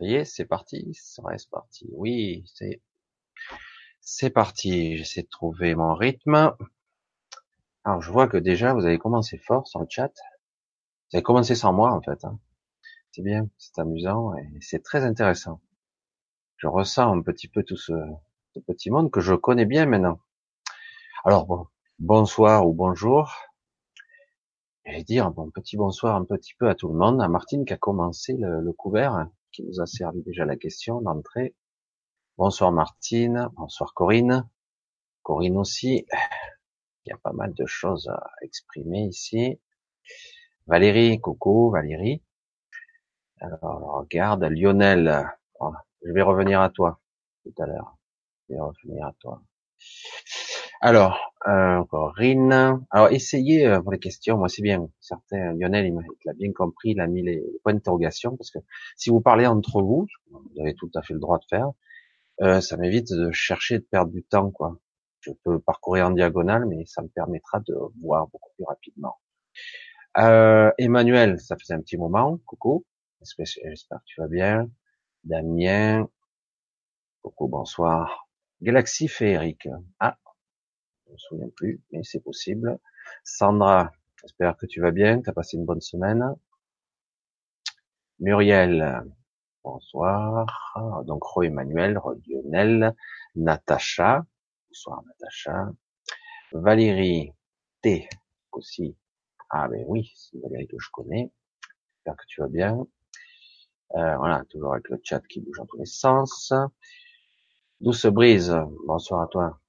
Ça c'est parti. C'est parti. Oui, c'est c'est parti. J'essaie de trouver mon rythme. Alors, je vois que déjà vous avez commencé fort sur le chat. Vous avez commencé sans moi en fait. Hein. C'est bien, c'est amusant et c'est très intéressant. Je ressens un petit peu tout ce, ce petit monde que je connais bien maintenant. Alors bon, bonsoir ou bonjour. Je vais dire bon petit bonsoir un petit peu à tout le monde, à Martine qui a commencé le, le couvert qui nous a servi déjà la question d'entrée. Bonsoir Martine, bonsoir Corinne, Corinne aussi. Il y a pas mal de choses à exprimer ici. Valérie, coucou Valérie. Alors regarde Lionel, oh, je vais revenir à toi tout à l'heure. Je vais revenir à toi. Alors, euh, Corinne. Alors, essayez euh, pour les questions. Moi, c'est bien. Certains, Lionel, il, l'a bien compris. Il a mis les points d'interrogation parce que si vous parlez entre vous, vous avez tout à fait le droit de faire. Euh, ça m'évite de chercher de perdre du temps, quoi. Je peux parcourir en diagonale, mais ça me permettra de voir beaucoup plus rapidement. Euh, Emmanuel, ça faisait un petit moment. Coucou. J'espère que tu vas bien. Damien. Coucou, bonsoir. Galaxie féerique. Ah, je me souviens plus, mais c'est possible. Sandra, j'espère que tu vas bien, tu as passé une bonne semaine. Muriel, bonsoir. Donc, Ro Emmanuel, Ro Lionel, Natacha, bonsoir Natacha. Valérie T, aussi. Ah ben oui, c'est Valérie que je connais. J'espère que tu vas bien. Euh, voilà, toujours avec le chat qui bouge en tous les sens. Douce brise, bonsoir à toi.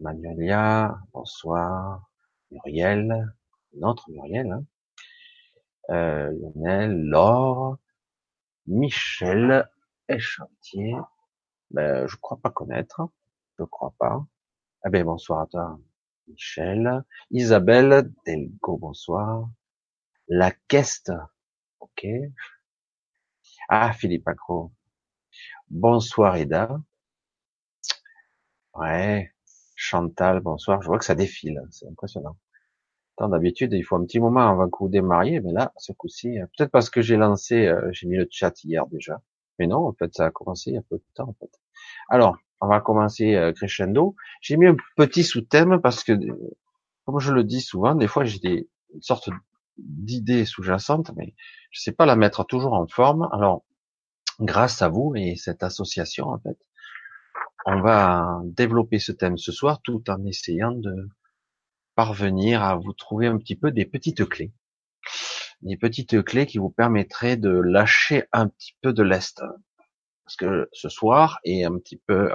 Manuelia, bonsoir. Muriel, notre Muriel, hein. euh, Lionel, Laure, Michel, Échantier, ben, je crois pas connaître, je crois pas. Ah ben bonsoir à toi, Michel, Isabelle, Delgo, bonsoir. La Queste, ok. Ah, Philippe Accro. Bonsoir Eda. Ouais, Chantal, bonsoir. Je vois que ça défile, c'est impressionnant. D'habitude, il faut un petit moment avant que vous démarriez, mais là, ce coup-ci, euh, peut-être parce que j'ai lancé, euh, j'ai mis le chat hier déjà. Mais non, en fait, ça a commencé il y a peu de temps, en fait. Alors, on va commencer euh, crescendo. J'ai mis un petit sous-thème parce que, comme je le dis souvent, des fois j'ai des une sorte d'idée sous-jacente, mais je sais pas la mettre toujours en forme. Alors, grâce à vous et cette association, en fait, on va développer ce thème ce soir tout en essayant de parvenir à vous trouver un petit peu des petites clés. Des petites clés qui vous permettraient de lâcher un petit peu de l'est. Parce que ce soir est un petit peu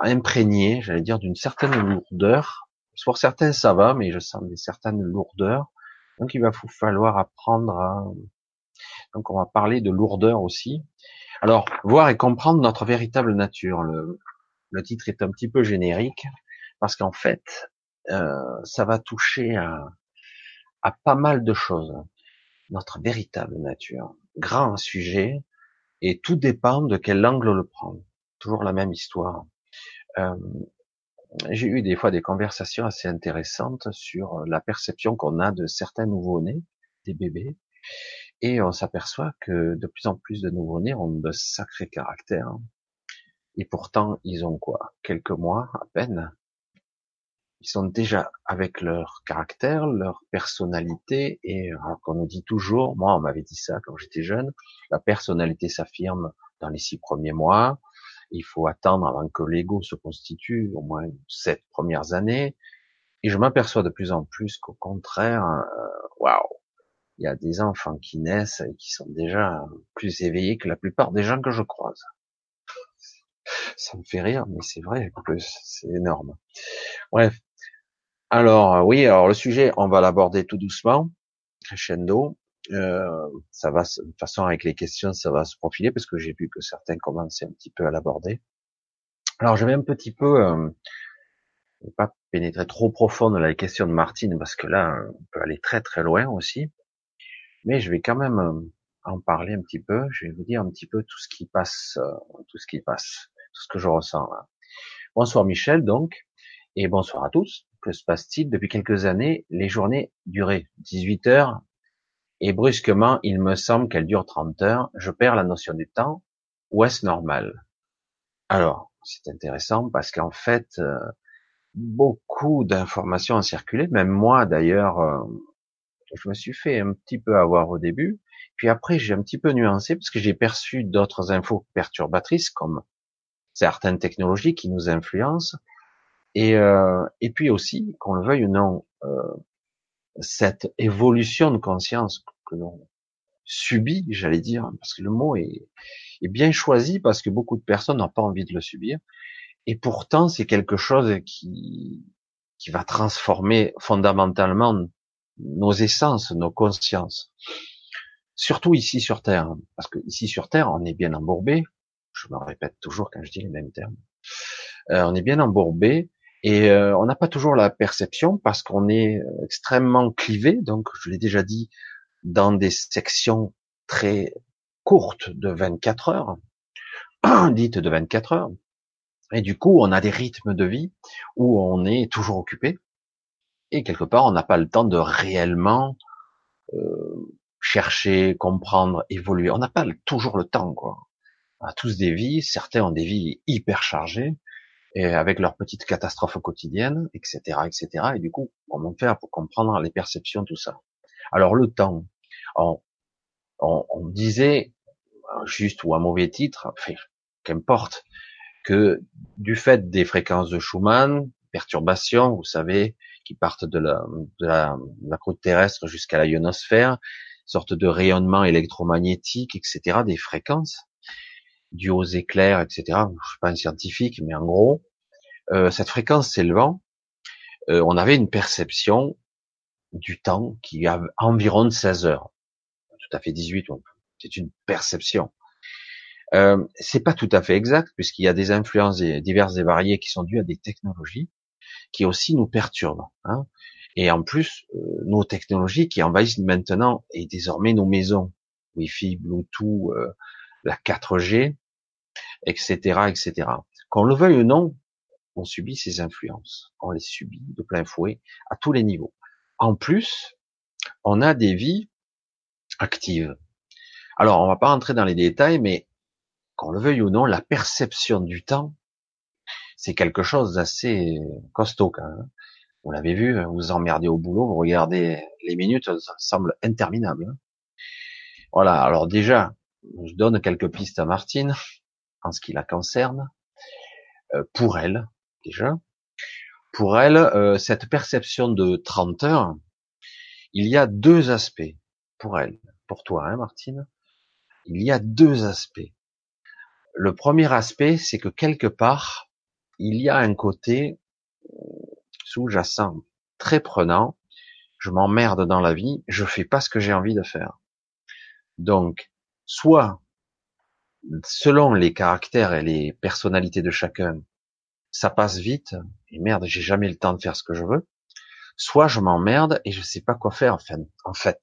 imprégné, j'allais dire, d'une certaine lourdeur. Pour certains, ça va, mais je sens des certaines lourdeurs. Donc, il va vous falloir apprendre à... Donc, on va parler de lourdeur aussi. Alors, voir et comprendre notre véritable nature. Le, titre est un petit peu générique parce qu'en fait, euh, ça va toucher à, à, pas mal de choses. Notre véritable nature, grand sujet, et tout dépend de quel angle le prend. Toujours la même histoire. Euh, J'ai eu des fois des conversations assez intéressantes sur la perception qu'on a de certains nouveau-nés, des bébés, et on s'aperçoit que de plus en plus de nouveau-nés ont de sacrés caractères. Et pourtant, ils ont quoi? Quelques mois à peine. Ils sont déjà avec leur caractère, leur personnalité, et alors qu'on nous dit toujours, moi on m'avait dit ça quand j'étais jeune, la personnalité s'affirme dans les six premiers mois, il faut attendre avant que l'ego se constitue, au moins sept premières années, et je m'aperçois de plus en plus qu'au contraire, euh, waouh, il y a des enfants qui naissent et qui sont déjà plus éveillés que la plupart des gens que je croise. Ça me fait rire, mais c'est vrai, c'est énorme. Bref. Alors, oui, alors le sujet, on va l'aborder tout doucement, crescendo. Euh, ça va, de toute façon, avec les questions, ça va se profiler parce que j'ai vu que certains commençaient un petit peu à l'aborder. Alors, je vais un petit peu, euh, pas pénétrer trop profond dans la question de Martine parce que là, on peut aller très très loin aussi. Mais je vais quand même euh, en parler un petit peu. Je vais vous dire un petit peu tout ce qui passe, euh, tout ce qui passe, tout ce que je ressens. Là. Bonsoir Michel, donc, et bonsoir à tous. Que se passe-t-il? Depuis quelques années, les journées duraient 18 heures et brusquement, il me semble qu'elle dure 30 heures, je perds la notion du temps, ou est-ce normal? Alors, c'est intéressant parce qu'en fait, euh, beaucoup d'informations ont circulé, même moi d'ailleurs, je me suis fait un petit peu avoir au début, puis après j'ai un petit peu nuancé parce que j'ai perçu d'autres infos perturbatrices comme certaines technologies qui nous influencent, et, euh, et puis aussi, qu'on le veuille ou non, euh, cette évolution de conscience que l'on subit, j'allais dire, parce que le mot est, est bien choisi parce que beaucoup de personnes n'ont pas envie de le subir, et pourtant c'est quelque chose qui, qui va transformer fondamentalement nos essences, nos consciences. Surtout ici sur Terre, parce que ici sur Terre, on est bien embourbé. Je me répète toujours quand je dis les mêmes termes. Euh, on est bien embourbé et euh, on n'a pas toujours la perception parce qu'on est extrêmement clivé. Donc, je l'ai déjà dit, dans des sections très courtes de 24 heures, dites de 24 heures. Et du coup, on a des rythmes de vie où on est toujours occupé. Et quelque part, on n'a pas le temps de réellement euh, chercher, comprendre, évoluer. On n'a pas toujours le temps, quoi. On a tous des vies, certains ont des vies hyper chargées, et avec leurs petites catastrophes quotidiennes, etc., etc. Et du coup, comment faire pour comprendre les perceptions, tout ça? Alors le temps, on, on, on disait juste ou un mauvais titre, enfin, qu'importe, que du fait des fréquences de Schumann, perturbations, vous savez, qui partent de la, de la, croûte terrestre jusqu'à la ionosphère, sorte de rayonnement électromagnétique, etc., des fréquences, dues aux éclairs, etc. Je suis pas un scientifique, mais en gros, euh, cette fréquence s'élevant, euh, on avait une perception du temps qui a environ 16 heures, tout à fait 18, c'est une perception. Euh, c'est pas tout à fait exact puisqu'il y a des influences diverses et variées qui sont dues à des technologies qui aussi nous perturbent. Hein. Et en plus, euh, nos technologies qui envahissent maintenant et désormais nos maisons, Wi-Fi, Bluetooth, euh, la 4G, etc., etc. Qu'on le veuille ou non, on subit ces influences. On les subit de plein fouet à tous les niveaux. En plus, on a des vies actives. Alors, on va pas rentrer dans les détails, mais qu'on le veuille ou non, la perception du temps, c'est quelque chose d'assez costaud quand même. Vous l'avez vu, vous vous emmerdez au boulot, vous regardez les minutes, ça semble interminable. Hein. Voilà, alors déjà, je donne quelques pistes à Martine en ce qui la concerne. Euh, pour elle, déjà, pour elle, euh, cette perception de 30 heures, il y a deux aspects pour elle, pour toi, hein, Martine. Il y a deux aspects. Le premier aspect, c'est que quelque part, il y a un côté sous-jacent très prenant. Je m'emmerde dans la vie, je fais pas ce que j'ai envie de faire. Donc, soit, selon les caractères et les personnalités de chacun, ça passe vite, et merde, j'ai jamais le temps de faire ce que je veux, soit je m'emmerde et je sais pas quoi faire, en fait.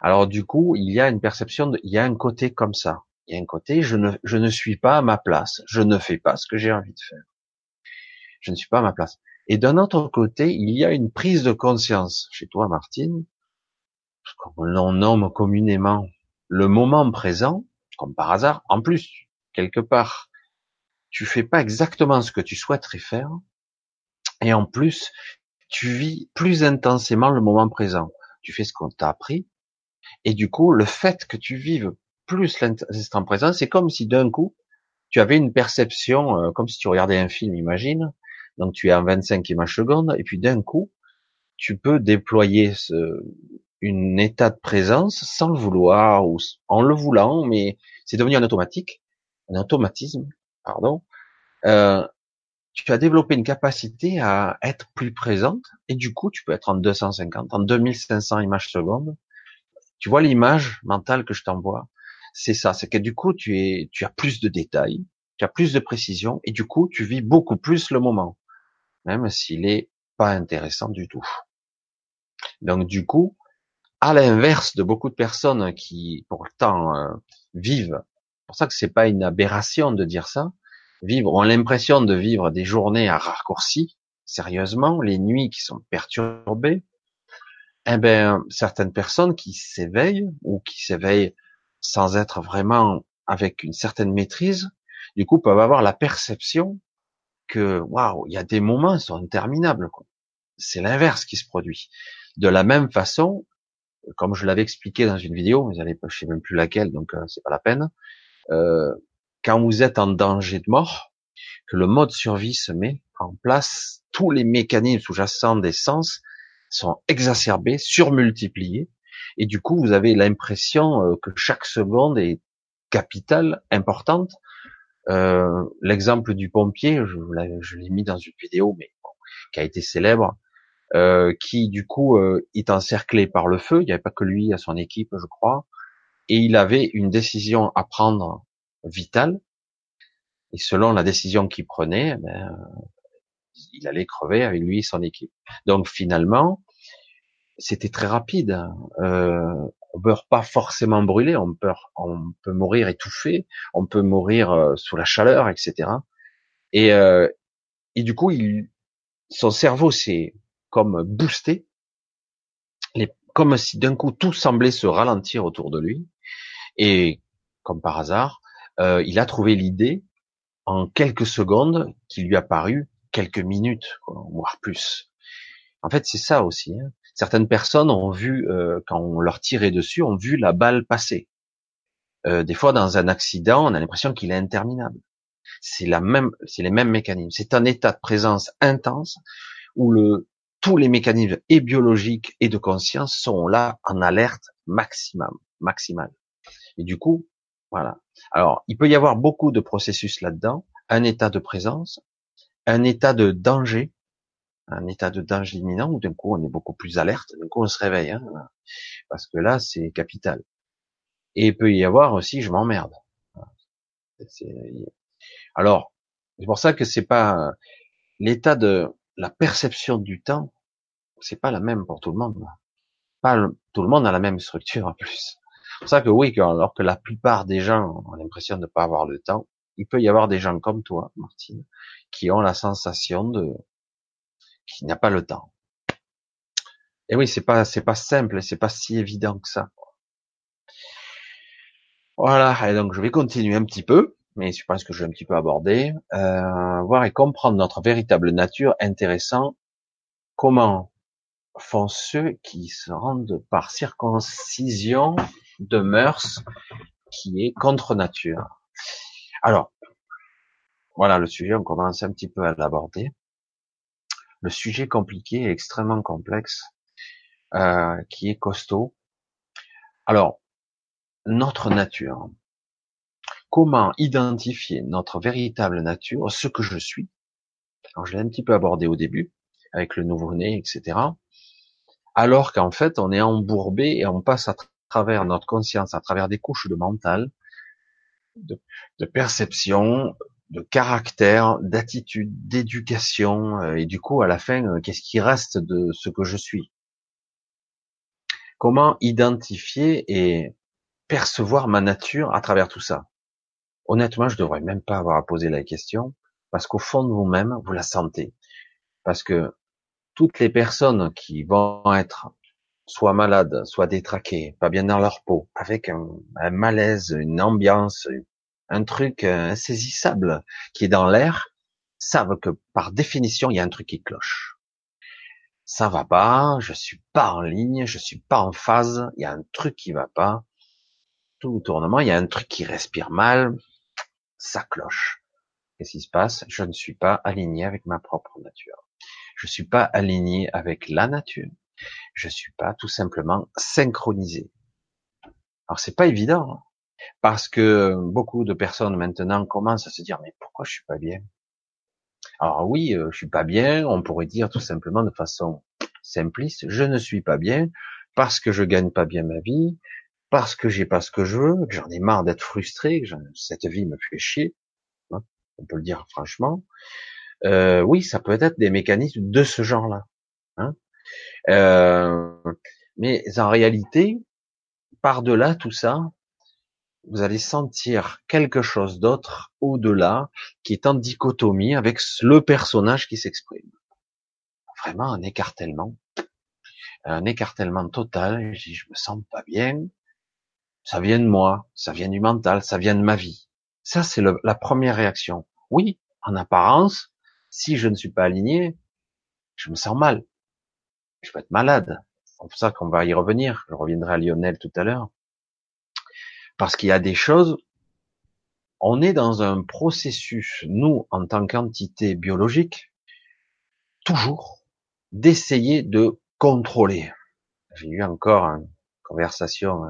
Alors, du coup, il y a une perception de, il y a un côté comme ça. Il y a un côté, je ne, suis pas à ma place, je ne fais pas ce que j'ai envie de faire je ne suis pas à ma place. Et d'un autre côté, il y a une prise de conscience chez toi, Martine, comme l'on nomme communément le moment présent, comme par hasard. En plus, quelque part, tu fais pas exactement ce que tu souhaiterais faire, et en plus, tu vis plus intensément le moment présent. Tu fais ce qu'on t'a appris, et du coup, le fait que tu vives plus l'instant présent, c'est comme si d'un coup, tu avais une perception, euh, comme si tu regardais un film, imagine, donc tu es en 25 images secondes, et puis d'un coup, tu peux déployer ce, une état de présence sans le vouloir ou en le voulant, mais c'est devenu un automatique, un automatisme, pardon. Euh, tu as développé une capacité à être plus présente et du coup tu peux être en 250, en 2500 images secondes. Tu vois l'image mentale que je t'envoie, c'est ça, c'est que du coup tu es, tu as plus de détails, tu as plus de précision et du coup tu vis beaucoup plus le moment même s'il est pas intéressant du tout. Donc du coup, à l'inverse de beaucoup de personnes qui pourtant euh, vivent, pour ça que c'est pas une aberration de dire ça, vivre ont l'impression de vivre des journées à raccourci, sérieusement, les nuits qui sont perturbées, eh ben, certaines personnes qui s'éveillent ou qui s'éveillent sans être vraiment avec une certaine maîtrise, du coup, peuvent avoir la perception que, waouh, il y a des moments qui sont interminables. C'est l'inverse qui se produit. De la même façon, comme je l'avais expliqué dans une vidéo, vous allez, je sais même plus laquelle, donc euh, c'est pas la peine. Euh, quand vous êtes en danger de mort, que le mode survie se met en place, tous les mécanismes sous-jacents des sens sont exacerbés, surmultipliés, et du coup vous avez l'impression euh, que chaque seconde est capitale, importante. Euh, L'exemple du pompier, je, l'ai mis dans une vidéo, mais qui a été célèbre, euh, qui du coup euh, est encerclé par le feu. Il n'y avait pas que lui à son équipe, je crois, et il avait une décision à prendre vitale. Et selon la décision qu'il prenait, eh ben, il allait crever avec lui et son équipe. Donc finalement, c'était très rapide. Euh, on meurt pas forcément brûlé, on peut, on peut mourir étouffé, on peut mourir euh, sous la chaleur, etc. Et, euh, et du coup, il, son cerveau s'est comme boosté, comme si d'un coup tout semblait se ralentir autour de lui. Et comme par hasard, euh, il a trouvé l'idée en quelques secondes qui lui a paru quelques minutes, voire plus. En fait, c'est ça aussi. Hein. Certaines personnes ont vu, euh, quand on leur tirait dessus, ont vu la balle passer. Euh, des fois, dans un accident, on a l'impression qu'il est interminable. C'est la même, c'est les mêmes mécanismes. C'est un état de présence intense où le, tous les mécanismes et biologiques et de conscience sont là en alerte maximum, maximale. Et du coup, voilà. Alors, il peut y avoir beaucoup de processus là-dedans. Un état de présence, un état de danger, un état de danger imminent où d'un coup on est beaucoup plus alerte, d'un coup on se réveille, hein, parce que là c'est capital. Et il peut y avoir aussi je m'emmerde. Alors c'est pour ça que c'est pas l'état de la perception du temps, c'est pas la même pour tout le monde. Pas tout le monde a la même structure en plus. C'est pour ça que oui, alors que la plupart des gens ont l'impression de ne pas avoir le temps, il peut y avoir des gens comme toi, Martine, qui ont la sensation de qui n'a pas le temps. Et oui, c'est pas c'est pas simple, c'est pas si évident que ça. Voilà, et donc je vais continuer un petit peu, mais je pense que je vais un petit peu aborder, euh, voir et comprendre notre véritable nature, intéressant. Comment font ceux qui se rendent par circoncision de mœurs qui est contre nature. Alors, voilà le sujet, on commence un petit peu à l'aborder le sujet compliqué et extrêmement complexe, euh, qui est costaud. Alors, notre nature. Comment identifier notre véritable nature, ce que je suis? Alors, je l'ai un petit peu abordé au début, avec le nouveau-né, etc. Alors qu'en fait, on est embourbé et on passe à travers notre conscience, à travers des couches de mental, de, de perception, de caractère, d'attitude, d'éducation, euh, et du coup, à la fin, euh, qu'est-ce qui reste de ce que je suis? Comment identifier et percevoir ma nature à travers tout ça? Honnêtement, je devrais même pas avoir à poser la question, parce qu'au fond de vous-même, vous la sentez. Parce que toutes les personnes qui vont être soit malades, soit détraquées, pas bien dans leur peau, avec un malaise, une ambiance, un truc euh, insaisissable qui est dans l'air, savent que par définition, il y a un truc qui cloche. Ça va pas, je suis pas en ligne, je suis pas en phase, il y a un truc qui va pas. Tout tournement, il y a un truc qui respire mal, ça cloche. Qu'est-ce qui se passe? Je ne suis pas aligné avec ma propre nature. Je suis pas aligné avec la nature. Je suis pas tout simplement synchronisé. Alors c'est pas évident. Parce que beaucoup de personnes maintenant commencent à se dire mais pourquoi je suis pas bien? Alors oui, euh, je suis pas bien, on pourrait dire tout simplement de façon simpliste, je ne suis pas bien parce que je gagne pas bien ma vie, parce que j'ai pas ce que je veux, que j'en ai marre d'être frustré, que cette vie me fait chier, hein, on peut le dire franchement. Euh, oui, ça peut être des mécanismes de ce genre-là. Hein euh, mais en réalité, par-delà tout ça, vous allez sentir quelque chose d'autre au-delà qui est en dichotomie avec le personnage qui s'exprime. Vraiment un écartèlement. un écartèlement total. Je je me sens pas bien. Ça vient de moi, ça vient du mental, ça vient de ma vie. Ça, c'est la première réaction. Oui, en apparence, si je ne suis pas aligné, je me sens mal. Je peux être malade. C'est pour ça qu'on va y revenir. Je reviendrai à Lionel tout à l'heure. Parce qu'il y a des choses, on est dans un processus, nous, en tant qu'entité biologique, toujours, d'essayer de contrôler. J'ai eu encore une conversation,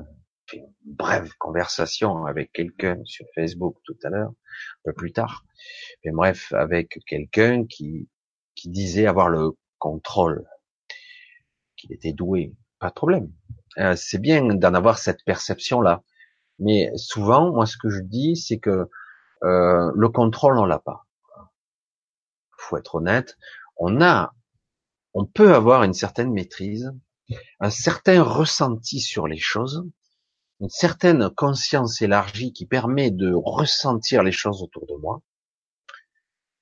une brève conversation avec quelqu'un sur Facebook tout à l'heure, un peu plus tard. Mais bref, avec quelqu'un qui, qui disait avoir le contrôle, qu'il était doué. Pas de problème. Euh, c'est bien d'en avoir cette perception-là. Mais souvent, moi, ce que je dis, c'est que euh, le contrôle, on l'a pas. Faut être honnête. On a, on peut avoir une certaine maîtrise, un certain ressenti sur les choses, une certaine conscience élargie qui permet de ressentir les choses autour de moi.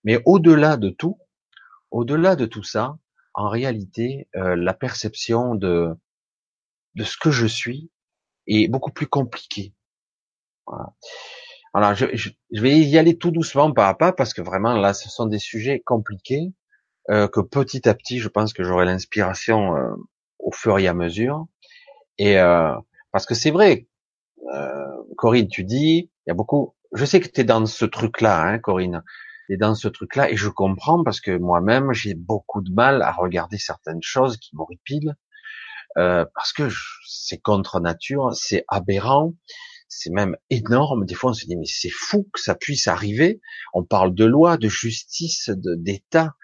Mais au-delà de tout, au-delà de tout ça, en réalité, euh, la perception de de ce que je suis est beaucoup plus compliquée. Voilà. Alors, je, je, vais y aller tout doucement pas à pas parce que vraiment là, ce sont des sujets compliqués euh, que petit à petit, je pense que j'aurai l'inspiration euh, au fur et à mesure. Et euh, parce que c'est vrai, euh, Corinne, tu dis, il y a beaucoup. Je sais que tu es dans ce truc-là, hein, Corinne. Es dans ce truc-là et je comprends parce que moi-même, j'ai beaucoup de mal à regarder certaines choses qui m'horripilent euh, parce que c'est contre nature, c'est aberrant c'est même énorme. Des fois, on se dit, mais c'est fou que ça puisse arriver. On parle de loi, de justice, d'État,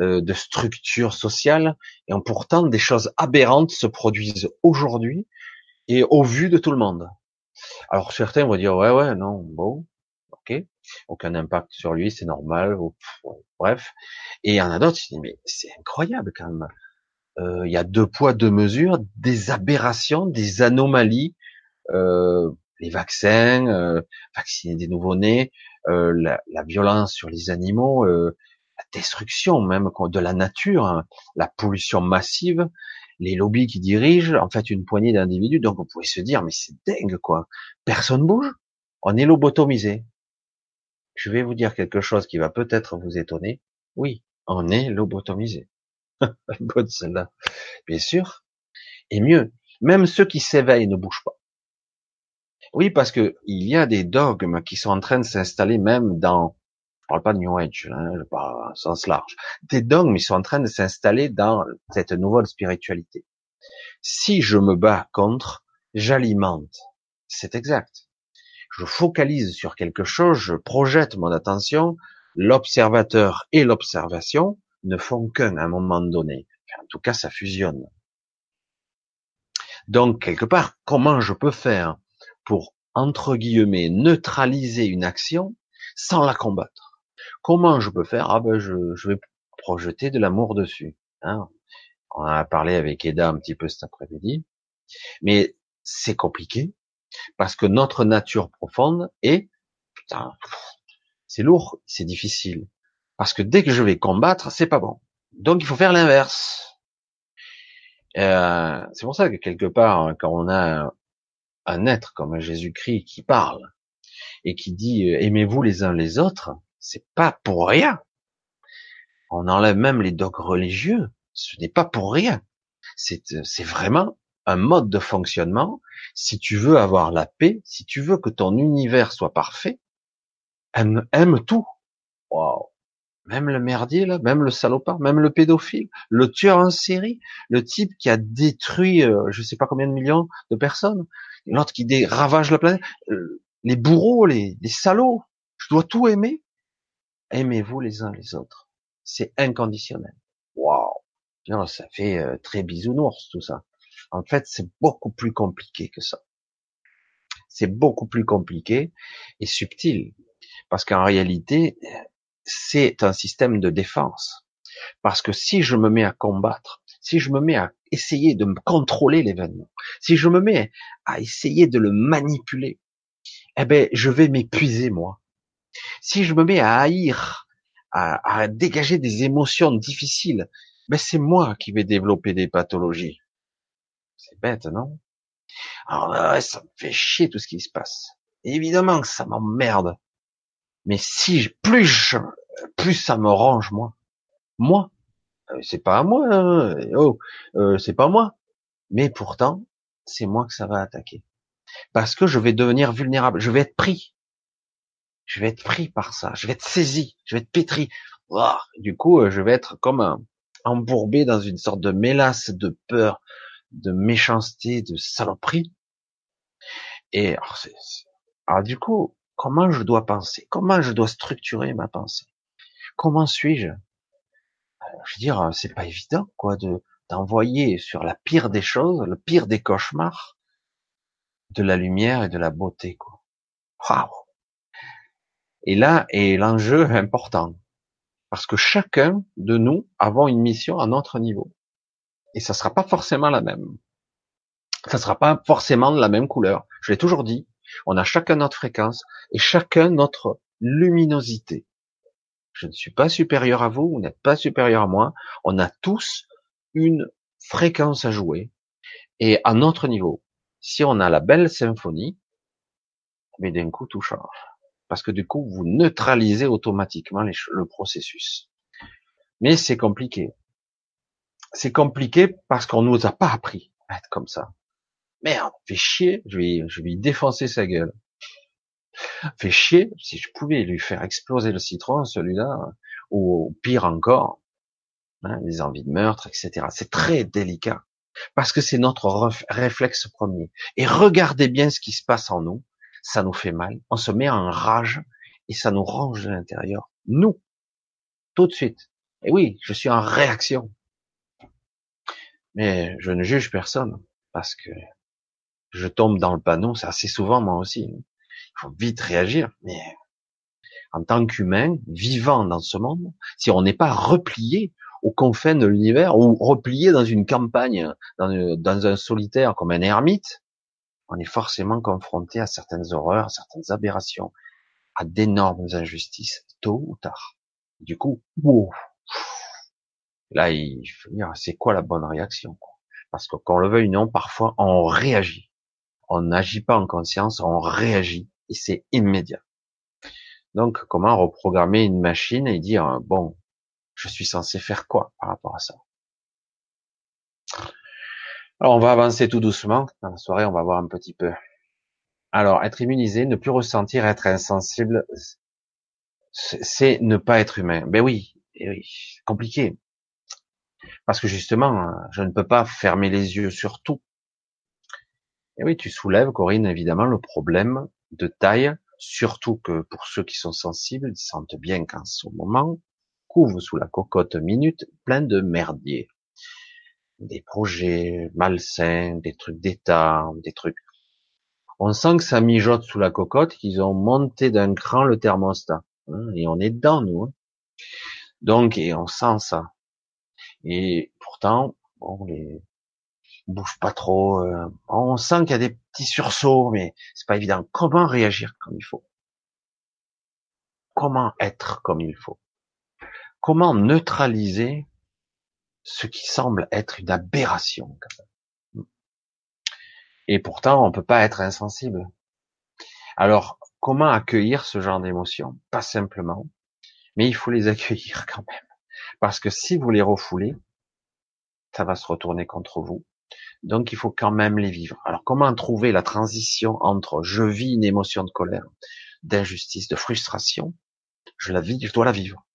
euh, de structure sociale, et pourtant des choses aberrantes se produisent aujourd'hui et au vu de tout le monde. Alors certains vont dire, ouais, ouais, non, bon, ok, aucun impact sur lui, c'est normal, bref. Et il y en a d'autres qui disent, mais c'est incroyable quand même. Euh, il y a deux poids, deux mesures, des aberrations, des anomalies euh, les vaccins, euh, vacciner des nouveau-nés, euh, la, la, violence sur les animaux, euh, la destruction même de la nature, hein, la pollution massive, les lobbies qui dirigent, en fait, une poignée d'individus. Donc, on pouvait se dire, mais c'est dingue, quoi. Personne bouge. On est lobotomisé. Je vais vous dire quelque chose qui va peut-être vous étonner. Oui, on est lobotomisé. Bonne celle-là. Bien sûr. Et mieux, même ceux qui s'éveillent ne bougent pas. Oui, parce que il y a des dogmes qui sont en train de s'installer même dans, je parle pas de New Age, hein, je parle sens large, des dogmes ils sont en train de s'installer dans cette nouvelle spiritualité. Si je me bats contre, j'alimente. C'est exact. Je focalise sur quelque chose, je projette mon attention, l'observateur et l'observation ne font qu'un à un moment donné. En tout cas, ça fusionne. Donc, quelque part, comment je peux faire pour, entre guillemets, neutraliser une action sans la combattre. Comment je peux faire? Ah ben je, je vais projeter de l'amour dessus. Hein On a parlé avec Eda un petit peu cet après-midi, mais c'est compliqué parce que notre nature profonde est, putain, c'est lourd, c'est difficile. Parce que dès que je vais combattre, c'est pas bon. Donc il faut faire l'inverse. Euh, c'est pour ça que quelque part, quand on a un être comme Jésus-Christ qui parle et qui dit euh, aimez-vous les uns les autres, c'est pas pour rien. On enlève même les dogmes religieux, ce n'est pas pour rien. C'est, c'est vraiment un mode de fonctionnement. Si tu veux avoir la paix, si tu veux que ton univers soit parfait, aime, aime tout. Wow. Même le merdier, là, même le salopard, même le pédophile, le tueur en série, le type qui a détruit, euh, je sais pas combien de millions de personnes, l'autre qui ravage la planète, euh, les bourreaux, les, les salauds. Je dois tout aimer. Aimez-vous les uns les autres. C'est inconditionnel. Waouh. Ça fait euh, très bisounours tout ça. En fait, c'est beaucoup plus compliqué que ça. C'est beaucoup plus compliqué et subtil. Parce qu'en réalité, c'est un système de défense. Parce que si je me mets à combattre, si je me mets à essayer de me contrôler l'événement, si je me mets à essayer de le manipuler, eh ben, je vais m'épuiser, moi. Si je me mets à haïr, à, dégager des émotions difficiles, ben, c'est moi qui vais développer des pathologies. C'est bête, non? Alors ça me fait chier tout ce qui se passe. évidemment que ça m'emmerde. Mais si plus je, plus ça me range moi. Moi, euh, c'est pas à moi. Hein. Oh, euh, c'est pas moi. Mais pourtant, c'est moi que ça va attaquer. Parce que je vais devenir vulnérable. Je vais être pris. Je vais être pris par ça. Je vais être saisi. Je vais être pétri. Du coup, euh, je vais être comme embourbé dans une sorte de mélasse de peur, de méchanceté, de saloperie. Et alors, du coup, comment je dois penser? Comment je dois structurer ma pensée? Comment suis-je Je veux dire, c'est pas évident, quoi, de d'envoyer sur la pire des choses, le pire des cauchemars, de la lumière et de la beauté, quoi. Waouh Et là est l'enjeu important. Parce que chacun de nous avons une mission à notre niveau. Et ça sera pas forcément la même. Ça sera pas forcément la même couleur. Je l'ai toujours dit. On a chacun notre fréquence et chacun notre luminosité. Je ne suis pas supérieur à vous, vous n'êtes pas supérieur à moi. On a tous une fréquence à jouer et à notre niveau. Si on a la belle symphonie, mais d'un coup tout change parce que du coup, vous neutralisez automatiquement le processus. Mais c'est compliqué. C'est compliqué parce qu'on nous a pas appris à être comme ça. Merde, fait chier, je vais, je vais défoncer sa gueule. Fait chier, si je pouvais lui faire exploser le citron, celui-là, ou pire encore, hein, les envies de meurtre, etc. C'est très délicat parce que c'est notre réflexe premier. Et regardez bien ce qui se passe en nous ça nous fait mal, on se met en rage et ça nous range de l'intérieur. Nous, tout de suite. Et oui, je suis en réaction. Mais je ne juge personne parce que je tombe dans le panneau, c'est assez souvent moi aussi. Faut vite réagir, mais en tant qu'humain, vivant dans ce monde, si on n'est pas replié aux confins de l'univers ou replié dans une campagne, dans, dans un solitaire comme un ermite, on est forcément confronté à certaines horreurs, à certaines aberrations, à d'énormes injustices, tôt ou tard. Du coup, wow, là, il faut dire, c'est quoi la bonne réaction Parce que qu'on le veuille ou non, parfois, on réagit. On n'agit pas en conscience, on réagit, et c'est immédiat. Donc, comment reprogrammer une machine et dire, bon, je suis censé faire quoi par rapport à ça? Alors, on va avancer tout doucement. Dans la soirée, on va voir un petit peu. Alors, être immunisé, ne plus ressentir, être insensible, c'est ne pas être humain. Ben oui, eh oui, compliqué. Parce que justement, je ne peux pas fermer les yeux sur tout. Et oui, tu soulèves, Corinne, évidemment, le problème de taille, surtout que pour ceux qui sont sensibles, ils sentent bien qu'en ce moment, couvre sous la cocotte minute plein de merdier des projets malsains, des trucs d'État, des trucs. On sent que ça mijote sous la cocotte, qu'ils ont monté d'un cran le thermostat. Hein, et on est dedans, nous. Hein. Donc, et on sent ça. Et pourtant, bon, les bouge pas trop. Euh, on sent qu'il y a des petits sursauts, mais c'est pas évident. Comment réagir comme il faut? Comment être comme il faut? Comment neutraliser ce qui semble être une aberration. Et pourtant, on peut pas être insensible. Alors, comment accueillir ce genre d'émotions? Pas simplement, mais il faut les accueillir quand même. Parce que si vous les refoulez, ça va se retourner contre vous. Donc, il faut quand même les vivre. Alors, comment trouver la transition entre je vis une émotion de colère, d'injustice, de frustration, je la vis, je dois la vivre.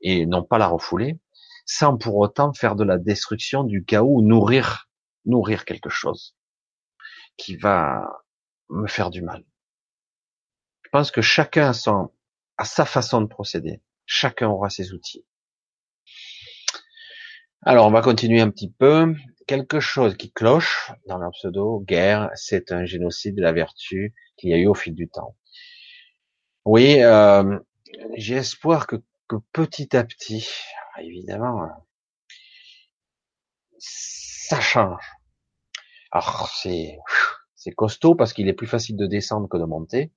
Et non pas la refouler, sans pour autant faire de la destruction, du chaos, ou nourrir, nourrir quelque chose qui va me faire du mal. Je pense que chacun a, a sa façon de procéder. Chacun aura ses outils. Alors, on va continuer un petit peu. Quelque chose qui cloche dans la pseudo guerre, c'est un génocide de la vertu qu'il y a eu au fil du temps. Oui, euh, j'ai espoir que, que petit à petit, ah, évidemment, ça change. Alors c'est c'est costaud parce qu'il est plus facile de descendre que de monter.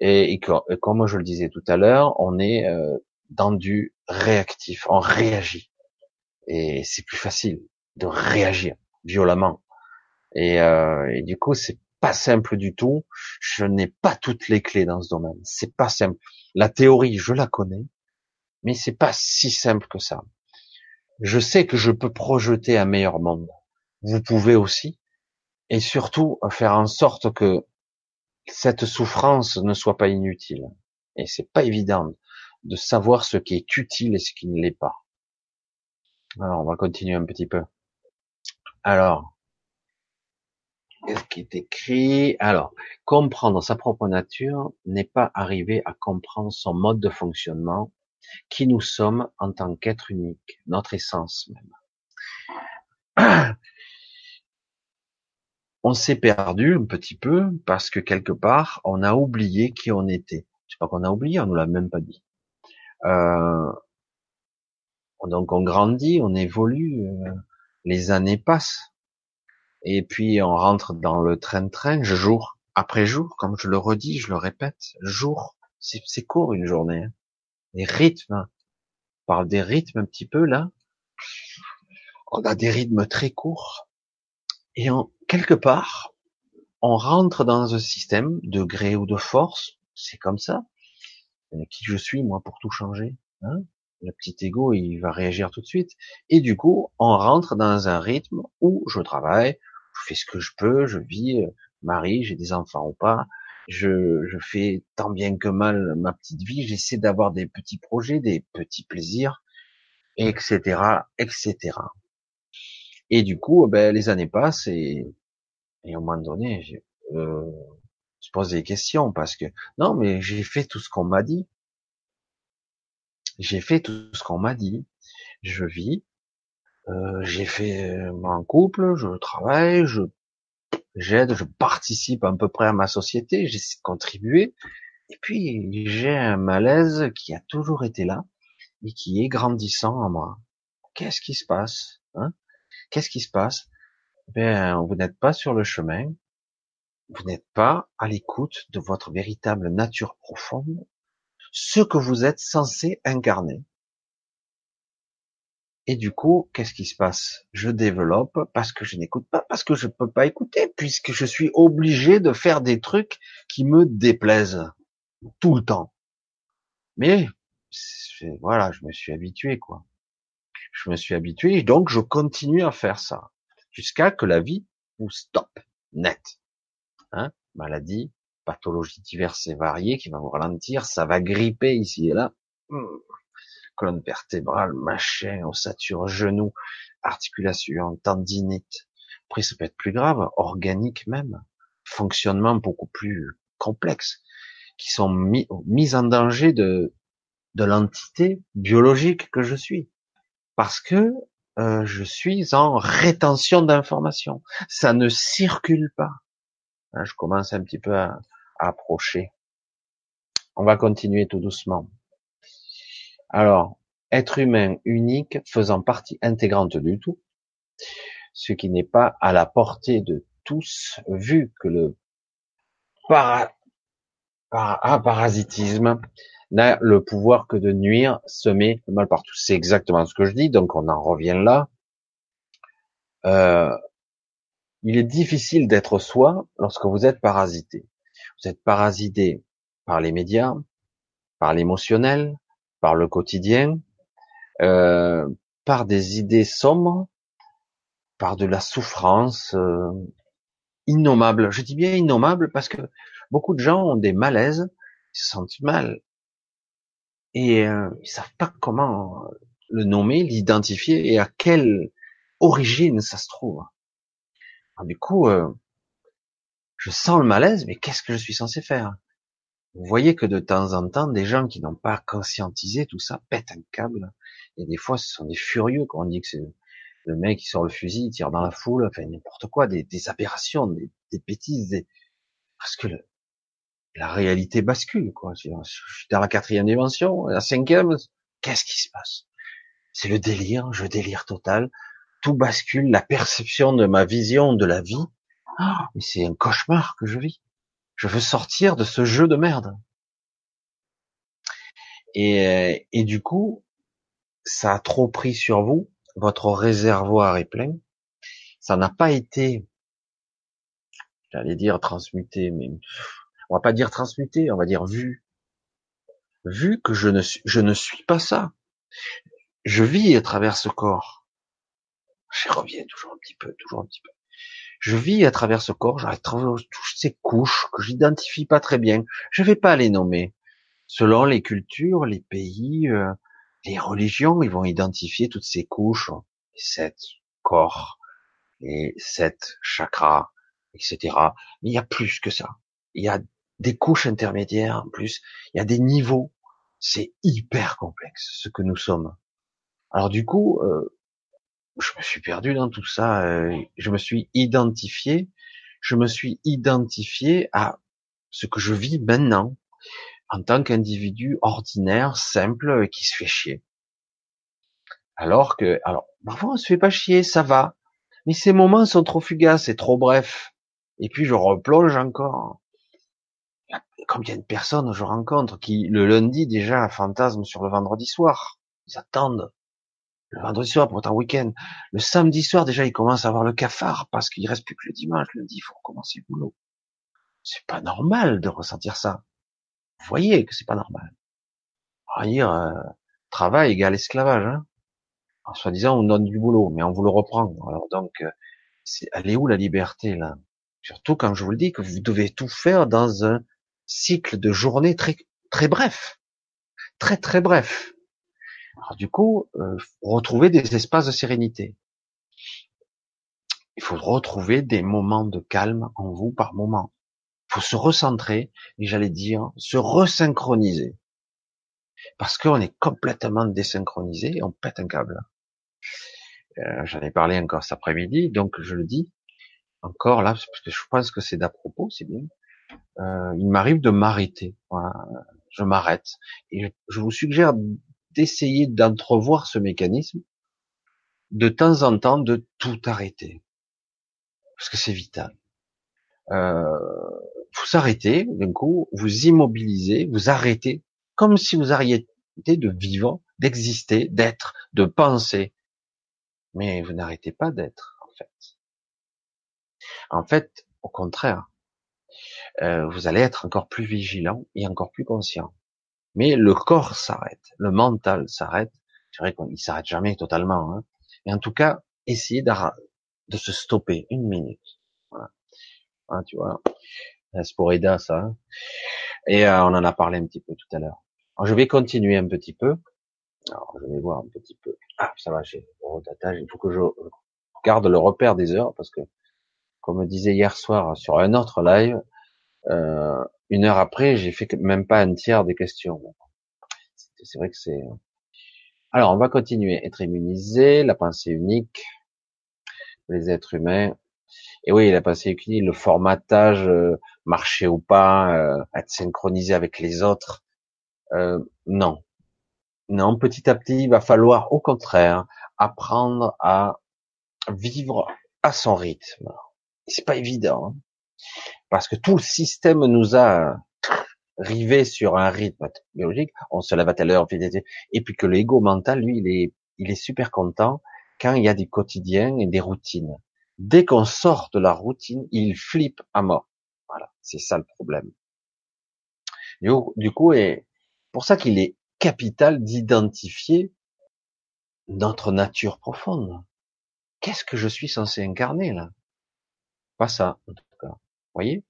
Et, comme je le disais tout à l'heure, on est euh, dans du réactif, on réagit. Et c'est plus facile de réagir violemment. Et, euh, et du coup, c'est pas simple du tout. Je n'ai pas toutes les clés dans ce domaine. C'est pas simple. La théorie, je la connais, mais c'est pas si simple que ça. Je sais que je peux projeter un meilleur monde. Vous pouvez aussi, et surtout faire en sorte que cette souffrance ne soit pas inutile. Et c'est pas évident de savoir ce qui est utile et ce qui ne l'est pas. Alors, on va continuer un petit peu. Alors, qu'est-ce qui est écrit? Alors, comprendre sa propre nature n'est pas arriver à comprendre son mode de fonctionnement, qui nous sommes en tant qu'être unique, notre essence même. On s'est perdu un petit peu parce que quelque part, on a oublié qui on était. C'est pas qu'on a oublié, on nous l'a même pas dit. Euh, donc on grandit, on évolue, euh, les années passent, et puis on rentre dans le train-train, jour après jour, comme je le redis, je le répète, jour, c'est court une journée. Hein. Les rythmes, on parle des rythmes un petit peu là, on a des rythmes très courts, et en, quelque part, on rentre dans un système de gré ou de force, c'est comme ça. Qui je suis moi pour tout changer hein le petit ego, il va réagir tout de suite. Et du coup, on rentre dans un rythme où je travaille, je fais ce que je peux, je vis, euh, marie, j'ai des enfants ou pas, je, je fais tant bien que mal ma petite vie, j'essaie d'avoir des petits projets, des petits plaisirs, etc., etc. Et du coup, ben, les années passent et, et au moment donné, je, euh, je pose des questions parce que non, mais j'ai fait tout ce qu'on m'a dit. J'ai fait tout ce qu'on m'a dit. Je vis. Euh, j'ai fait euh, mon couple, je travaille, je j'aide, je participe à peu près à ma société, j'essaie de contribuer. Et puis j'ai un malaise qui a toujours été là et qui est grandissant en moi. Qu'est-ce qui se passe hein? Qu'est-ce qui se passe? Ben, vous n'êtes pas sur le chemin. Vous n'êtes pas à l'écoute de votre véritable nature profonde ce que vous êtes censé incarner. Et du coup, qu'est-ce qui se passe? Je développe parce que je n'écoute pas, parce que je ne peux pas écouter, puisque je suis obligé de faire des trucs qui me déplaisent tout le temps. Mais voilà, je me suis habitué, quoi. Je me suis habitué, donc je continue à faire ça jusqu'à que la vie vous stoppe net. Hein? Maladie, pathologies diverses et variées qui vont vous ralentir, ça va gripper ici et là. Hmm. Colonne vertébrale, machin, ossature, genou, articulation, tendinite. Après, ça peut être plus grave, organique même, fonctionnement beaucoup plus complexe, qui sont mis, en danger de, de l'entité biologique que je suis. Parce que euh, je suis en rétention d'informations. Ça ne circule pas. Hein, je commence un petit peu à, approcher. On va continuer tout doucement. Alors, être humain unique faisant partie intégrante du tout, ce qui n'est pas à la portée de tous, vu que le para, ah, parasitisme n'a le pouvoir que de nuire, semer le mal partout. C'est exactement ce que je dis, donc on en revient là. Euh, il est difficile d'être soi lorsque vous êtes parasité. Vous êtes parasité par les médias, par l'émotionnel, par le quotidien, euh, par des idées sombres, par de la souffrance euh, innommable. Je dis bien innommable parce que beaucoup de gens ont des malaises, ils se sentent mal et euh, ils savent pas comment le nommer, l'identifier et à quelle origine ça se trouve. du coup, euh, je sens le malaise, mais qu'est-ce que je suis censé faire? Vous voyez que de temps en temps, des gens qui n'ont pas conscientisé tout ça pètent un câble. Et des fois, ce sont des furieux quand on dit que c'est le mec qui sort le fusil, il tire dans la foule, enfin n'importe quoi, des, aberrations, des, bêtises, des... parce que la réalité bascule. Quoi. Je suis dans la quatrième dimension, la cinquième, qu'est-ce qui se passe? C'est le délire, je délire total. Tout bascule, la perception de ma vision de la vie mais c'est un cauchemar que je vis. Je veux sortir de ce jeu de merde. Et, et du coup, ça a trop pris sur vous. Votre réservoir est plein. Ça n'a pas été j'allais dire transmuter, mais on va pas dire transmuter, on va dire vu. Vu que je ne suis, je ne suis pas ça. Je vis à travers ce corps. Je reviens toujours un petit peu, toujours un petit peu. Je vis à travers ce corps, j'arrête toutes ces couches que j'identifie pas très bien. Je vais pas les nommer. Selon les cultures, les pays, euh, les religions, ils vont identifier toutes ces couches, les sept corps, les sept chakras, etc. Mais il y a plus que ça. Il y a des couches intermédiaires en plus. Il y a des niveaux. C'est hyper complexe ce que nous sommes. Alors du coup, euh, je me suis perdu dans tout ça. Euh, je me suis identifié. Je me suis identifié à ce que je vis maintenant en tant qu'individu ordinaire, simple, qui se fait chier. Alors que, alors, parfois on se fait pas chier, ça va. Mais ces moments sont trop fugaces et trop brefs. Et puis je replonge encore. Combien de personnes je rencontre qui, le lundi déjà, fantasment sur le vendredi soir. Ils attendent. Le vendredi soir pour être en week-end. Le samedi soir, déjà, ils commencent à avoir le cafard parce qu'il reste plus que le dimanche. Le lundi, il faut recommencer le boulot. C'est pas normal de ressentir ça. Vous voyez que c'est pas normal. Dire, euh, travail égale esclavage. Hein en soi-disant, on donne du boulot, mais on vous le reprend. Alors donc, euh, c'est, elle est où la liberté là? Surtout quand je vous le dis que vous devez tout faire dans un cycle de journée très très bref, très très bref. Alors du coup, euh, retrouver des espaces de sérénité. Il faut retrouver des moments de calme en vous par moment. Il faut se recentrer et j'allais dire se resynchroniser. Parce qu'on est complètement désynchronisé et on pète un câble. Euh, j'en ai parlé encore cet après-midi, donc je le dis encore là, parce que je pense que c'est d'à propos, c'est bien. Euh, il m'arrive de m'arrêter. Je m'arrête. Et je vous suggère d'essayer d'entrevoir ce mécanisme, de temps en temps de tout arrêter. Parce que c'est vital. Euh, vous arrêtez, d'un coup, vous immobilisez, vous arrêtez, comme si vous arrêtiez de vivre, d'exister, d'être, de penser, mais vous n'arrêtez pas d'être, en fait. En fait, au contraire, euh, vous allez être encore plus vigilant et encore plus conscient. Mais le corps s'arrête, le mental s'arrête. C'est vrai qu'il s'arrête jamais totalement. Hein. Mais en tout cas, essayez de se stopper une minute. Voilà. Ah, tu vois, c'est pour Eda ça. Hein. Et euh, on en a parlé un petit peu tout à l'heure. je vais continuer un petit peu. Alors, je vais voir un petit peu. Ah, ça va, j'ai Il faut que je garde le repère des heures parce que, comme me disait hier soir sur un autre live, euh, une heure après, j'ai fait même pas un tiers des questions. C'est vrai que c'est. Alors, on va continuer. Être immunisé, la pensée unique, les êtres humains. Et oui, la pensée unique, le formatage, euh, marcher ou pas, euh, être synchronisé avec les autres. Euh, non, non, petit à petit, il va falloir au contraire apprendre à vivre à son rythme. C'est pas évident, hein. Parce que tout le système nous a rivé sur un rythme biologique. On se lève à telle heure, et puis que l'ego mental, lui, il est, il est super content quand il y a du quotidien et des routines. Dès qu'on sort de la routine, il flippe à mort. Voilà, c'est ça le problème. Du coup, et pour ça qu'il est capital d'identifier notre nature profonde. Qu'est-ce que je suis censé incarner là? Pas ça, en tout cas. Vous voyez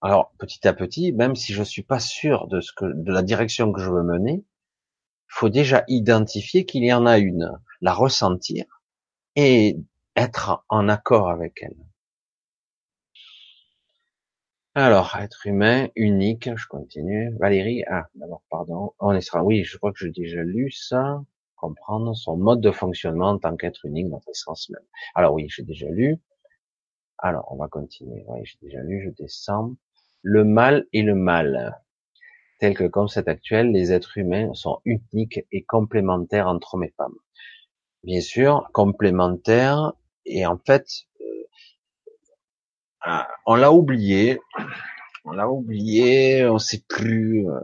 Alors, petit à petit, même si je suis pas sûr de la direction que je veux mener, il faut déjà identifier qu'il y en a une, la ressentir et être en accord avec elle. Alors, être humain, unique, je continue. Valérie, ah, d'abord, pardon. On est oui, je crois que j'ai déjà lu ça. Comprendre son mode de fonctionnement en tant qu'être unique, notre essence même. Alors oui, j'ai déjà lu. Alors, on va continuer. Oui, j'ai déjà lu, je descends. Le mal et le mal. Tel que concept actuel, les êtres humains sont uniques et complémentaires entre hommes et femmes. Bien sûr, complémentaires, et en fait, ah, on l'a oublié, on l'a oublié, on sait plus, euh,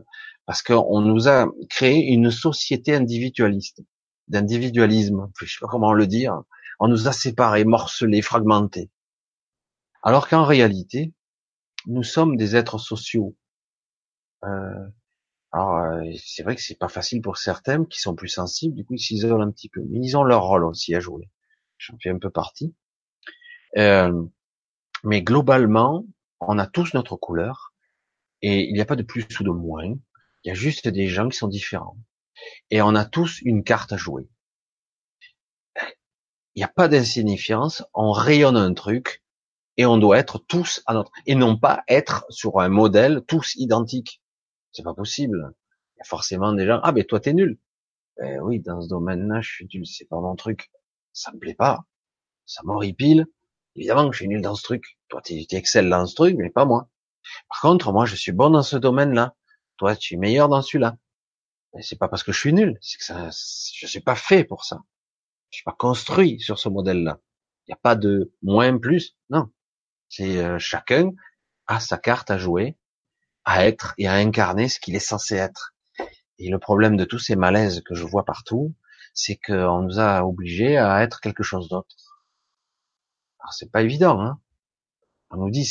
parce qu'on nous a créé une société individualiste, d'individualisme, je sais pas comment le dire. On nous a séparés, morcelés, fragmentés. Alors qu'en réalité, nous sommes des êtres sociaux. Euh, alors, euh, c'est vrai que c'est pas facile pour certains qui sont plus sensibles, du coup, ils s'isolent un petit peu. Mais ils ont leur rôle aussi à jouer. J'en fais un peu partie. Euh, mais globalement, on a tous notre couleur et il n'y a pas de plus ou de moins. Il y a juste des gens qui sont différents. Et on a tous une carte à jouer. Il n'y a pas d'insignifiance. On rayonne un truc et on doit être tous à notre et non pas être sur un modèle tous identiques. C'est pas possible. Il y a forcément des gens. Ah ben toi t'es nul. Ben oui, dans ce domaine-là, je suis nul. C'est pas mon truc. Ça me plaît pas. Ça m'horripile. Évidemment que je suis nul dans ce truc. Toi, tu excelles dans ce truc, mais pas moi. Par contre, moi, je suis bon dans ce domaine-là. Toi, tu es meilleur dans celui-là. Mais c'est pas parce que je suis nul, c'est que ça, je suis pas fait pour ça. Je suis pas construit sur ce modèle-là. Il n'y a pas de moins plus. Non. C'est euh, chacun a sa carte à jouer, à être et à incarner ce qu'il est censé être. Et le problème de tous ces malaises que je vois partout, c'est qu'on nous a obligés à être quelque chose d'autre. Alors c'est pas évident, hein. On nous dit,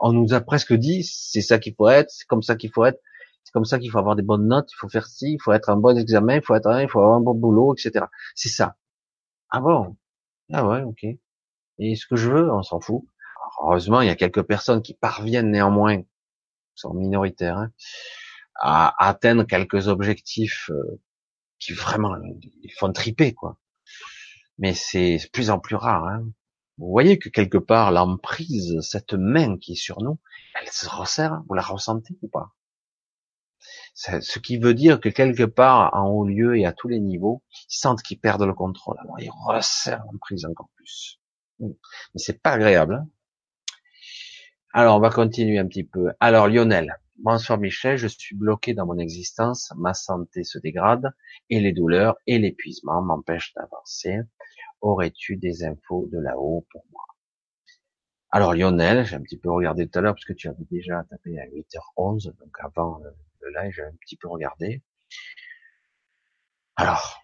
on nous a presque dit, c'est ça qu'il faut être, c'est comme ça qu'il faut être, c'est comme ça qu'il faut avoir des bonnes notes, il faut faire ci, il faut être un bon examen, il faut être, il faut avoir un bon boulot, etc. C'est ça. Ah bon? Ah ouais, ok. Et ce que je veux, on s'en fout. Heureusement, il y a quelques personnes qui parviennent néanmoins, sont minoritaires, hein, à atteindre quelques objectifs euh, qui vraiment ils font triper, quoi. Mais c'est de plus en plus rare. Hein. Vous voyez que quelque part, l'emprise, cette main qui est sur nous, elle se resserre, vous la ressentez ou pas? Ce qui veut dire que quelque part, en haut lieu et à tous les niveaux, ils sentent qu'ils perdent le contrôle. Alors ils resserrent l'emprise encore plus. Mais c'est pas agréable. Hein. Alors on va continuer un petit peu. Alors Lionel, bonsoir Michel, je suis bloqué dans mon existence, ma santé se dégrade et les douleurs et l'épuisement m'empêchent d'avancer. Aurais-tu des infos de là-haut pour moi? Alors Lionel, j'ai un petit peu regardé tout à l'heure parce que tu avais déjà tapé à 8h11, donc avant le live, j'ai un petit peu regardé. Alors,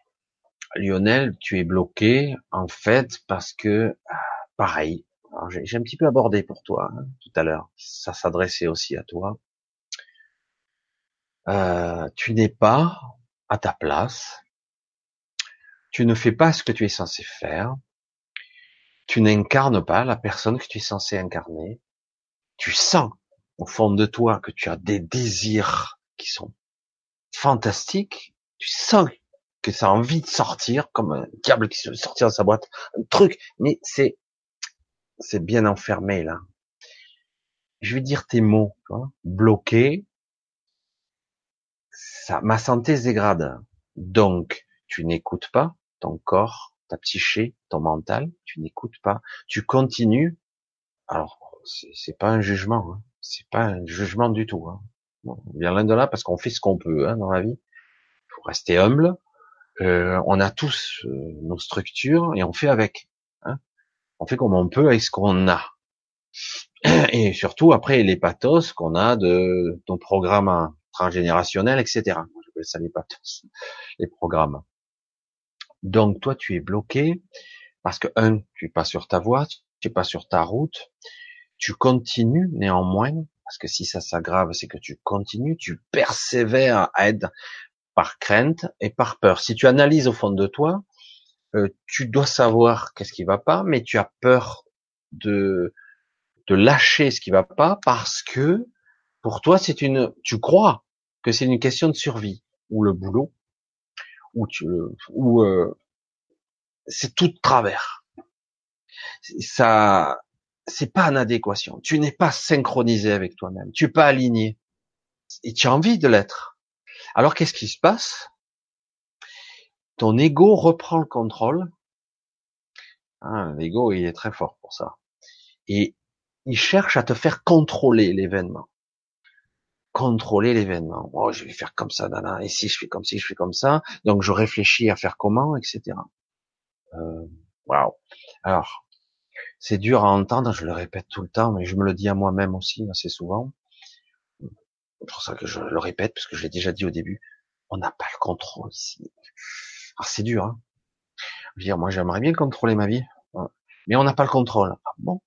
Lionel, tu es bloqué en fait parce que, ah, pareil, j'ai un petit peu abordé pour toi hein, tout à l'heure, ça s'adressait aussi à toi. Euh, tu n'es pas à ta place, tu ne fais pas ce que tu es censé faire, tu n'incarnes pas la personne que tu es censé incarner, tu sens au fond de toi que tu as des désirs qui sont fantastiques, tu sens que ça a envie de sortir comme un diable qui veut sortir de sa boîte, un truc, mais c'est c'est bien enfermé là. Je vais dire tes mots, bloqué, ça, ma santé se dégrade. Donc, tu n'écoutes pas, ton corps, ta psyché, ton mental, tu n'écoutes pas, tu continues. Alors, c'est pas un jugement, hein. c'est pas un jugement du tout. Hein. on vient l'un de là parce qu'on fait ce qu'on peut hein, dans la vie. Il faut rester humble. Euh, on a tous euh, nos structures et on fait avec. On fait comme on peut avec ce qu'on a. Et surtout après les pathos qu'on a de nos programmes transgénérationnels, etc. Ça les pathos, les programmes. Donc toi, tu es bloqué parce que un, tu es pas sur ta voie, tu es pas sur ta route, tu continues néanmoins parce que si ça s'aggrave, c'est que tu continues, tu persévères à être par crainte et par peur. Si tu analyses au fond de toi, tu dois savoir qu'est-ce qui va pas, mais tu as peur de de lâcher ce qui va pas parce que pour toi c'est une, tu crois que c'est une question de survie ou le boulot ou tu, ou euh, c'est tout travers. Ça, c'est pas en adéquation. Tu n'es pas synchronisé avec toi-même. Tu es pas aligné. Et tu as envie de l'être. Alors qu'est-ce qui se passe? Ton ego reprend le contrôle. Hein, L'ego, il est très fort pour ça. Et il cherche à te faire contrôler l'événement contrôler l'événement. Oh, je vais faire comme ça, nana. Et si je fais comme si je fais comme ça, donc je réfléchis à faire comment, etc. Euh, waouh. Alors, c'est dur à entendre, je le répète tout le temps, mais je me le dis à moi-même aussi assez souvent. C'est pour ça que je le répète, parce que je l'ai déjà dit au début. On n'a pas le contrôle ici. Alors c'est dur. Hein. Je veux dire, moi j'aimerais bien contrôler ma vie, mais on n'a pas le contrôle. Ah bon?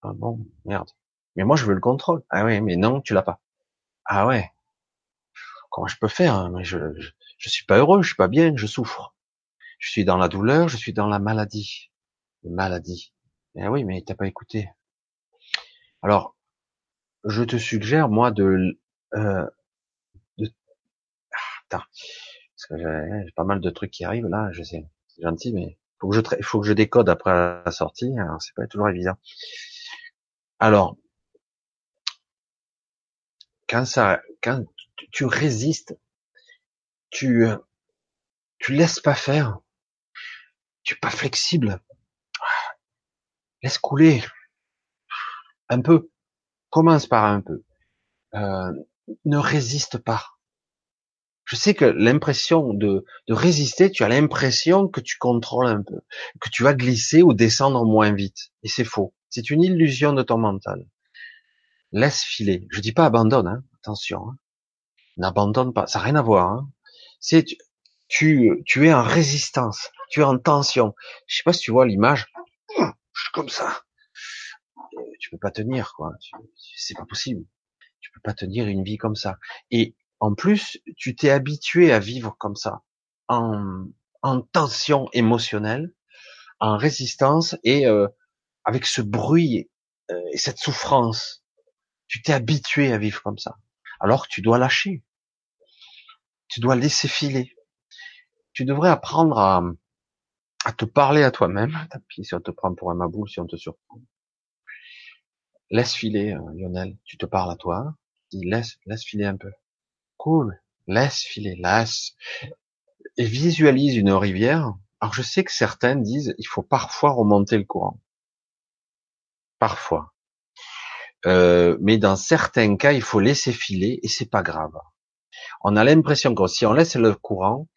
Ah bon, merde. Mais moi, je veux le contrôle. Ah oui, mais non, tu l'as pas. Ah ouais. Comment je peux faire hein, je, je, suis pas heureux, je suis pas bien, je souffre. Je suis dans la douleur, je suis dans la maladie. Maladie. Eh oui, mais t'as pas écouté. Alors, je te suggère moi de, euh, de... Ah, parce que j'ai pas mal de trucs qui arrivent là. Je sais, c'est gentil, mais faut que je faut que je décode après la sortie. Alors c'est pas toujours évident. Alors, quand ça, quand tu résistes, tu, tu laisses pas faire, tu es pas flexible, laisse couler un peu, commence par un peu, euh, ne résiste pas. Je sais que l'impression de, de résister, tu as l'impression que tu contrôles un peu, que tu vas glisser ou descendre moins vite. Et c'est faux. C'est une illusion de ton mental. Laisse filer. Je dis pas abandonne, hein. attention. Hein. N'abandonne pas. Ça n'a rien à voir. Hein. C'est tu, tu es en résistance. Tu es en tension. Je sais pas si tu vois l'image. Je suis comme ça. Tu peux pas tenir, quoi. C'est pas possible. Tu peux pas tenir une vie comme ça. Et en plus, tu t'es habitué à vivre comme ça, en, en tension émotionnelle, en résistance et euh, avec ce bruit euh, et cette souffrance. Tu t'es habitué à vivre comme ça. Alors tu dois lâcher. Tu dois laisser filer. Tu devrais apprendre à, à te parler à toi-même. Si on te prend pour un maboule, si on te surprend. Laisse filer, euh, Lionel. Tu te parles à toi. Laisse, laisse filer un peu. Cool. Laisse filer, laisse. Et visualise une rivière. Alors je sais que certains disent il faut parfois remonter le courant. Parfois. Euh, mais dans certains cas, il faut laisser filer et c'est pas grave. On a l'impression que si on laisse le courant,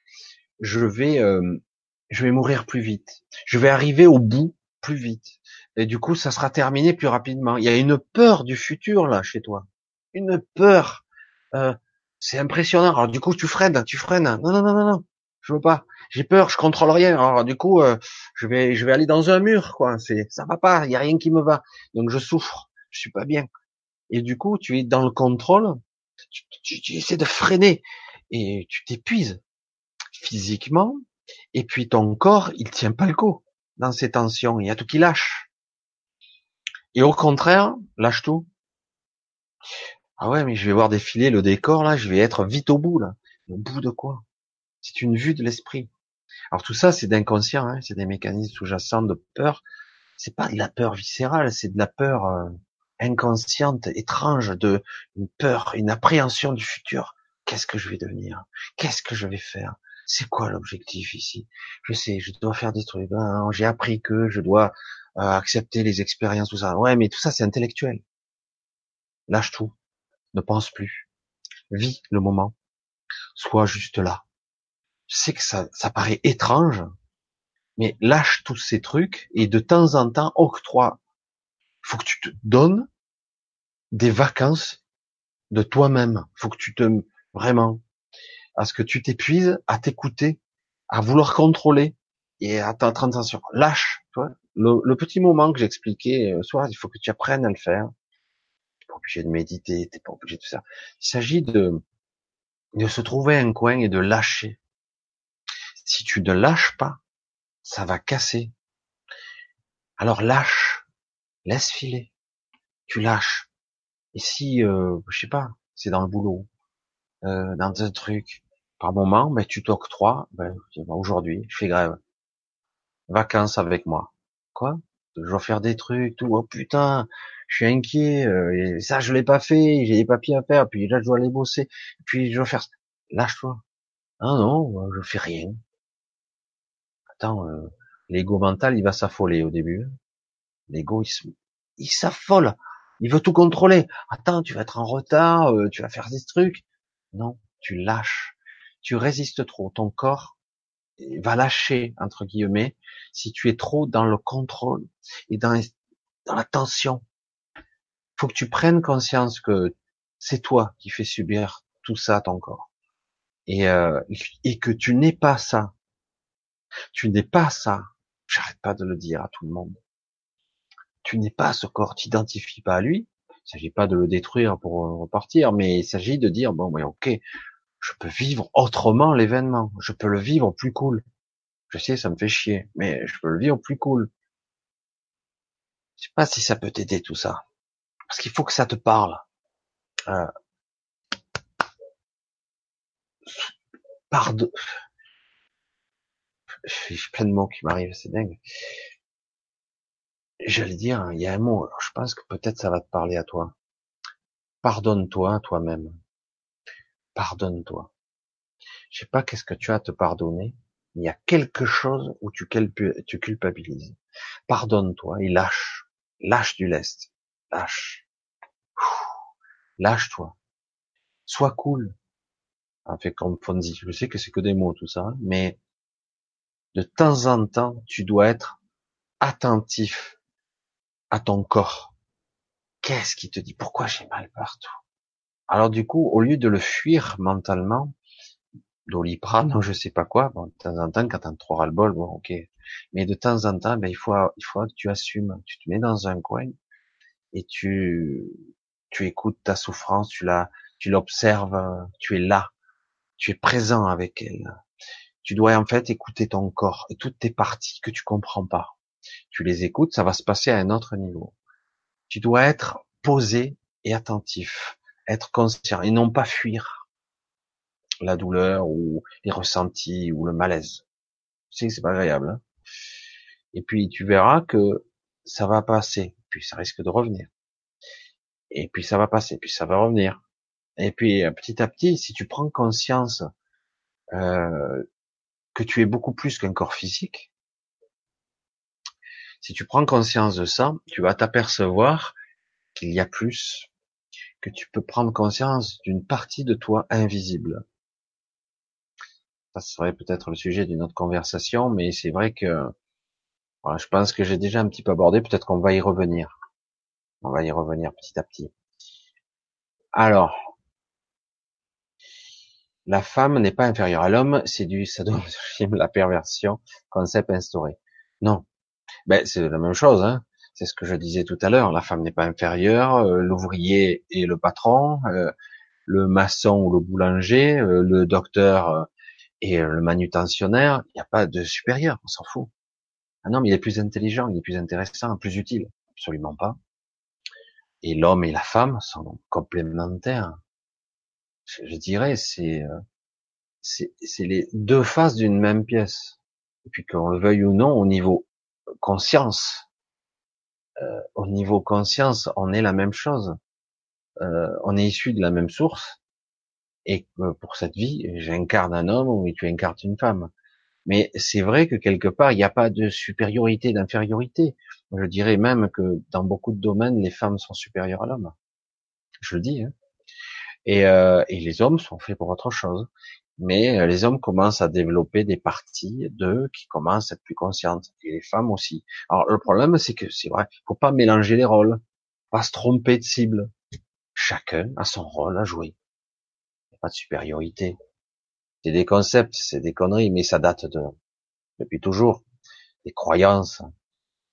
je vais, euh, je vais mourir plus vite. Je vais arriver au bout plus vite. Et du coup, ça sera terminé plus rapidement. Il y a une peur du futur là chez toi, une peur. Euh, c'est impressionnant. Alors du coup, tu freines, tu freines. Non, non, non, non, non. Je veux pas. J'ai peur, je contrôle rien. Alors du coup, euh, je vais, je vais aller dans un mur, quoi. C'est, ça va pas. Il y a rien qui me va. Donc je souffre. Je suis pas bien. Et du coup, tu es dans le contrôle. Tu, tu, tu essaies de freiner et tu t'épuises physiquement. Et puis ton corps, il tient pas le coup dans ces tensions. Il y a tout qui lâche. Et au contraire, lâche tout. Ah ouais, mais je vais voir défiler le décor là, je vais être vite au bout là. Au bout de quoi? C'est une vue de l'esprit. Alors tout ça, c'est d'inconscient, hein, c'est des mécanismes sous-jacents de peur. C'est pas de la peur viscérale, c'est de la peur euh, inconsciente, étrange, de une peur, une appréhension du futur. Qu'est-ce que je vais devenir? Qu'est-ce que je vais faire? C'est quoi l'objectif ici? Je sais, je dois faire des trucs. Hein, J'ai appris que je dois euh, accepter les expériences, tout ça. Ouais, mais tout ça, c'est intellectuel. Lâche tout ne pense plus. Vis le moment. Sois juste là. Je sais que ça, ça paraît étrange, mais lâche tous ces trucs et de temps en temps octroie. Faut que tu te donnes des vacances de toi-même. Faut que tu te vraiment à ce que tu t'épuises à t'écouter, à vouloir contrôler et à ta attention. Lâche. Toi, le, le, petit moment que j'expliquais euh, soir, il faut que tu apprennes à le faire obligé de méditer, t'es pas obligé de ça. Il s'agit de, de se trouver un coin et de lâcher. Si tu ne lâches pas, ça va casser. Alors lâche, laisse filer. Tu lâches. Et si, euh, je sais pas, c'est dans le boulot, euh, dans un truc, par moment, mais ben, tu t'octroies, ben, aujourd'hui, je fais grève. Vacances avec moi. Quoi? Je dois faire des trucs, tout. Oh putain, je suis inquiet, euh, ça je l'ai pas fait, j'ai des papiers à faire, puis là je dois aller bosser, puis je dois faire. Lâche-toi. Ah non, je fais rien. Attends, euh, l'ego mental il va s'affoler au début. L'ego il, s'affole, il veut tout contrôler. Attends, tu vas être en retard, euh, tu vas faire des trucs. Non, tu lâches, tu résistes trop. Ton corps va lâcher entre guillemets si tu es trop dans le contrôle et dans la tension faut que tu prennes conscience que c'est toi qui fais subir tout ça à ton corps. Et, euh, et que tu n'es pas ça. Tu n'es pas ça. J'arrête pas de le dire à tout le monde. tu n'es pas ce corps, tu t'identifies pas à lui. Il s'agit pas de le détruire pour repartir, mais il s'agit de dire bon, mais ok, je peux vivre autrement l'événement, je peux le vivre plus cool. Je sais, ça me fait chier, mais je peux le vivre plus cool. Je sais pas si ça peut t'aider tout ça, parce qu'il faut que ça te parle. Euh, pardon. J'ai plein de mots qui m'arrivent, c'est dingue. J'allais dire, il y a un mot, je pense que peut-être ça va te parler à toi. Pardonne-toi toi-même. Pardonne-toi. Je sais pas qu'est-ce que tu as à te pardonner, il y a quelque chose où tu, tu culpabilises. Pardonne-toi et lâche. Lâche du lest. Lâche. Lâche-toi. Sois cool. En fait, comme Fonzi, je sais que c'est que des mots tout ça, mais de temps en temps, tu dois être attentif à ton corps. Qu'est-ce qui te dit? Pourquoi j'ai mal partout? Alors du coup, au lieu de le fuir mentalement, doliprane je sais pas quoi, bon, de temps en temps, quand t'as trop ras-le-bol, bon, ok. Mais de temps en temps, ben, il faut, il faut que tu assumes. Tu te mets dans un coin et tu, tu écoutes ta souffrance, tu la, tu l'observes, tu es là, tu es présent avec elle. Tu dois en fait écouter ton corps et toutes tes parties que tu comprends pas. Tu les écoutes, ça va se passer à un autre niveau. Tu dois être posé et attentif, être conscient et non pas fuir la douleur ou les ressentis ou le malaise. Tu sais que c'est pas agréable. Hein et puis tu verras que ça va passer, puis ça risque de revenir. Et puis ça va passer, puis ça va revenir. Et puis euh, petit à petit, si tu prends conscience euh, que tu es beaucoup plus qu'un corps physique, si tu prends conscience de ça, tu vas t'apercevoir qu'il y a plus, que tu peux prendre conscience d'une partie de toi invisible. Ça serait peut-être le sujet d'une autre conversation, mais c'est vrai que je pense que j'ai déjà un petit peu abordé, peut-être qu'on va y revenir. On va y revenir petit à petit. Alors, la femme n'est pas inférieure à l'homme, c'est du sadomasochisme, la perversion, concept instauré. Non, ben c'est la même chose. Hein. C'est ce que je disais tout à l'heure. La femme n'est pas inférieure, euh, l'ouvrier est le patron, euh, le maçon ou le boulanger, euh, le docteur et le manutentionnaire. Il n'y a pas de supérieur, on s'en fout. Ah non, mais il est plus intelligent, il est plus intéressant, plus utile. Absolument pas. Et l'homme et la femme sont complémentaires je, dirais, c'est euh, c'est les deux faces d'une même pièce. Et puis qu'on le veuille ou non, au niveau conscience, euh, au niveau conscience, on est la même chose. Euh, on est issu de la même source. Et pour cette vie, j'incarne un homme ou tu incarnes une femme. Mais c'est vrai que quelque part, il n'y a pas de supériorité, d'infériorité. Je dirais même que dans beaucoup de domaines, les femmes sont supérieures à l'homme. Je le dis. Hein. Et, euh, et les hommes sont faits pour autre chose. Mais euh, les hommes commencent à développer des parties d'eux qui commencent à être plus conscientes. Et les femmes aussi. Alors le problème, c'est que c'est vrai, faut pas mélanger les rôles, pas se tromper de cible. Chacun a son rôle à jouer. Il n'y a pas de supériorité. C'est des concepts, c'est des conneries, mais ça date de depuis toujours. Des croyances,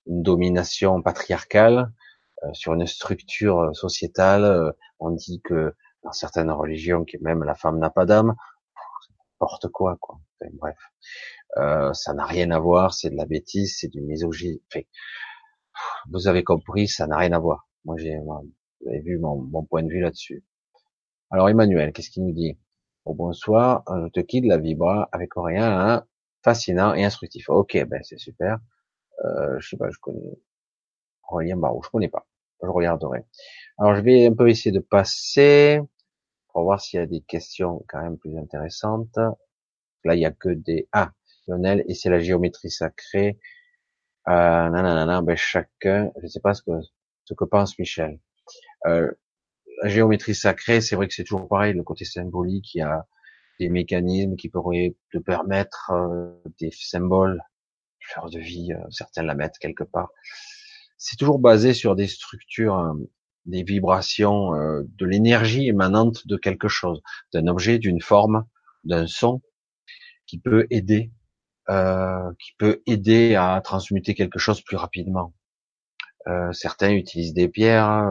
une domination patriarcale euh, sur une structure sociétale. on dit que dans certaines religions, qui même la femme n'a pas d'âme, n'importe quoi, quoi. bref, euh, ça n'a rien à voir, c'est de la bêtise, c'est du misogyne. vous avez compris, ça n'a rien à voir. Moi, j'ai, vu mon, point de vue là-dessus. Alors, Emmanuel, qu'est-ce qu'il nous dit? Au bonsoir, je te quitte la vibra avec Aurélien, hein, fascinant et instructif. Ok, ben c'est super. Euh, je sais pas, je connais Aurélien Barreau, je connais pas. Je regarderai. Alors, je vais un peu essayer de passer pour voir s'il y a des questions quand même plus intéressantes. Là, il y a que des ah Lionel et c'est la géométrie sacrée. Euh, nanana, ben chacun, je ne sais pas ce que ce que pense Michel. Euh, la géométrie sacrée, c'est vrai que c'est toujours pareil, le côté symbolique, il y a des mécanismes qui pourraient te permettre euh, des symboles, fleurs de vie, euh, certains la mettent quelque part. C'est toujours basé sur des structures euh, des vibrations, euh, de l'énergie émanante de quelque chose, d'un objet, d'une forme, d'un son, qui peut aider, euh, qui peut aider à transmuter quelque chose plus rapidement. Euh, certains utilisent des pierres.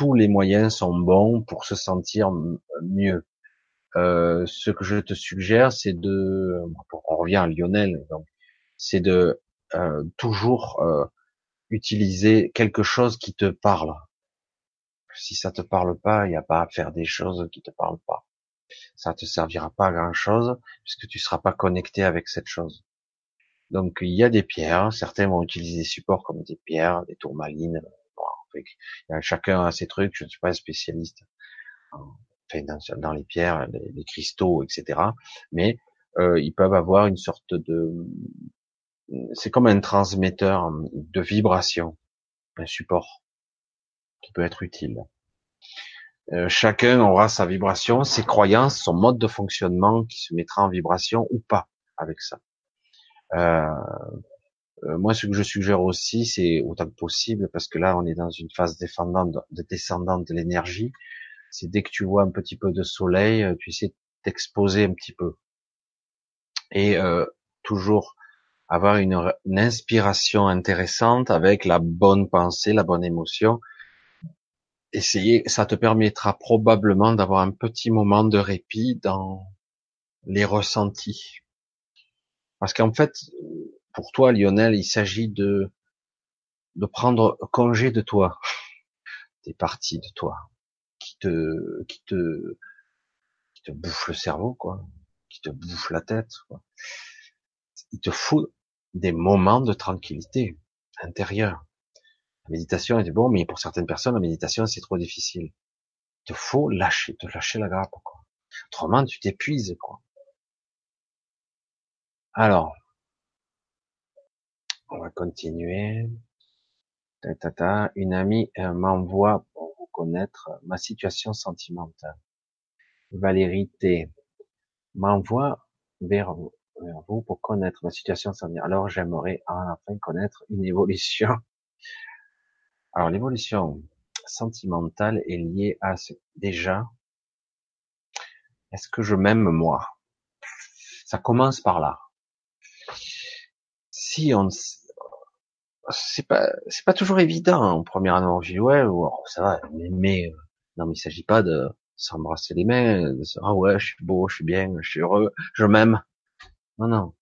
Tous les moyens sont bons pour se sentir mieux. Euh, ce que je te suggère, c'est de, on revient à Lionel, c'est de euh, toujours euh, utiliser quelque chose qui te parle. Si ça te parle pas, il n'y a pas à faire des choses qui te parlent pas. Ça te servira pas à grand chose puisque tu seras pas connecté avec cette chose. Donc il y a des pierres, certains vont utiliser des supports comme des pierres, des tourmalines. Chacun a ses trucs. Je ne suis pas spécialiste dans, les pierres, les, cristaux, etc. Mais euh, ils peuvent avoir une sorte de, c'est comme un transmetteur de vibration, un support qui peut être utile. Euh, chacun aura sa vibration, ses croyances, son mode de fonctionnement qui se mettra en vibration ou pas avec ça. Euh, moi, ce que je suggère aussi, c'est autant que possible, parce que là, on est dans une phase descendante, de descendante de l'énergie. C'est dès que tu vois un petit peu de soleil, euh, tu essaies de t'exposer un petit peu. Et euh, toujours avoir une, une, inspiration intéressante avec la bonne pensée, la bonne émotion. Essayer, ça te permettra probablement d'avoir un petit moment de répit dans les ressentis. Parce qu'en fait, pour toi, Lionel, il s'agit de, de prendre congé de toi, des parties de toi, qui te, qui te, qui te bouffe le cerveau, quoi, qui te bouffe la tête, quoi. Il te faut des moments de tranquillité intérieure. La méditation est bon, mais pour certaines personnes, la méditation, c'est trop difficile. Il te faut lâcher, te lâcher la grappe, quoi. Autrement, tu t'épuises, quoi. Alors, on va continuer. Ta, Une amie euh, m'envoie pour vous connaître ma situation sentimentale. Valérie T m'envoie vers vous, vers vous pour connaître ma situation sentimentale. Alors j'aimerais enfin connaître une évolution. Alors l'évolution sentimentale est liée à ce, déjà, est-ce que je m'aime moi? Ça commence par là. Si on c'est pas c'est pas toujours évident en première annonce. Ouais, ça va, mais, euh, non, mais il s'agit pas de s'embrasser les mains, de se, ah ouais, je suis beau, je suis bien, je suis heureux, je m'aime. Non, non.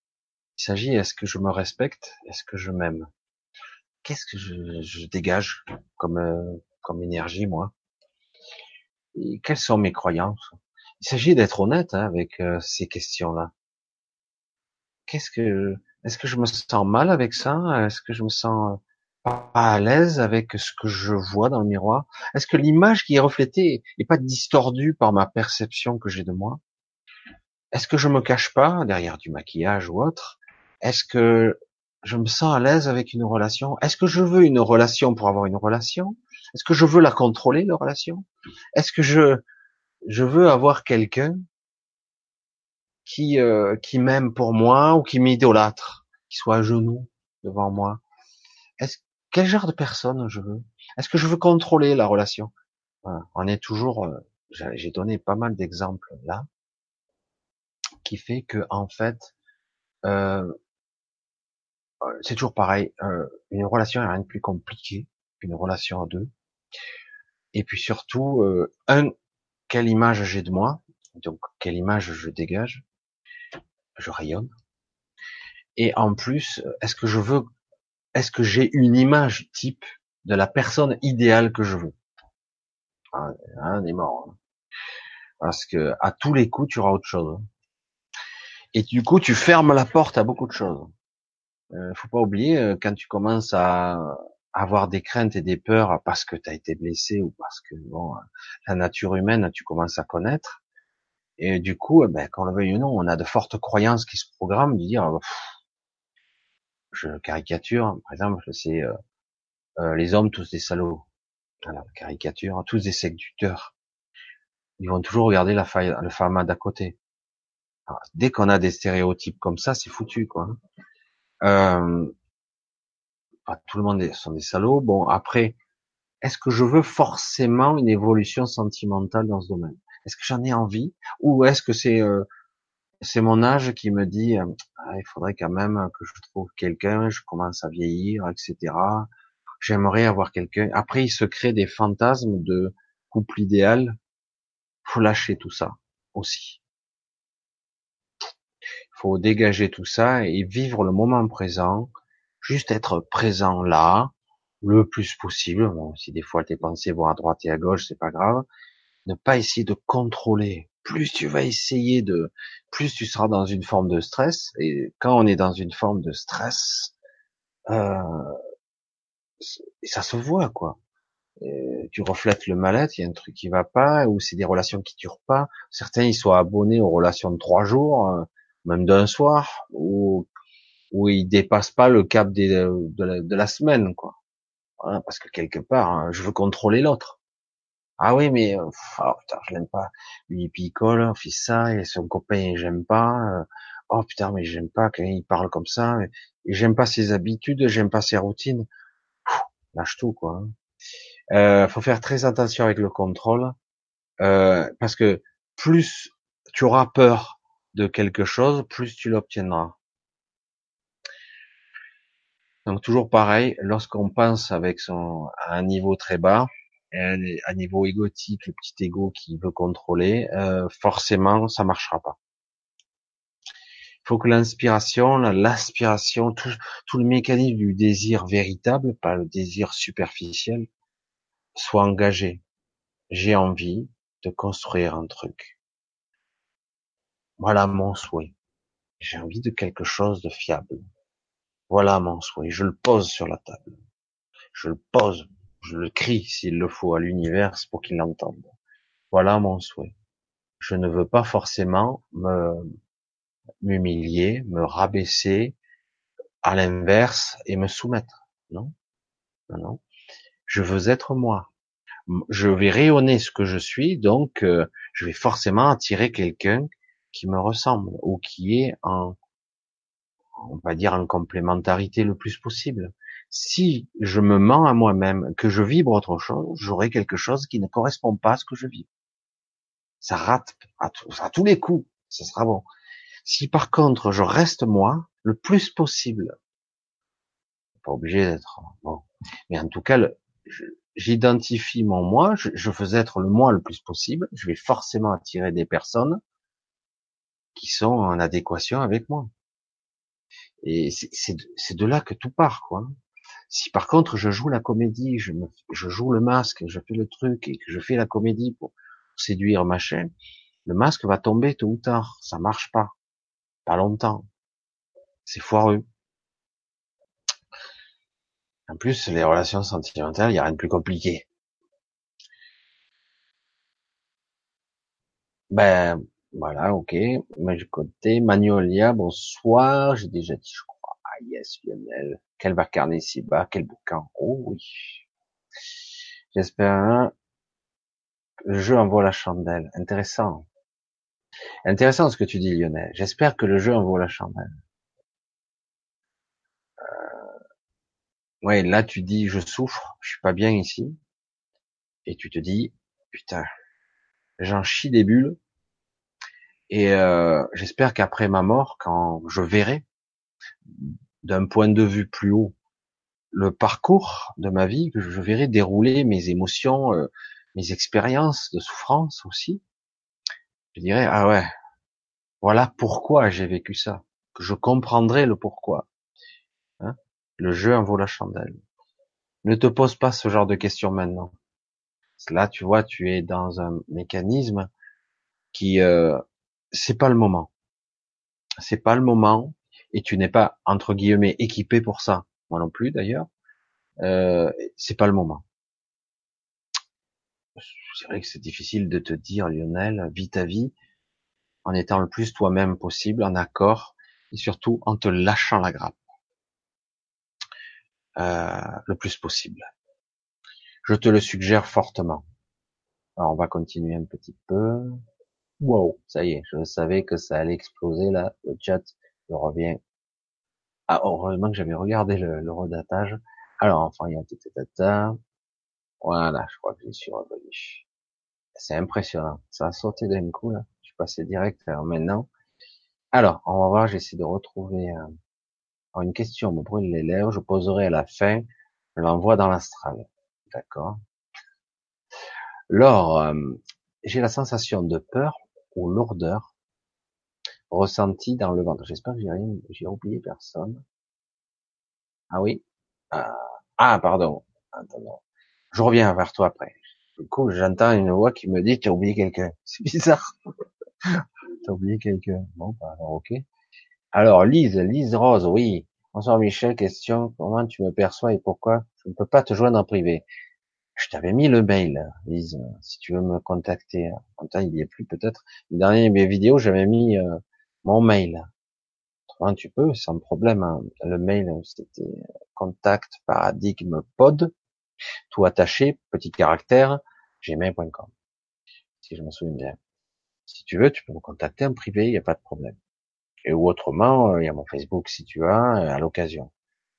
Il s'agit est-ce que je me respecte, est-ce que je m'aime? Qu'est-ce que je, je, dégage comme euh, comme énergie moi? Quelles sont mes croyances? Il s'agit d'être honnête hein, avec euh, ces questions-là. Qu'est-ce que est-ce que je me sens mal avec ça? Est-ce que je me sens pas à l'aise avec ce que je vois dans le miroir? Est-ce que l'image qui est reflétée est pas distordue par ma perception que j'ai de moi? Est-ce que je me cache pas derrière du maquillage ou autre? Est-ce que je me sens à l'aise avec une relation? Est-ce que je veux une relation pour avoir une relation? Est-ce que je veux la contrôler, la relation? Est-ce que je, je veux avoir quelqu'un qui euh, qui m'aime pour moi ou qui m'idolâtre, qui soit à genoux devant moi. Est-ce quel genre de personne je veux? Est-ce que je veux contrôler la relation? On est toujours, euh, j'ai donné pas mal d'exemples là, qui fait que en fait, euh, c'est toujours pareil. une relation est rien de plus compliqué qu'une relation à deux. Et puis surtout, un, quelle image j'ai de moi, donc quelle image je dégage, je rayonne. Et en plus, est-ce que je veux, est-ce que j'ai une image type de la personne idéale que je veux? Ah, On est mort. Hein. Parce que à tous les coups, tu auras autre chose. Hein. Et du coup, tu fermes la porte à beaucoup de choses. Euh, faut pas oublier euh, quand tu commences à avoir des craintes et des peurs parce que tu as été blessé ou parce que bon, la nature humaine, tu commences à connaître. Et du coup, eh ben, quand on le veuille ou non, on a de fortes croyances qui se programment de dire, je caricature, par exemple, c'est euh, euh, les hommes tous des salauds. Alors, caricature, tous des séducteurs. Ils vont toujours regarder la, faille, le femme d'à côté. dès qu'on a des stéréotypes comme ça, c'est foutu, quoi. Euh, tout le monde sont des salauds. Bon, après, est-ce que je veux forcément une évolution sentimentale dans ce domaine? Est-ce que j'en ai envie? Ou est-ce que c'est euh, c'est mon âge qui me dit euh, ah, il faudrait quand même que je trouve quelqu'un, je commence à vieillir, etc. j'aimerais avoir quelqu'un. Après, il se crée des fantasmes de couple idéal. Faut lâcher tout ça aussi. Faut dégager tout ça et vivre le moment présent, juste être présent là, le plus possible. Bon, si des fois tes pensées vont à droite et à gauche, c'est pas grave. Ne pas essayer de contrôler. Plus tu vas essayer de, plus tu seras dans une forme de stress. Et quand on est dans une forme de stress, euh, ça se voit quoi. tu reflètes le mal-être, il y a un truc qui va pas, ou c'est des relations qui durent pas. Certains ils sont abonnés aux relations de trois jours, euh, même d'un soir, ou où ils dépassent pas le cap de, la, semaine quoi. Parce que quelque part, hein, je veux contrôler l'autre. Ah oui, mais euh, oh, putain, je l'aime pas. Lui, il picole, on fait ça, et son copain, j'aime pas. Euh, oh putain, mais j'aime pas quand il parle comme ça. J'aime pas ses habitudes, j'aime pas ses routines. lâche tout, quoi. Hein. Euh, faut faire très attention avec le contrôle, euh, parce que plus tu auras peur de quelque chose, plus tu l'obtiendras. Donc toujours pareil, lorsqu'on pense avec son à un niveau très bas, à niveau égotique, le petit ego qui veut contrôler, euh, forcément ça marchera pas. Il faut que l'inspiration, l'aspiration, tout, tout le mécanisme du désir véritable, pas le désir superficiel, soit engagé. J'ai envie de construire un truc. Voilà mon souhait. J'ai envie de quelque chose de fiable. Voilà mon souhait. Je le pose sur la table. Je le pose. Je le crie s'il le faut à l'univers pour qu'il l'entende. Voilà mon souhait. Je ne veux pas forcément me m'humilier, me rabaisser à l'inverse et me soumettre. Non, non. Je veux être moi. Je vais rayonner ce que je suis, donc euh, je vais forcément attirer quelqu'un qui me ressemble ou qui est en on va dire en complémentarité le plus possible. Si je me mens à moi-même que je vibre autre chose, j'aurai quelque chose qui ne correspond pas à ce que je vis. Ça rate à, tous les coups, ce sera bon. Si par contre je reste moi le plus possible, pas obligé d'être bon, mais en tout cas, j'identifie mon moi, je, je veux être le moi le plus possible, je vais forcément attirer des personnes qui sont en adéquation avec moi. Et c'est de là que tout part, quoi. Si par contre je joue la comédie, je, joue le masque, je fais le truc et que je fais la comédie pour séduire machin, le masque va tomber tôt ou tard. Ça marche pas, pas longtemps. C'est foireux. En plus, les relations sentimentales, il n'y a rien de plus compliqué. Ben, voilà, ok. Du côté Magnolia, bonsoir. J'ai déjà dit, je crois. Yes, Lionel. Quel carnet ici bas, quel bouquin. Oh oui. J'espère le jeu envoie la chandelle. Intéressant. Intéressant ce que tu dis, Lionel. J'espère que le jeu envoie la chandelle. Euh... Ouais, là tu dis je souffre, je suis pas bien ici. Et tu te dis, putain, j'en chie des bulles et euh, j'espère qu'après ma mort, quand je verrai d'un point de vue plus haut le parcours de ma vie, que je verrai dérouler mes émotions, euh, mes expériences de souffrance aussi, je dirais ah ouais, voilà pourquoi j'ai vécu ça, que je comprendrai le pourquoi. Hein le jeu en vaut la chandelle. Ne te pose pas ce genre de questions maintenant. Là, tu vois, tu es dans un mécanisme qui euh, c'est pas le moment. C'est pas le moment et tu n'es pas entre guillemets équipé pour ça. Moi non plus d'ailleurs. Euh, c'est pas le moment. C'est vrai que c'est difficile de te dire Lionel, vis ta vie en étant le plus toi-même possible, en accord et surtout en te lâchant la grappe euh, le plus possible. Je te le suggère fortement. On va continuer un petit peu. Wow, ça y est, je savais que ça allait exploser là, le chat, je reviens. Ah, heureusement que j'avais regardé le, le redatage. Alors, enfin, il y a tout tata. Voilà, je crois que je suis revenu. C'est impressionnant. Ça a sauté d'un coup, là. Je suis passé direct vers maintenant. Alors, on va voir, j'essaie de retrouver euh, une question me brûle les lèvres. Je poserai à la fin Je l'envoie dans l'astral. D'accord. Lors, euh, j'ai la sensation de peur ou lourdeur ressentie dans le ventre. J'espère que j'ai rien, j'ai oublié personne. Ah oui. Ah, ah pardon. Je reviens vers toi après. Du coup, j'entends une voix qui me dit, tu as oublié quelqu'un. C'est bizarre. T'as oublié quelqu'un. Bon, bah, alors, ok. Alors, Lise, Lise Rose, oui. Bonsoir Michel, question, comment tu me perçois et pourquoi je ne peux pas te joindre en privé? Je t'avais mis le mail, Lise, si tu veux me contacter. En il y est plus peut-être. Dernière mes vidéos, j'avais mis euh, mon mail. tu peux, sans problème. Hein. Le mail, c'était contact paradigme pod, tout attaché, petit caractère, gmail.com. Si je me souviens bien. Si tu veux, tu peux me contacter en privé, il n'y a pas de problème. Et ou autrement, euh, il y a mon Facebook si tu as, euh, à l'occasion.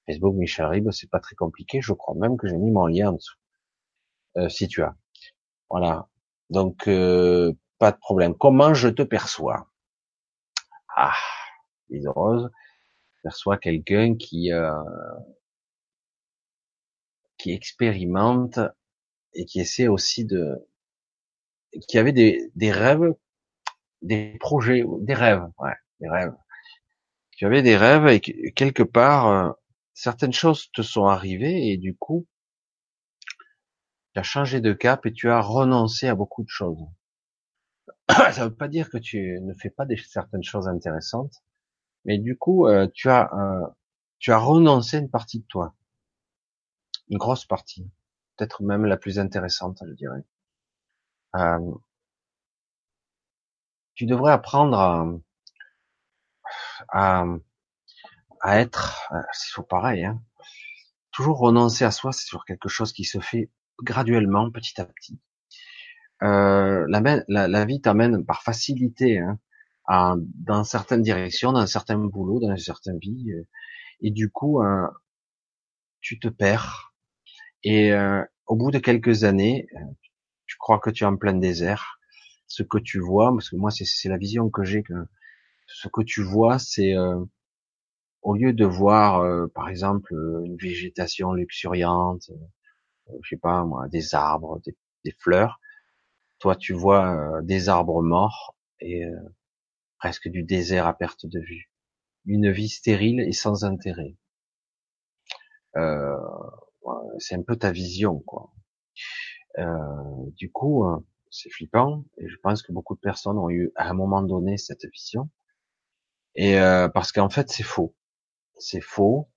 Facebook Michel Rib, c'est pas très compliqué, je crois même que j'ai mis mon lien en dessous. Euh, si tu as. Voilà. Donc pas de problème. Comment je te perçois? Ah, Lise Rose, perçoit quelqu'un qui euh, qui expérimente et qui essaie aussi de qui avait des, des rêves des projets, des rêves, ouais, des rêves. Tu avais des rêves et quelque part, euh, certaines choses te sont arrivées et du coup, tu as changé de cap et tu as renoncé à beaucoup de choses. Ça veut pas dire que tu ne fais pas des, certaines choses intéressantes, mais du coup, euh, tu as, euh, tu as renoncé à une partie de toi, une grosse partie, peut-être même la plus intéressante, je dirais. Euh, tu devrais apprendre à, à, être, c'est pareil, hein, toujours renoncer à soi, c'est sur quelque chose qui se fait graduellement, petit à petit. Euh, la, la, la, vie t'amène par facilité hein, à, dans certaines directions, dans certains boulots, dans certaines vies, euh, et du coup, euh, tu te perds. Et euh, au bout de quelques années, euh, tu crois que tu es en plein désert, ce que tu vois, parce que moi c'est la vision que j'ai, que ce que tu vois, c'est euh, au lieu de voir, euh, par exemple, une végétation luxuriante, je sais pas moi, des arbres, des, fleurs, toi tu vois des arbres morts et presque du désert à perte de vue, une vie stérile et sans intérêt. c'est un peu ta vision, quoi. du coup, c'est flippant, et je pense que beaucoup de personnes ont eu à un moment donné cette vision. Et euh, parce qu'en fait, c'est faux. C'est faux,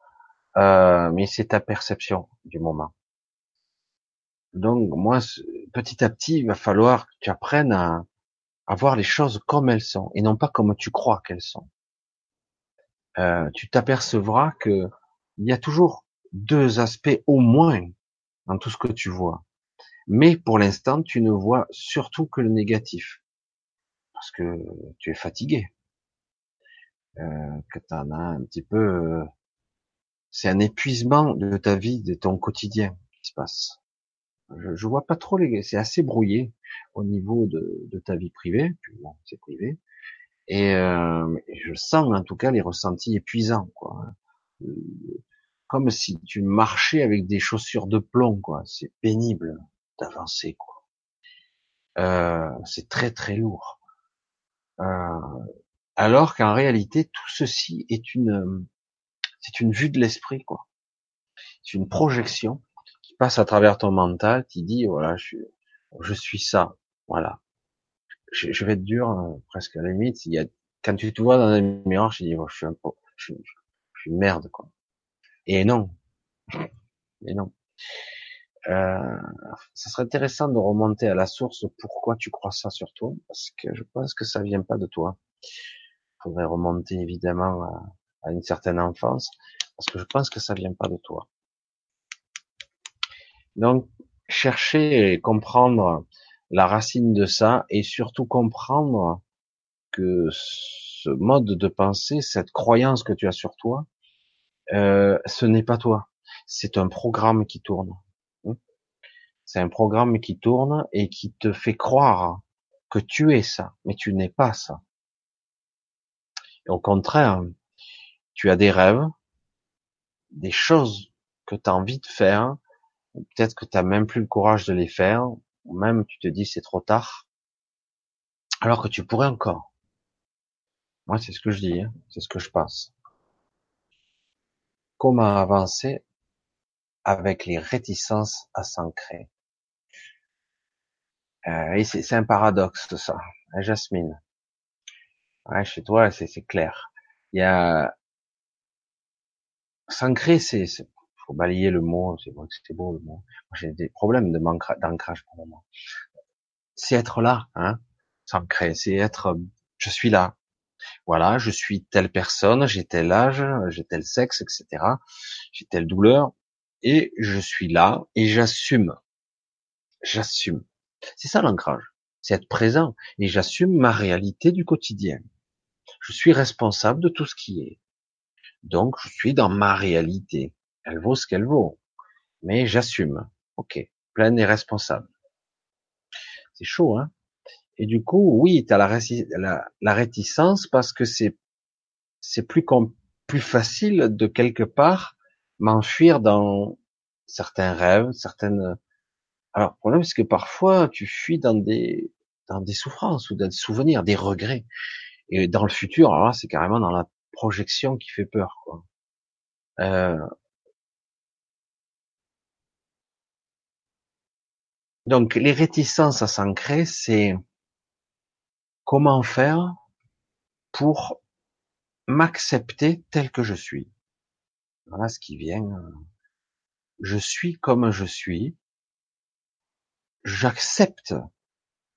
euh, mais c'est ta perception du moment. Donc moi, petit à petit, il va falloir que tu apprennes à, à voir les choses comme elles sont, et non pas comme tu crois qu'elles sont. Euh, tu t'apercevras que il y a toujours deux aspects au moins dans tout ce que tu vois. Mais pour l'instant, tu ne vois surtout que le négatif. Parce que tu es fatigué. Euh, que tu as un petit peu... Euh, c'est un épuisement de ta vie, de ton quotidien qui se passe. Je, je vois pas trop les... C'est assez brouillé au niveau de, de ta vie privée. bon, c'est privé. Et euh, je sens en tout cas les ressentis épuisants. Quoi. Euh, comme si tu marchais avec des chaussures de plomb. quoi. C'est pénible d'avancer quoi. Euh, c'est très très lourd. Euh, alors qu'en réalité tout ceci est une c'est une vue de l'esprit quoi. C'est une projection qui passe à travers ton mental qui dit voilà je suis je suis ça voilà. Je, vais être dur hein, presque à la limite. Il y a quand tu te vois dans un miroir, je dis oh, je suis un peu je, suis une merde quoi. Et non, et non. Euh, ça serait intéressant de remonter à la source pourquoi tu crois ça sur toi, parce que je pense que ça vient pas de toi. Il faudrait remonter évidemment à, une certaine enfance, parce que je pense que ça vient pas de toi. Donc, chercher et comprendre la racine de ça, et surtout comprendre que ce mode de pensée, cette croyance que tu as sur toi, euh, ce n'est pas toi. C'est un programme qui tourne. C'est un programme qui tourne et qui te fait croire que tu es ça, mais tu n'es pas ça. au contraire, tu as des rêves, des choses que tu as envie de faire, peut-être que tu n'as même plus le courage de les faire, ou même tu te dis c'est trop tard, alors que tu pourrais encore. Moi, c'est ce que je dis, hein. c'est ce que je pense. Comment avancer avec les réticences à s'ancrer? Euh, Et c'est un paradoxe ça, hein, Jasmine? Chez toi, c'est clair. Il y a s'ancrer, c'est faut balayer le mot. C'est que c'était beau le mot. J'ai des problèmes de d'ancrage pour le moment. C'est être là, hein. S'ancrer, c'est être. Je suis là. Voilà, je suis telle personne, j'ai tel âge, j'ai tel sexe, etc. J'ai telle douleur et je suis là et j'assume. J'assume. C'est ça l'ancrage. C'est être présent et j'assume ma réalité du quotidien. Je suis responsable de tout ce qui est. Donc, je suis dans ma réalité. Elle vaut ce qu'elle vaut. Mais j'assume. Ok. Pleine et responsable. C'est chaud, hein? Et du coup, oui, tu as la, réticence parce que c'est c'est plus plus facile de quelque part m'enfuir dans certains rêves, certaines. Alors, le problème, c'est que parfois, tu fuis dans des dans des souffrances ou dans des souvenirs, des regrets. Et dans le futur, alors c'est carrément dans la projection qui fait peur, quoi. Euh... Donc, les réticences à s'ancrer, c'est comment faire pour m'accepter tel que je suis. Voilà ce qui vient. Je suis comme je suis. J'accepte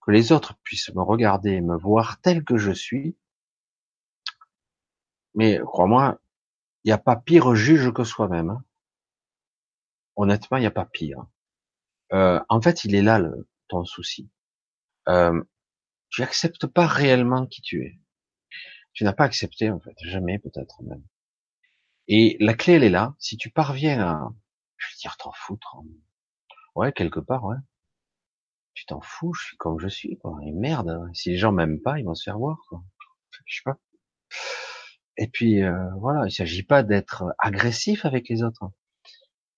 que les autres puissent me regarder et me voir tel que je suis. Mais crois-moi, il n'y a pas pire juge que soi-même. Hein. Honnêtement, il n'y a pas pire. Euh, en fait, il est là le, ton souci. Euh, tu acceptes pas réellement qui tu es. Tu n'as pas accepté en fait, jamais peut-être même. Et la clé elle est là. Si tu parviens à, je veux dire, t'en foutre. Hein. Ouais, quelque part, ouais. Tu t'en fous, je suis comme je suis, quoi. Et merde, hein. si les gens m'aiment pas, ils vont se faire voir, quoi. Je sais pas. Et puis euh, voilà, il s'agit pas d'être agressif avec les autres.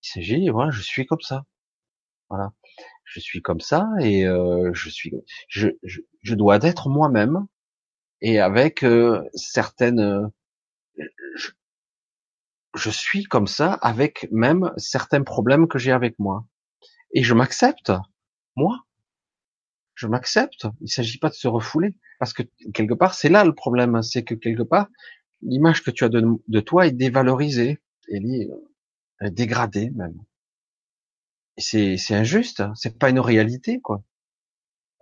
Il s'agit, voilà, je suis comme ça. Voilà, je suis comme ça et euh, je suis, je, je, dois être moi-même et avec euh, certaines, je, je, suis comme ça avec même certains problèmes que j'ai avec moi et je m'accepte, moi. Je m'accepte. Il s'agit pas de se refouler parce que quelque part c'est là le problème, c'est que quelque part l'image que tu as de, toi est dévalorisée, elle est, dégradée même. C'est, c'est injuste, hein. c'est pas une réalité quoi.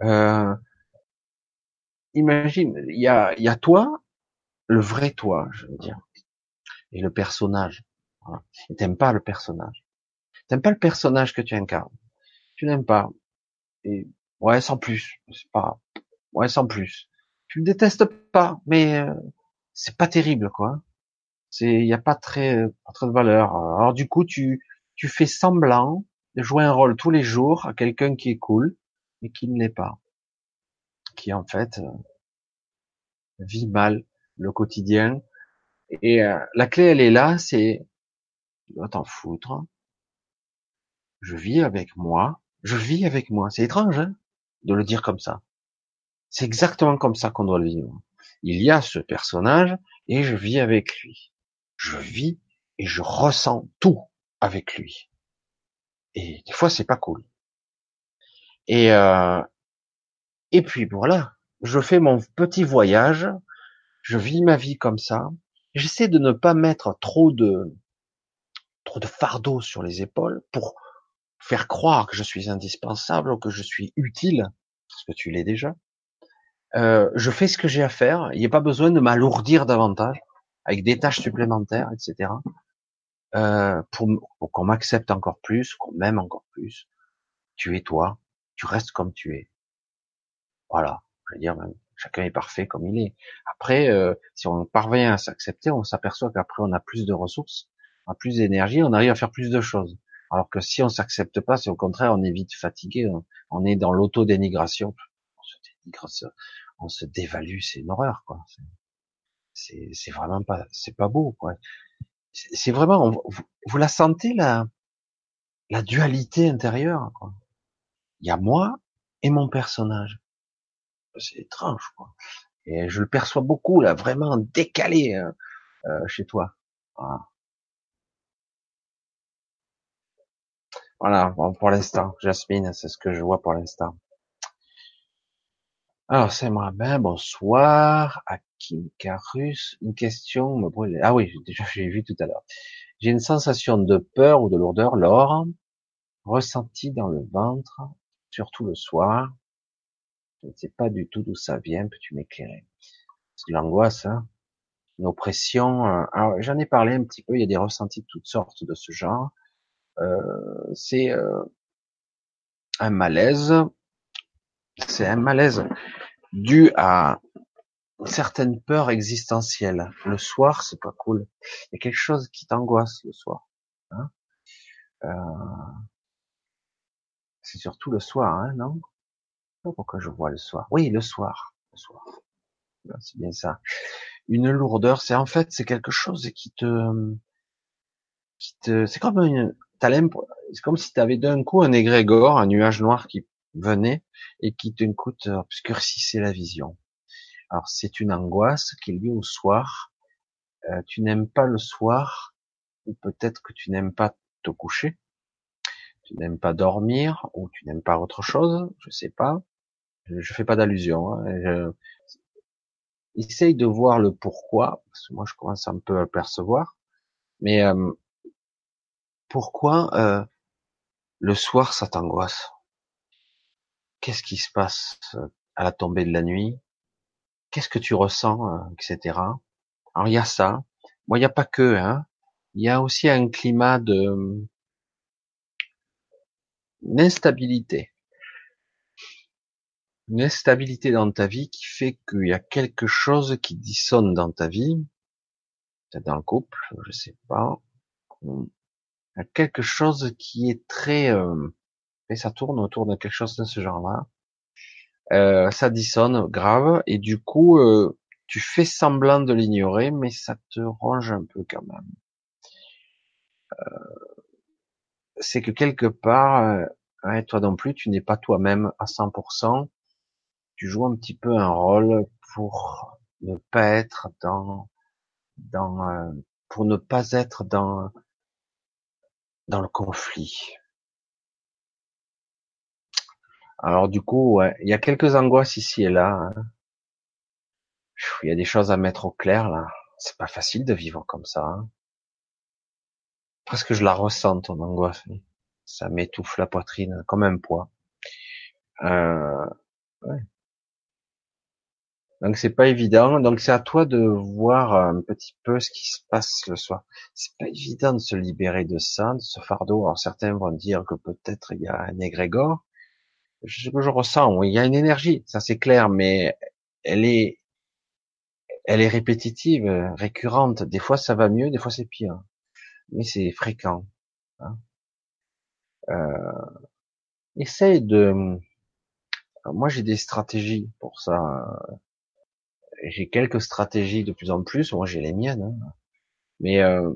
Euh, imagine, il y a, y a toi, le vrai toi, je veux dire, et le personnage. Voilà. t'aimes pas le personnage. T'aimes pas le personnage que tu incarnes. Tu n'aimes pas. Et ouais, sans plus. C'est pas. Ouais, sans plus. Tu le détestes pas, mais euh, c'est pas terrible, quoi. C'est, il y a pas très, pas très de valeur. Alors du coup, tu, tu fais semblant jouer un rôle tous les jours à quelqu'un qui est cool, mais qui ne l'est pas. Qui en fait euh, vit mal le quotidien. Et euh, la clé, elle est là, c'est, tu dois t'en foutre. Je vis avec moi. Je vis avec moi. C'est étrange, hein, de le dire comme ça. C'est exactement comme ça qu'on doit le vivre il y a ce personnage et je vis avec lui. Je vis et je ressens tout avec lui. Et des fois, c'est pas cool. Et euh, et puis voilà, je fais mon petit voyage, je vis ma vie comme ça. J'essaie de ne pas mettre trop de trop de fardeau sur les épaules pour faire croire que je suis indispensable ou que je suis utile, parce que tu l'es déjà. Euh, je fais ce que j'ai à faire. Il n'y a pas besoin de m'alourdir davantage avec des tâches supplémentaires, etc. Euh, pour, qu'on m'accepte encore plus, qu'on m'aime encore plus. Tu es toi, tu restes comme tu es. Voilà, je veux dire, chacun est parfait comme il est. Après, euh, si on parvient à s'accepter, on s'aperçoit qu'après on a plus de ressources, on a plus d'énergie, on arrive à faire plus de choses. Alors que si on s'accepte pas, c'est au contraire, on est vite fatigué, on, est dans l'auto-dénigration. On se dénigre, on se dévalue, c'est une horreur, quoi. C'est vraiment pas, c'est pas beau, quoi. C'est vraiment, vous, la sentez là, la dualité intérieure. Quoi. Il y a moi et mon personnage. C'est étrange, quoi. Et je le perçois beaucoup là, vraiment décalé hein, euh, chez toi. Voilà. Pour l'instant, Jasmine, c'est ce que je vois pour l'instant. Alors, c'est moi, ben, bonsoir, à Kim Carus? Une question me brûle. Ah oui, déjà, j'ai vu tout à l'heure. J'ai une sensation de peur ou de lourdeur, l'or, ressentie dans le ventre, surtout le soir. Je ne sais pas du tout d'où ça vient, peux-tu m'éclairer? C'est de l'angoisse, hein une oppression. Euh, alors, j'en ai parlé un petit peu, il y a des ressentis de toutes sortes de ce genre. Euh, c'est euh, un malaise, c'est un malaise dû à certaines peurs existentielles. Le soir, c'est pas cool. Il y a quelque chose qui t'angoisse le soir. Hein euh, c'est surtout le soir, hein, non? Pourquoi je vois le soir Oui, le soir. Le soir. C'est bien ça. Une lourdeur, c'est en fait c'est quelque chose qui te, qui te, c'est comme une, c'est si tu avais d'un coup un égrégore, un nuage noir qui venait et qui d'un coup obscurcissait la vision. Alors c'est une angoisse qui est au soir. Euh, tu n'aimes pas le soir, ou peut-être que tu n'aimes pas te coucher, tu n'aimes pas dormir, ou tu n'aimes pas autre chose, je sais pas. Je, fais pas d'allusion. Hein. Essaye de voir le pourquoi, parce que moi je commence un peu à percevoir. Mais euh, pourquoi euh, le soir ça t'angoisse? Qu'est-ce qui se passe euh, à la tombée de la nuit? Qu'est-ce que tu ressens, euh, etc. Alors il y a ça. Moi, il n'y a pas que. Hein. Il y a aussi un climat de d'instabilité. Une instabilité dans ta vie qui fait qu'il y a quelque chose qui dissonne dans ta vie, peut-être dans le couple, je sais pas quelque chose qui est très euh, et ça tourne autour de quelque chose de ce genre-là. Euh, ça dissonne grave et du coup euh, tu fais semblant de l'ignorer, mais ça te ronge un peu quand même. Euh, c'est que quelque part, euh, toi non plus, tu n'es pas toi-même à 100%. Tu joues un petit peu un rôle pour ne pas être dans, dans, euh, pour ne pas être dans dans le conflit. Alors du coup, il y a quelques angoisses ici et là. Hein. Il y a des choses à mettre au clair là. C'est pas facile de vivre comme ça. Hein. Presque je la ressens ton angoisse. Ça m'étouffe la poitrine comme un poids. Euh, ouais. Donc c'est pas évident. Donc c'est à toi de voir un petit peu ce qui se passe le soir. C'est pas évident de se libérer de ça, de ce fardeau. Alors certains vont dire que peut-être il y a un égrégore. Ce que je ressens, il y a une énergie, ça c'est clair, mais elle est, elle est répétitive, récurrente. Des fois ça va mieux, des fois c'est pire, mais c'est fréquent. Hein. Euh, essaye de. Moi j'ai des stratégies pour ça j'ai quelques stratégies de plus en plus. Moi, j'ai les miennes. Hein. Mais euh,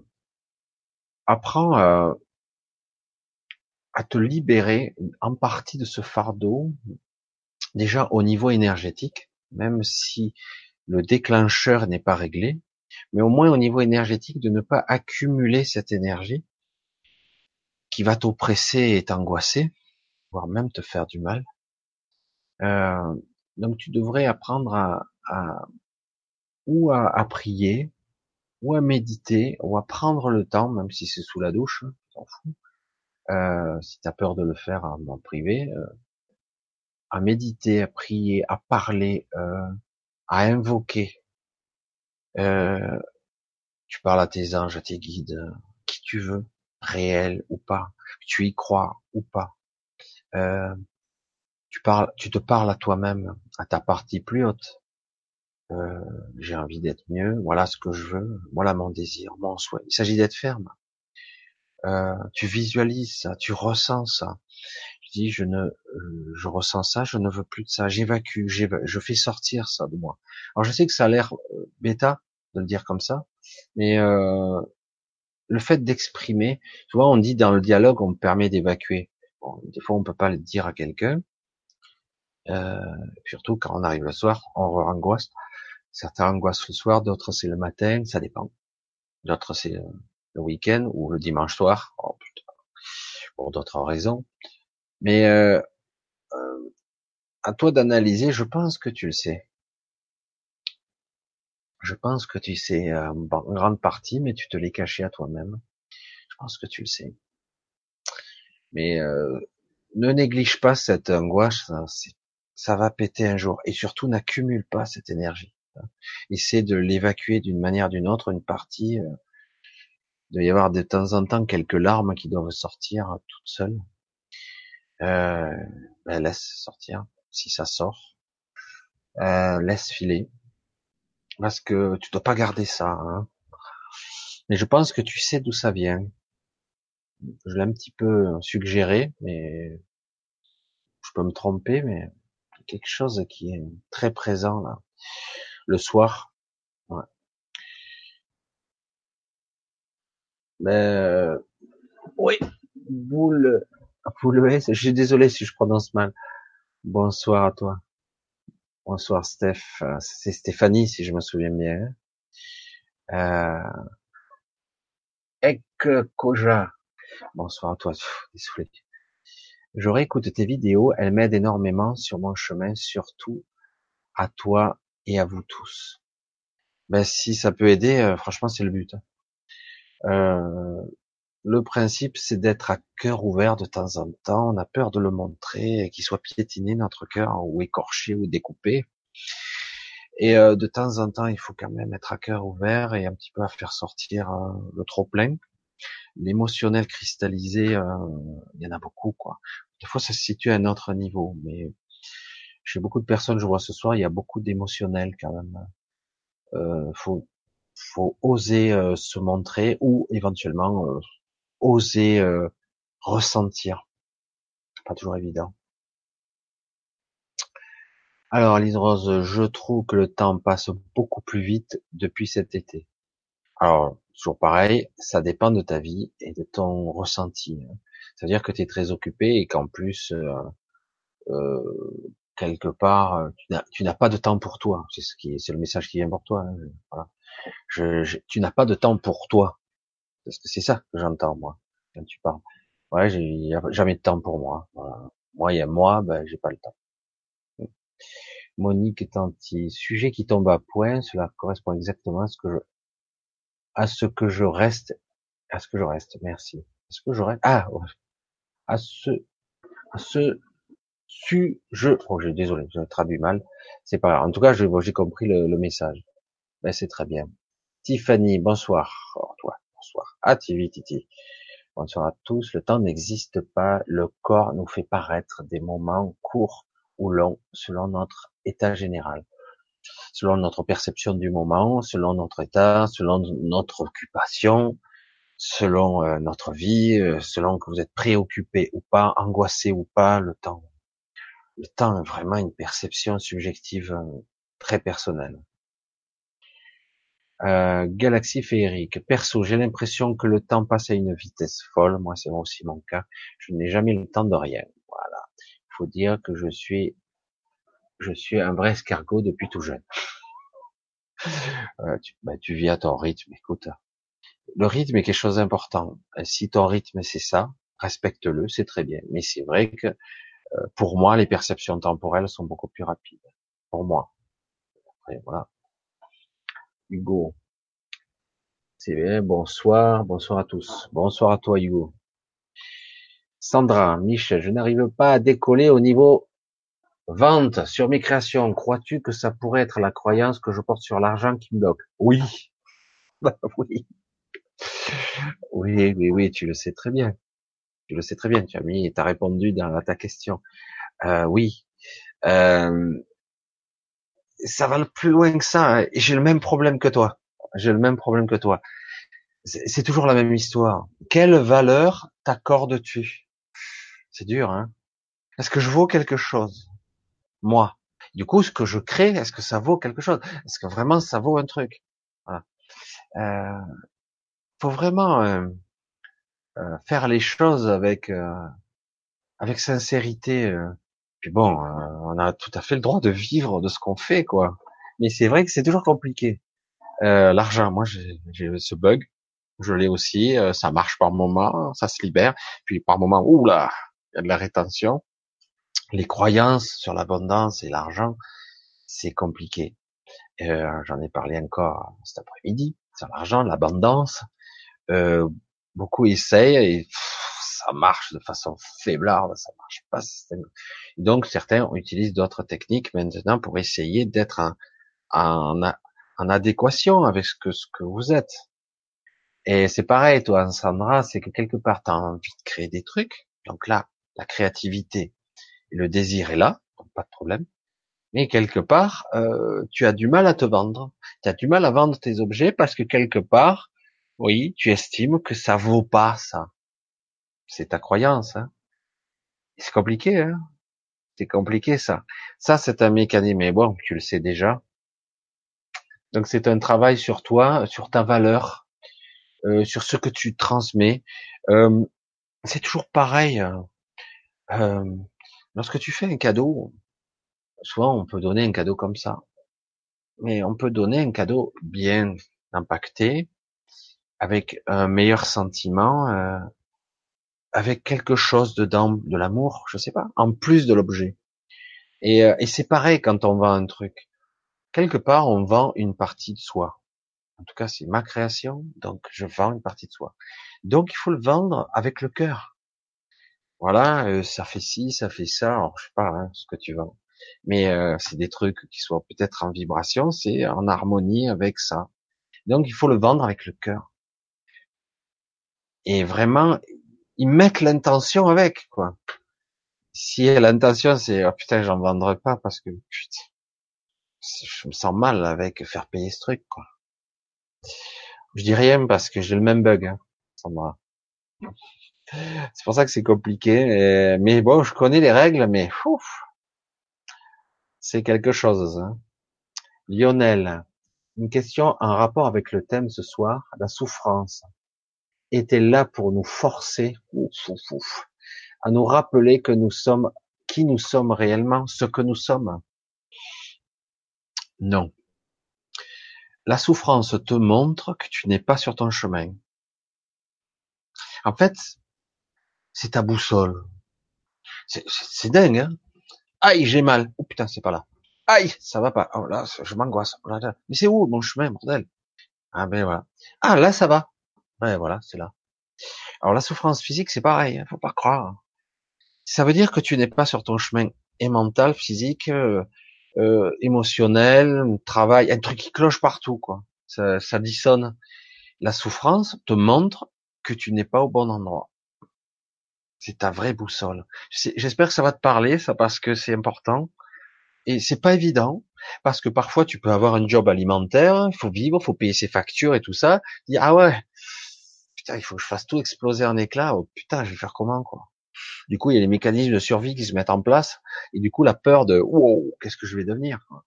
apprends à, à te libérer en partie de ce fardeau, déjà au niveau énergétique, même si le déclencheur n'est pas réglé, mais au moins au niveau énergétique, de ne pas accumuler cette énergie qui va t'oppresser et t'angoisser, voire même te faire du mal. Euh, donc tu devrais apprendre à, ou à, prier, ou à méditer, ou à prendre le temps, même si c'est sous la douche, hein, t'en fous. Euh, si t'as peur de le faire en, privé, euh, à méditer, à prier, à parler, euh, à invoquer. Euh, tu parles à tes anges, à tes guides, qui tu veux, réel ou pas, tu y crois ou pas. Tu parles, tu te parles à toi-même, à ta partie plus haute, j'ai envie d'être mieux, voilà ce que je veux, voilà mon désir, mon souhait. Il s'agit d'être ferme. Euh, tu visualises ça, tu ressens ça. Je dis, je ne, euh, je ressens ça, je ne veux plus de ça, j'évacue, je fais sortir ça de moi. Alors je sais que ça a l'air bêta de le dire comme ça, mais le fait d'exprimer, souvent on dit dans le dialogue, on permet d'évacuer. Bon, des fois, on peut pas le dire à quelqu'un. Euh, surtout quand on arrive le soir, on angoisse. Certains angoissent le soir, d'autres c'est le matin, ça dépend. D'autres c'est euh, le week-end ou le dimanche soir, oh, pour d'autres raisons. Mais euh, euh, à toi d'analyser. Je pense que tu le sais. Je pense que tu sais euh, en grande partie, mais tu te l'es caché à toi-même. Je pense que tu le sais. Mais euh, ne néglige pas cette angoisse, ça, ça, va péter un jour. Et surtout, n'accumule pas cette énergie. Essaie de l'évacuer d'une manière ou d'une autre, une partie. Euh, il doit y avoir de temps en temps quelques larmes qui doivent sortir toutes seules. Euh, ben laisse sortir, si ça sort. Euh, laisse filer parce que tu dois pas garder ça. Hein. Mais je pense que tu sais d'où ça vient. Je l'ai un petit peu suggéré, mais je peux me tromper, mais quelque chose qui est très présent là. Le soir. Mais euh, oui, boule, boule je suis désolé si je prononce mal. Bonsoir à toi. Bonsoir Steph, euh, c'est Stéphanie si je me souviens bien. Euh... Ek Koja. Bonsoir à toi. désolé. Je réécoute tes vidéos, elles m'aident énormément sur mon chemin, surtout à toi et à vous tous. Ben si ça peut aider, euh, franchement c'est le but. Euh, le principe c'est d'être à cœur ouvert de temps en temps. On a peur de le montrer, qu'il soit piétiné notre cœur ou écorché ou découpé. Et euh, de temps en temps, il faut quand même être à cœur ouvert et un petit peu à faire sortir le trop plein l'émotionnel cristallisé, euh, il y en a beaucoup, quoi. Des fois, ça se situe à un autre niveau, mais chez beaucoup de personnes, je vois ce soir, il y a beaucoup d'émotionnel quand même. Euh, faut, faut oser euh, se montrer ou éventuellement euh, oser ressentir. Pas toujours évident. Alors, Lise Rose, je trouve que le temps passe beaucoup plus vite depuis cet été. Alors, toujours pareil, ça dépend de ta vie et de ton ressenti. C'est-à-dire que tu es très occupé et qu'en plus, euh, euh, quelque part, tu n'as pas de temps pour toi. C'est le message qui vient pour toi. Hein. Je, tu n'as pas de temps pour toi. Parce que c'est ça que j'entends moi quand tu parles. Ouais, j'ai jamais de temps pour moi. Moi, il y a moi, ben j'ai pas le temps. Monique est anti sujet qui tombe à point. Cela correspond exactement à ce que je, à ce que je reste, à ce que je reste, merci. À ce que je reste, ah, à ce, à ce je, oh, j'ai désolé, je traduis mal, c'est pas grave. En tout cas, j'ai compris le, message. Mais c'est très bien. Tiffany, bonsoir. Oh, toi, bonsoir. Ah, Tivi, Titi. Bonsoir à tous. Le temps n'existe pas. Le corps nous fait paraître des moments courts ou longs selon notre état général selon notre perception du moment, selon notre état, selon notre occupation, selon euh, notre vie, euh, selon que vous êtes préoccupé ou pas, angoissé ou pas, le temps. Le temps est vraiment une perception subjective euh, très personnelle. Euh, galaxie féerique. Perso, j'ai l'impression que le temps passe à une vitesse folle. Moi, c'est aussi mon cas. Je n'ai jamais le temps de rien. Voilà. Il faut dire que je suis je suis un vrai escargot depuis tout jeune. euh, tu, bah, tu vis à ton rythme, écoute. Le rythme est quelque chose d'important. Si ton rythme c'est ça, respecte-le, c'est très bien. Mais c'est vrai que euh, pour moi, les perceptions temporelles sont beaucoup plus rapides. Pour moi. Voilà. Hugo. C'est bien, bonsoir, bonsoir à tous. Bonsoir à toi, Hugo. Sandra, Michel, je n'arrive pas à décoller au niveau Vente sur mes créations. Crois-tu que ça pourrait être la croyance que je porte sur l'argent qui me bloque? Oui. oui. Oui, oui, oui, tu le sais très bien. Tu le sais très bien. Tu as mis, tu as répondu dans ta question. Euh, oui. Euh, ça va plus loin que ça. Hein. J'ai le même problème que toi. J'ai le même problème que toi. C'est toujours la même histoire. Quelle valeur t'accordes-tu? C'est dur, hein Est-ce que je vaux quelque chose? Moi. Du coup, ce que je crée, est-ce que ça vaut quelque chose? Est-ce que vraiment ça vaut un truc? Voilà. euh, faut vraiment euh, euh, faire les choses avec euh, avec sincérité. Puis bon, on a tout à fait le droit de vivre de ce qu'on fait, quoi. Mais c'est vrai que c'est toujours compliqué. L'argent, moi, j'ai ce bug. Je l'ai aussi. ça marche par moment, ça se libère. Puis par moment, oula, il y a de la rétention. Les croyances sur l'abondance et l'argent, c'est compliqué. Euh, J'en ai parlé encore cet après-midi sur l'argent, l'abondance. Euh, beaucoup essayent et ça marche de façon faiblarde, ça marche pas. Donc certains utilisent d'autres techniques maintenant pour essayer d'être en, adéquation avec ce que, vous êtes. Et c'est pareil, toi, Sandra, c'est que quelque part, tu as envie de créer des trucs. Donc là, la créativité et le désir est là, pas de problème. Mais quelque part, euh, tu as du mal à te vendre. Tu as du mal à vendre tes objets parce que quelque part, oui, tu estimes que ça vaut pas ça. C'est ta croyance. Hein. C'est compliqué, hein C'est compliqué ça. Ça, c'est un mécanisme. Mais bon, tu le sais déjà. Donc c'est un travail sur toi, sur ta valeur, euh, sur ce que tu transmets. Euh, c'est toujours pareil. Hein. Euh, lorsque tu fais un cadeau, souvent on peut donner un cadeau comme ça, mais on peut donner un cadeau bien impacté, avec un meilleur sentiment, avec quelque chose dedans, de l'amour, je sais pas, en plus de l'objet. Et, euh, et c'est pareil quand on vend un truc. Quelque part, on vend une partie de soi. En tout cas, c'est ma création, donc je vends une partie de soi. Donc, il faut le vendre avec le cœur. Voilà, euh, ça fait ci, ça fait ça. Alors, je sais pas hein, ce que tu vends mais euh, c'est des trucs qui soient peut-être en vibration, c'est en harmonie avec ça. Donc il faut le vendre avec le cœur. Et vraiment, ils mettent l'intention avec, quoi. Si l'intention c'est oh putain j'en vendrai pas parce que putain, je me sens mal avec faire payer ce truc, quoi. Je dis rien parce que j'ai le même bug, hein, C'est pour ça que c'est compliqué. Mais bon, je connais les règles, mais c'est quelque chose. Hein. Lionel, une question en rapport avec le thème ce soir, la souffrance. Est-elle là pour nous forcer à nous rappeler que nous sommes qui nous sommes réellement, ce que nous sommes Non. La souffrance te montre que tu n'es pas sur ton chemin. En fait, c'est ta boussole. C'est dingue, hein Aïe, j'ai mal. Oh putain, c'est pas là. Aïe, ça va pas. Oh là, je m'angoisse. Oh Mais c'est où mon chemin, bordel? Ah ben voilà. Ah là, ça va. Ouais, voilà, c'est là. Alors la souffrance physique, c'est pareil. Hein, faut pas croire. Ça veut dire que tu n'es pas sur ton chemin et mental, physique, euh, euh, émotionnel, travail, un truc qui cloche partout, quoi. Ça, ça dissonne. La souffrance te montre que tu n'es pas au bon endroit. C'est ta vraie boussole. J'espère que ça va te parler, ça, parce que c'est important. Et c'est pas évident, parce que parfois tu peux avoir un job alimentaire, il faut vivre, il faut payer ses factures et tout ça. Ah ouais, il faut que je fasse tout exploser en éclats. Oh, putain, je vais faire comment, quoi? Du coup, il y a les mécanismes de survie qui se mettent en place, et du coup, la peur de, wow, qu'est-ce que je vais devenir, quoi?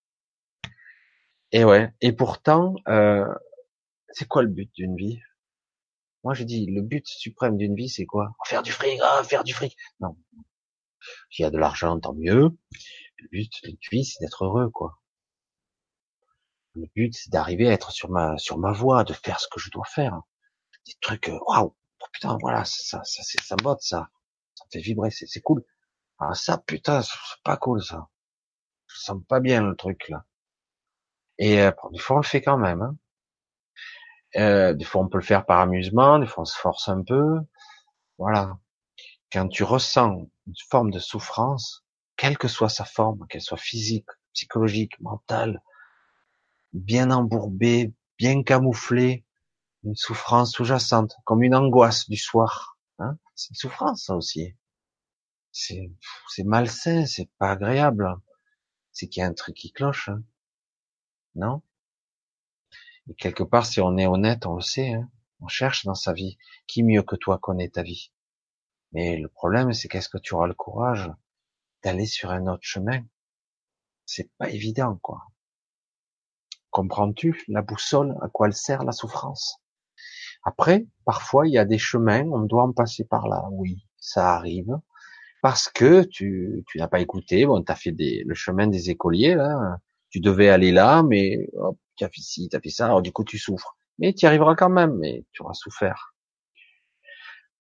Et ouais. Et pourtant, euh, c'est quoi le but d'une vie? Moi, je dis, le but suprême d'une vie, c'est quoi? Faire du fric, ah, faire du fric. Non. S'il y a de l'argent, tant mieux. Le but d'une vie, c'est d'être heureux, quoi. Le but, c'est d'arriver à être sur ma sur ma voie, de faire ce que je dois faire. Des trucs, euh, waouh, oh, putain, voilà, ça, ça, ça, ça botte, ça, ça me fait vibrer, c'est, cool. Ah ça, putain, c'est pas cool, ça. Je sens pas bien le truc là. Et euh, des fois, on le fait quand même. Hein. Euh, des fois, on peut le faire par amusement, des fois, on se force un peu. Voilà. Quand tu ressens une forme de souffrance, quelle que soit sa forme, qu'elle soit physique, psychologique, mentale, bien embourbée, bien camouflée, une souffrance sous-jacente, comme une angoisse du soir. Hein c'est une souffrance, ça aussi. C'est, c'est malsain, c'est pas agréable. C'est qu'il y a un truc qui cloche. Hein non? Et quelque part, si on est honnête, on le sait, hein. on cherche dans sa vie. Qui mieux que toi connaît ta vie? Mais le problème, c'est qu'est-ce que tu auras le courage d'aller sur un autre chemin? C'est pas évident, quoi. Comprends-tu la boussole à quoi elle sert la souffrance? Après, parfois, il y a des chemins, on doit en passer par là. Oui, ça arrive. Parce que tu, tu n'as pas écouté, bon, t'as fait des, le chemin des écoliers, là. Tu devais aller là, mais, hop, tu as fait ci, tu as fait ça, alors du coup, tu souffres. Mais tu y arriveras quand même, mais tu auras souffert.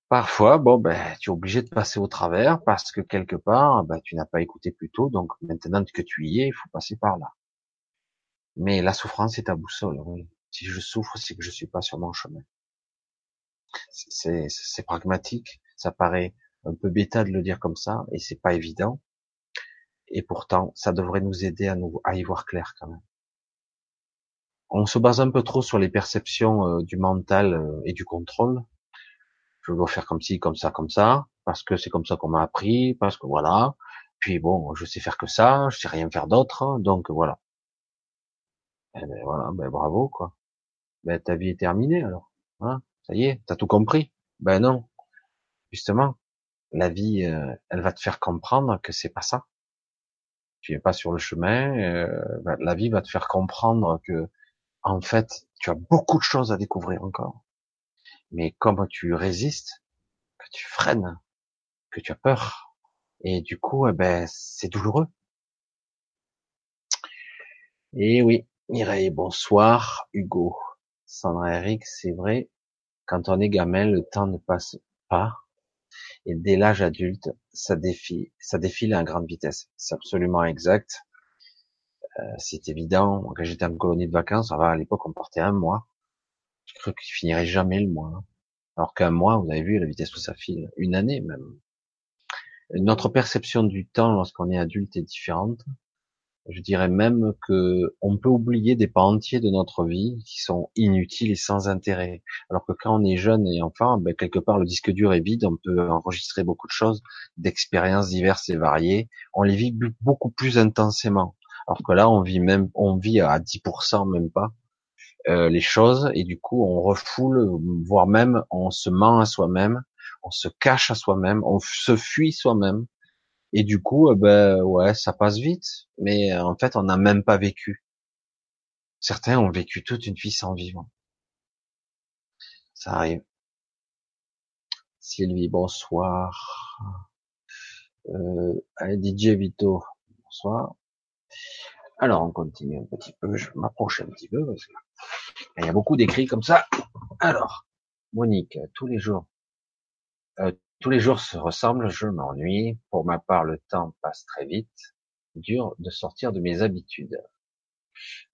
Parfois, bon, ben, tu es obligé de passer au travers parce que quelque part, ben, tu n'as pas écouté plus tôt, donc maintenant que tu y es, il faut passer par là. Mais la souffrance est ta boussole, oui. Si je souffre, c'est que je suis pas sur mon chemin. C'est pragmatique, ça paraît un peu bêta de le dire comme ça, et c'est pas évident. Et pourtant, ça devrait nous aider à nous à y voir clair quand même. On se base un peu trop sur les perceptions euh, du mental euh, et du contrôle. Je dois faire comme ci, comme ça, comme ça, parce que c'est comme ça qu'on m'a appris, parce que voilà. Puis bon, je sais faire que ça, je sais rien faire d'autre, donc voilà. Eh ben voilà, ben bravo quoi. Ben ta vie est terminée alors. Hein ça y est, t'as tout compris. Ben non, justement, la vie, euh, elle va te faire comprendre que c'est pas ça. Tu es pas sur le chemin. Euh, ben, la vie va te faire comprendre que, en fait, tu as beaucoup de choses à découvrir encore. Mais comme tu résistes, que tu freines, que tu as peur, et du coup, eh ben, c'est douloureux. Et oui, Mireille, bonsoir. Hugo, Sandra Eric, c'est vrai. Quand on est gamin, le temps ne passe pas. Et dès l'âge adulte, ça défile, ça défile à grande vitesse. C'est absolument exact. Euh, c'est évident. Quand j'étais en colonie de vacances, à l'époque, on partait un mois. Je crois qu'il finirait jamais le mois. Alors qu'un mois, vous avez vu la vitesse où ça file. Une année même. Notre perception du temps lorsqu'on est adulte est différente. Je dirais même que on peut oublier des pans entiers de notre vie qui sont inutiles et sans intérêt. Alors que quand on est jeune et enfant, ben, quelque part le disque dur est vide, on peut enregistrer beaucoup de choses, d'expériences diverses et variées. On les vit beaucoup plus intensément. Alors que là, on vit même, on vit à 10% même pas euh, les choses et du coup, on refoule, voire même on se ment à soi-même, on se cache à soi-même, on se fuit soi-même et du coup, euh, ben ouais, ça passe vite, mais euh, en fait, on n'a même pas vécu. Certains ont vécu toute une vie sans vivre. Ça arrive. Sylvie, bonsoir. Euh, DJ Vito, bonsoir. Alors, on continue un petit peu. Je m'approche un petit peu parce qu'il y a beaucoup d'écrits comme ça. Alors, Monique, tous les jours, euh, tous les jours se ressemblent, je m'ennuie. Pour ma part, le temps passe très vite. Dur de sortir de mes habitudes.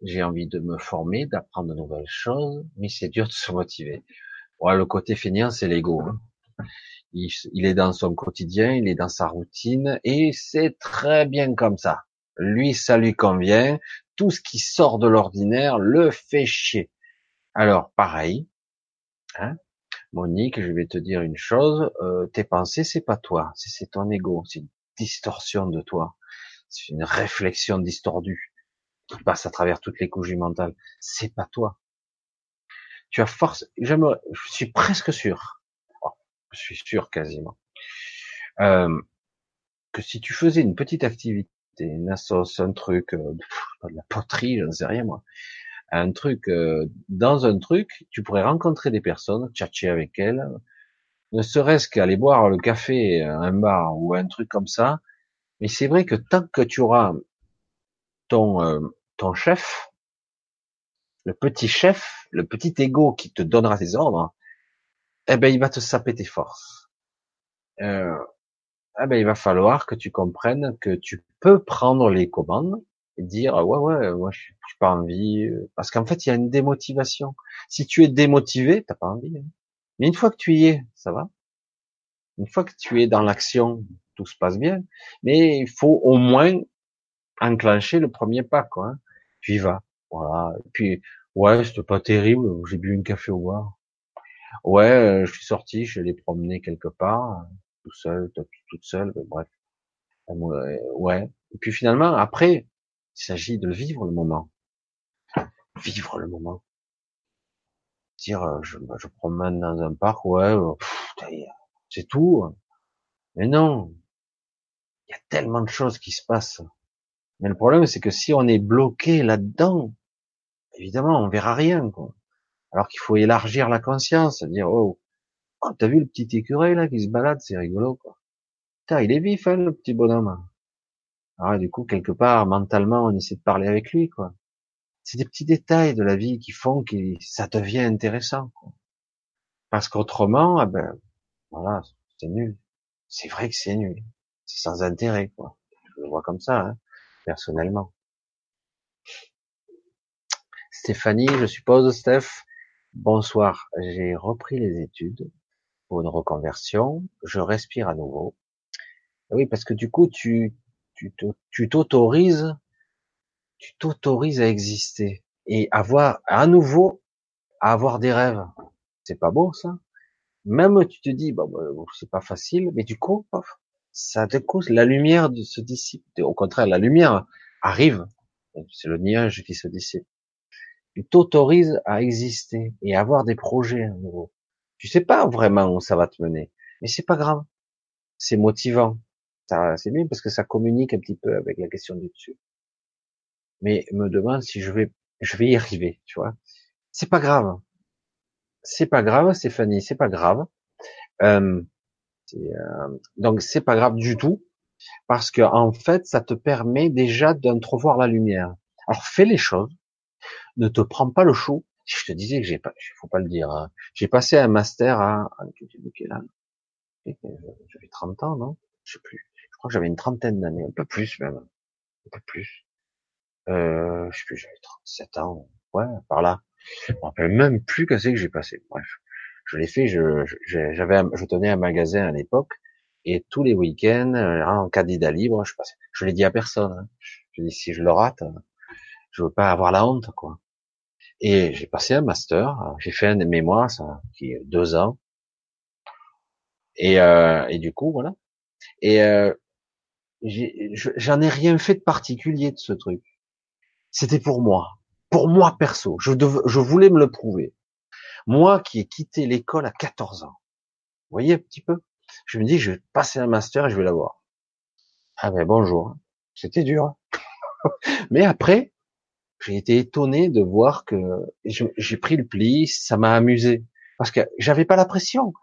J'ai envie de me former, d'apprendre de nouvelles choses, mais c'est dur de se motiver. Le côté fainéant, c'est l'ego. Hein. Il, il, est dans son quotidien, il est dans sa routine, et c'est très bien comme ça. Lui, ça lui convient. Tout ce qui sort de l'ordinaire le fait chier. Alors, pareil, hein, Monique, je vais te dire une chose, euh, tes pensées, c'est pas toi, c'est ton ego, c'est une distorsion de toi, c'est une réflexion distordue qui passe à travers toutes les couches du mental. C'est pas toi. Tu as force, je suis presque sûr, oh, je suis sûr quasiment, euh, que si tu faisais une petite activité, une assoce, un truc, euh, de la poterie, je sais rien moi, un truc euh, dans un truc, tu pourrais rencontrer des personnes, tchatcher avec elles, ne serait-ce qu'aller boire le café à un bar ou un truc comme ça. Mais c'est vrai que tant que tu auras ton euh, ton chef, le petit chef, le petit ego qui te donnera tes ordres, eh ben il va te saper tes forces. Euh, eh ben il va falloir que tu comprennes que tu peux prendre les commandes dire ouais ouais moi je suis, pas envie euh, parce qu'en fait il y a une démotivation. Si tu es démotivé, t'as pas envie. Hein. Mais une fois que tu y es, ça va. Une fois que tu es dans l'action, tout se passe bien. Mais il faut au moins enclencher le premier pas quoi. Hein. Tu y vas. Voilà. Et puis ouais c'était pas terrible. J'ai bu un café au bar. Ouais, euh, je suis sorti, je l'ai promené quelque part, tout seul, toute seule, bref. Ouais. Et puis finalement, après, il s'agit de vivre le moment. Vivre le moment. Dire, euh, je, je promène dans un parc, ouais, euh, c'est tout. Mais non. Il y a tellement de choses qui se passent. Mais le problème, c'est que si on est bloqué là-dedans, évidemment, on verra rien. Quoi. Alors qu'il faut élargir la conscience, dire oh, oh t'as vu le petit écureuil là qui se balade, c'est rigolo quoi. Putain, il est vif hein, le petit bonhomme. Alors du coup quelque part mentalement on essaie de parler avec lui quoi. C'est des petits détails de la vie qui font que ça devient intéressant. Parce qu'autrement, ah ben voilà, c'est nul. C'est vrai que c'est nul. C'est sans intérêt quoi. Je le vois comme ça, hein, personnellement. Stéphanie, je suppose, Steph. Bonsoir. J'ai repris les études pour une reconversion. Je respire à nouveau. Oui, parce que du coup, tu, tu t'autorises, tu t'autorises à exister et avoir, à nouveau, à avoir des rêves. C'est pas beau, ça? Même tu te dis, bon, c'est pas facile, mais du coup, ça te cause, la lumière se dissipe. Au contraire, la lumière arrive. C'est le nuage qui se dissipe tu t'autorises à exister et à avoir des projets à nouveau. Tu sais pas vraiment où ça va te mener, mais c'est pas grave. C'est motivant. C'est bien parce que ça communique un petit peu avec la question du dessus. Mais me demande si je vais, je vais y arriver, tu vois. C'est pas grave. C'est pas grave, Stéphanie, c'est pas grave. Euh, euh, donc c'est pas grave du tout parce que en fait, ça te permet déjà d'entrevoir la lumière. Alors fais les choses, ne te prends pas le chou. Je te disais que j'ai pas, faut pas le dire. Hein. J'ai passé un master à, J'avais 30 ans, non Je sais plus. Je crois que j'avais une trentaine d'années, un peu plus même, un peu plus. Euh, je sais plus, j'avais 37 ans, ouais, par là. Je me rappelle même plus que c'est que j'ai passé. Bref, je l'ai fait. Je, j'avais, je tenais un magasin à l'époque et tous les week-ends, euh, en candidat libre, je passais. Je l'ai dit à personne. Hein. Je dis si je le rate, je veux pas avoir la honte, quoi. Et j'ai passé un master, j'ai fait un mémoire, ça, qui est deux ans. Et, euh, et du coup, voilà. Et euh, j'en ai, rien fait de particulier de ce truc. C'était pour moi, pour moi perso. Je, je voulais me le prouver. Moi qui ai quitté l'école à 14 ans. Vous voyez un petit peu? Je me dis, je vais passer un master et je vais l'avoir. Ah ben bonjour. C'était dur. Mais après, j'ai été étonné de voir que j'ai pris le pli, ça m'a amusé parce que j'avais pas la pression.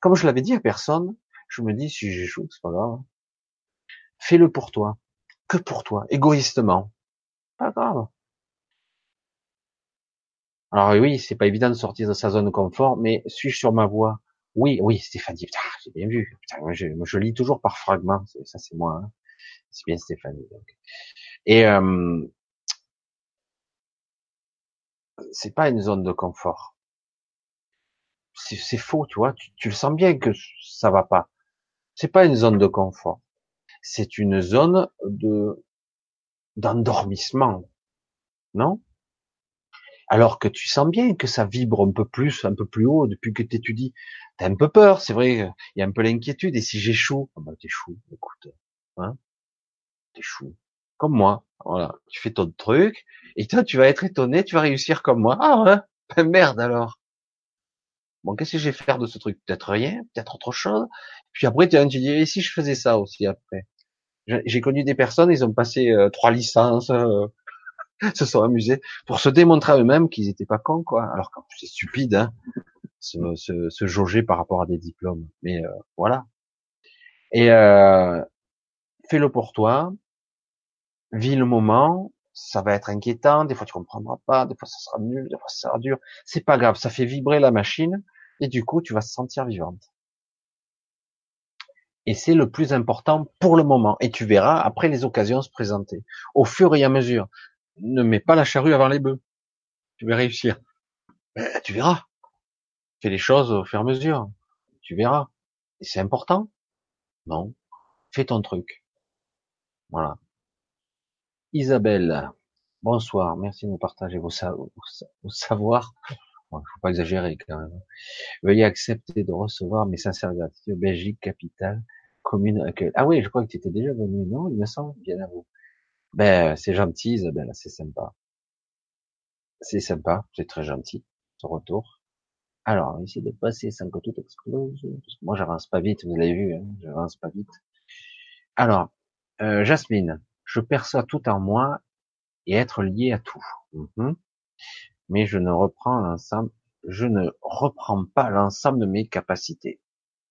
Comme je l'avais dit à personne, je me dis si j'échoue, c'est pas grave. Fais-le pour toi, que pour toi, égoïstement. Pas grave. Alors oui, c'est pas évident de sortir de sa zone de confort, mais suis-je sur ma voie? Oui, oui, Stéphanie, j'ai bien vu. je, lis toujours par fragments, ça c'est moi. Hein. C'est bien Stéphanie. Et euh, c'est pas une zone de confort. C'est faux, tu vois. Tu, le sens bien que ça va pas. C'est pas une zone de confort. C'est une zone de d'endormissement, non? Alors que tu sens bien que ça vibre un peu plus, un peu plus haut depuis que tu étudies. T'as un peu peur, c'est vrai. Il y a un peu l'inquiétude. Et si j'échoue, oh ben t'échoues. Écoute, hein, t'échoues. Comme moi. Voilà, tu fais ton truc, et toi, tu vas être étonné, tu vas réussir comme moi. Ah ouais, ben merde alors. Bon, qu'est-ce que je vais faire de ce truc? Peut-être rien, peut-être autre chose. Puis après, tu dis, et si je faisais ça aussi après? J'ai connu des personnes, ils ont passé euh, trois licences, euh, se sont amusés pour se démontrer à eux-mêmes qu'ils étaient pas cons, quoi. Alors que c'est stupide, hein, se, se, se, jauger par rapport à des diplômes. Mais euh, voilà. Et fais-le pour toi, vis le moment, ça va être inquiétant, des fois tu comprendras pas, des fois ça sera nul, des fois ça sera dur. C'est pas grave, ça fait vibrer la machine et du coup tu vas te sentir vivante. Et c'est le plus important pour le moment. Et tu verras après les occasions se présenter. Au fur et à mesure. Ne mets pas la charrue avant les bœufs. Tu vas réussir. Ben, tu verras. Fais les choses au fur et à mesure. Tu verras. Et c'est important. Non. Fais ton truc. Voilà. Isabelle, bonsoir, merci de nous partager vos, savoirs. Bon, faut pas exagérer quand même. Veuillez accepter de recevoir mes sincères gratitudes. Belgique, capitale, commune Ah oui, je crois que tu étais déjà venu, non? Il me semble, bien à vous. Ben, c'est gentil, Isabelle, c'est sympa. C'est sympa, c'est très gentil, ce retour. Alors, essayer de passer sans que tout explose. Moi, j'avance pas vite, vous l'avez vu, hein, j'avance pas vite. Alors, euh, Jasmine, je perçois tout en moi et être lié à tout. Mhm. Mais je ne reprends je ne reprends pas l'ensemble de mes capacités.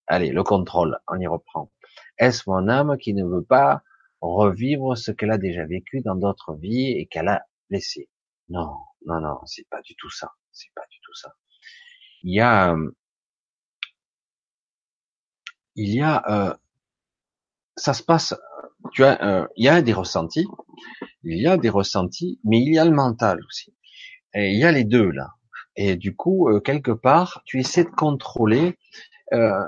Allez, le contrôle, on y reprend. Est-ce mon âme qui ne veut pas revivre ce qu'elle a déjà vécu dans d'autres vies et qu'elle a laissé? Non, non, non, c'est pas du tout ça. C'est pas du tout ça. Il y a, il y a, euh, ça se passe. Tu euh, il y a des ressentis, il y a des ressentis, mais il y a le mental aussi. Il y a les deux là. Et du coup, euh, quelque part, tu essaies de contrôler. Euh,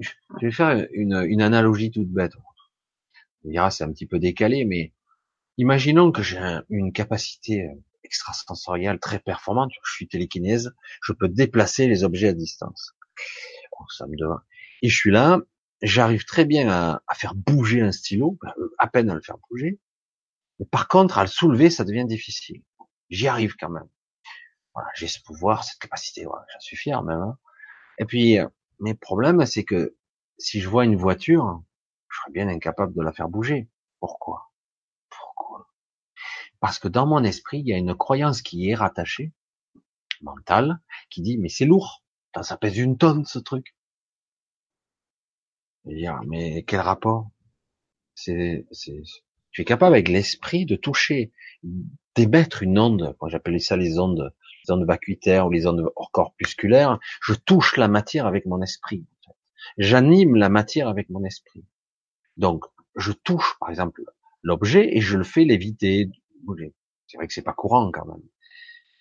je vais faire une, une analogie toute bête. On dira c'est un petit peu décalé, mais imaginons que j'ai une capacité extrasensorielle très performante. Je suis télékinèse, je peux déplacer les objets à distance. ça me devient. Et je suis là, j'arrive très bien à, faire bouger un stylo, à peine à le faire bouger. Par contre, à le soulever, ça devient difficile. J'y arrive quand même. Voilà, j'ai ce pouvoir, cette capacité. Voilà, J'en suis fier même. Hein. Et puis, euh, mes problèmes, c'est que si je vois une voiture, je serais bien incapable de la faire bouger. Pourquoi? Pourquoi? Parce que dans mon esprit, il y a une croyance qui est rattachée, mentale, qui dit mais c'est lourd, ça pèse une tonne ce truc. dire, mais quel rapport? C'est, c'est, tu es capable avec l'esprit de toucher, d'émettre une onde. Quand j'appelais ça les ondes, les ondes vacuitaires ou les ondes corpusculaires, je touche la matière avec mon esprit. J'anime la matière avec mon esprit. Donc, je touche, par exemple, l'objet et je le fais léviter, C'est vrai que c'est pas courant quand même.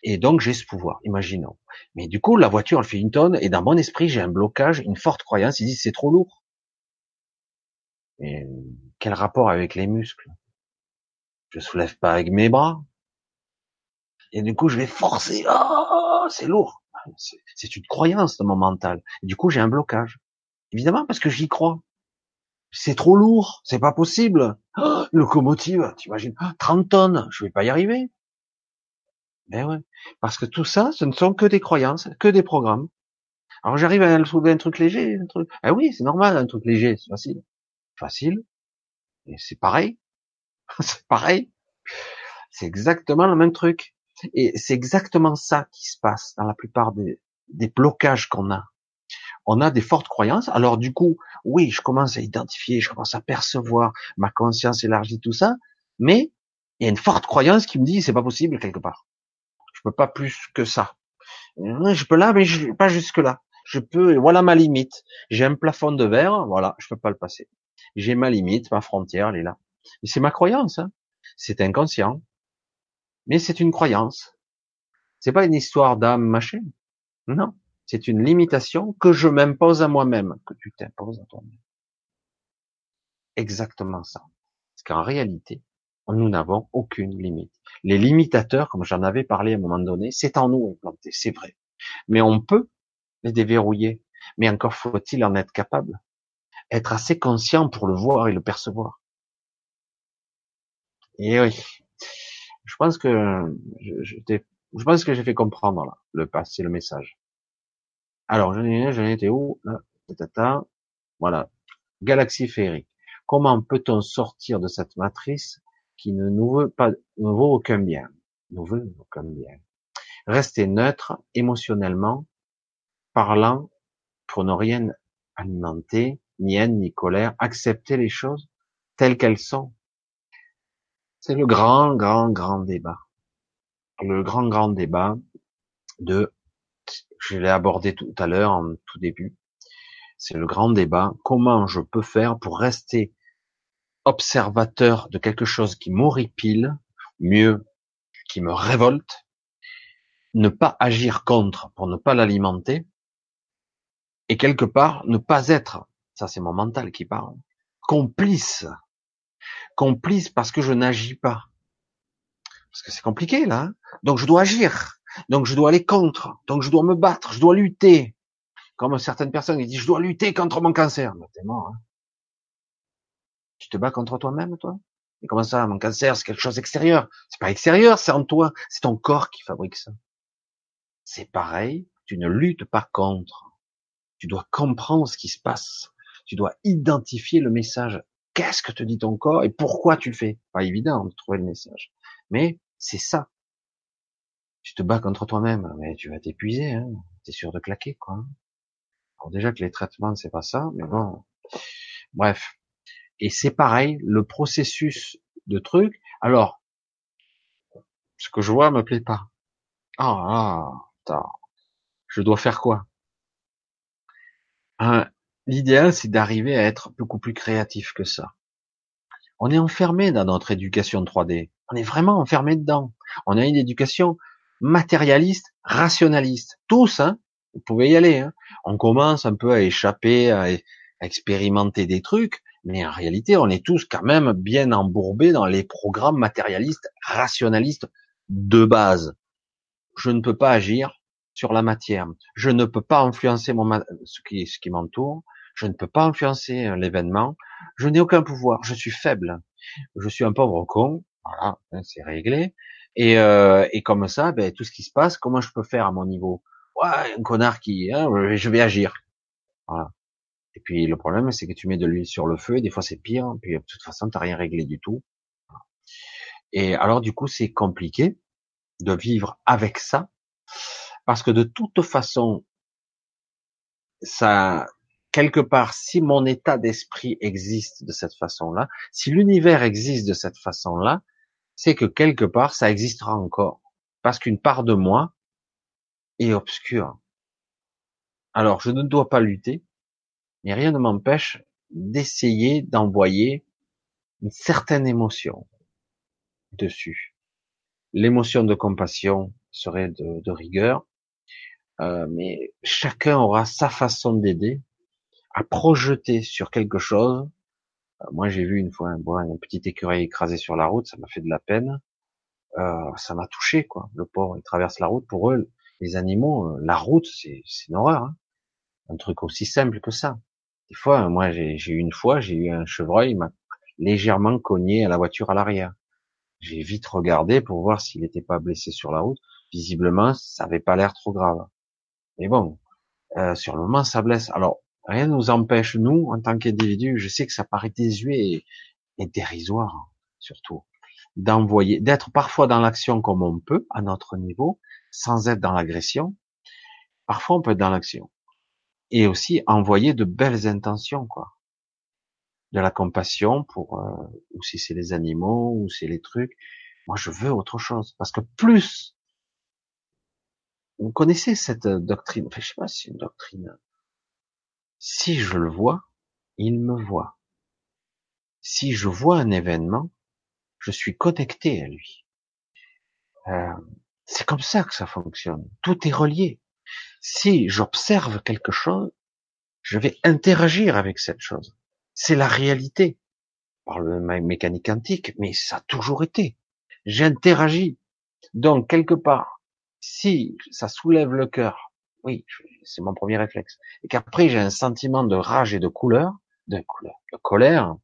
Et donc, j'ai ce pouvoir, imaginons. Mais du coup, la voiture, elle fait une tonne et dans mon esprit, j'ai un blocage, une forte croyance. Il dit, c'est trop lourd. Et quel rapport avec les muscles? Je soulève pas avec mes bras. Et du coup, je vais forcer. Oh, c'est lourd. C'est une croyance de mon mental. Du coup, j'ai un blocage. Évidemment, parce que j'y crois. C'est trop lourd. C'est pas possible. Oh, locomotive, t'imagines, 30 tonnes. Je vais pas y arriver. Ben ouais. Parce que tout ça, ce ne sont que des croyances, que des programmes. Alors j'arrive à soulever un truc léger, un truc. Ah oui, c'est normal, un truc léger, c'est facile. Facile. Et c'est pareil. c'est pareil. C'est exactement le même truc. Et c'est exactement ça qui se passe dans la plupart des, blocages qu'on a. On a des fortes croyances. Alors du coup, oui, je commence à identifier, je commence à percevoir, ma conscience élargie, tout ça. Mais il y a une forte croyance qui me dit c'est pas possible quelque part. Je peux pas plus que ça. Je peux là, mais je, pas jusque là. Je peux, voilà ma limite. J'ai un plafond de verre, voilà, je peux pas le passer. J'ai ma limite, ma frontière, elle est là. C'est ma croyance. Hein. C'est inconscient mais c'est une croyance. C'est pas une histoire d'âme machin. Non, c'est une limitation que je m'impose à moi-même, que tu t'imposes à toi-même. Exactement ça. Parce qu'en réalité, nous n'avons aucune limite. Les limitateurs, comme j'en avais parlé à un moment donné, c'est en nous implanté, c'est vrai. Mais on peut les déverrouiller. Mais encore faut-il en être capable. Être assez conscient pour le voir et le percevoir. Et oui, je pense que je, je, je pense que j'ai fait comprendre là, le passé, le message. Alors, j'en ai, j'en étais où? Là Voilà, galaxie féerique. Comment peut-on sortir de cette matrice qui ne nous veut pas, ne vaut aucun bien, nous veut aucun bien. Rester neutre émotionnellement, parlant, pour ne rien alimenter, ni haine, ni colère, accepter les choses telles qu'elles sont, c'est le grand, grand, grand débat. Le grand, grand débat de, je l'ai abordé tout à l'heure en tout début, c'est le grand débat, comment je peux faire pour rester observateur de quelque chose qui m'horripile, mieux, qui me révolte, ne pas agir contre pour ne pas l'alimenter, et quelque part ne pas être, ça c'est mon mental qui parle, complice complice parce que je n'agis pas. Parce que c'est compliqué là. Hein. donc je dois agir. Donc je dois aller contre. Donc je dois me battre. Je dois lutter. Comme certaines personnes qui disent je dois lutter contre mon cancer. Mais t'es mort. Hein. Tu te bats contre toi-même, toi? Et comment ça, mon cancer, c'est quelque chose d'extérieur? C'est pas extérieur, c'est en toi. C'est ton corps qui fabrique ça. C'est pareil. Tu ne luttes pas contre. Tu dois comprendre ce qui se passe. Tu dois identifier le message qu'est-ce que te dit ton corps et pourquoi tu le fais? Pas évident de trouver le message. Mais c'est ça. Tu te bats contre toi-même, mais tu vas t'épuiser, hein. T'es sûr de claquer, quoi. Alors déjà que les traitements, c'est pas ça, mais bon. Bref. Et c'est pareil, le processus de truc. Alors, ce que je vois me plaît pas. Ah, ah, je dois faire quoi? L'idéal, c'est d'arriver à être beaucoup plus créatif que ça. On est enfermé dans notre éducation 3D. On est vraiment enfermé dedans. On a une éducation matérialiste, rationaliste. Tous, hein. Vous pouvez y aller. Hein. On commence un peu à échapper, à, expérimenter des trucs, mais en réalité, on est tous quand même bien embourbés dans les programmes matérialistes, rationalistes de base. Je ne peux pas agir sur la matière. Je ne peux pas influencer ce qui m'entoure. Je ne peux pas influencer euh, l'événement. Je n'ai aucun pouvoir. Je suis faible. Je suis un pauvre con. Voilà, hein, c'est réglé. Et, euh, et comme ça, ben, tout ce qui se passe, comment je peux faire à mon niveau? Ouais, un connard qui, hein, je vais agir. Voilà. Et puis le problème, c'est que tu mets de l'huile sur le feu, et des fois c'est pire. Puis de toute façon, t'as rien réglé du tout. Et alors du coup, c'est compliqué de vivre avec ça, parce que de toute façon, ça, quelque part, si mon état d'esprit existe de cette façon-là, si l'univers existe de cette façon-là, c'est que quelque part, ça existera encore. Parce qu'une part de moi est obscure. Alors, je ne dois pas lutter, mais rien ne m'empêche d'essayer d'envoyer une certaine émotion dessus. L'émotion de compassion serait de, rigueur, euh, mais chacun aura sa façon d'aider à projeter sur quelque chose euh, moi, j'ai vu une fois un, un petit écureuil écrasé sur la route, ça m'a fait de la peine. Euh, ça m'a touché, quoi. Le pauvre, il traverse la route. Pour eux, les animaux, euh, la route, c'est une horreur. Hein. Un truc aussi simple que ça. Des fois, moi, j'ai eu une fois, j'ai eu un chevreuil, il m'a légèrement cogné à la voiture à l'arrière. J'ai vite regardé pour voir s'il n'était pas blessé sur la route. Visiblement, ça avait pas l'air trop grave. Mais bon, euh, sur le moment, ça blesse. Alors, Rien ne nous empêche, nous, en tant qu'individus, je sais que ça paraît désuet et, dérisoire, surtout, d'envoyer, d'être parfois dans l'action comme on peut, à notre niveau, sans être dans l'agression. Parfois, on peut être dans l'action. Et aussi envoyer de belles intentions, quoi. De la compassion pour, euh, ou si c'est les animaux, ou c'est les trucs. Moi, je veux autre chose. Parce que plus, vous connaissez cette doctrine, enfin, je sais pas si c'est une doctrine, si je le vois, il me voit. Si je vois un événement, je suis connecté à lui. Euh, c'est comme ça que ça fonctionne. Tout est relié. Si j'observe quelque chose, je vais interagir avec cette chose. C'est la réalité. Par le mécanique quantique, mais ça a toujours été. J'interagis. Donc, quelque part, si ça soulève le cœur, oui, c'est mon premier réflexe. Et qu'après j'ai un sentiment de rage et de couleur, de couleur, de colère.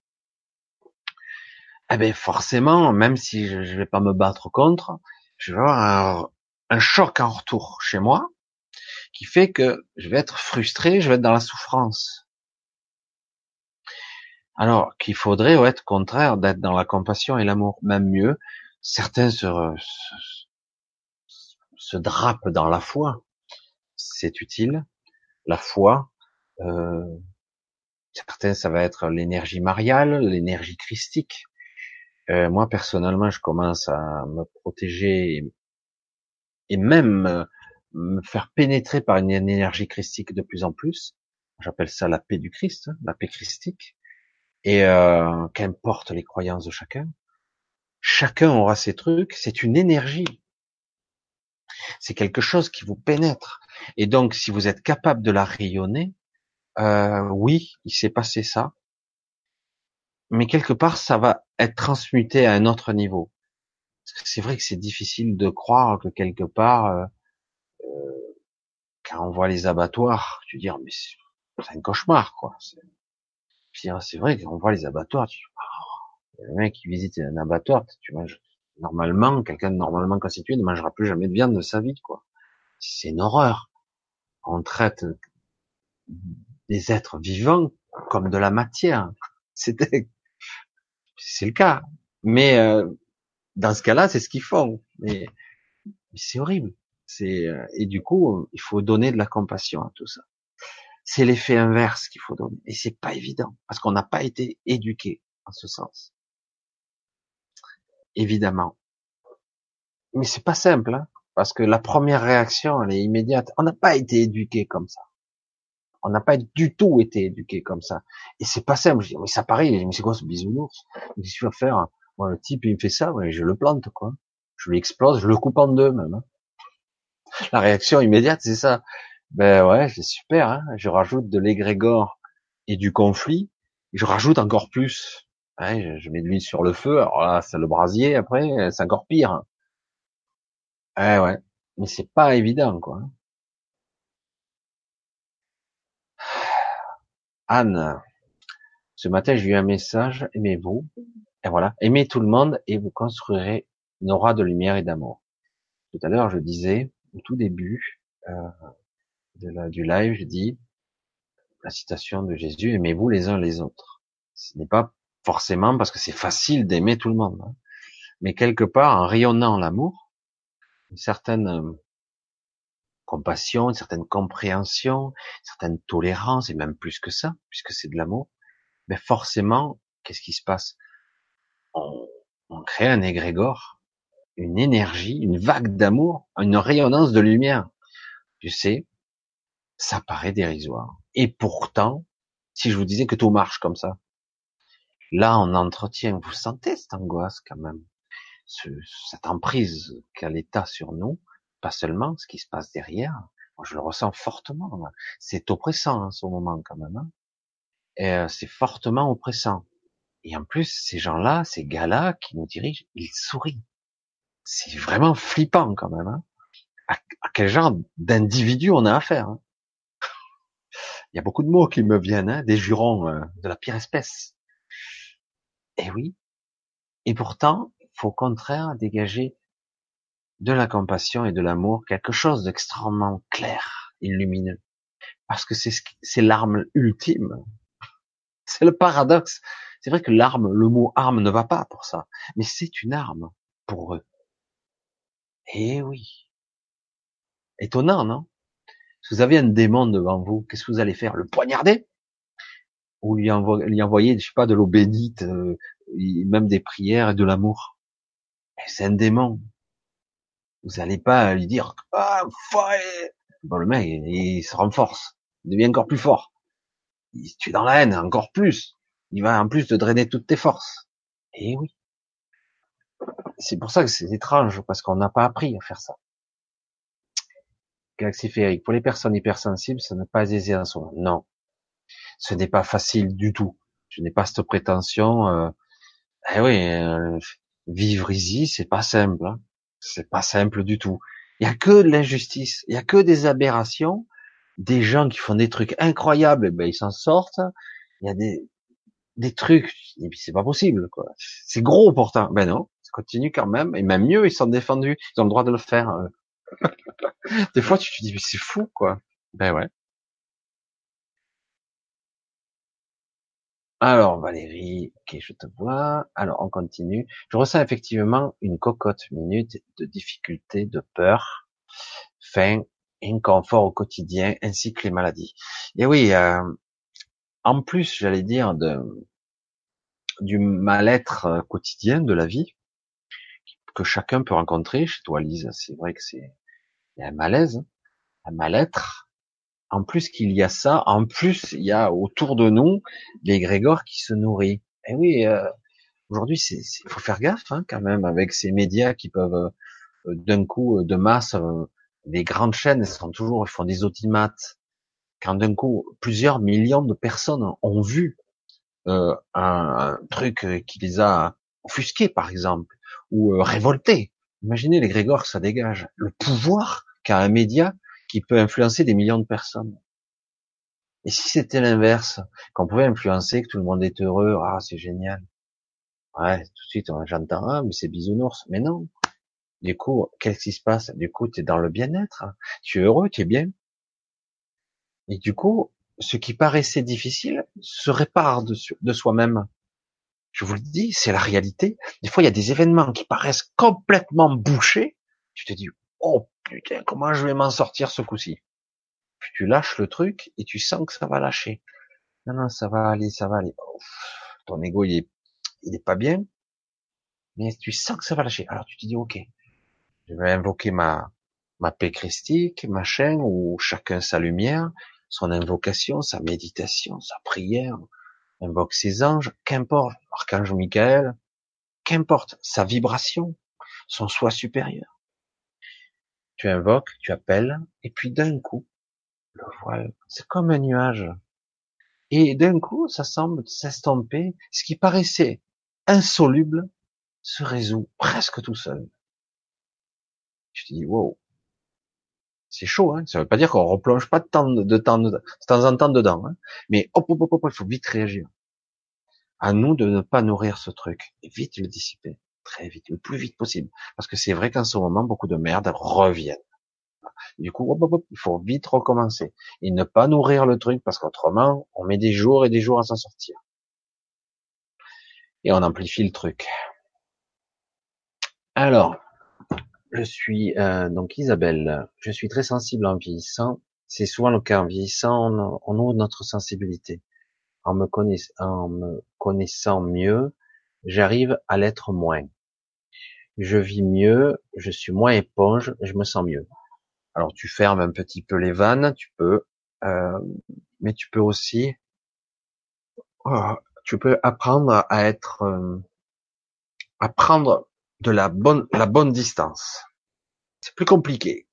Eh ben forcément, même si je, vais pas me battre contre, je vais avoir un, choc en retour chez moi qui fait que je vais être frustré, je vais être dans la souffrance. Alors qu'il faudrait être contraire, d'être dans la compassion et l'amour, même mieux. Certains se drapent dans la foi, c'est utile. La foi, euh, certains ça va être l'énergie mariale, l'énergie christique. Euh, moi personnellement, je commence à me protéger et même euh, me faire pénétrer par une énergie christique de plus en plus. J'appelle ça la paix du Christ, hein, la paix christique. Et euh, qu'importe les croyances de chacun, chacun aura ses trucs. C'est une énergie. C'est quelque chose qui vous pénètre. Et donc, si vous êtes capable de la rayonner, euh, oui, il s'est passé ça, mais quelque part, ça va être transmuté à un autre niveau. C'est vrai que c'est difficile de croire que quelque part, euh, euh, quand on voit les abattoirs, tu dis, oh, mais c'est un cauchemar, quoi. C'est vrai qu'on voit les abattoirs, tu dis, oh, le mec qui visite un abattoir, tu normalement, quelqu'un normalement constitué ne mangera plus jamais de viande de sa vie, quoi. C'est une horreur. On traite des êtres vivants comme de la matière. C'était, c'est le cas. Mais euh, dans ce cas-là, c'est ce qu'ils font. Mais Mais c'est horrible. C'est euh, et du coup, il faut donner de la compassion à tout ça. C'est l'effet inverse qu'il faut donner, et c'est pas évident parce qu'on n'a pas été éduqué en ce sens. Évidemment, mais c'est pas simple, hein, parce que la première réaction, elle est immédiate. On n'a pas été éduqué comme ça. On n'a pas du tout été éduqué comme ça. Et c'est pas simple. Je dis, mais ça paraît, mais c'est quoi ce bisounours? Qu'est-ce qu'il va faire Moi, Le type, il me fait ça, je le plante, quoi. Je lui explose, je le coupe en deux, même. Hein. La réaction immédiate, c'est ça. Ben ouais, c'est super. Hein je rajoute de l'égrégore et du conflit. je rajoute encore plus. Je mets de l'huile sur le feu. Alors là, c'est le brasier. Après, c'est encore pire. Ouais, ouais. Mais c'est pas évident, quoi. Anne, ce matin, j'ai eu un message, aimez-vous? Et voilà, aimez tout le monde et vous construirez une aura de lumière et d'amour. Tout à l'heure, je disais, au tout début euh, du live, je dis la citation de Jésus, aimez-vous les uns les autres. Ce n'est pas forcément parce que c'est facile d'aimer tout le monde, hein. mais quelque part, en rayonnant l'amour, une certaine euh, compassion, une certaine compréhension, une certaine tolérance, et même plus que ça, puisque c'est de l'amour, mais forcément, qu'est-ce qui se passe? On, on, crée un égrégore, une énergie, une vague d'amour, une rayonnance de lumière. Tu sais, ça paraît dérisoire. Et pourtant, si je vous disais que tout marche comme ça, là, on entretient, vous sentez cette angoisse quand même, ce, cette emprise qu'a l'État sur nous, pas seulement ce qui se passe derrière, je le ressens fortement. C'est oppressant en ce moment quand même. Hein. Euh, c'est fortement oppressant. Et en plus, ces gens-là, ces gars-là qui nous dirigent, ils sourient. C'est vraiment flippant quand même. Hein. À, quel genre d'individu on a affaire hein. Il y a beaucoup de mots qui me viennent, hein, des jurons euh, de la pire espèce. Et oui. Et pourtant, faut au contraire dégager de la compassion et de l'amour, quelque chose d'extrêmement clair et lumineux. Parce que c'est c'est l'arme ultime. C'est le paradoxe. C'est vrai que l'arme, le mot arme ne va pas pour ça, mais c'est une arme pour eux. Eh oui. Étonnant, non? Si vous avez un démon devant vous, qu'est-ce que vous allez faire? Le poignarder? Ou lui, envoyer, je sais pas, de l'eau bénite, euh, même des prières et de l'amour C'est un démon. Vous n'allez pas lui dire ah bon le mec il, se renforce, il devient encore plus fort. Il tue dans la haine encore plus. Il va en plus te drainer toutes tes forces. Et eh oui. C'est pour ça que c'est étrange parce qu'on n'a pas appris à faire ça. Galaxy Pour les personnes hypersensibles, ça n'est pas aisé en soi. Non. Ce n'est pas facile du tout. Je n'ai pas cette prétention. Euh... Eh oui, euh, vivre ici, c'est pas simple. Hein. C'est pas simple du tout. Il y a que de l'injustice, il y a que des aberrations, des gens qui font des trucs incroyables, et ben ils s'en sortent. Il y a des des trucs, et puis c'est pas possible, quoi. C'est gros pourtant. Ben non, ça continue quand même, et même mieux, ils sont défendus, ils ont le droit de le faire. Euh. des fois, tu te dis, mais c'est fou, quoi. Ben ouais. Alors Valérie, ok, je te vois. Alors on continue. Je ressens effectivement une cocotte minute de difficulté, de peur, faim, inconfort au quotidien, ainsi que les maladies. Et oui, euh, en plus, j'allais dire de du mal-être quotidien de la vie que chacun peut rencontrer. Chez toi, Lise, c'est vrai que c'est un malaise, un mal-être en plus qu'il y a ça, en plus il y a autour de nous l'égrégore qui se nourrit. Et eh oui, euh, aujourd'hui c'est, faut faire gaffe hein, quand même avec ces médias qui peuvent euh, d'un coup euh, de masse, les grandes chaînes sont toujours, font des audimates. Quand d'un coup plusieurs millions de personnes ont vu un, un, truc qui les a offusqués par exemple ou révoltés. Imaginez l'égrégore que ça dégage, le pouvoir qu'a un média qui peut influencer des millions de personnes. Et si c'était l'inverse, qu'on pouvait influencer, que tout le monde est heureux, ah c'est génial. Ouais, tout de suite j'entends ah mais c'est bisounours, mais non. Du coup, qu'est-ce qui se passe? Du coup, tu es dans le bien-être, tu es heureux, tu es bien. Et du coup, ce qui paraissait difficile se répare de soi-même. Je vous le dis, c'est la réalité. Des fois, il y a des événements qui paraissent complètement bouchés. Tu te dis, oh putain, comment je vais m'en sortir ce coup-ci? Puis tu lâches le truc et tu sens que ça va lâcher. Non, non, ça va aller, ça va aller. ton ego, il est, il est pas bien, mais tu sens que ça va lâcher. Alors tu te dis, ok, je vais invoquer ma, ma paix christique, ma chaîne, où chacun sa lumière, son invocation, sa méditation, sa prière, invoque ses anges, qu'importe, l'archange Michael, qu'importe sa vibration, son soi supérieur. Tu invoques, tu appelles, et puis d'un coup, le voile, c'est comme un nuage. Et d'un coup, ça semble s'estomper, ce qui paraissait insoluble se résout presque tout seul. Je te dis, wow, c'est chaud, hein. Ça veut pas dire qu'on replonge pas de temps, de temps, de temps en temps dedans, hein. Mais hop, hop, hop, hop, il faut vite réagir. À nous de ne pas nourrir ce truc. Et vite le dissiper. Très vite, le plus vite possible. Parce que c'est vrai qu'en ce moment, beaucoup de merde reviennent. Du coup, hop, hop, hop, il faut vite recommencer. Et ne pas nourrir le truc parce qu'autrement, on met des jours et des jours à s'en sortir. Et on amplifie le truc. Alors, je suis euh, donc Isabelle. Je suis très sensible en vieillissant. C'est souvent le cas en vieillissant, on, on ouvre notre sensibilité. En me, en me connaissant mieux, j'arrive à l'être moins. Je vis mieux, je suis moins éponge, je me sens mieux. Alors tu fermes un petit peu les vannes, tu peux, euh, mais tu peux aussi, oh, tu peux apprendre à être, euh, à prendre de la bonne, la bonne distance. C'est plus compliqué.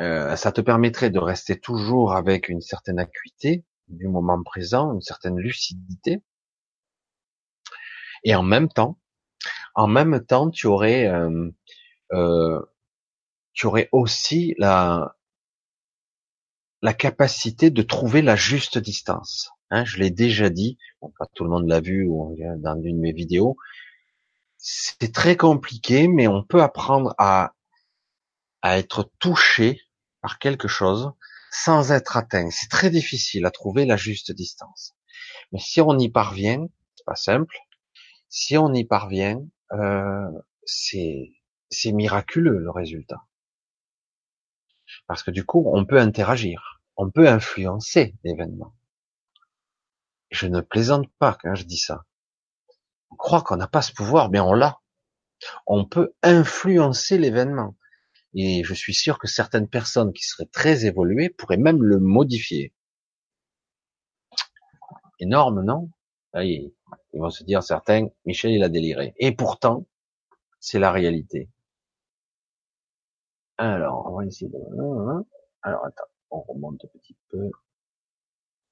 Euh, ça te permettrait de rester toujours avec une certaine acuité du moment présent, une certaine lucidité. Et en même temps, en même temps, tu aurais, euh, euh, tu aurais aussi la, la capacité de trouver la juste distance. Hein, je l'ai déjà dit, pas tout le monde l'a vu dans une de mes vidéos, c'est très compliqué, mais on peut apprendre à, à être touché par quelque chose sans être atteint. C'est très difficile à trouver la juste distance. Mais si on y parvient, c'est pas simple. Si on y parvient, euh, c'est miraculeux le résultat. Parce que du coup, on peut interagir, on peut influencer l'événement. Je ne plaisante pas quand je dis ça on croit qu'on n'a pas ce pouvoir, mais on l'a. On peut influencer l'événement. Et je suis sûr que certaines personnes qui seraient très évoluées pourraient même le modifier. Énorme, non? Ils vont se dire certains, Michel, il a déliré. Et pourtant, c'est la réalité. Alors, on va essayer de... Alors, attends, on remonte un petit peu.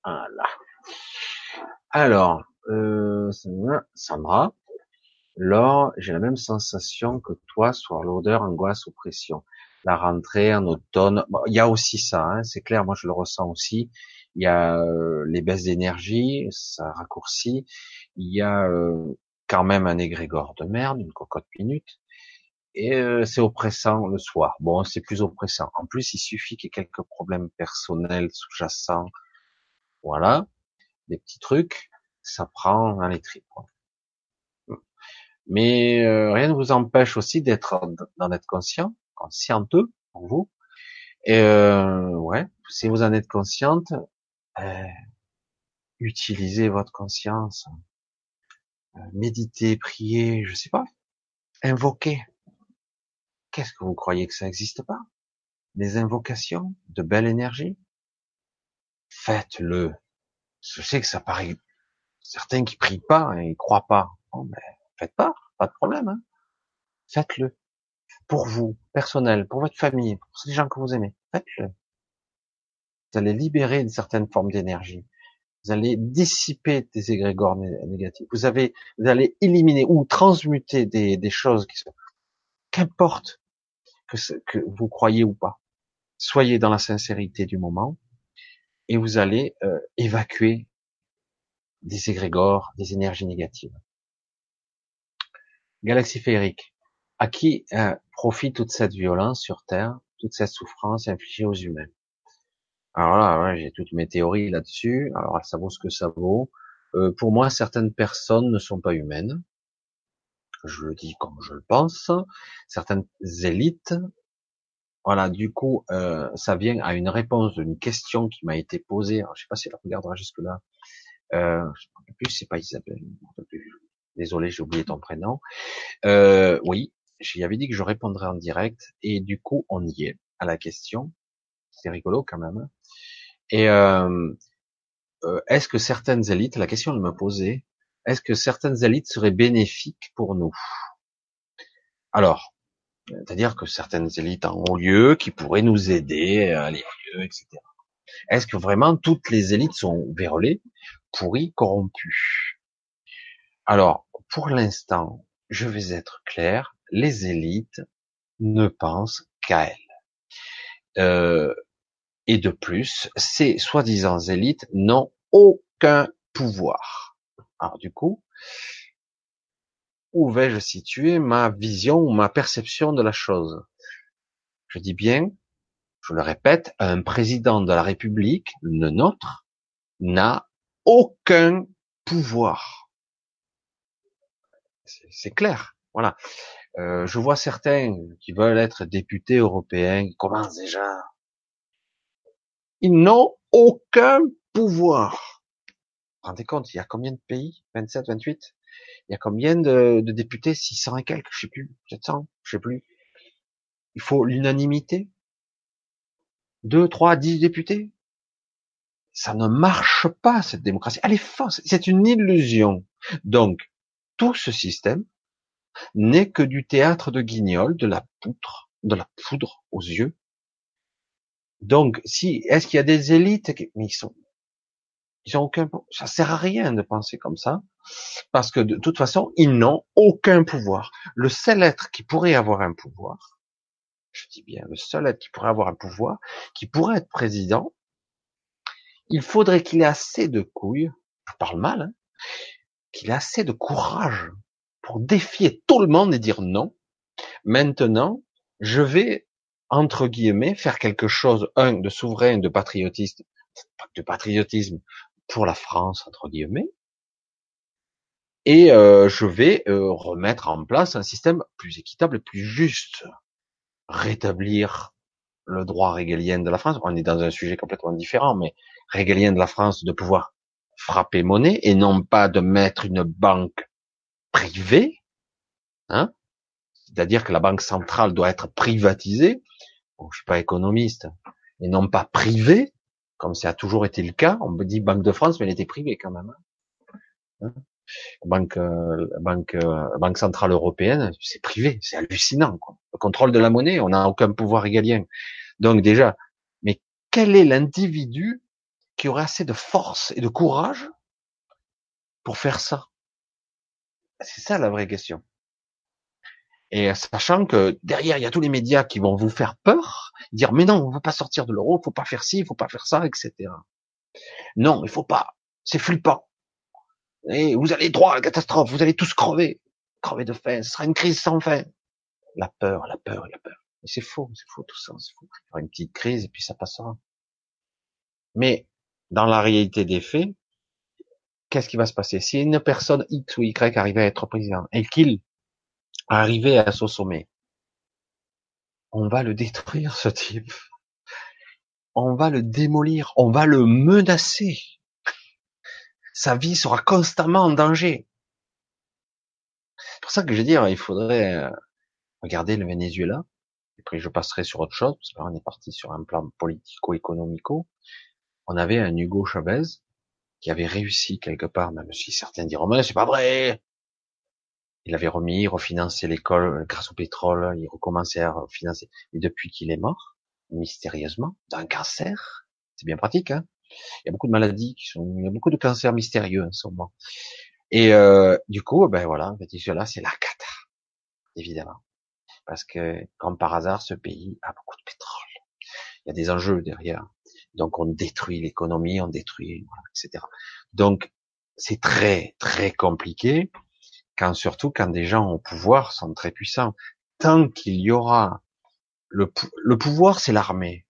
Voilà. Alors, euh, Sandra, Laure, j'ai la même sensation que toi sur l'odeur, angoisse, oppression. La rentrée en automne, il y a aussi ça, hein, c'est clair, moi je le ressens aussi. Il y a euh, les baisses d'énergie, ça raccourcit. Il y a euh, quand même un égrégore de merde, une cocotte minute. Et euh, c'est oppressant le soir. Bon, c'est plus oppressant. En plus, il suffit qu'il y ait quelques problèmes personnels sous-jacents. Voilà, des petits trucs ça prend dans les tripes. Mais rien ne vous empêche aussi d'être d'en être conscient, conscienteux pour vous. Et euh, ouais, si vous en êtes consciente, euh, utilisez votre conscience, euh, méditez, priez, je sais pas, invoquez. Qu'est-ce que vous croyez que ça n'existe pas? Des invocations de belle énergie? Faites-le. Je sais que ça paraît certains qui prient pas et croient pas. Bon, ben, faites pas, pas de problème. Hein. Faites-le. Pour vous, personnel, pour votre famille, pour les gens que vous aimez. Faites-le. Vous allez libérer une certaine forme d'énergie. Vous allez dissiper des égrégores négatifs. Vous, avez, vous allez éliminer ou transmuter des, des choses qui sont, qu'importe que, que vous croyez ou pas. Soyez dans la sincérité du moment et vous allez euh, évacuer des égrégores, des énergies négatives. Galaxie féerique. À qui euh, profite toute cette violence sur Terre, toute cette souffrance infligée aux humains? Alors là, j'ai toutes mes théories là-dessus. Alors ça vaut ce que ça vaut. Euh, pour moi, certaines personnes ne sont pas humaines. Je le dis comme je le pense. Certaines élites Voilà, du coup, euh, ça vient à une réponse d'une question qui m'a été posée. Alors, je sais pas si elle regardera jusque là. Euh, je plus, c'est pas Isabelle. Désolé, j'ai oublié ton prénom. Euh, oui, j'y avais dit que je répondrais en direct, et du coup, on y est à la question. C'est rigolo quand même. Et euh, euh, est-ce que certaines élites, la question elle me posait, est-ce que certaines élites seraient bénéfiques pour nous? Alors, c'est-à-dire que certaines élites en haut lieu qui pourraient nous aider à aller mieux, etc. Est-ce que vraiment toutes les élites sont vérolées, pourries, corrompues? Alors, pour l'instant, je vais être clair, les élites ne pensent qu'à elles. Euh, et de plus, ces soi-disant élites n'ont aucun pouvoir. Alors du coup, où vais-je situer ma vision ou ma perception de la chose? Je dis bien, je le répète, un président de la République, le nôtre, n'a aucun pouvoir. C'est clair, voilà. Euh, je vois certains qui veulent être députés européens, qui commencent déjà. Ils n'ont aucun pouvoir. Vous vous rendez compte, il y a combien de pays? 27, 28 Il y a combien de, de députés? 600 et quelques, je sais plus, 700, je sais plus. Il faut l'unanimité? 2, 3, 10 députés? Ça ne marche pas, cette démocratie. Elle est fausse. C'est une illusion. Donc, tout ce système n'est que du théâtre de guignol, de la poutre, de la poudre aux yeux. Donc, si, est-ce qu'il y a des élites qui, mais ils sont, ils ont aucun, ça sert à rien de penser comme ça, parce que de toute façon, ils n'ont aucun pouvoir. Le seul être qui pourrait avoir un pouvoir, je dis bien, le seul être qui pourrait avoir un pouvoir, qui pourrait être président, il faudrait qu'il ait assez de couilles, je parle mal, hein, qu'il ait assez de courage pour défier tout le monde et dire non. Maintenant, je vais, entre guillemets, faire quelque chose, un, de souverain, de patriotisme, de patriotisme pour la France, entre guillemets, et euh, je vais euh, remettre en place un système plus équitable et plus juste, rétablir le droit régalien de la France. On est dans un sujet complètement différent, mais régalien de la France de pouvoir frapper monnaie et non pas de mettre une banque privé, hein c'est-à-dire que la banque centrale doit être privatisée. Bon, je suis pas économiste, et non pas privée, comme ça a toujours été le cas. On me dit Banque de France, mais elle était privée quand même. Hein? Banque, euh, banque, euh, banque centrale européenne, c'est privé, c'est hallucinant. Quoi. Le contrôle de la monnaie, on n'a aucun pouvoir régalien. Donc déjà, mais quel est l'individu qui aurait assez de force et de courage pour faire ça? C'est ça la vraie question. Et sachant que derrière, il y a tous les médias qui vont vous faire peur, dire mais non, on ne va pas sortir de l'euro, faut pas faire ci, faut pas faire ça, etc. Non, il faut pas. C'est flippant. Et vous allez droit à la catastrophe, vous allez tous crever, crever de faim, ce sera une crise sans fin. La peur, la peur, la peur. Mais c'est faux, c'est faux tout ça, c'est faux. Il y aura une petite crise et puis ça passera. Mais dans la réalité des faits, qu'est-ce qui va se passer? Si une personne X ou Y arrivait à être président et qu'il arrivait à ce sommet, on va le détruire, ce type. On va le démolir, on va le menacer. Sa vie sera constamment en danger. C'est pour ça que je veux dire, il faudrait euh, regarder le Venezuela. Et puis je passerai sur autre chose, parce que là on est parti sur un plan politico-économico. On avait un Hugo Chavez qui avait réussi quelque part, même si certains diront mais c'est pas vrai. Il avait remis, refinancé l'école grâce au pétrole, il recommençait à financer. Et depuis qu'il est mort, mystérieusement, d'un cancer, c'est bien pratique, hein il y a beaucoup de maladies qui sont, il y a beaucoup de cancers mystérieux en ce moment. Et euh, du coup, ben voilà, là, c'est la cata, évidemment, parce que comme par hasard, ce pays a beaucoup de pétrole. Il y a des enjeux derrière. Donc on détruit l'économie, on détruit, etc. Donc c'est très très compliqué quand surtout quand des gens au pouvoir sont très puissants. Tant qu'il y aura le, le pouvoir, c'est l'armée.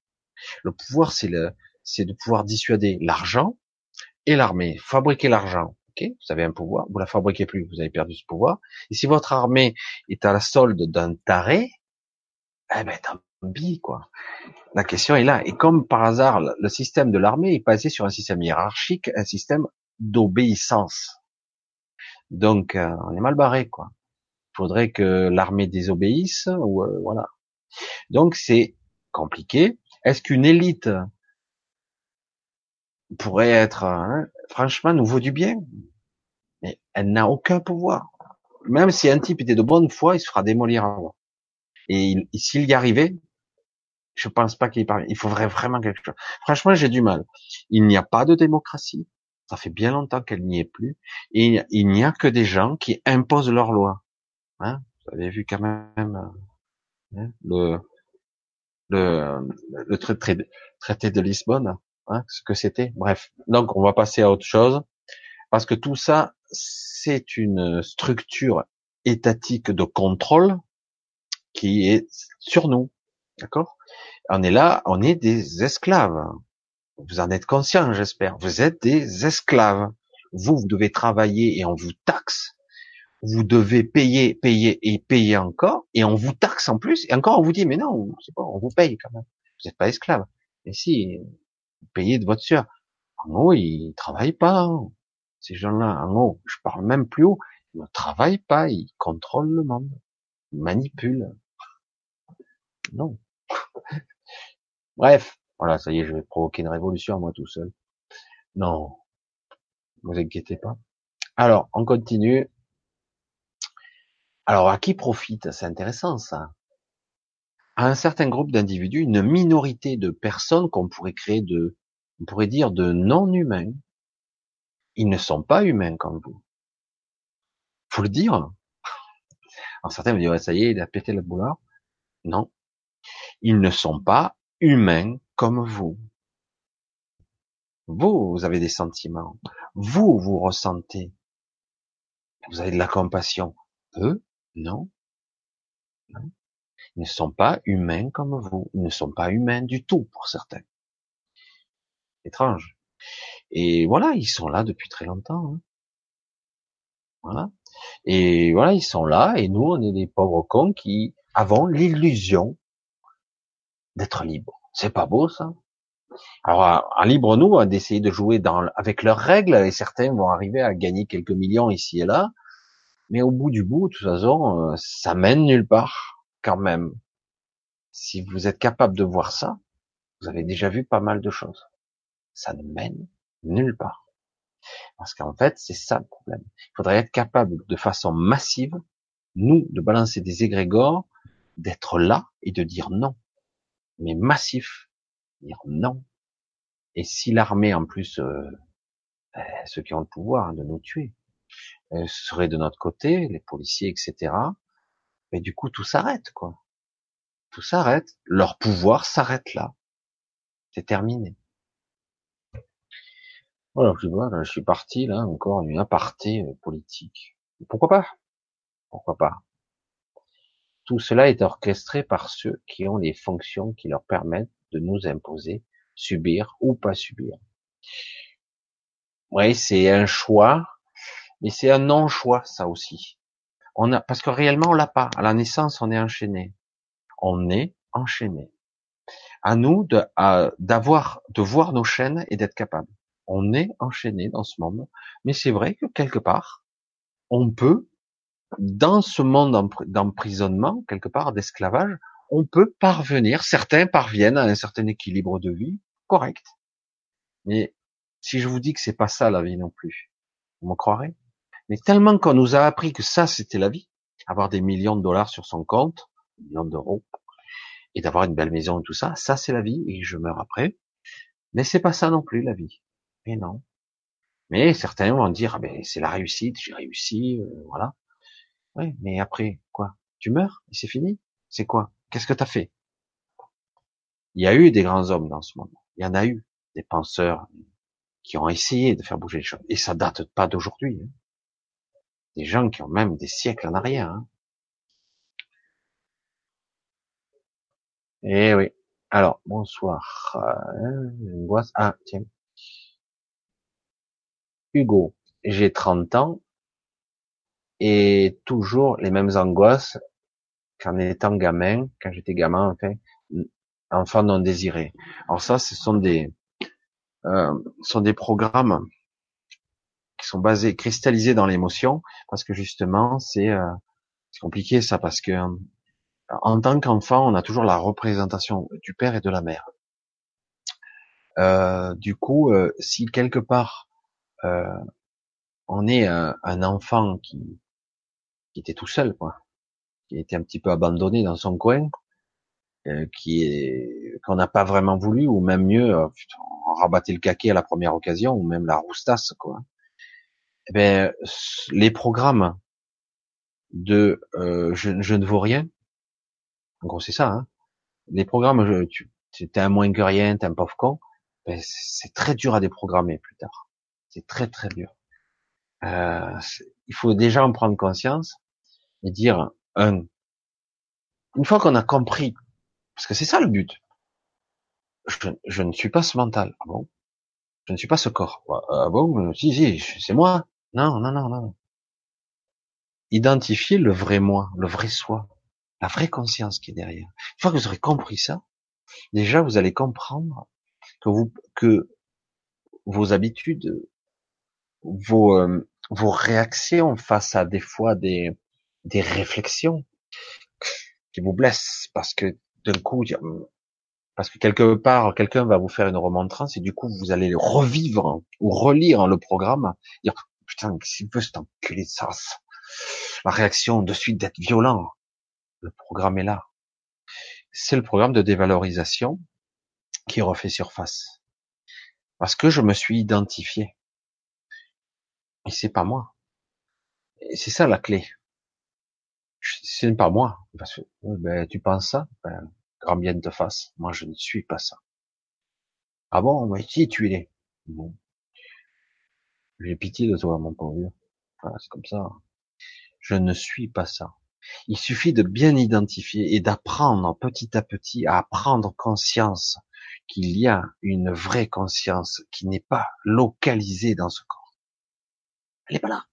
Le pouvoir, c'est le, c'est de pouvoir dissuader l'argent et l'armée. Fabriquer l'argent. Ok, vous avez un pouvoir, vous la fabriquez plus, vous avez perdu ce pouvoir. Et si votre armée est à la solde d'un taré, eh ben tant bi, quoi. La question est là. Et comme par hasard, le système de l'armée est basé sur un système hiérarchique, un système d'obéissance. Donc, euh, on est mal barré, quoi. Il faudrait que l'armée désobéisse, ou euh, voilà. Donc, c'est compliqué. Est-ce qu'une élite pourrait être, hein, franchement, nous du bien? Mais elle n'a aucun pouvoir. Même si un type était de bonne foi, il se fera démolir avant. Et, s'il y arrivait, je pense pas qu'il parvienne. Il faudrait vraiment quelque chose. Franchement, j'ai du mal. Il n'y a pas de démocratie. Ça fait bien longtemps qu'elle n'y est plus. Il n'y a que des gens qui imposent leurs lois. Hein Vous avez vu quand même hein, le, traité de Lisbonne, hein, ce que c'était. Bref. Donc, on va passer à autre chose. Parce que tout ça, c'est une structure étatique de contrôle qui est sur nous. D'accord? On est là, on est des esclaves. Vous en êtes conscient, j'espère. Vous êtes des esclaves. Vous, vous devez travailler et on vous taxe. Vous devez payer, payer et payer encore, et on vous taxe en plus, et encore on vous dit, mais non, c'est pas, on vous paye quand même. Vous n'êtes pas esclave. Et si, vous payez de votre sueur. En haut, ils travaillent pas. Ces gens-là, en haut, je parle même plus haut, ils ne travaillent pas, ils contrôlent le monde, ils manipulent. Non. Bref, voilà, ça y est, je vais provoquer une révolution moi tout seul. Non, vous inquiétez pas. Alors, on continue. Alors, à qui profite? C'est intéressant ça. À un certain groupe d'individus, une minorité de personnes qu'on pourrait créer de, on pourrait dire de non-humains. Ils ne sont pas humains comme vous. Faut le dire. Alors certains me disent, ouais, ça y est, il a pété le boulard. Non, ils ne sont pas humains comme vous. Vous, vous avez des sentiments. Vous, vous ressentez. Vous avez de la compassion. Eux, non. non. Ils ne sont pas humains comme vous. Ils ne sont pas humains du tout pour certains. Étrange. Et voilà, ils sont là depuis très longtemps. Hein. Voilà. Et voilà, ils sont là, et nous, on est des pauvres cons qui avons l'illusion d'être libre. C'est pas beau ça Alors, en libre nous, d'essayer de jouer dans, avec leurs règles, et certains vont arriver à gagner quelques millions ici et là, mais au bout du bout, de toute façon, euh, ça mène nulle part, quand même. Si vous êtes capable de voir ça, vous avez déjà vu pas mal de choses. Ça ne mène nulle part. Parce qu'en fait, c'est ça le problème. Il faudrait être capable de façon massive, nous, de balancer des égrégores, d'être là et de dire non mais massif. Dire non. Et si l'armée, en plus, euh, ben, ceux qui ont le pouvoir hein, de nous tuer, euh, seraient de notre côté, les policiers, etc., mais ben, du coup, tout s'arrête, quoi. Tout s'arrête. Leur pouvoir s'arrête là. C'est terminé. Voilà, je, je suis parti là, encore une aparté euh, politique. Pourquoi pas? Pourquoi pas? Tout cela est orchestré par ceux qui ont les fonctions qui leur permettent de nous imposer, subir ou pas subir. Oui, c'est un choix, mais c'est un non-choix, ça aussi. On a, parce que réellement, on l'a pas. À la naissance, on est enchaîné. On est enchaîné. À nous de, d'avoir, de voir nos chaînes et d'être capable. On est enchaîné dans ce monde. Mais c'est vrai que quelque part, on peut dans ce monde d'emprisonnement, quelque part, d'esclavage, on peut parvenir, certains parviennent à un certain équilibre de vie correct. Mais si je vous dis que c'est pas ça la vie non plus, vous me croirez? Mais tellement qu'on nous a appris que ça c'était la vie, avoir des millions de dollars sur son compte, millions d'euros, et d'avoir une belle maison et tout ça, ça c'est la vie et je meurs après. Mais c'est pas ça non plus la vie. Et non. Mais certains vont dire ah ben c'est la réussite, j'ai réussi, euh, voilà. Oui, mais après, quoi? Tu meurs et c'est fini? C'est quoi? Qu'est-ce que tu as fait? Il y a eu des grands hommes dans ce monde. Il y en a eu des penseurs qui ont essayé de faire bouger les choses. Et ça date pas d'aujourd'hui. Hein. Des gens qui ont même des siècles en arrière. Hein. Eh oui. Alors, bonsoir. Euh, ah, tiens. Hugo, j'ai 30 ans et toujours les mêmes angoisses qu'en étant gamin, quand j'étais gamin, enfin, enfant non désiré. Alors ça, ce sont des, euh, sont des programmes qui sont basés, cristallisés dans l'émotion, parce que justement, c'est euh, compliqué ça, parce que en tant qu'enfant, on a toujours la représentation du père et de la mère. Euh, du coup, euh, si quelque part euh, on est un, enfant qui, qui était tout seul, quoi, qui était un petit peu abandonné dans son coin, euh, qui est qu'on n'a pas vraiment voulu, ou même mieux, euh, rabattait le caquet à la première occasion, ou même la roustasse, quoi. Eh ben, les programmes de euh, je, ne vaux rien, en gros c'est ça, hein. les programmes, je, tu es un moins que rien, t'es un pauvre con, ben, c'est très dur à déprogrammer plus tard. C'est très très dur. Euh, il faut déjà en prendre conscience et dire un. Une fois qu'on a compris, parce que c'est ça le but. Je, je, ne suis pas ce mental. Ah bon? Je ne suis pas ce corps. Ah bon? Si si, c'est moi. Non non non non. Identifier le vrai moi, le vrai soi, la vraie conscience qui est derrière. Une fois que vous aurez compris ça, déjà vous allez comprendre que vous que vos habitudes, vos euh, vos réactions face à des fois des des réflexions qui vous blessent parce que d'un coup parce que quelque part quelqu'un va vous faire une remontrance et du coup vous allez revivre ou relire le programme putain veut cet enculé de ça? La réaction de suite d'être violent le programme est là c'est le programme de dévalorisation qui refait surface. Parce que je me suis identifié. Et c'est pas moi. Et c'est ça la clé. Ce n'est pas moi. Parce que, ben, tu penses ça, ben, grand bien te fasse. Moi, je ne suis pas ça. Ah bon, mais qui tu es Bon. J'ai pitié de toi, mon pauvre. c'est comme ça. Je ne suis pas ça. Il suffit de bien identifier et d'apprendre petit à petit à prendre conscience qu'il y a une vraie conscience qui n'est pas localisée dans ce corps. Elle n'est pas là.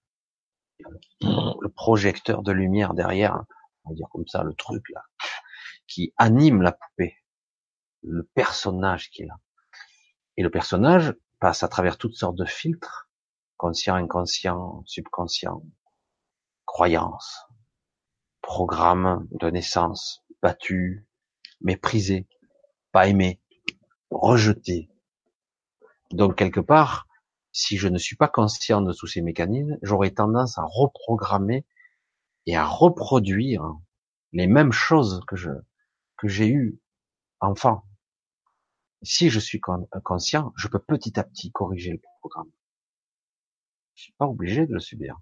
Le projecteur de lumière derrière, on va dire comme ça, le truc là, qui anime la poupée, le personnage qui est là. Et le personnage passe à travers toutes sortes de filtres, conscient, inconscient, subconscient, croyance, programme de naissance, battu, méprisé, pas aimé, rejeté. Donc quelque part, si je ne suis pas conscient de tous ces mécanismes, j'aurais tendance à reprogrammer et à reproduire les mêmes choses que j'ai eues enfant. Si je suis conscient, je peux petit à petit corriger le programme. Je suis pas obligé de le subir.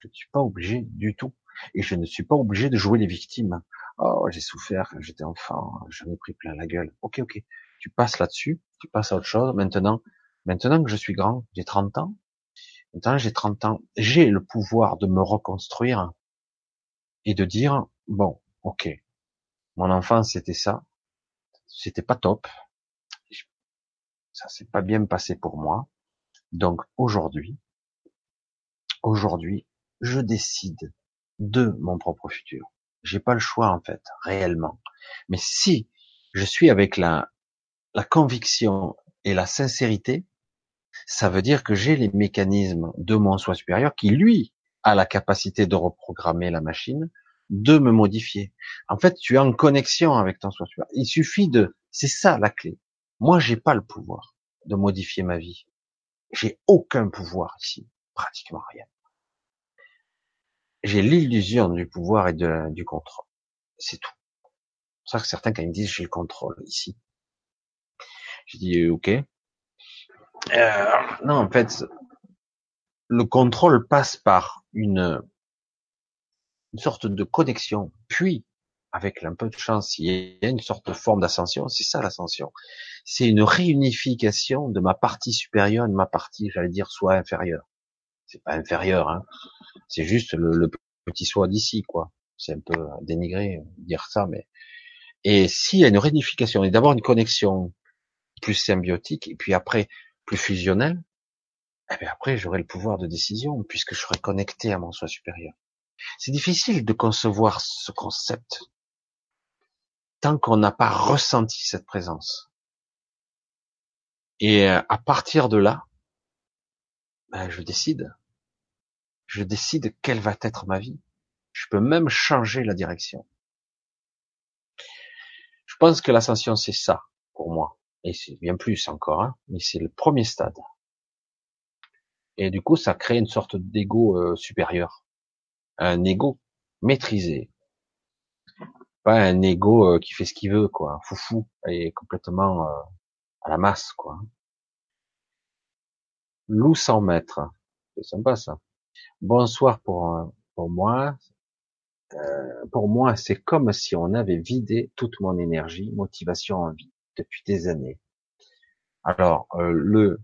Je ne suis pas obligé du tout. Et je ne suis pas obligé de jouer les victimes. Oh, j'ai souffert quand j'étais enfant, j'en ai pris plein la gueule. Ok, ok tu passes là-dessus, tu passes à autre chose. Maintenant, maintenant que je suis grand, j'ai 30 ans, j'ai 30 ans, j'ai le pouvoir de me reconstruire et de dire, bon, ok, mon enfance c'était ça, c'était pas top, ça s'est pas bien passé pour moi, donc aujourd'hui, aujourd'hui, je décide de mon propre futur. J'ai pas le choix en fait, réellement. Mais si je suis avec la conviction et la sincérité, ça veut dire que j'ai les mécanismes de mon soi supérieur qui, lui, a la capacité de reprogrammer la machine, de me modifier. En fait, tu es en connexion avec ton soi supérieur. Il suffit de, c'est ça la clé. Moi, j'ai pas le pouvoir de modifier ma vie. J'ai aucun pouvoir ici, pratiquement rien. J'ai l'illusion du pouvoir et du contrôle. C'est tout. C'est pour ça que certains, quand ils me disent j'ai le contrôle ici, j'ai dit euh, ok. Euh, non, en fait, le contrôle passe par une, une sorte de connexion, puis avec un peu de chance, il y a une sorte de forme d'ascension. C'est ça l'ascension. C'est une réunification de ma partie supérieure et de ma partie, j'allais dire, soit inférieure. C'est pas inférieur, hein. C'est juste le, le petit soi d'ici, quoi. C'est un peu dénigré dire ça, mais et s'il y a une réunification et d'avoir une connexion plus symbiotique, et puis après plus fusionnel, eh bien après j'aurai le pouvoir de décision puisque je serai connecté à mon soi supérieur. C'est difficile de concevoir ce concept tant qu'on n'a pas ressenti cette présence. Et euh, à partir de là, ben, je décide. Je décide quelle va être ma vie. Je peux même changer la direction. Je pense que l'ascension, c'est ça, pour moi. Et c'est bien plus encore, hein, mais c'est le premier stade. Et du coup, ça crée une sorte d'ego euh, supérieur. Un ego maîtrisé. Pas un ego euh, qui fait ce qu'il veut, quoi. Foufou. Et complètement euh, à la masse, quoi. Loup sans maître. C'est sympa, ça. Bonsoir pour, pour moi. pour moi, c'est comme si on avait vidé toute mon énergie, motivation, envie depuis des années. Alors, le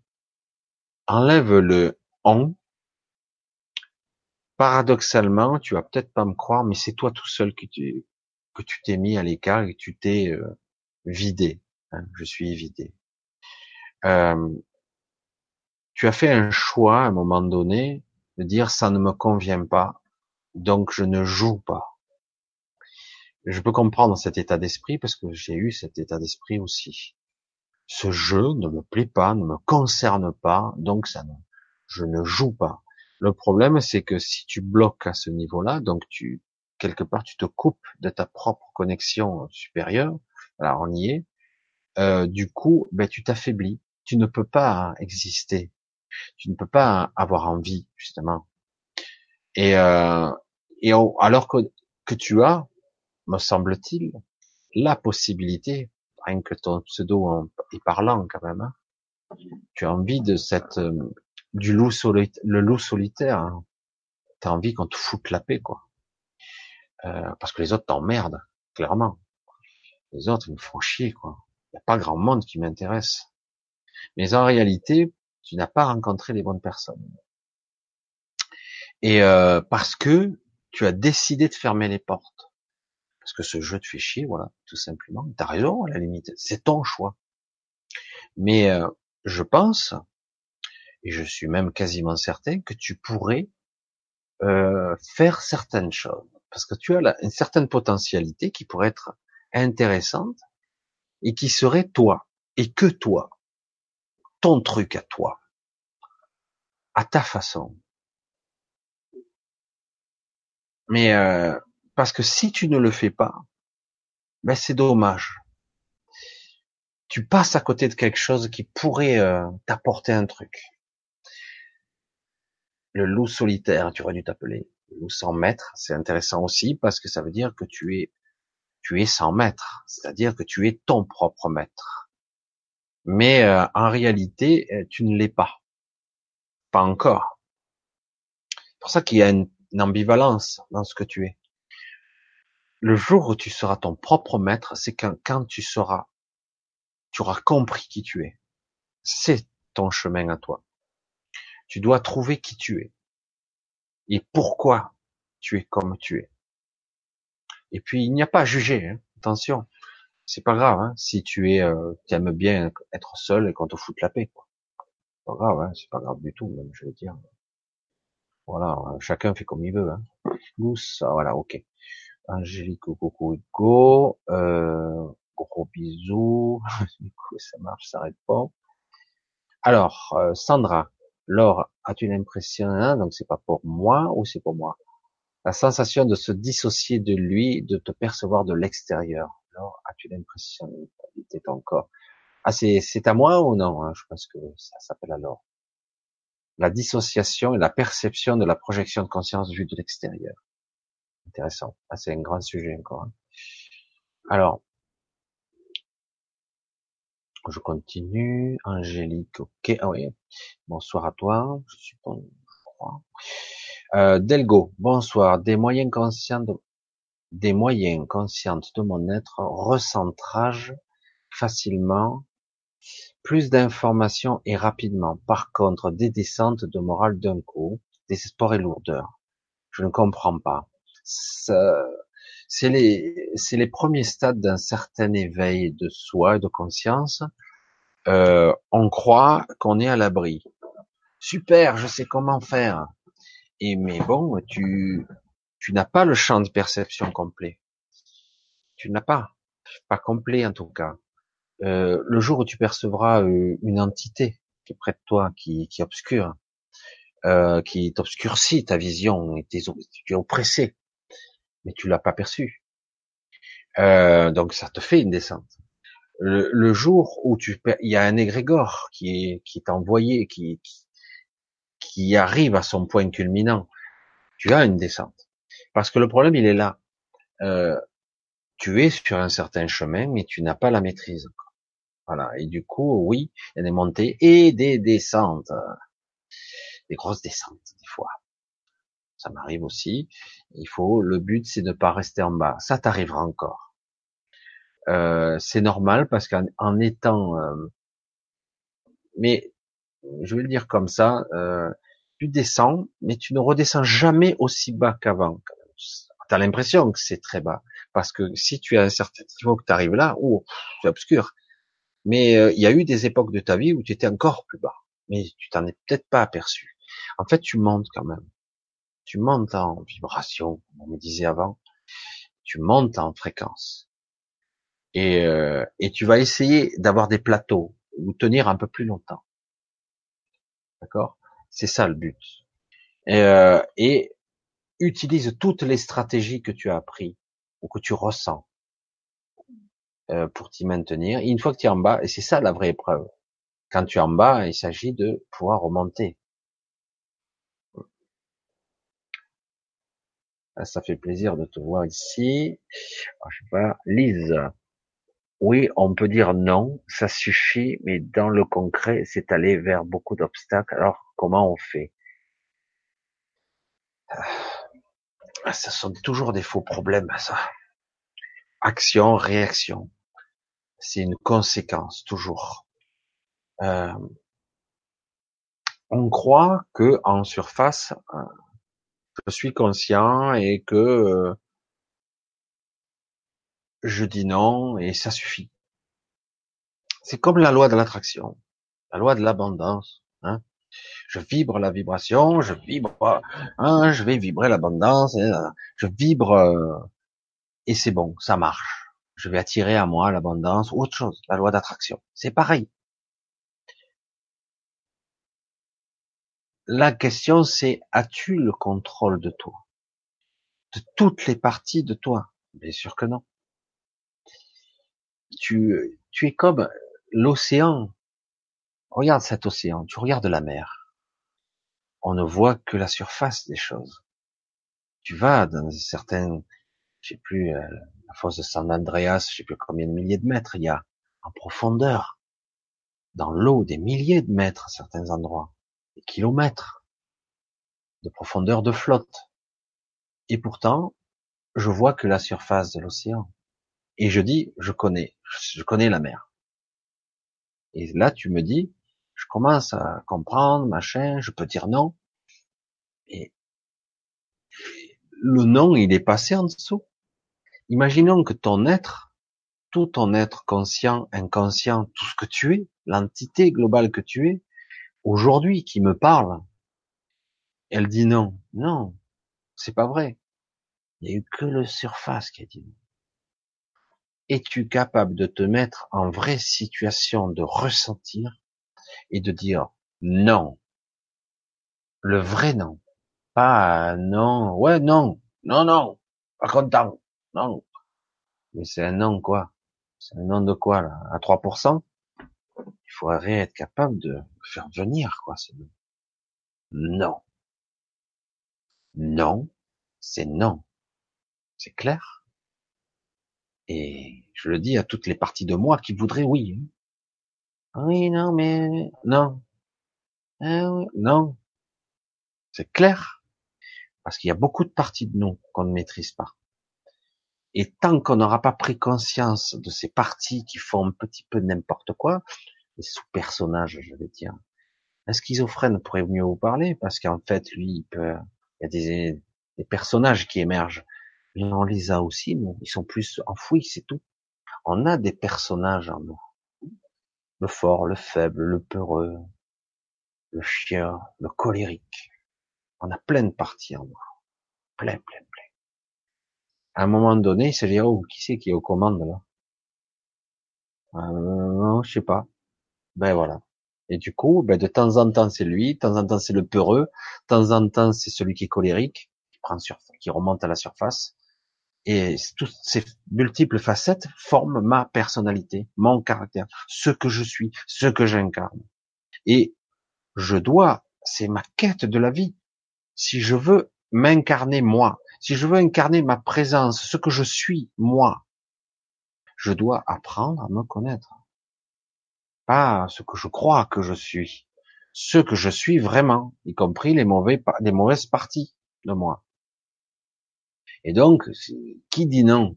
enlève le on, paradoxalement, tu vas peut-être pas me croire, mais c'est toi tout seul que tu que tu t'es mis à l'écart et que tu t'es euh, vidé. Hein, je suis vidé. Euh, tu as fait un choix à un moment donné de dire ça ne me convient pas, donc je ne joue pas. Je peux comprendre cet état d'esprit parce que j'ai eu cet état d'esprit aussi. Ce jeu ne me plaît pas, ne me concerne pas, donc ça ne, je ne joue pas. Le problème, c'est que si tu bloques à ce niveau-là, donc tu, quelque part, tu te coupes de ta propre connexion supérieure, alors on y est, euh, du coup, ben, tu t'affaiblis. Tu ne peux pas exister. Tu ne peux pas avoir envie, justement. Et, euh, et alors que tu as, me semble-t-il, la possibilité, rien que ton pseudo est parlant quand même, hein, tu as envie de cette euh, du loup solitaire, le loup solitaire. Hein. T'as envie qu'on te foute la paix, quoi. Euh, parce que les autres t'emmerdent, clairement. Les autres me font chier, quoi. Il n'y a pas grand monde qui m'intéresse. Mais en réalité, tu n'as pas rencontré les bonnes personnes. Et euh, parce que tu as décidé de fermer les portes. Parce que ce jeu te fait chier, voilà, tout simplement. T'as raison, à la limite. C'est ton choix. Mais euh, je pense et je suis même quasiment certain que tu pourrais euh, faire certaines choses, parce que tu as une certaine potentialité qui pourrait être intéressante et qui serait toi et que toi, ton truc à toi, à ta façon. Mais euh, parce que si tu ne le fais pas, ben c'est dommage. Tu passes à côté de quelque chose qui pourrait euh, t'apporter un truc le loup solitaire, tu aurais dû t'appeler. Le loup sans maître, c'est intéressant aussi parce que ça veut dire que tu es, tu es sans maître, c'est-à-dire que tu es ton propre maître. Mais euh, en réalité, euh, tu ne l'es pas, pas encore. C'est pour ça qu'il y a une, ambivalence dans ce que tu es. Le jour où tu seras ton propre maître, c'est quand, quand tu seras, tu auras compris qui tu es. C'est ton chemin à toi. Tu dois trouver qui tu es et pourquoi tu es comme tu es. Et puis il n'y a pas à juger. Hein. Attention, c'est pas grave hein, si tu es, euh, aimes bien être seul et qu'on te fout la paix. Quoi. Pas grave, hein, c'est pas grave du tout, même je veux dire. Voilà, chacun fait comme il veut. Hein. ça, voilà, ok. Angélique, coucou, go, euh, gros bisous. du coup, ça marche, ça répond. Alors, euh, Sandra, Laure, as-tu l'impression, hein, donc c'est pas pour moi ou c'est pour moi? La sensation de se dissocier de lui, de te percevoir de l'extérieur. Laure, as-tu l'impression d'habiter ton corps Ah, c'est, c'est à moi ou non hein? Je pense que ça s'appelle alors la dissociation et la perception de la projection de conscience vue de l'extérieur. Intéressant. Ah, c'est un grand sujet encore. Hein. Alors, je continue. Angélique, ok. Ah oui. Bonsoir à toi. Je bon, je crois. Euh, Delgo, bonsoir. Des moyens conscients de, des moyens de mon être, recentrage facilement, plus d'informations et rapidement. Par contre, des descentes de morale d'un coup, désespoir et lourdeur. Je ne comprends pas. C'est les, c'est les premiers stades d'un certain éveil de soi et de conscience. Euh, on croit qu'on est à l'abri. Super, je sais comment faire. Et mais bon, tu, tu n'as pas le champ de perception complet. Tu n'as pas. pas complet en tout cas. Euh, le jour où tu percevras euh, une entité qui est près de toi, qui, qui obscure, euh, qui t'obscurcit ta vision, et tu es oppressé, mais tu l'as pas perçu. Euh, donc ça te fait une descente. Le, jour où tu, il y a un égrégore qui est qui est envoyé, qui, qui qui arrive à son point culminant, tu as une descente. Parce que le problème il est là. Euh, tu es sur un certain chemin, mais tu n'as pas la maîtrise. Voilà. Et du coup, oui, il y a des montées et des descentes, des grosses descentes des fois. Ça m'arrive aussi. Il faut. Le but, c'est de ne pas rester en bas. Ça t'arrivera encore. Euh, c'est normal parce qu'en étant, euh, mais je vais le dire comme ça, euh, tu descends, mais tu ne redescends jamais aussi bas qu'avant. Tu as l'impression que c'est très bas, parce que si tu as un certain niveau que tu arrives là, oh, c'est obscur. Mais euh, il y a eu des époques de ta vie où tu étais encore plus bas, mais tu t'en es peut-être pas aperçu. En fait, tu montes quand même. Tu montes en vibration, comme on me disait avant. Tu montes en fréquence. Et, euh, tu vas essayer d'avoir des plateaux ou tenir un peu plus longtemps. D'accord? C'est ça le but. Et, euh, et utilise toutes les stratégies que tu as appris ou que tu ressens euh, pour t'y maintenir. Une fois que tu es en bas, et c'est ça la vraie épreuve. Quand tu es en bas, il s'agit de pouvoir remonter. Ça fait plaisir de te voir ici. Ah, je sais Lise. Oui, on peut dire non, ça suffit, mais dans le concret, c'est aller vers beaucoup d'obstacles. Alors, comment on fait? Ah, Ce sont toujours des faux problèmes, ça. Action, réaction c'est une conséquence toujours. Euh, on croit que en surface, euh, je suis conscient et que euh, je dis non et ça suffit. C'est comme la loi de l'attraction, la loi de l'abondance. Hein. Je vibre la vibration, je vibre, hein, je vais vibrer l'abondance, je vibre et c'est bon, ça marche je vais attirer à moi l'abondance ou autre chose, la loi d'attraction. C'est pareil. La question c'est, as-tu le contrôle de toi? De toutes les parties de toi? Bien sûr que non. Tu, tu es comme l'océan. Regarde cet océan, tu regardes la mer. On ne voit que la surface des choses. Tu vas dans certains, je sais plus, euh, la fosse de San Andreas, je sais plus combien de milliers de mètres il y a en profondeur, dans l'eau, des milliers de mètres à certains endroits, kilomètres de profondeur de flotte. Et pourtant, je vois que la surface de l'océan. Et je dis, je connais, je connais la mer. Et là, tu me dis, je commence à comprendre, machin, je peux dire non. Et le non, il est passé en dessous. Imaginons que ton être, tout ton être conscient, inconscient, tout ce que tu es, l'entité globale que tu es, aujourd'hui qui me parle, elle dit non, non, c'est pas vrai. Il n'y a eu que le surface qui a dit non. Es-tu capable de te mettre en vraie situation de ressentir et de dire non, le vrai non, pas non, ouais non, non non, pas content, non. Mais c'est un non, quoi. C'est un non de quoi, là? À 3%? Il faudrait être capable de faire venir, quoi, non. Non, c'est non. C'est clair? Et je le dis à toutes les parties de moi qui voudraient oui. Hein. Oui, non, mais non. Ah non. C'est clair. Parce qu'il y a beaucoup de parties de nous qu'on ne maîtrise pas. Et tant qu'on n'aura pas pris conscience de ces parties qui font un petit peu n'importe quoi, les sous-personnages, je vais dire, un schizophrène pourrait mieux vous parler, parce qu'en fait, lui, il peut, il y a des, personnages qui émergent. Mais on les a aussi, nous. Ils sont plus enfouis, c'est tout. On a des personnages en nous. Le fort, le faible, le peureux, le chien, le colérique. On a plein de parties en nous. Plein, plein à un moment donné, se dit, oh, qui c'est qui est aux commandes, là? euh, Je sais pas. Ben voilà. Et du coup, ben de temps en temps c'est lui, de temps en temps c'est le peureux, de temps en temps c'est celui qui est colérique, qui prend sur, qui remonte à la surface. Et toutes ces multiples facettes forment ma personnalité, mon caractère, ce que je suis, ce que j'incarne. Et je dois, c'est ma quête de la vie. Si je veux m'incarner moi, si je veux incarner ma présence, ce que je suis moi, je dois apprendre à me connaître. Pas ce que je crois que je suis, ce que je suis vraiment, y compris les mauvais, mauvaises parties de moi. Et donc, qui dit non?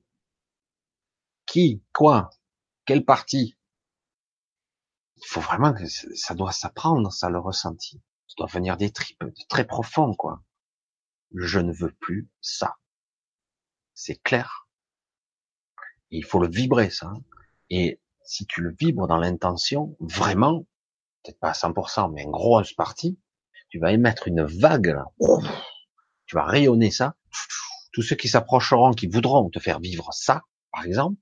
Qui? Quoi? Quelle partie? Il faut vraiment que ça doit s'apprendre, ça le ressenti. Ça doit venir des tripes, très profond, quoi. Je ne veux plus ça. C'est clair. il faut le vibrer, ça. Et si tu le vibres dans l'intention, vraiment, peut-être pas à 100%, mais une grosse partie, tu vas émettre une vague, tu vas rayonner ça, tous ceux qui s'approcheront, qui voudront te faire vivre ça, par exemple,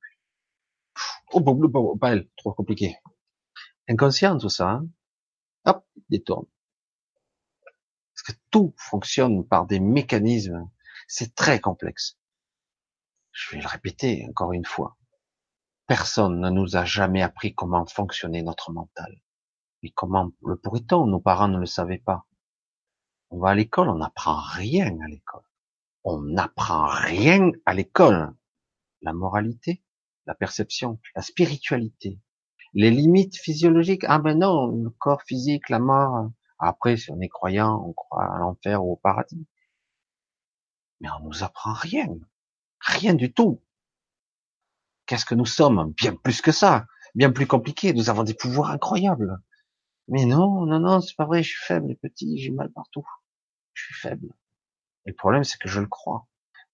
oh, pas elle, trop compliqué. Inconscient tout ça, hein hop, détourne. Parce que tout fonctionne par des mécanismes, c'est très complexe. Je vais le répéter encore une fois. Personne ne nous a jamais appris comment fonctionnait notre mental. Mais comment le pourrait-on? Nos parents ne le savaient pas. On va à l'école, on n'apprend rien à l'école on n'apprend rien à l'école. La moralité, la perception, la spiritualité, les limites physiologiques. Ah ben non, le corps physique, la mort. Après, si on est croyant, on croit à l'enfer ou au paradis. Mais on nous apprend rien. Rien du tout. Qu'est-ce que nous sommes? Bien plus que ça. Bien plus compliqué. Nous avons des pouvoirs incroyables. Mais non, non, non, c'est pas vrai. Je suis faible, petit, j'ai mal partout. Je suis faible. Et le problème, c'est que je le crois.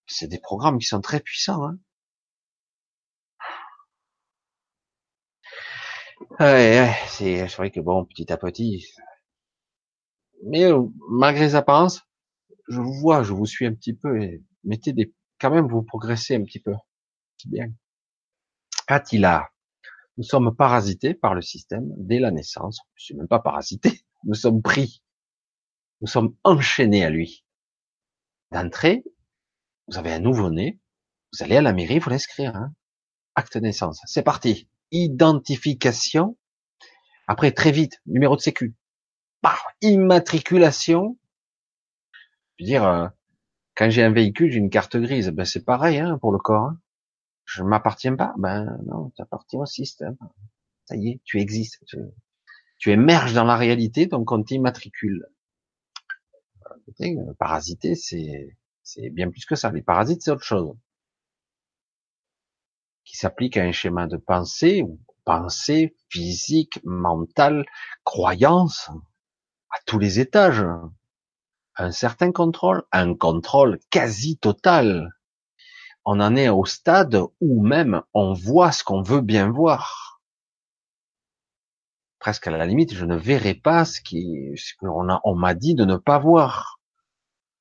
C'est des programmes qui sont très puissants. Hein ouais, c'est vrai que bon, petit à petit. Mais euh, malgré les apparences, je vous vois, je vous suis un petit peu et mettez des, quand même, vous progressez un petit peu. C'est bien. Attila, nous sommes parasités par le système dès la naissance. Je suis même pas parasité. Nous sommes pris. Nous sommes enchaînés à lui d'entrée, vous avez un nouveau-né, vous allez à la mairie, vous l'inscrire, hein. acte de naissance, c'est parti, identification, après très vite, numéro de sécu, par immatriculation, je veux dire, euh, quand j'ai un véhicule, j'ai une carte grise, ben c'est pareil hein, pour le corps, hein. je m'appartiens pas, ben non, tu appartiens au système, ça y est, tu existes, tu, émerges dans la réalité, donc on t'immatricule. Parasiter, c'est, c'est bien plus que ça. Les parasites, c'est autre chose. Qui s'applique à un schéma de pensée, ou pensée physique, mentale, croyance, à tous les étages. Un certain contrôle, un contrôle quasi total. On en est au stade où même on voit ce qu'on veut bien voir presque à la limite, je ne verrai pas ce qui, ce qu'on a, on m'a dit de ne pas voir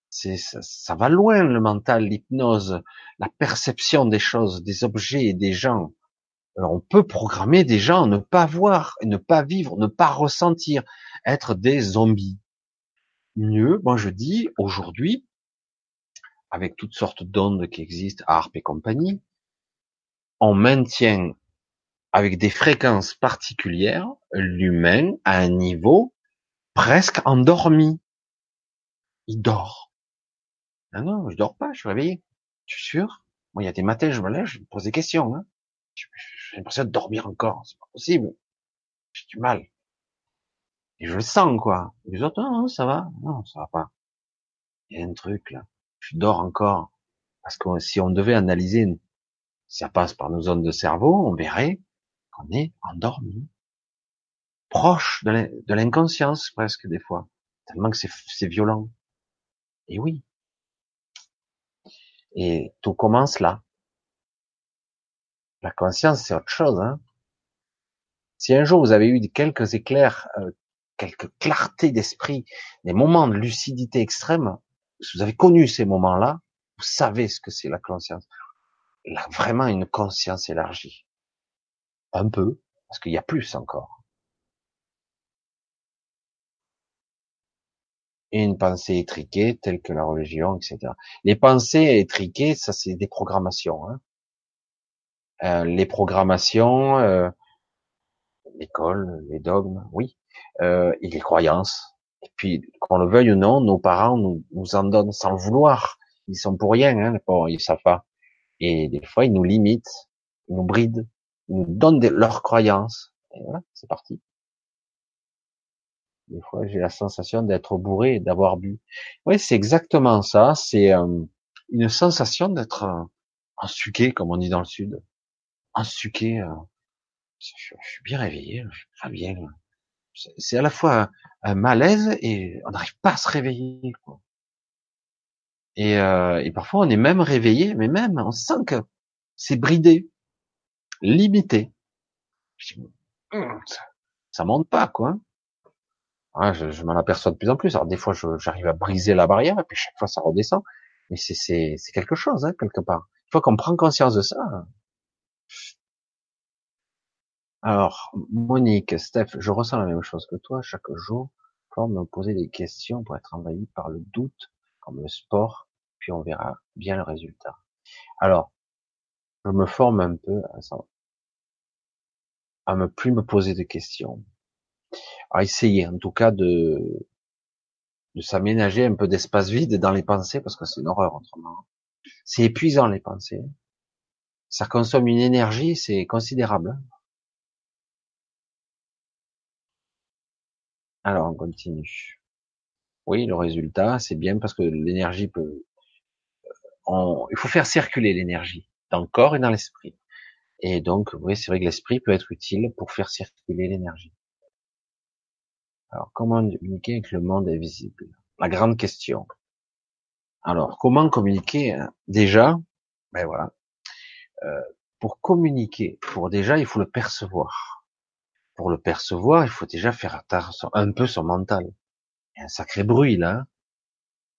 ça, va loin le mental, l'hypnose, la perception des choses, des objets et des gens. On peut programmer des gens ne pas voir, ne pas vivre, ne pas ressentir, être des zombies. Mieux, moi je dis aujourd'hui, avec toutes sortes d'ondes qui existent, ARP et compagnie, on maintient avec des fréquences particulières l'humain à un niveau presque endormi. Il dort. Ah non, je dors pas, je suis réveillé. Tu es sûr? Moi, il y a des matins, je me lève, je me pose des questions. Hein. J'ai l'impression de dormir encore, c'est pas possible. J'ai du mal. Et je le sens, quoi. les autres, non, ça va. Non, ça va pas. Il y a un truc, là. Je dors encore. Parce que si on devait analyser, ça passe par nos zones de cerveau, on verrait qu'on est endormi. Proche de l'inconscience, presque, des fois. Tellement que c'est violent. Et oui. Et tout commence là. La conscience, c'est autre chose. Hein. Si un jour vous avez eu quelques éclairs, euh, quelques clartés d'esprit, des moments de lucidité extrême, si vous avez connu ces moments-là, vous savez ce que c'est la conscience. Là, vraiment une conscience élargie. Un peu, Parce qu'il y a plus encore. Une pensée étriquée, telle que la religion, etc. Les pensées étriquées, ça c'est des programmations. Hein. Euh, les programmations, euh, l'école, les dogmes, oui, euh, et les croyances. Et puis, qu'on le veuille ou non, nos parents nous, en donnent sans le vouloir. Ils sont pour rien, hein, bon, ils savent pas. Et des fois, ils nous limitent, ils nous brident, ils nous donnent leurs croyances. Et voilà, c'est parti. Des fois, j'ai la sensation d'être bourré d'avoir bu. Oui, c'est exactement ça. C'est une sensation d'être euh, ensuqué, comme on dit dans le sud. Ensuqué. Euh, je, suis bien réveillé, je suis très bien. C'est à la fois un, malaise et on n'arrive pas à se réveiller. Quoi. Et, euh, et parfois, on est même réveillé, mais même, on sent que c'est bridé, limité. Hum, ça, monte pas, quoi. Ah, je, je m'en aperçois de plus en plus. Alors des fois, j'arrive à briser la barrière, et puis chaque fois, ça redescend. Mais c'est quelque chose, hein, quelque part. Une fois qu'on prend conscience de ça. Alors, Monique, Steph, je ressens la même chose que toi. Chaque jour, pour me poser des questions pour être envahi par le doute, comme le sport, puis on verra bien le résultat. Alors, je me forme un peu à ça, à me plus me poser de questions à essayer en tout cas de, de s'aménager un peu d'espace vide dans les pensées parce que c'est une horreur autrement. C'est épuisant les pensées. Ça consomme une énergie, c'est considérable. Alors on continue. Oui, le résultat, c'est bien parce que l'énergie peut. On... Il faut faire circuler l'énergie dans le corps et dans l'esprit. Et donc, oui, c'est vrai que l'esprit peut être utile pour faire circuler l'énergie. Alors, comment communiquer avec le monde invisible? La grande question. Alors, comment communiquer hein? Déjà, ben voilà. Euh, pour communiquer, pour déjà, il faut le percevoir. Pour le percevoir, il faut déjà faire un peu son mental. Il y a un sacré bruit là.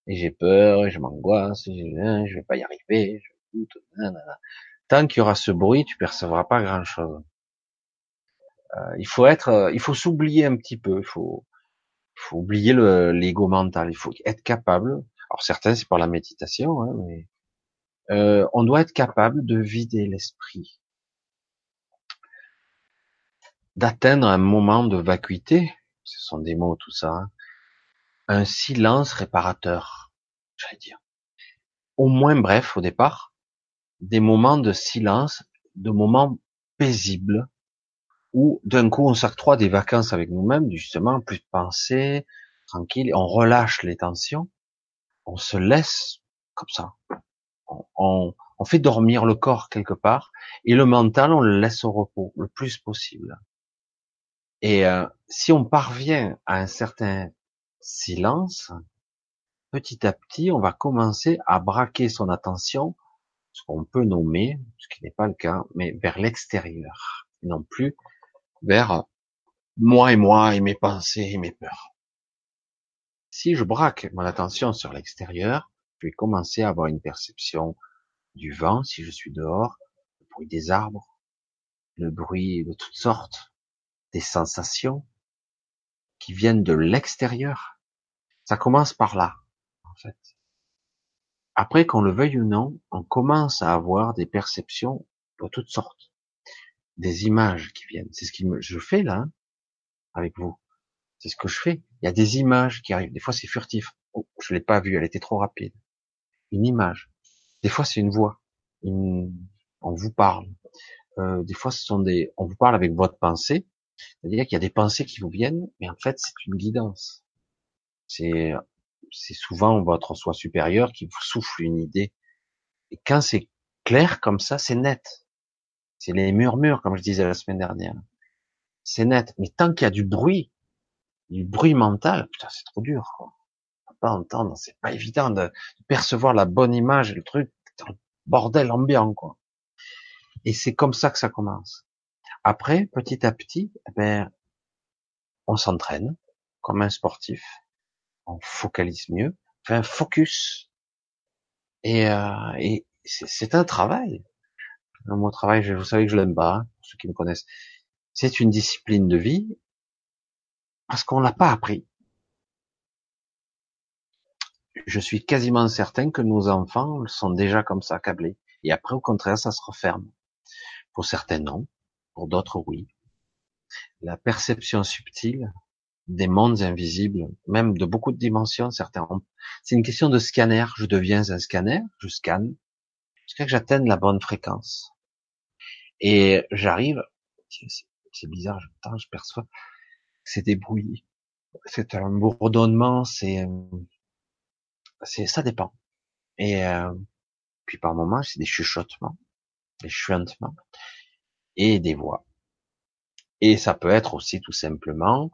Et j'ai peur, et je m'angoisse, je, je vais pas y arriver. Je... Tant qu'il y aura ce bruit, tu percevras pas grand chose. Euh, il faut être, euh, il faut s'oublier un petit peu. Il faut, faut oublier l'ego mental. Il faut être capable. Alors certains c'est par la méditation, hein, mais euh, on doit être capable de vider l'esprit, d'atteindre un moment de vacuité. Ce sont des mots tout ça. Hein. un silence réparateur, j'allais dire. Au moins bref au départ, des moments de silence, de moments paisibles, où d'un coup on s'octroie des vacances avec nous-mêmes, justement, plus de pensée, tranquille, on relâche les tensions, on se laisse comme ça. On, on, fait dormir le corps quelque part, et le mental, on le laisse au repos le plus possible. Et euh, si on parvient à un certain silence, petit à petit, on va commencer à braquer son attention, ce qu'on peut nommer, ce qui n'est pas le cas, mais vers l'extérieur, non plus vers moi et moi et mes pensées et mes peurs. Si je braque mon attention sur l'extérieur, je vais commencer à avoir une perception du vent si je suis dehors, le bruit des arbres, le bruit de toutes sortes, des sensations qui viennent de l'extérieur. Ça commence par là, en fait. Après, qu'on le veuille ou non, on commence à avoir des perceptions de toutes sortes des images qui viennent. C'est ce que je fais là, hein, avec vous. C'est ce que je fais. Il y a des images qui arrivent. Des fois, c'est furtif. Oh, je l'ai pas vue, elle était trop rapide. Une image. Des fois, c'est une voix. On vous parle. Euh, des fois, ce sont des. On vous parle avec votre pensée. C'est-à-dire qu'il y a des pensées qui vous viennent, mais en fait, c'est une guidance. C'est c'est souvent votre soi supérieur qui vous souffle une idée. Et quand c'est clair comme ça, c'est net. C'est les murmures, comme je disais la semaine dernière. C'est net. Mais tant qu'il y a du bruit, du bruit mental, putain, c'est trop dur, quoi. On pas entendre, c'est pas évident de percevoir la bonne image, le truc, bordel ambiant, quoi. Et c'est comme ça que ça commence. Après, petit à petit, eh ben, on s'entraîne, comme un sportif. On focalise mieux, fait un focus. Et, euh, et c'est un travail. Mon travail, vous savez que je l'aime pas, hein, pour ceux qui me connaissent. C'est une discipline de vie parce qu'on l'a pas appris. Je suis quasiment certain que nos enfants sont déjà comme ça câblés. Et après, au contraire, ça se referme. Pour certains, non. Pour d'autres, oui. La perception subtile des mondes invisibles, même de beaucoup de dimensions, certains C'est une question de scanner. Je deviens un scanner, je scanne, jusqu'à que j'atteigne la bonne fréquence. Et j'arrive, c'est bizarre, je, je perçois, c'est des bruits, c'est un bourdonnement, c'est, c'est, ça dépend. Et euh, puis par moments, c'est des chuchotements, des chuintements et des voix. Et ça peut être aussi tout simplement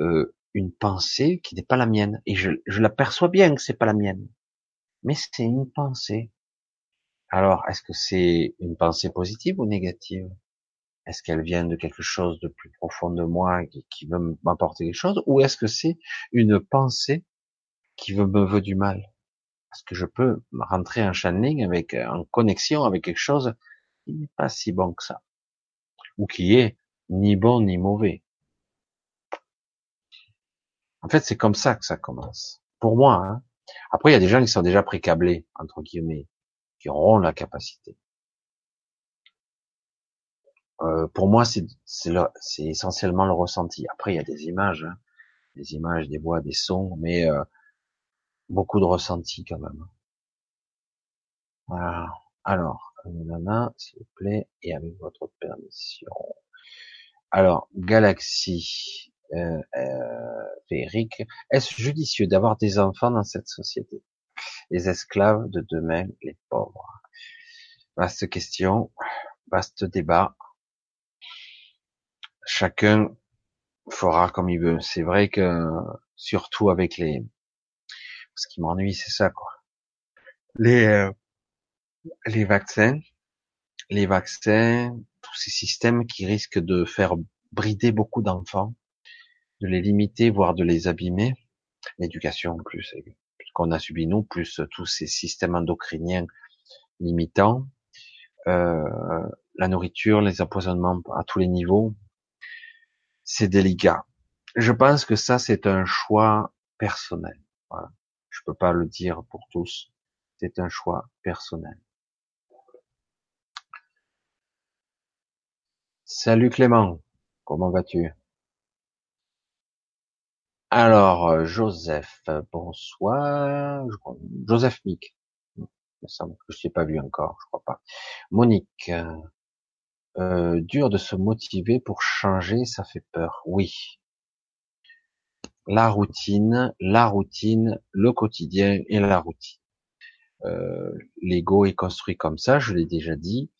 euh, une pensée qui n'est pas la mienne. Et je, je l'aperçois bien que c'est pas la mienne, mais c'est une pensée. Alors, est-ce que c'est une pensée positive ou négative? Est-ce qu'elle vient de quelque chose de plus profond de moi qui, veut m'apporter quelque chose? Ou est-ce que c'est une pensée qui veut, me veut du mal? Est-ce que je peux rentrer en channeling avec, en connexion avec quelque chose qui n'est pas si bon que ça Ou qui est ni bon ni mauvais En fait, c'est comme ça que ça commence. Pour moi, hein. Après, il y a des gens qui sont déjà précablés, entre guillemets qui auront la capacité. Euh, pour moi, c'est essentiellement le ressenti. Après, il y a des images, hein. des images, des voix, des sons, mais euh, beaucoup de ressenti quand même. Voilà. Alors, s'il vous plaît, et avec votre permission. Alors, Galaxy, euh, euh, est-ce judicieux d'avoir des enfants dans cette société? Les esclaves de demain, les pauvres. Vaste question, vaste débat. Chacun fera comme il veut. C'est vrai que, surtout avec les, ce qui m'ennuie, c'est ça, quoi. Les, euh, les vaccins, les vaccins, tous ces systèmes qui risquent de faire brider beaucoup d'enfants, de les limiter, voire de les abîmer. L'éducation, plus, qu'on a subi nous, plus tous ces systèmes endocriniens limitants, euh, la nourriture, les empoisonnements à tous les niveaux, c'est délicat. Je pense que ça, c'est un choix personnel. Voilà. Je peux pas le dire pour tous. C'est un choix personnel. Salut Clément, comment vas-tu? Alors, euh, Joseph, bonsoir. Joseph Mick. Il semble que je ne pas vu encore, je crois pas. Monique, euh, dur de se motiver pour changer, ça fait peur. Oui. La routine, la routine, le quotidien et la routine. Euh, L'ego est construit comme ça, je l'ai déjà dit.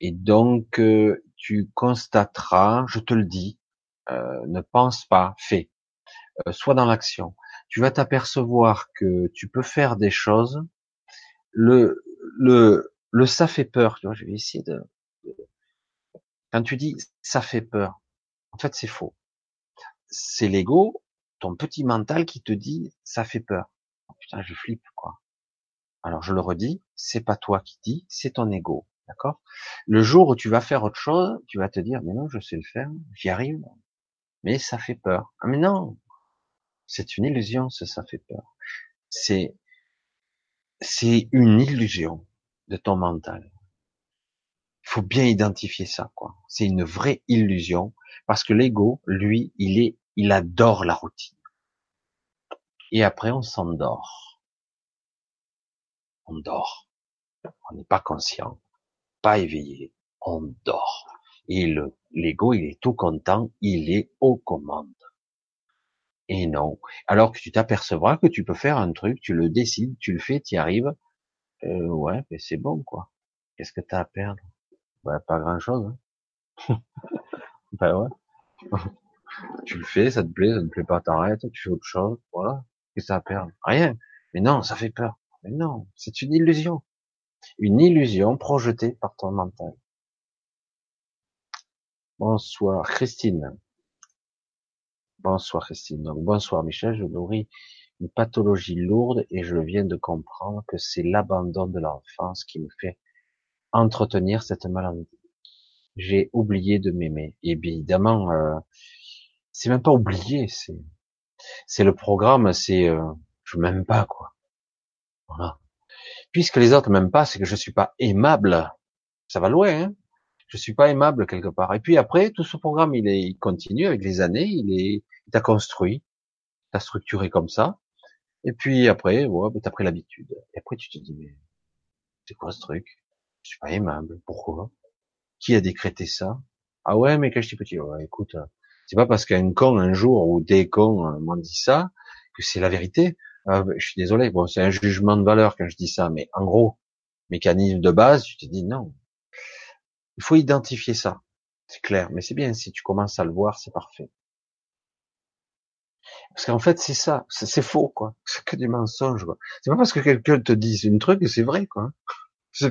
Et donc, euh, tu constateras, je te le dis, ne pense pas, fais euh, soit dans l'action. Tu vas t'apercevoir que tu peux faire des choses. Le, le, le ça fait peur. Tu vois, je vais essayer de. Quand tu dis ça fait peur, en fait c'est faux. C'est l'ego, ton petit mental qui te dit ça fait peur. Putain, je flippe quoi. Alors je le redis, c'est pas toi qui dis, c'est ton ego, d'accord? Le jour où tu vas faire autre chose, tu vas te dire mais non, je sais le faire, j'y arrive, mais ça fait peur. Ah mais non, c'est une illusion, ça, ça fait peur. C'est, c'est une illusion de ton mental. Il faut bien identifier ça, quoi. C'est une vraie illusion parce que l'ego, lui, il est, il adore la routine. Et après, on s'endort. On dort. On n'est pas conscient, pas éveillé. On dort. Et le, l'ego, il est tout content, il est aux commandes. Et non. Alors que tu t'apercevras que tu peux faire un truc, tu le décides, tu le fais, tu y arrives. Euh, ouais, mais c'est bon, quoi. Qu'est-ce que t'as à perdre? Bah, pas grand-chose. Hein. ben ouais. tu le fais, ça te plaît, ça ne plaît pas, t'arrêtes, tu fais autre chose, voilà. Qu'est-ce que t'as à perdre? Rien. Mais non, ça fait peur. Mais non, c'est une illusion. Une illusion projetée par ton mental. Bonsoir, Christine. Bonsoir Christine. Bonsoir Michel, je nourris une pathologie lourde et je viens de comprendre que c'est l'abandon de l'enfance qui me fait entretenir cette maladie. j'ai oublié de m'aimer. Et évidemment, euh, c'est même pas oublié, c'est c'est le programme, c'est euh, je m'aime pas quoi. Voilà. Puisque les autres m'aiment pas, c'est que je suis pas aimable. Ça va loin, hein je suis pas aimable quelque part. Et puis après, tout ce programme, il, est, il continue avec les années, il est, il t'a construit, t'a structuré comme ça. Et puis après, ouais, bah, t'as pris l'habitude. Et après, tu te dis, mais c'est quoi ce truc? Je suis pas aimable. Pourquoi? Qui a décrété ça? Ah ouais, mais quand j'étais petit, ouais, écoute, c'est pas parce qu'un con un jour ou des cons m'ont dit ça que c'est la vérité. Euh, je suis désolé. Bon, c'est un jugement de valeur quand je dis ça, mais en gros, mécanisme de base, tu te dis non. Il faut identifier ça. C'est clair, mais c'est bien si tu commences à le voir, c'est parfait. Parce qu'en fait, c'est ça, c'est faux, quoi. C'est que des mensonges, quoi. C'est pas parce que quelqu'un te dit une truc que c'est vrai, quoi.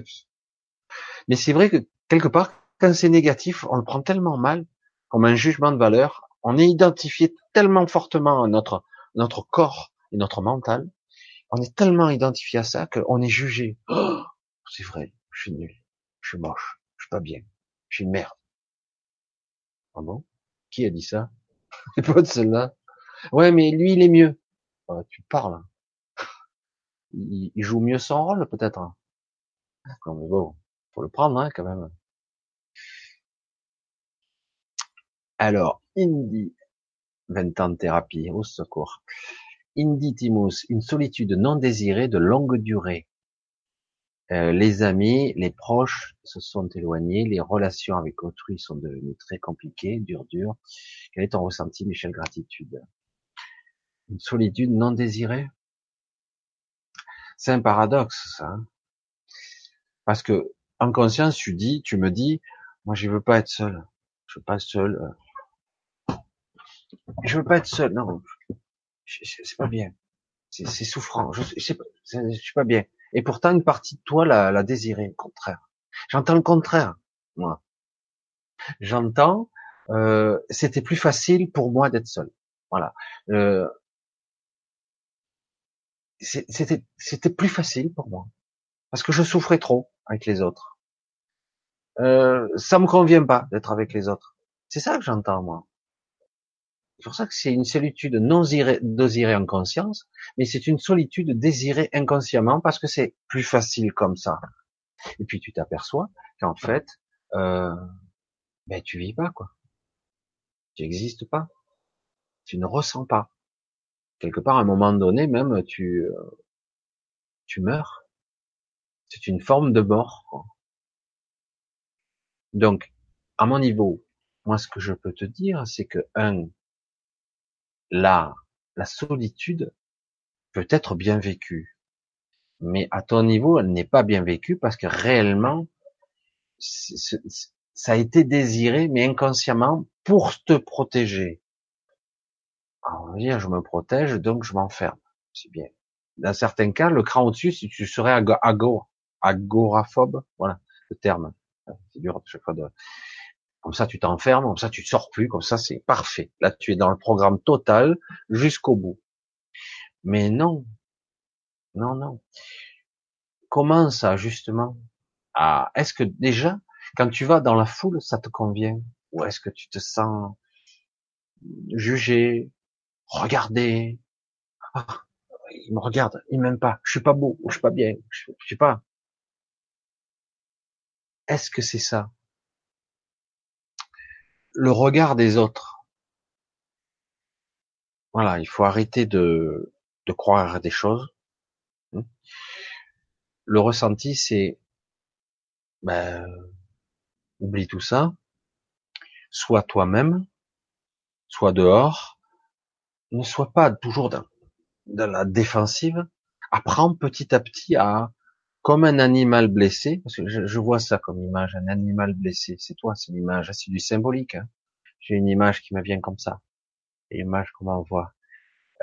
Mais c'est vrai que quelque part, quand c'est négatif, on le prend tellement mal, comme un jugement de valeur. On est identifié tellement fortement à notre notre corps et notre mental. On est tellement identifié à ça qu'on est jugé. Oh, c'est vrai, je suis nul, je suis moche, je suis pas bien, je suis une merde. Ah bon? Qui a dit ça? C'est pas de celle-là. Ouais, mais lui, il est mieux. Ah, tu parles. Il, joue mieux son rôle, peut-être. Non, mais bon, faut le prendre, hein, quand même. Alors, Indi, 20 ans de thérapie, au secours. Inditimus, une solitude non désirée de longue durée. Euh, les amis, les proches se sont éloignés, les relations avec autrui sont devenues très compliquées, dures, dures. Quel est ton ressenti, Michel Gratitude? Une solitude non désirée? C'est un paradoxe, ça. Hein. Parce que, en conscience, tu dis, tu me dis, moi, je veux pas être seul. Je veux pas être seul. Je veux pas être seul. Non, c'est pas bien. C'est souffrant. Je, je, je suis pas bien. Et pourtant, une partie de toi l'a, l'a désiré, au contraire. J'entends le contraire, moi. J'entends, euh, c'était plus facile pour moi d'être seul. Voilà. Euh, c'était, c'était plus facile pour moi parce que je souffrais trop avec les autres. Euh, ça me convient pas d'être avec les autres. C'est ça que j'entends moi. C'est pour ça que c'est une solitude non désirée en conscience, mais c'est une solitude désirée inconsciemment parce que c'est plus facile comme ça. Et puis tu t'aperçois qu'en fait, euh, ben tu vis pas quoi. Tu n'existes pas. Tu ne ressens pas. Quelque part, à un moment donné, même tu euh, tu meurs. C'est une forme de mort. Quoi. Donc, à mon niveau, moi, ce que je peux te dire, c'est que un, la, la solitude peut être bien vécue. Mais à ton niveau, elle n'est pas bien vécue parce que réellement, ça a été désiré, mais inconsciemment, pour te protéger. Alors, on va dire, je me protège, donc je m'enferme. C'est bien. Dans certains cas, le cran au-dessus, si tu serais agoraphobe, voilà, le terme. C'est dur chaque fois de, comme ça, tu t'enfermes, comme ça, tu sors plus, comme ça, c'est parfait. Là, tu es dans le programme total jusqu'au bout. Mais non, non, non. Comment ça, justement? Ah, Est-ce que déjà, quand tu vas dans la foule, ça te convient? Ou est-ce que tu te sens jugé, regardé? Ah, Il me regarde, il m'aime pas, je suis pas beau, je suis pas bien, je, je sais pas. Est-ce que c'est ça? Le regard des autres. Voilà, il faut arrêter de, de croire des choses. Le ressenti, c'est ben, oublie tout ça, sois toi-même, sois dehors, ne sois pas toujours dans, dans la défensive, apprends petit à petit à comme un animal blessé, parce que je, vois ça comme image, un animal blessé. C'est toi, c'est l'image, c'est du symbolique. Hein. J'ai une image qui me vient comme ça. Une image qu'on voit.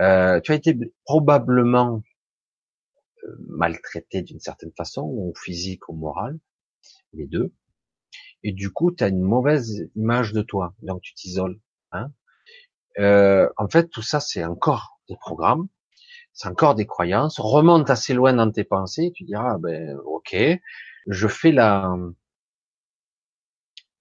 Euh, tu as été probablement euh, maltraité d'une certaine façon, ou physique ou morale, les deux. Et du coup, tu as une mauvaise image de toi, donc tu t'isoles. Hein euh, en fait, tout ça, c'est encore des programmes c'est encore des croyances, remonte assez loin dans tes pensées, tu diras, ben, ok, je fais la,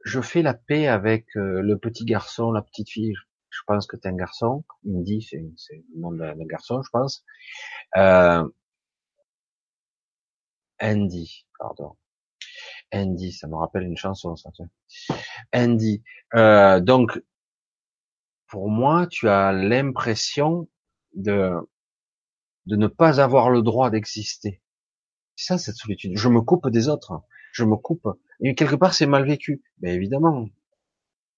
je fais la paix avec euh, le petit garçon, la petite fille. Je pense que t'es un garçon. Indy, c'est, c'est le nom d'un garçon, je pense. Euh, Andy, pardon. Andy, ça me rappelle une chanson, ça. Andy. Euh, donc, pour moi, tu as l'impression de de ne pas avoir le droit d'exister. C'est ça, cette solitude. Je me coupe des autres. Je me coupe. Et quelque part, c'est mal vécu. Mais évidemment.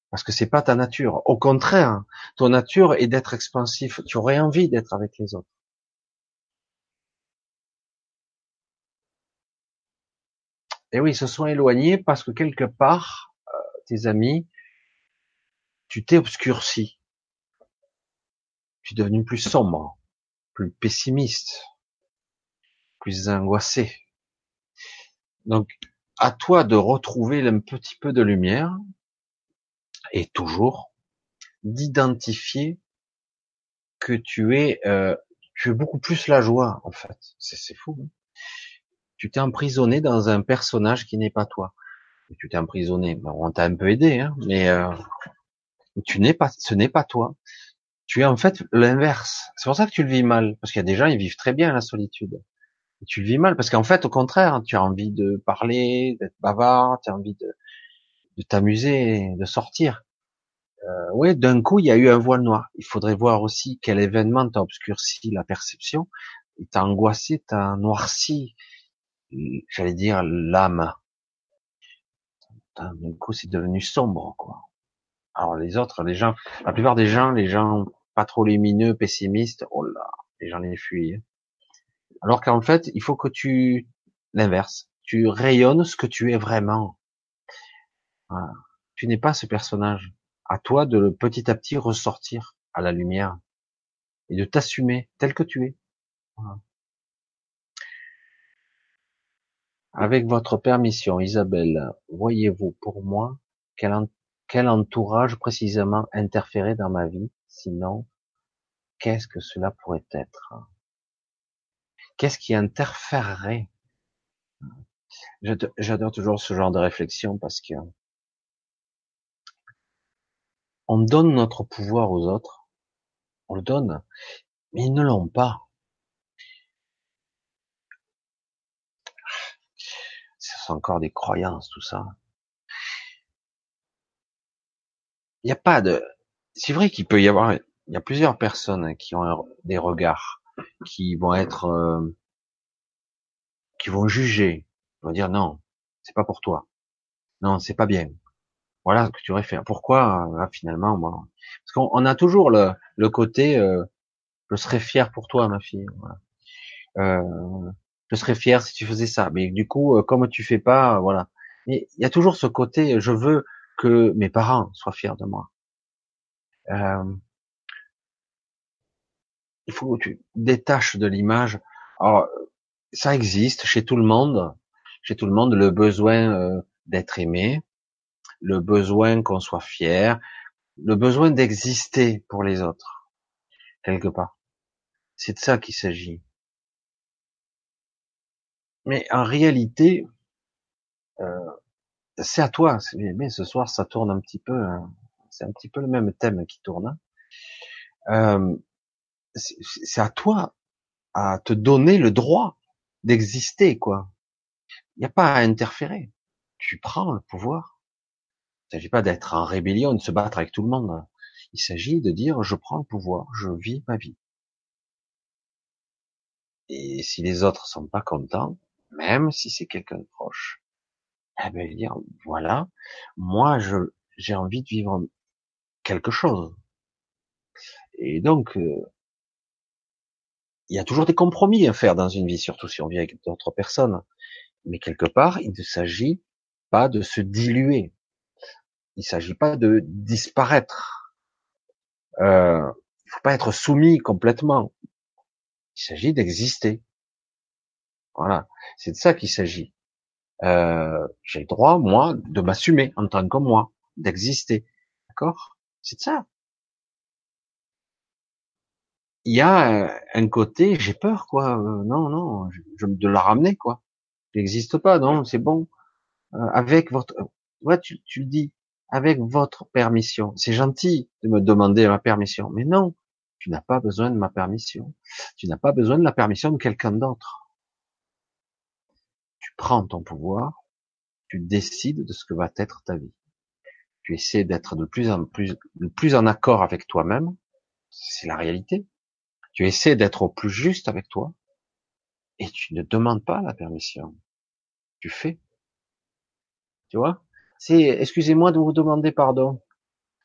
Parce que c'est pas ta nature. Au contraire, ton nature est d'être expansif. Tu aurais envie d'être avec les autres. Et oui, ils se sont éloignés parce que quelque part, euh, tes amis, tu t'es obscurci. Tu es devenu plus sombre, plus pessimiste, plus angoissé. Donc, à toi de retrouver un petit peu de lumière et toujours d'identifier que tu es, euh, tu es beaucoup plus la joie en fait. C'est fou. Hein tu t'es emprisonné dans un personnage qui n'est pas toi. Tu t'es emprisonné. on t'a un peu aidé, hein, mais euh, tu n'es pas, ce n'est pas toi. Tu es en fait l'inverse. C'est pour ça que tu le vis mal, parce qu'il y a des gens ils vivent très bien la solitude. Et tu le vis mal parce qu'en fait, au contraire, tu as envie de parler, d'être bavard, tu as envie de, de t'amuser, de sortir. Euh, ouais, d'un coup, il y a eu un voile noir. Il faudrait voir aussi quel événement t'a obscurci la perception, t'a angoissé, t'a noirci, j'allais dire l'âme. D'un coup, c'est devenu sombre, quoi. Alors les autres, les gens, la plupart des gens, les gens pas trop lumineux, pessimistes, oh là, les gens les fuient. Alors qu'en fait, il faut que tu l'inverse, tu rayonnes ce que tu es vraiment. Tu n'es pas ce personnage. À toi de le petit à petit ressortir à la lumière et de t'assumer tel que tu es. Avec votre permission, Isabelle, voyez-vous pour moi quel, entourage précisément interférait dans ma vie? Sinon, qu'est-ce que cela pourrait être? Qu'est-ce qui interférerait? J'adore toujours ce genre de réflexion parce que on donne notre pouvoir aux autres, on le donne, mais ils ne l'ont pas. encore des croyances, tout ça. Il n'y a pas de. C'est vrai qu'il peut y avoir. Il y a plusieurs personnes qui ont des regards qui vont être, euh, qui vont juger, ils vont dire non, c'est pas pour toi, non, c'est pas bien. Voilà ce que tu aurais fait. Pourquoi finalement, moi, parce qu'on a toujours le, côté, euh, je serais fier pour toi, ma fille. Euh, je serais fier si tu faisais ça. Mais du coup, euh, comme tu fais pas, euh, voilà. Mais il y a toujours ce côté, je veux que mes parents soient fiers de moi. Euh, il faut que tu détaches de l'image. Alors, ça existe chez tout le monde, chez tout le monde, le besoin euh, d'être aimé, le besoin qu'on soit fier, le besoin d'exister pour les autres, quelque part. C'est de ça qu'il s'agit. Mais en réalité, euh, c'est à toi. Mais ce soir, ça tourne un petit peu. Hein. C'est un petit peu le même thème qui tourne. Hein. Euh, c'est à toi à te donner le droit d'exister, quoi. Il n'y a pas à interférer. Tu prends le pouvoir. Il ne s'agit pas d'être en rébellion, de se battre avec tout le monde. Il s'agit de dire je prends le pouvoir, je vis ma vie. Et si les autres sont pas contents, même si c'est quelqu'un de proche, eh ben, dire, voilà, moi, je, j'ai envie de vivre Et donc, euh, il y a toujours des compromis à faire dans une vie, surtout si on vit avec d'autres personnes. Mais quelque part, il ne s'agit pas de se diluer. Il ne s'agit pas de disparaître. Euh, il faut pas être soumis complètement. Il s'agit d'exister. Voilà, c'est de ça qu'il s'agit. Euh, j'ai le droit, moi, de m'assumer en tant que moi, d'exister. D'accord? C'est ça. Il y a un côté, j'ai peur, quoi. Euh, non, non, je, de la ramener, quoi. J'existe pas, non, c'est bon. Euh, avec votre, ouais, tu, tu le dis. avec votre permission. C'est gentil de me demander ma permission, mais non, tu n'as pas besoin de ma permission. Tu n'as pas besoin de la permission de quelqu'un d'autre. Tu prends ton pouvoir, tu décides de ce que va être ta vie. Tu essaies d'être de plus en plus, plus en accord avec toi-même. C'est la réalité. Tu essaies d'être au plus juste avec toi. Et tu ne demandes pas la permission. Tu fais. Tu vois? C'est, excusez-moi de vous demander pardon.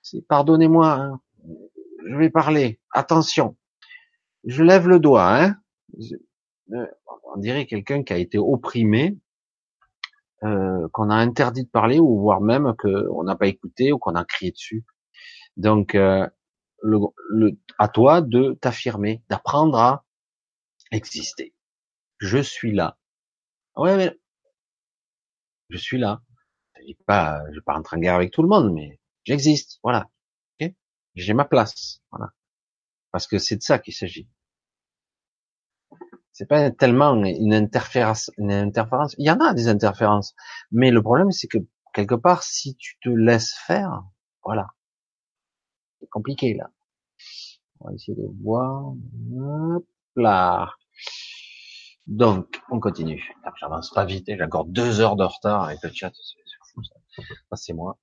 C'est, pardonnez-moi, hein. Je vais parler. Attention. Je lève le doigt, hein. Euh, on dirait quelqu'un qui a été opprimé, euh, qu'on a interdit de parler, ou voire même qu'on n'a pas écouté ou qu'on a crié dessus. Donc, euh, à toi de t'affirmer, d'apprendre à exister. Je suis là. Ouais, mais je suis là. Je ne pas, je vais pas rentrer en guerre avec tout le monde, mais j'existe. Voilà. J'ai ma place. Voilà. Parce que c'est de ça qu'il s'agit. C'est pas tellement une interférence, une interférence. Il y en a des interférences, mais le problème c'est que quelque part, si tu te laisses faire, voilà, c'est compliqué là. On va essayer de voir. Hop là. Donc, on continue. J'avance pas vite, j'ai encore deux heures de retard avec le chat. C'est fou ça. c'est moi.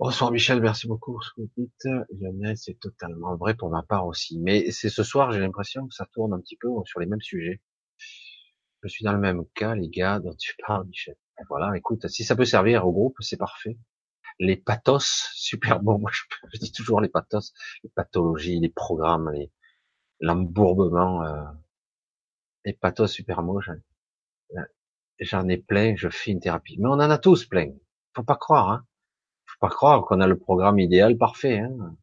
Bonsoir Michel, merci beaucoup pour ce que vous dites. Lionel, c'est totalement vrai pour ma part aussi. Mais c'est ce soir, j'ai l'impression que ça tourne un petit peu sur les mêmes sujets. Je suis dans le même cas, les gars, dont tu parles, Michel. Voilà, écoute, si ça peut servir au groupe, c'est parfait. Les pathos, super bon. Moi, je, dis toujours les pathos, les pathologies, les programmes, les l'embourbement, euh, les pathos super moches. J'en ai plein, je fais une thérapie. Mais on en a tous plein. Faut pas croire, hein pas croire qu'on a le programme idéal parfait. Hein.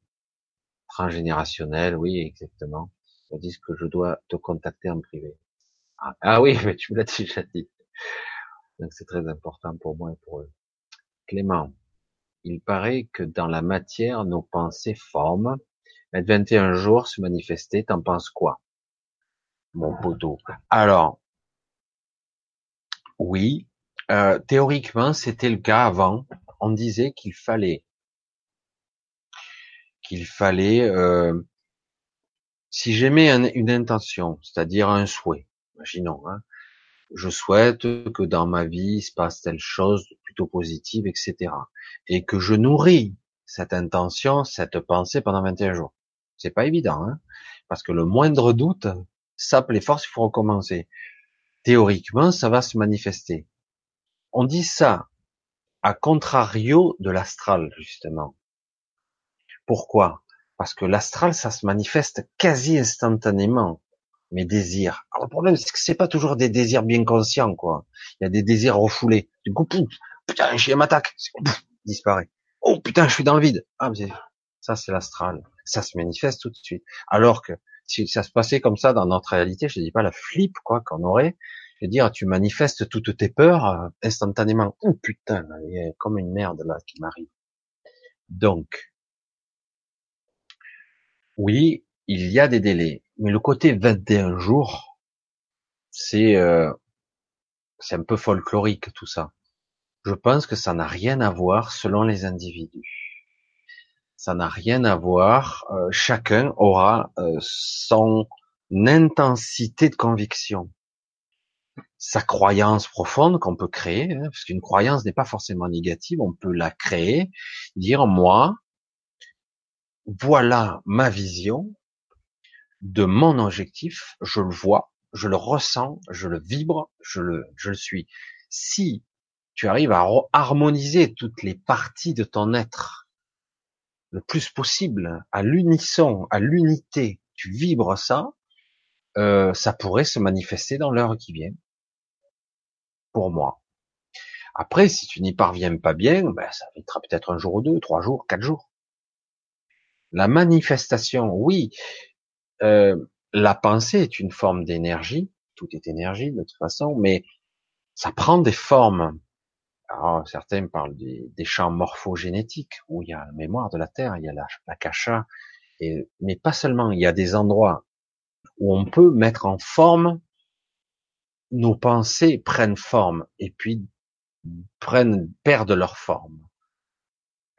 Transgénérationnel, oui, exactement. Ils disent que je dois te contacter en privé. Ah, ah oui, mais tu me l'as déjà dit. Donc c'est très important pour moi et pour eux. Clément, il paraît que dans la matière, nos pensées forment. Mettre 21 jours se manifester, t'en penses quoi Mon poteau. Alors, oui, euh, théoriquement, c'était le cas avant on disait qu'il fallait qu'il fallait euh, si j'aimais une intention, c'est-à-dire un souhait, imaginons, hein, je souhaite que dans ma vie se passe telle chose plutôt positive, etc. Et que je nourris cette intention, cette pensée pendant 21 jours. C'est pas évident, hein, parce que le moindre doute sape les forces, il faut recommencer. Théoriquement, ça va se manifester. On dit ça à contrario de l'astral, justement. Pourquoi? Parce que l'astral, ça se manifeste quasi instantanément, mes désirs. Alors, le problème, c'est que c'est pas toujours des désirs bien conscients, quoi. Il y a des désirs refoulés. Du coup, putain, un chien m'attaque, disparaît. Oh putain, je suis dans le vide. Ah, mais ça, c'est l'astral. Ça se manifeste tout de suite. Alors que si ça se passait comme ça dans notre réalité, je dis pas la flip, quoi, qu'on aurait, je veux dire, tu manifestes toutes tes peurs euh, instantanément. Oh putain, il y a comme une merde là qui m'arrive. Donc, oui, il y a des délais, mais le côté 21 jours, c'est euh, c'est un peu folklorique tout ça. Je pense que ça n'a rien à voir selon les individus. Ça n'a rien à voir. Euh, chacun aura son intensité de conviction sa croyance profonde qu'on peut créer, hein, parce qu'une croyance n'est pas forcément négative, on peut la créer, dire moi, voilà ma vision de mon objectif, je le vois, je le ressens, je le vibre, je le, je le suis. Si tu arrives à harmoniser toutes les parties de ton être le plus possible, à l'unisson, à l'unité, tu vibres ça, euh, ça pourrait se manifester dans l'heure qui vient pour moi. Après, si tu n'y parviens pas bien, ben, ça mettra peut-être un jour ou deux, trois jours, quatre jours. La manifestation, oui, euh, la pensée est une forme d'énergie, tout est énergie de toute façon, mais ça prend des formes. Alors, certains parlent des, champs morphogénétiques, où il y a la mémoire de la Terre, il y a la, la cacha, et, mais pas seulement, il y a des endroits où on peut mettre en forme nos pensées prennent forme et puis prennent, perdent leur forme.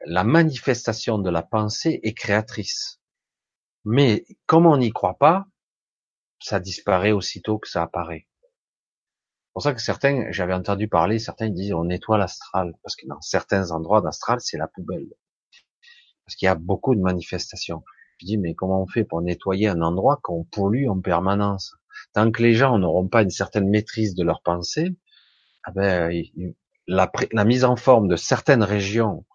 la manifestation de la pensée est créatrice. Mais comme on n'y croit pas, ça disparaît aussitôt que ça apparaît. C'est pour ça que certains, j'avais entendu parler, certains disent on nettoie l'astral, parce que dans certains endroits d'astral, c'est la poubelle. Parce qu'il y a beaucoup de manifestations. Je dis, mais comment on fait pour nettoyer un endroit qu'on pollue en permanence? Tant que les gens n'auront pas une certaine maîtrise de leur pensée, ah ben, la, mise en forme de certaines régions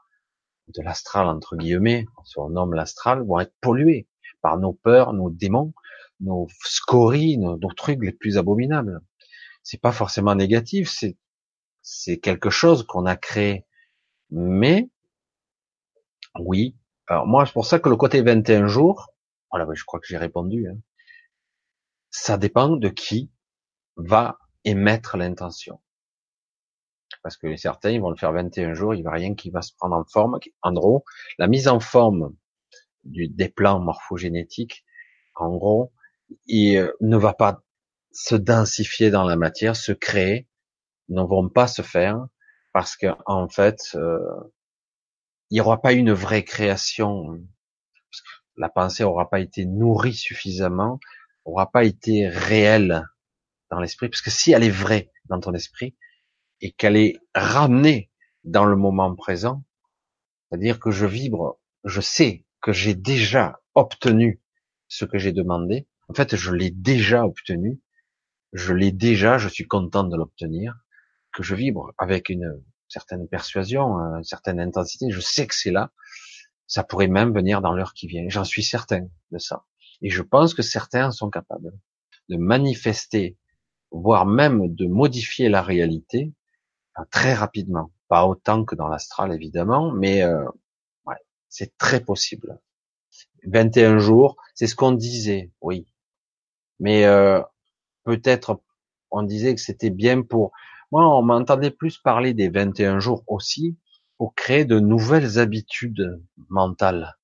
de l'astral, entre guillemets, on nomme l'astral, vont être polluées par nos peurs, nos démons, nos scories, nos, trucs les plus abominables. C'est pas forcément négatif, c'est c'est quelque chose qu'on a créé. Mais oui, alors moi c'est pour ça que le côté 21 jours, voilà, je crois que j'ai répondu. Hein, ça dépend de qui va émettre l'intention. Parce que certains, ils vont le faire 21 jours, il va rien qui va se prendre en forme. En gros, la mise en forme du, des plans morphogénétiques, en gros, il euh, ne va pas se densifier dans la matière, se créer, ne vont pas se faire, parce que en fait, euh, il n'y aura pas une vraie création. Parce que la pensée aura pas été nourrie suffisamment, aura pas été réelle dans l'esprit, parce que si elle est vraie dans ton esprit et qu'elle est ramenée dans le moment présent, c'est-à-dire que je vibre, je sais que j'ai déjà obtenu ce que j'ai demandé. En fait, je l'ai déjà obtenu. Je l'ai déjà, je suis content de l'obtenir. Que je vibre avec une certaine persuasion, une certaine intensité. Je sais que c'est là. Ça pourrait même venir dans l'heure qui vient. J'en suis certain de ça. Et je pense que certains sont capables de manifester, voire même de modifier la réalité très rapidement. Pas autant que dans l'astral, évidemment, mais euh, c'est très possible. 21 jours, c'est ce qu'on disait, oui. Mais euh, peut-être on disait que c'était bien pour... Moi, on m'entendait plus parler des 21 jours aussi pour créer de nouvelles habitudes mentales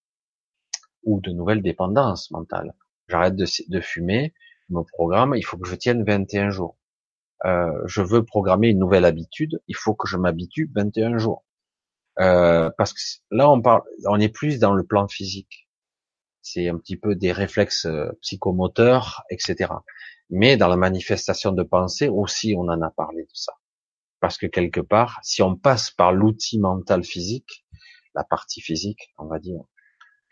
ou de nouvelles dépendances mentales. J'arrête de, fumer, mon programme, il faut que je tienne 21 jours. Euh, je veux programmer une nouvelle habitude, il faut que je m'habitue 21 jours. Euh, parce que là, on parle, on est plus dans le plan physique. C'est un petit peu des réflexes euh, psychomoteurs, etc. Mais dans la manifestation de pensée aussi, on en a parlé de ça. Parce que quelque part, si on passe par l'outil mental physique, la partie physique, on va dire,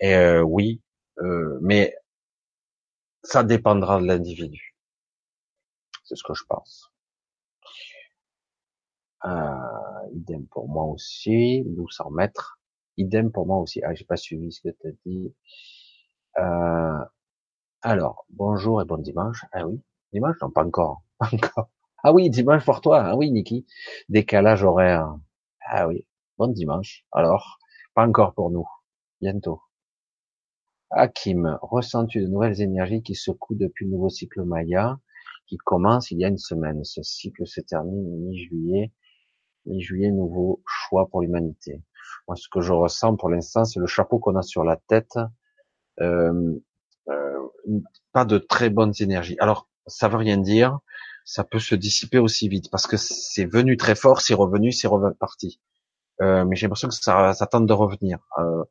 et euh, oui, euh, mais ça dépendra de l'individu. C'est ce que je pense. Euh, idem pour moi aussi, 1200 mètres. Idem pour moi aussi. Ah, j'ai pas suivi ce que tu as dit. Euh, alors, bonjour et bon dimanche. Ah oui, dimanche? Non, pas encore. Pas encore. Ah oui, dimanche pour toi. Ah oui, Niki. Décalage horaire. Ah oui, bon dimanche. Alors, pas encore pour nous. Bientôt. Hakim, ressens-tu de nouvelles énergies qui secouent depuis le nouveau cycle Maya qui commence il y a une semaine Ce cycle se termine mi-juillet mi-juillet, nouveau choix pour l'humanité. Moi, ce que je ressens pour l'instant, c'est le chapeau qu'on a sur la tête. Euh, euh, pas de très bonnes énergies. Alors, ça veut rien dire. Ça peut se dissiper aussi vite parce que c'est venu très fort, c'est revenu, c'est reparti. Euh, mais j'ai l'impression que ça, ça tente de revenir. Euh,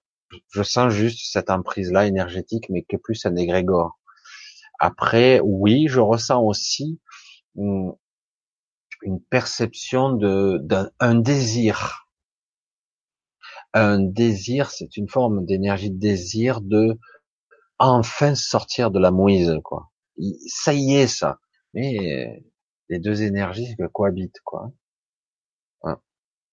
je sens juste cette emprise-là énergétique, mais que plus un égrégore. Après, oui, je ressens aussi hum, une perception de d'un désir. Un désir, c'est une forme d'énergie de désir de enfin sortir de la mouise, quoi. Ça y est, ça. Mais les deux énergies cohabitent, quoi.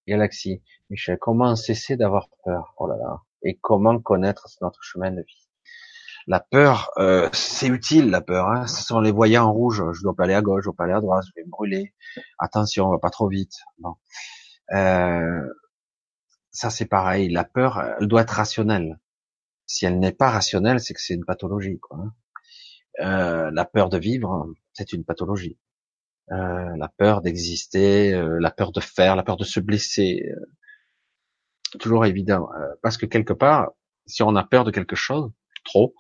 Galaxie. Michel, comment cesser d'avoir peur? Oh là là. Et comment connaître notre chemin de vie La peur, euh, c'est utile, la peur. Hein. Ce sont les voyants rouges. Je dois pas aller à gauche, je dois pas aller à droite, je vais me brûler attention, on va pas trop vite. Bon. Euh, ça c'est pareil. La peur, elle doit être rationnelle. Si elle n'est pas rationnelle, c'est que c'est une pathologie. Quoi. Hein. Euh, la peur de vivre, c'est une pathologie. Euh, la peur d'exister, euh, la peur de faire, la peur de se blesser, toujours évident. Euh, parce que quelque part, si on a peur de quelque chose, trop,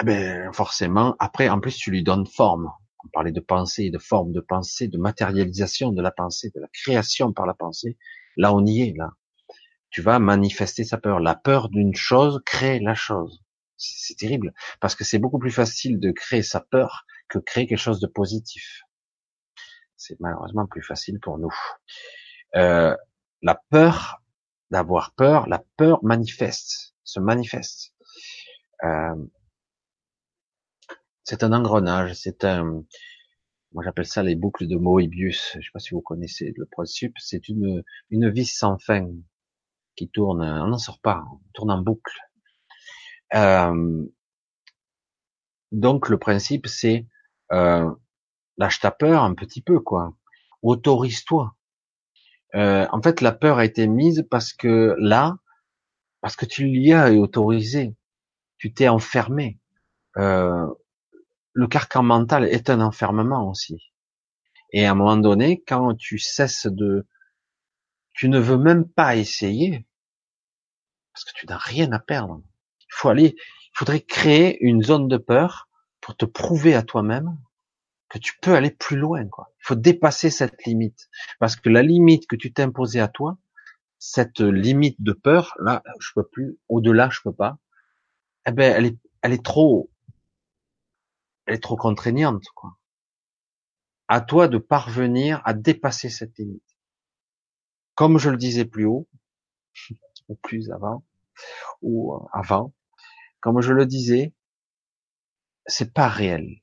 eh ben forcément, après, en plus, tu lui donnes forme on parlait de pensée, de forme de pensée, de matérialisation de la pensée, de la création par la pensée. Là, on y est, là. tu vas manifester sa peur. La peur d'une chose crée la chose. C'est terrible parce que c'est beaucoup plus facile de créer sa peur que créer quelque chose de positif. C'est malheureusement plus facile pour nous. Euh, la peur d'avoir peur, la peur manifeste, se manifeste. Euh, c'est un engrenage, c'est un, moi j'appelle ça les boucles de Moebius. Je sais pas si vous connaissez le principe. C'est une une vis sans fin qui tourne. On n'en sort pas. On tourne en boucle. Euh, donc le principe c'est euh, lâche ta peur un petit peu quoi. Autorise-toi. Euh, en fait la peur a été mise parce que là, parce que tu l'y as autorisé. Tu t'es enfermé. Euh, le carcan mental est un enfermement aussi. Et à un moment donné, quand tu cesses de, tu ne veux même pas essayer, parce que tu n'as rien à perdre. Il faut aller, il faudrait créer une zone de peur pour te prouver à toi-même que tu peux aller plus loin, quoi. Faut dépasser cette limite. Parce que la limite que tu t'es imposée à toi, cette limite de peur, là, je peux plus, au-delà, je peux pas, eh ben, elle est, elle est trop, elle est trop contraignante, quoi. À toi de parvenir à dépasser cette limite. Comme je le disais plus haut, ou plus avant, ou avant, comme je le disais, c'est pas réel.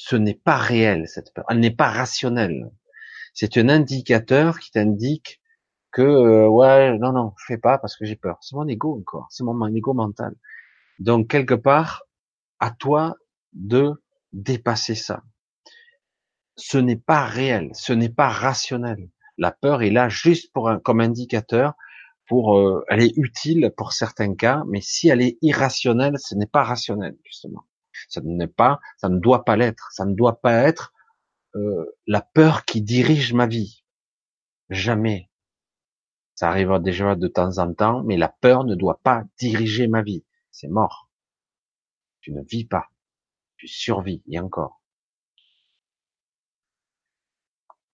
Ce n'est pas réel, cette peur. Elle n'est pas rationnelle. C'est un indicateur qui t'indique que, euh, ouais, non, non, je fais pas parce que j'ai peur. C'est mon ego encore. C'est mon, ego mental. Donc, quelque part, à toi de dépasser ça. Ce n'est pas réel, ce n'est pas rationnel. La peur est là juste pour comme indicateur, pour, euh, elle est utile pour certains cas, mais si elle est irrationnelle, ce n'est pas rationnel justement. Ça n'est pas, ça ne doit pas l'être. Ça ne doit pas être euh, la peur qui dirige ma vie. Jamais. Ça arrivera déjà de temps en temps, mais la peur ne doit pas diriger ma vie. C'est mort. Tu ne vis pas tu survis, et encore.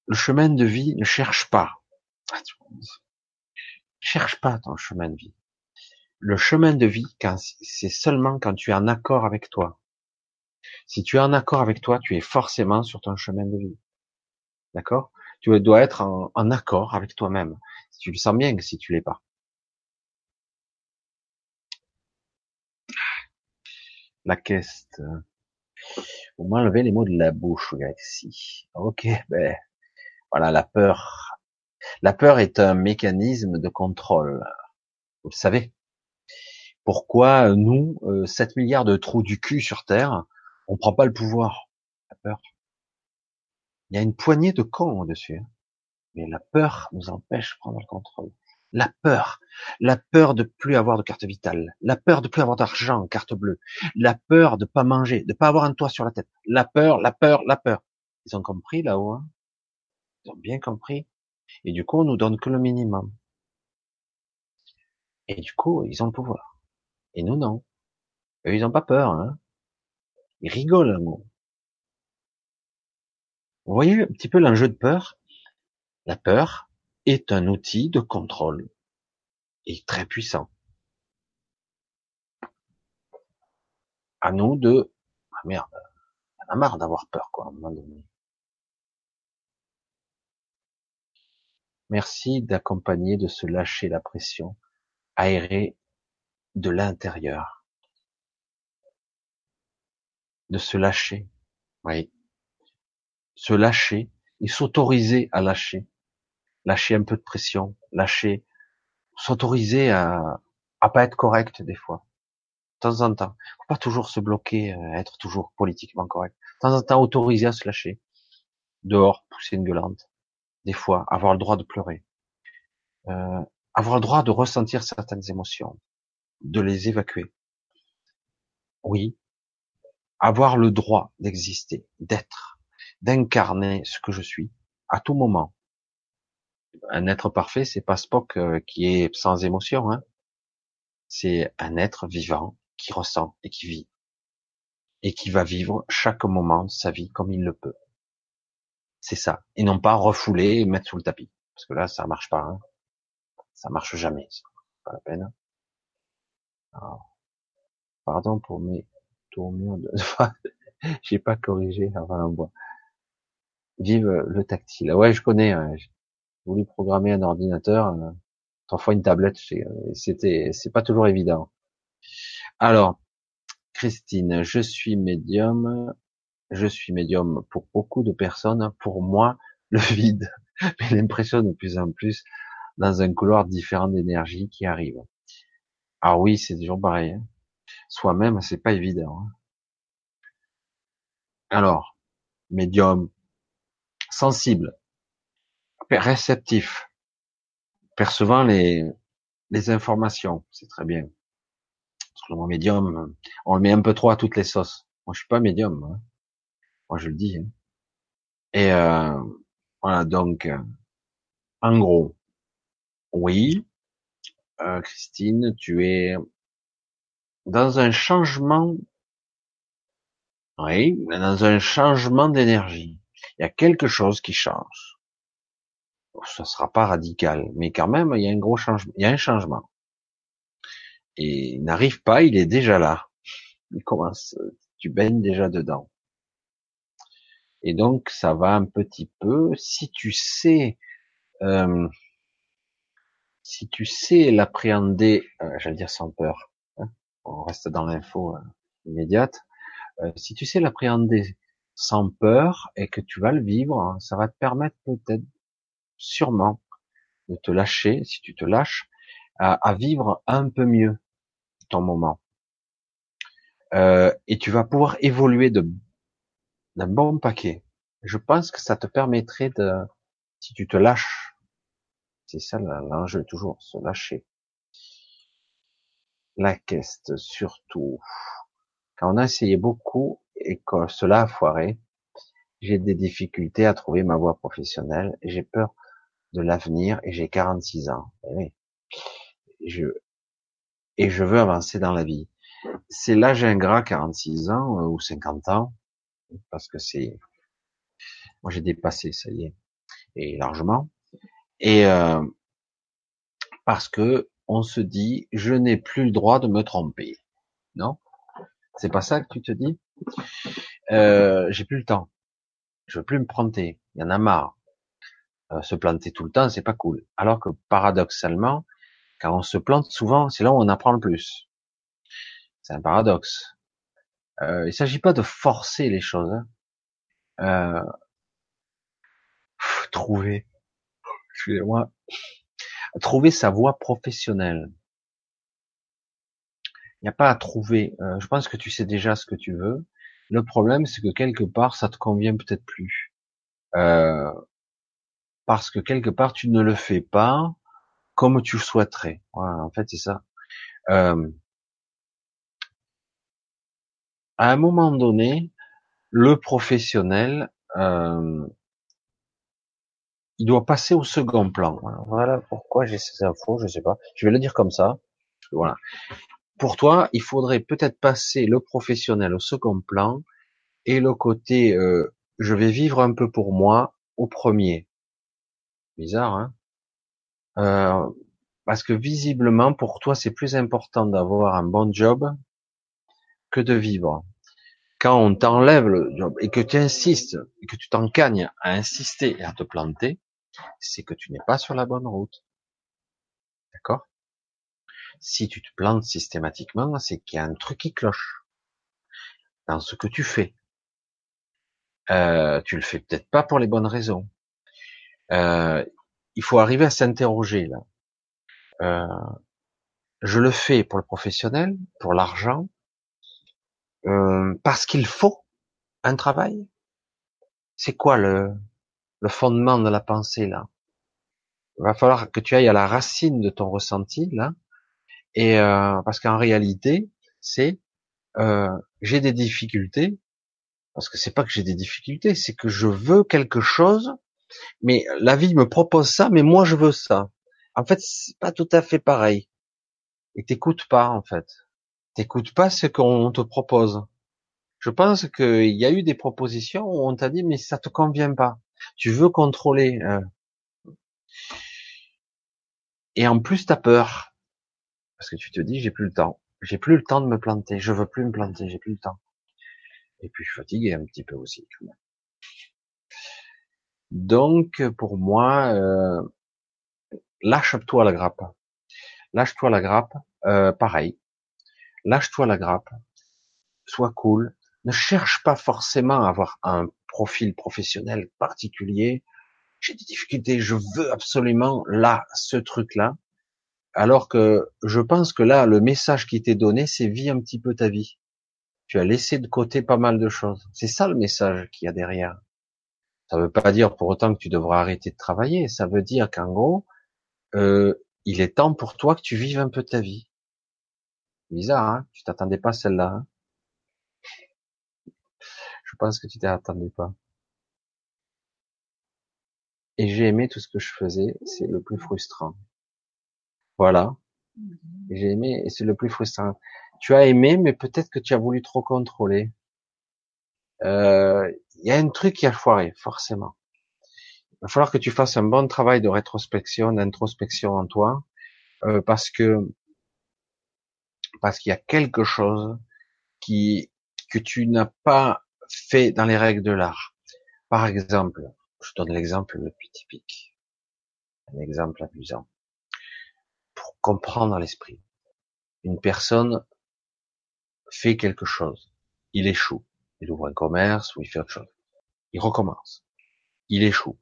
Le chemin de vie ne cherche pas. Cherche pas ton chemin de vie. Le chemin de vie, c'est seulement quand tu es en accord avec toi. Si tu es en accord avec toi, tu es forcément sur ton chemin de vie. D'accord? Tu dois être en, accord avec toi-même. Tu le sens bien que si tu l'es pas. La caisse. Vous m'enlevez les mots de la bouche, ici. Ok, ben voilà la peur. La peur est un mécanisme de contrôle. Vous le savez. Pourquoi nous, 7 euh, milliards de trous du cul sur Terre, on prend pas le pouvoir La peur. Il y a une poignée de cons au-dessus. Hein. Mais la peur nous empêche de prendre le contrôle la peur, la peur de plus avoir de carte vitale, la peur de plus avoir d'argent, carte bleue, la peur de pas manger, de pas avoir un toit sur la tête, la peur, la peur, la peur. Ils ont compris là-haut, hein ils ont bien compris. Et du coup, on nous donne que le minimum. Et du coup, ils ont le pouvoir. Et nous, non. Eux, ils ont pas peur, hein. Ils rigolent, Vous voyez un petit peu l'enjeu de peur? La peur, est un outil de contrôle et très puissant. À nous de, ah merde, on a marre d'avoir peur, quoi, à un moment donné. Merci d'accompagner, de se lâcher la pression, aérer de l'intérieur. De se lâcher. Oui. Se lâcher et s'autoriser à lâcher lâcher un peu de pression, lâcher, s'autoriser à, à pas être correct des fois. De temps en temps. Pas toujours se bloquer, euh, être toujours politiquement correct. De temps en temps, autoriser à se lâcher. Dehors, pousser une gueulante. Des fois, avoir le droit de pleurer. Euh, avoir le droit de ressentir certaines émotions. De les évacuer. Oui. Avoir le droit d'exister, d'être, d'incarner ce que je suis à tout moment un être parfait, c'est pas Spock euh, qui est sans émotion. Hein. C'est un être vivant qui ressent et qui vit et qui va vivre chaque moment de sa vie comme il le peut. C'est ça, et non pas refouler et mettre sous le tapis, parce que là, ça marche pas. Hein. Ça marche jamais, pas la peine. pardon pour mes tournures de j'ai pas corrigé avant l'envoi. Vive le tactile. Ouais, je connais. Hein. J'ai voulu programmer un ordinateur, euh, trois une tablette. Euh, c'était, c'est pas toujours évident. Alors, Christine, je suis médium. Je suis médium pour beaucoup de personnes. Pour moi, le vide mais l'impression de plus en plus dans un couloir différent d'énergie qui arrive. Ah oui, c'est toujours pareil. Hein. Soi-même, c'est pas évident. Hein. Alors, médium, sensible, réceptif, percevant les, les informations, c'est très bien. Parce que le mot médium, on le met un peu trop à toutes les sauces. Moi, je suis pas médium. Hein. Moi, je le dis. Hein. Et euh, voilà, donc, euh, en gros, oui, euh, Christine, tu es dans un changement, oui, dans un changement d'énergie. Il y a quelque chose qui change. Ça sera pas radical, mais quand même, il y a un gros changement, il y a un changement. Et il n'arrive pas, il est déjà là. Il commence, tu baignes déjà dedans. Et donc, ça va un petit peu, si tu sais, euh, si tu sais l'appréhender, euh, j'allais dire sans peur, on reste dans l'info euh, immédiate, euh, si tu sais l'appréhender sans peur et que tu vas le vivre, hein, ça va te permettre peut-être, sûrement, de te lâcher, si tu te lâches, à, vivre un peu mieux ton moment. Euh, et tu vas pouvoir évoluer de d'un bon paquet. Je pense que ça te permettrait de, si tu te lâches, c'est ça l'enjeu toujours, se lâcher. La quête surtout, quand on a essayé beaucoup et que cela a foiré, j'ai des difficultés à trouver ma voie professionnelle, j'ai peur de l'avenir et j'ai 46 ans. Et, eh je, et je veux avancer dans la vie. C'est l'âge ingrat, 46 ans euh, ou 50 ans, parce que c'est, moi j'ai dépassé, ça y est, et largement. Et euh, parce que on se dit, je n'ai plus le droit de me tromper, non? C'est pas ça que tu te dis? Euh, J'ai plus le temps. Je veux plus me planter. Il y en a marre. Euh, se planter tout le temps, c'est pas cool. Alors que paradoxalement, quand on se plante souvent, c'est là où on apprend le plus. C'est un paradoxe. Euh, il s'agit pas de forcer les choses. Hein. Euh, trouver, excusez-moi, trouver sa voie professionnelle. Il n'y a pas à trouver. Euh, je pense que tu sais déjà ce que tu veux. Le problème, c'est que quelque part, ça te convient peut-être plus. Euh, parce que quelque part, tu ne le fais pas comme tu le souhaiterais. Voilà, en fait, c'est ça. Euh, à un moment donné, le professionnel, il doit passer au second plan. Voilà pourquoi j'ai ces infos, je sais pas. Je vais le dire comme ça. Voilà pour toi, il faudrait peut-être passer le professionnel au second plan et le côté euh, je vais vivre un peu pour moi au premier. Bizarre, hein euh, Parce que visiblement, pour toi, c'est plus important d'avoir un bon job que de vivre. Quand on t'enlève le job et que tu insistes et que tu t'encagnes à insister et à te planter, c'est que tu n'es pas sur la bonne route. D'accord? Si tu te plantes systématiquement, c'est qu'il y a un truc qui cloche dans ce que tu fais. Euh, tu le fais peut-être pas pour les bonnes raisons. Euh, il faut arriver à s'interroger là. Euh, je le fais pour le professionnel, pour l'argent, parce qu'il faut un travail? C'est quoi le, le fondement de la pensée là va falloir que tu ailles à la racine de ton ressenti là, et euh, parce qu'en réalité, c'est euh, j'ai des difficultés parce que c'est pas que j'ai des difficultés, c'est que je veux quelque chose, mais la vie me propose ça, mais moi je veux ça. En fait, c'est pas tout à fait pareil. Et t'écoutes pas en fait. T'écoutes pas ce qu'on te propose. Je pense qu'il y a eu des propositions où on t'a dit mais ça te convient pas. Tu veux contrôler. Euh, Et en plus, t'as peur. Parce que tu te dis, j'ai plus le temps. J'ai plus le temps de me planter. Je veux plus me planter. J'ai plus le temps. Et puis, je suis fatigué un petit peu aussi. Donc, pour moi, euh, lâche-toi la grappe. Lâche-toi la grappe. Euh, pareil. Lâche-toi la grappe. Sois cool. Ne cherche pas forcément à avoir un profil professionnel particulier. J'ai des difficultés. Je veux absolument là, ce truc-là. Alors que je pense que là, le message qui t'est donné, c'est vis un petit peu ta vie. Tu as laissé de côté pas mal de choses. C'est ça le message qu'il y a derrière. Ça veut pas dire pour autant que tu devras arrêter de travailler. Ça veut dire qu'en gros, euh, il est temps pour toi que tu vives un peu ta vie. Bizarre, hein? Tu t'attendais pas à celle-là. Hein? Je pense que tu t'attendais pas. Et j'ai aimé tout ce que je faisais. C'est le plus frustrant. Voilà. Mhm. J'ai aimé et c'est le plus frustrant. Tu as aimé, mais peut-être que tu as voulu trop contrôler. Euh, il y a un truc qui a foiré, forcément. Il va falloir que tu fasses un bon travail de rétrospection, d'introspection en toi, euh, parce que parce qu'il y a quelque chose qui que tu n'as pas fait dans les règles de l'art. Par exemple, je donne l'exemple le plus typique, un exemple amusant pour comprendre l'esprit. Une personne fait quelque chose, il échoue, il ouvre un commerce ou il fait autre chose, il recommence, il échoue,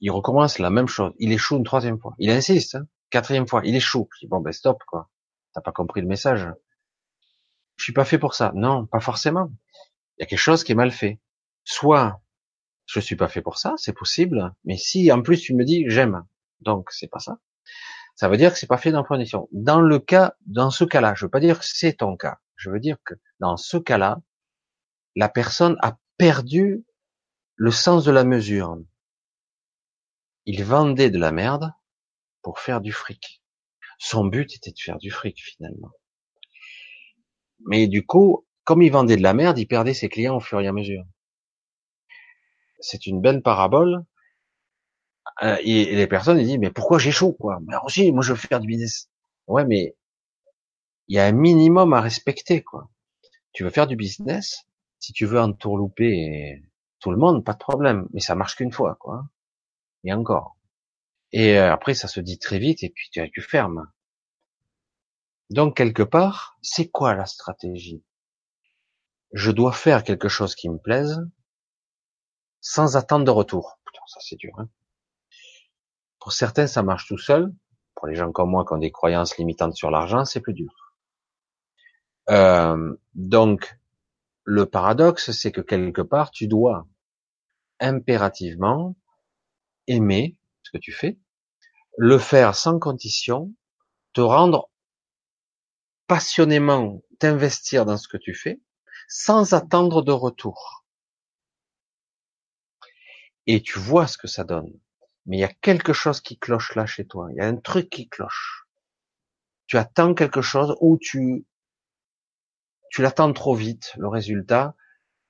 il recommence la même chose, il échoue une troisième fois, il insiste, hein. quatrième fois, il échoue. Je dis bon ben stop quoi, t'as pas compris le message. Je suis pas fait pour ça. Non, pas forcément. Il y a quelque chose qui est mal fait. Soit je suis pas fait pour ça, c'est possible, mais si en plus tu me dis j'aime, donc c'est pas ça. Ça veut dire que c'est pas fait dans la Dans le cas, dans ce cas-là, je veux pas dire que c'est ton cas. Je veux dire que dans ce cas-là, la personne a perdu le sens de la mesure. Il vendait de la merde pour faire du fric. Son but était de faire du fric finalement. Mais du coup, comme il vendait de la merde, il perdait ses clients au fur et à mesure. C'est une belle parabole. Euh, et, les personnes ils disent mais pourquoi j'échoue quoi? Mais aussi moi je veux faire du business. Ouais mais il y a un minimum à respecter quoi. Tu veux faire du business, si tu veux entourlouper tout le monde, pas de problème. Mais ça marche qu'une fois quoi. Et encore. Et euh, après ça se dit très vite et puis tu, tu fermes. Donc quelque part, c'est quoi la stratégie? Je dois faire quelque chose qui me plaise sans attendre de retour. Putain, ça c'est dur. Hein pour certains, ça marche tout seul. Pour les gens comme moi qui ont des croyances limitantes sur l'argent, c'est plus dur. Euh, donc, le paradoxe, c'est que quelque part, tu dois impérativement aimer ce que tu fais, le faire sans condition, te rendre passionnément, t'investir dans ce que tu fais, sans attendre de retour. Et tu vois ce que ça donne mais il y a quelque chose qui cloche là chez toi. Il y a un truc qui cloche. Tu attends quelque chose ou tu tu l'attends trop vite, le résultat,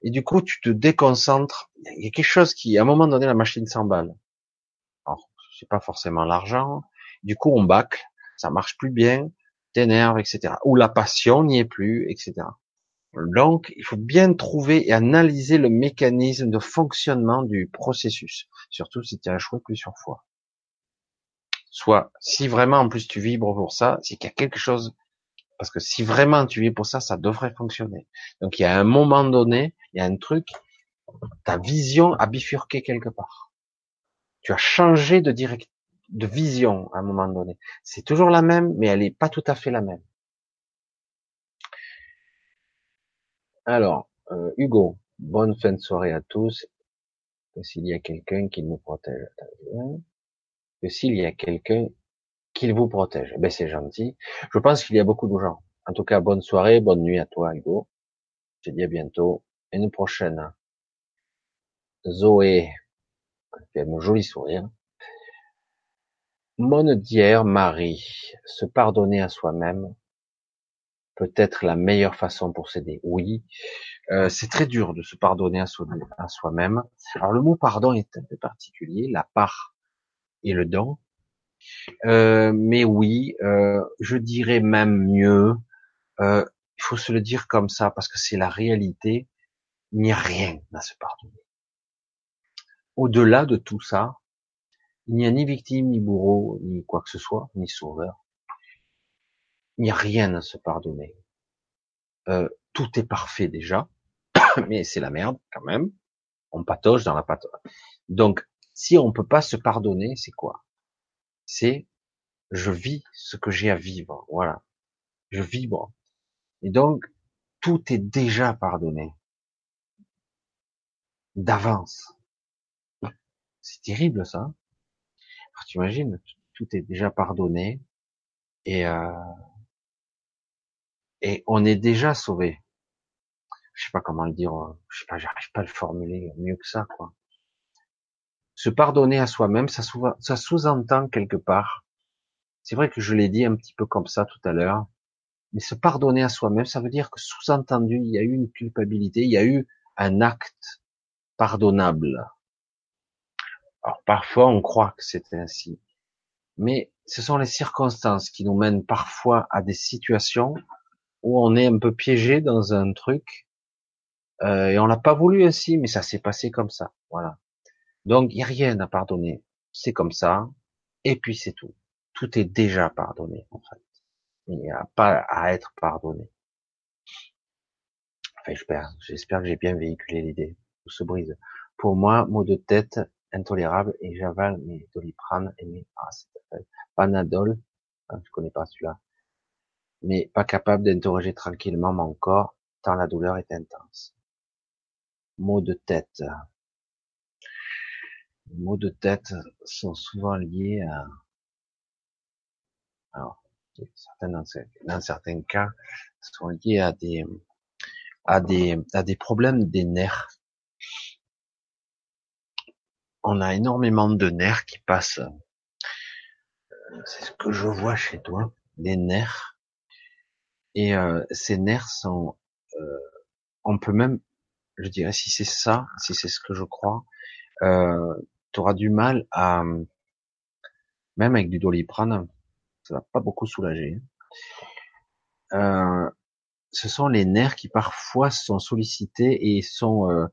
et du coup tu te déconcentres. Il y a quelque chose qui, à un moment donné, la machine s'emballe. Alors, c'est pas forcément l'argent. Du coup, on bâcle, ça marche plus bien, t'énerve, etc. Ou la passion n'y est plus, etc. Donc, il faut bien trouver et analyser le mécanisme de fonctionnement du processus, surtout si tu as échoué plusieurs fois. Soit, si vraiment en plus tu vibres pour ça, c'est qu'il y a quelque chose, parce que si vraiment tu vibres pour ça, ça devrait fonctionner. Donc, il y a un moment donné, il y a un truc, ta vision a bifurqué quelque part. Tu as changé de direct, de vision à un moment donné. C'est toujours la même, mais elle n'est pas tout à fait la même. Alors, euh, Hugo, bonne fin de soirée à tous. Que s'il y a quelqu'un qui nous protège, que s'il y a quelqu'un qui vous protège, ben c'est gentil. Je pense qu'il y a beaucoup de gens. En tout cas, bonne soirée, bonne nuit à toi, Hugo. Je te dis à bientôt. Une prochaine. Zoé, qui a un joli sourire. d'hier, Marie, se pardonner à soi-même, peut-être la meilleure façon pour s'aider. Oui, euh, c'est très dur de se pardonner à, soi-même. Alors le mot pardon est un peu particulier. La part et le don. Euh, mais oui, euh, je dirais même mieux. Euh, il faut se le dire comme ça parce que c'est la réalité. Il n'y a rien à se pardonner. Au-delà de tout ça, il n'y a ni victime, ni bourreau, ni quoi que ce soit, ni sauveur. Il n'y a rien à se pardonner. Euh, tout est parfait déjà, mais c'est la merde quand même. On patoche dans la patoche. Donc, si on peut pas se pardonner, c'est quoi? C'est je vis ce que j'ai à vivre. Voilà, je vibre. Et donc, tout est déjà pardonné d'avance. C'est terrible ça. Alors, tu imagines, tout est déjà pardonné et euh, et on est déjà sauvé. Je sais pas comment le dire, je sais pas, j'arrive pas à le formuler mieux que ça, quoi. Se pardonner à soi-même, ça, ça sous-entend quelque part. C'est vrai que je l'ai dit un petit peu comme ça tout à l'heure, mais se pardonner à soi-même, ça veut dire que sous-entendu, il y a eu une culpabilité, il y a eu un acte pardonnable. Alors parfois, on croit que c'est ainsi, mais ce sont les circonstances qui nous mènent parfois à des situations où on est un peu piégé dans un truc euh, et on l'a pas voulu ainsi, mais ça s'est passé comme ça. Voilà. Donc il n'y a rien à pardonner. C'est comme ça, et puis c'est tout. Tout est déjà pardonné en fait. Il n'y a pas à être pardonné. Enfin, j'espère, j'espère que j'ai bien véhiculé l'idée. Tout se brise. Pour moi, mot de tête intolérable et j'avale mes doliprane et mes ah, panadol. Hein, je connais pas celui-là mais pas capable d'interroger tranquillement mon corps tant la douleur est intense. Mots de tête. Les maux de tête sont souvent liés à, alors, certains, dans certains cas, sont liés à des, à des, à des problèmes des nerfs. On a énormément de nerfs qui passent. C'est ce que je vois chez toi, des nerfs et euh, ces nerfs sont, euh, on peut même, je dirais, si c'est ça, si c'est ce que je crois, euh, tu auras du mal à, même avec du doliprane, ça va pas beaucoup soulager. Euh, ce sont les nerfs qui parfois sont sollicités et sont euh,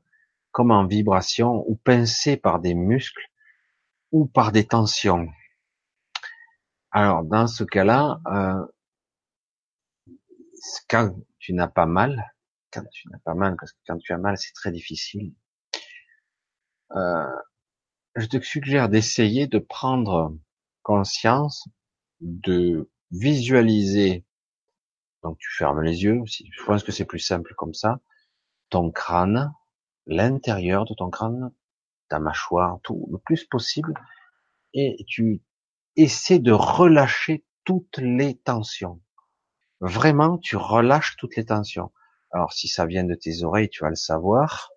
comme en vibration ou pincés par des muscles ou par des tensions. Alors dans ce cas-là, euh, quand tu n'as pas mal, quand tu n'as pas mal, parce que quand tu as mal, c'est très difficile. Euh, je te suggère d'essayer de prendre conscience, de visualiser. Donc tu fermes les yeux. Je pense que c'est plus simple comme ça. Ton crâne, l'intérieur de ton crâne, ta mâchoire, tout le plus possible, et tu essaies de relâcher toutes les tensions vraiment, tu relâches toutes les tensions. Alors, si ça vient de tes oreilles, tu vas le savoir.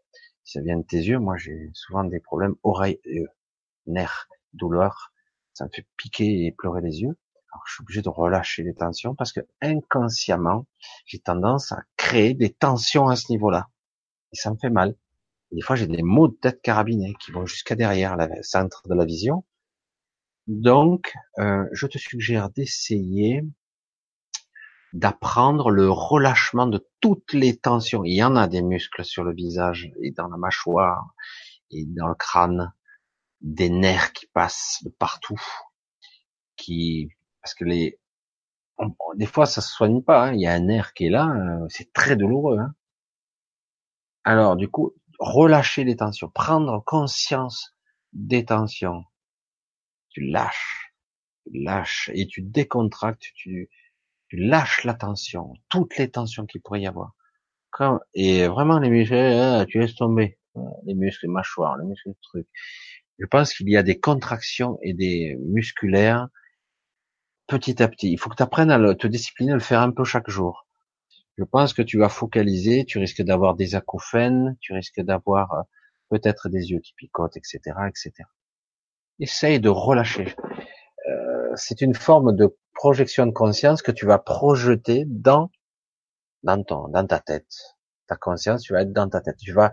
Si ça vient de tes yeux, moi, j'ai souvent des problèmes oreilles, yeux, nerfs, douleurs. Ça me fait piquer et pleurer les yeux. Alors, je suis obligé de relâcher les tensions parce que inconsciemment, j'ai tendance à créer des tensions à ce niveau-là. Et ça me fait mal. des fois, j'ai des maux de tête carabinés qui vont jusqu'à derrière le centre de la vision. Donc, euh, je te suggère d'essayer d'apprendre le relâchement de toutes les tensions. Il y en a des muscles sur le visage et dans la mâchoire et dans le crâne, des nerfs qui passent de partout, qui parce que les des fois ça se soigne pas. Hein. Il y a un nerf qui est là, euh, c'est très douloureux. Hein. Alors du coup, relâcher les tensions, prendre conscience des tensions. Tu lâches, tu lâches et tu décontractes, tu tu lâches la tension, toutes les tensions qu'il pourrait y avoir. et vraiment les muscles, ah, tu laisses tomber les muscles les mâchoires, les muscles trucs. Je pense qu'il y a des contractions et des musculaires petit à petit. Il faut que tu apprennes à te discipliner, à le faire un peu chaque jour. Je pense que tu vas focaliser, tu risques d'avoir des acouphènes, tu risques d'avoir euh, peut-être des yeux qui picotent, etc., etc. Essaye de relâcher. Euh, c'est une forme de projection de conscience que tu vas projeter dans, dans ton, dans ta tête. Ta conscience, tu vas être dans ta tête. Tu vas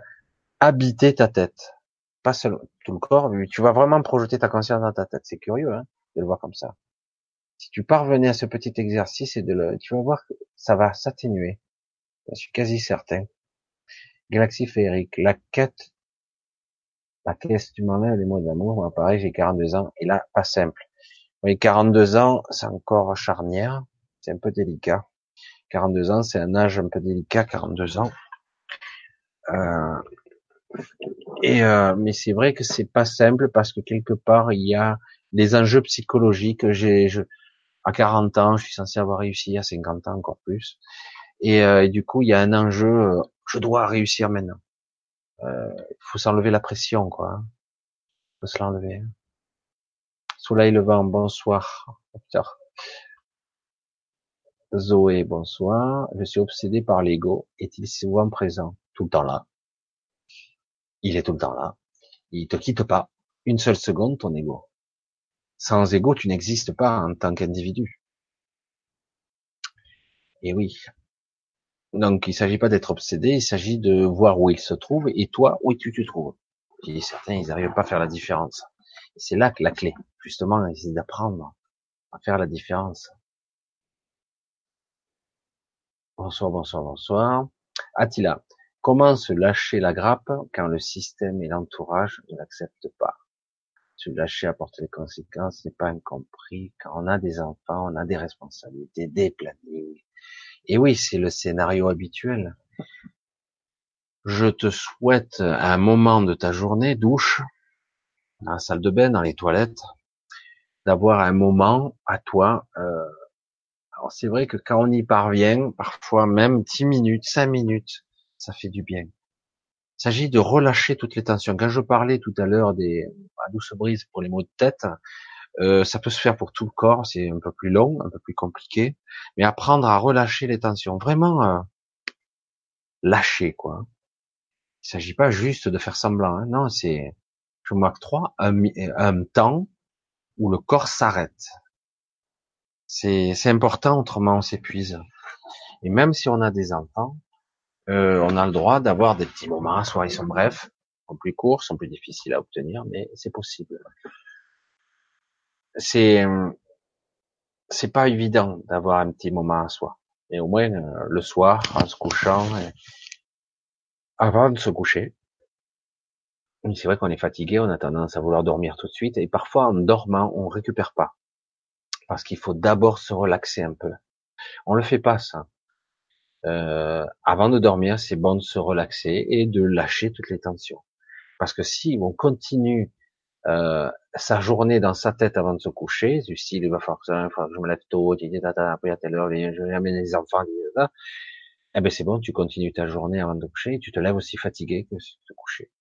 habiter ta tête. Pas seulement tout le corps, mais tu vas vraiment projeter ta conscience dans ta tête. C'est curieux, hein, de le voir comme ça. Si tu parvenais à ce petit exercice et de le, tu vas voir que ça va s'atténuer. Je suis quasi certain. Galaxie féerique, la quête, la quête, tu m'enlèves les mots d'amour, moi pareil, j'ai 42 ans, et là, pas simple. Oui, 42 ans, c'est encore charnière, c'est un peu délicat. 42 ans, c'est un âge un peu délicat, 42 ans. Euh, et euh, mais c'est vrai que c'est pas simple parce que quelque part il y a des enjeux psychologiques. J'ai, à 40 ans, je suis censé avoir réussi, à 50 ans encore plus. Et, euh, et du coup, il y a un enjeu, euh, je dois réussir maintenant. Il faut s'enlever la pression, quoi. Hein. faut se l'enlever. Soleil levant, bonsoir. Zoé, bonsoir. Je suis obsédé par l'ego. Est-il souvent présent? Tout le temps là. Il est tout le temps là. Il te quitte pas. Une seule seconde, ton ego. Sans ego, tu n'existes pas en tant qu'individu. Et oui. Donc, il s'agit pas d'être obsédé, il s'agit de voir où il se trouve et toi, où tu te trouves. Et certains, ils n'arrivent pas à faire la différence. C'est là que la clé, justement, c'est d'apprendre à faire la différence. Bonsoir, bonsoir, bonsoir. Attila, comment se lâcher la grappe quand le système et l'entourage ne l'acceptent pas? Se lâcher apporter les conséquences n'est pas incompris. Quand on a des enfants, on a des responsabilités, des plannings. Et oui, c'est le scénario habituel. Je te souhaite un moment de ta journée, douche, dans la salle de bain, dans les toilettes, d'avoir un moment à toi. Euh, alors c'est vrai que quand on y parvient, parfois même 10 minutes, 5 minutes, ça fait du bien. Il s'agit de relâcher toutes les tensions. Quand je parlais tout à l'heure des à douce brise pour les maux de tête, euh, ça peut se faire pour tout le corps, c'est un peu plus long, un peu plus compliqué, mais apprendre à relâcher les tensions, vraiment euh, lâcher quoi. Il s'agit pas juste de faire semblant, hein. non, c'est je m'octroie un, un temps où le corps s'arrête. C'est important, autrement on s'épuise. Et même si on a des enfants, euh, on a le droit d'avoir des petits moments, soit ils sont brefs, sont plus courts, sont plus difficiles à obtenir, mais c'est possible. C'est c'est pas évident d'avoir un petit moment à soi. Et au moins euh, le soir, en se couchant, avant de se coucher. C'est vrai qu'on est fatigué, on a tendance à vouloir dormir tout de suite, et parfois en dormant, on récupère pas, parce qu'il faut d'abord se relaxer un peu. On le fait pas ça. Euh, avant de dormir, c'est bon de se relaxer et de lâcher toutes les tensions. Parce que si on continue euh, sa journée dans sa tête avant de se coucher, du style il va falloir que, je me lève tôt, après à telle heure, je vais amener les enfants, eh ben c'est bon, tu continues ta journée avant de te coucher, tu te lèves aussi fatigué que de se coucher.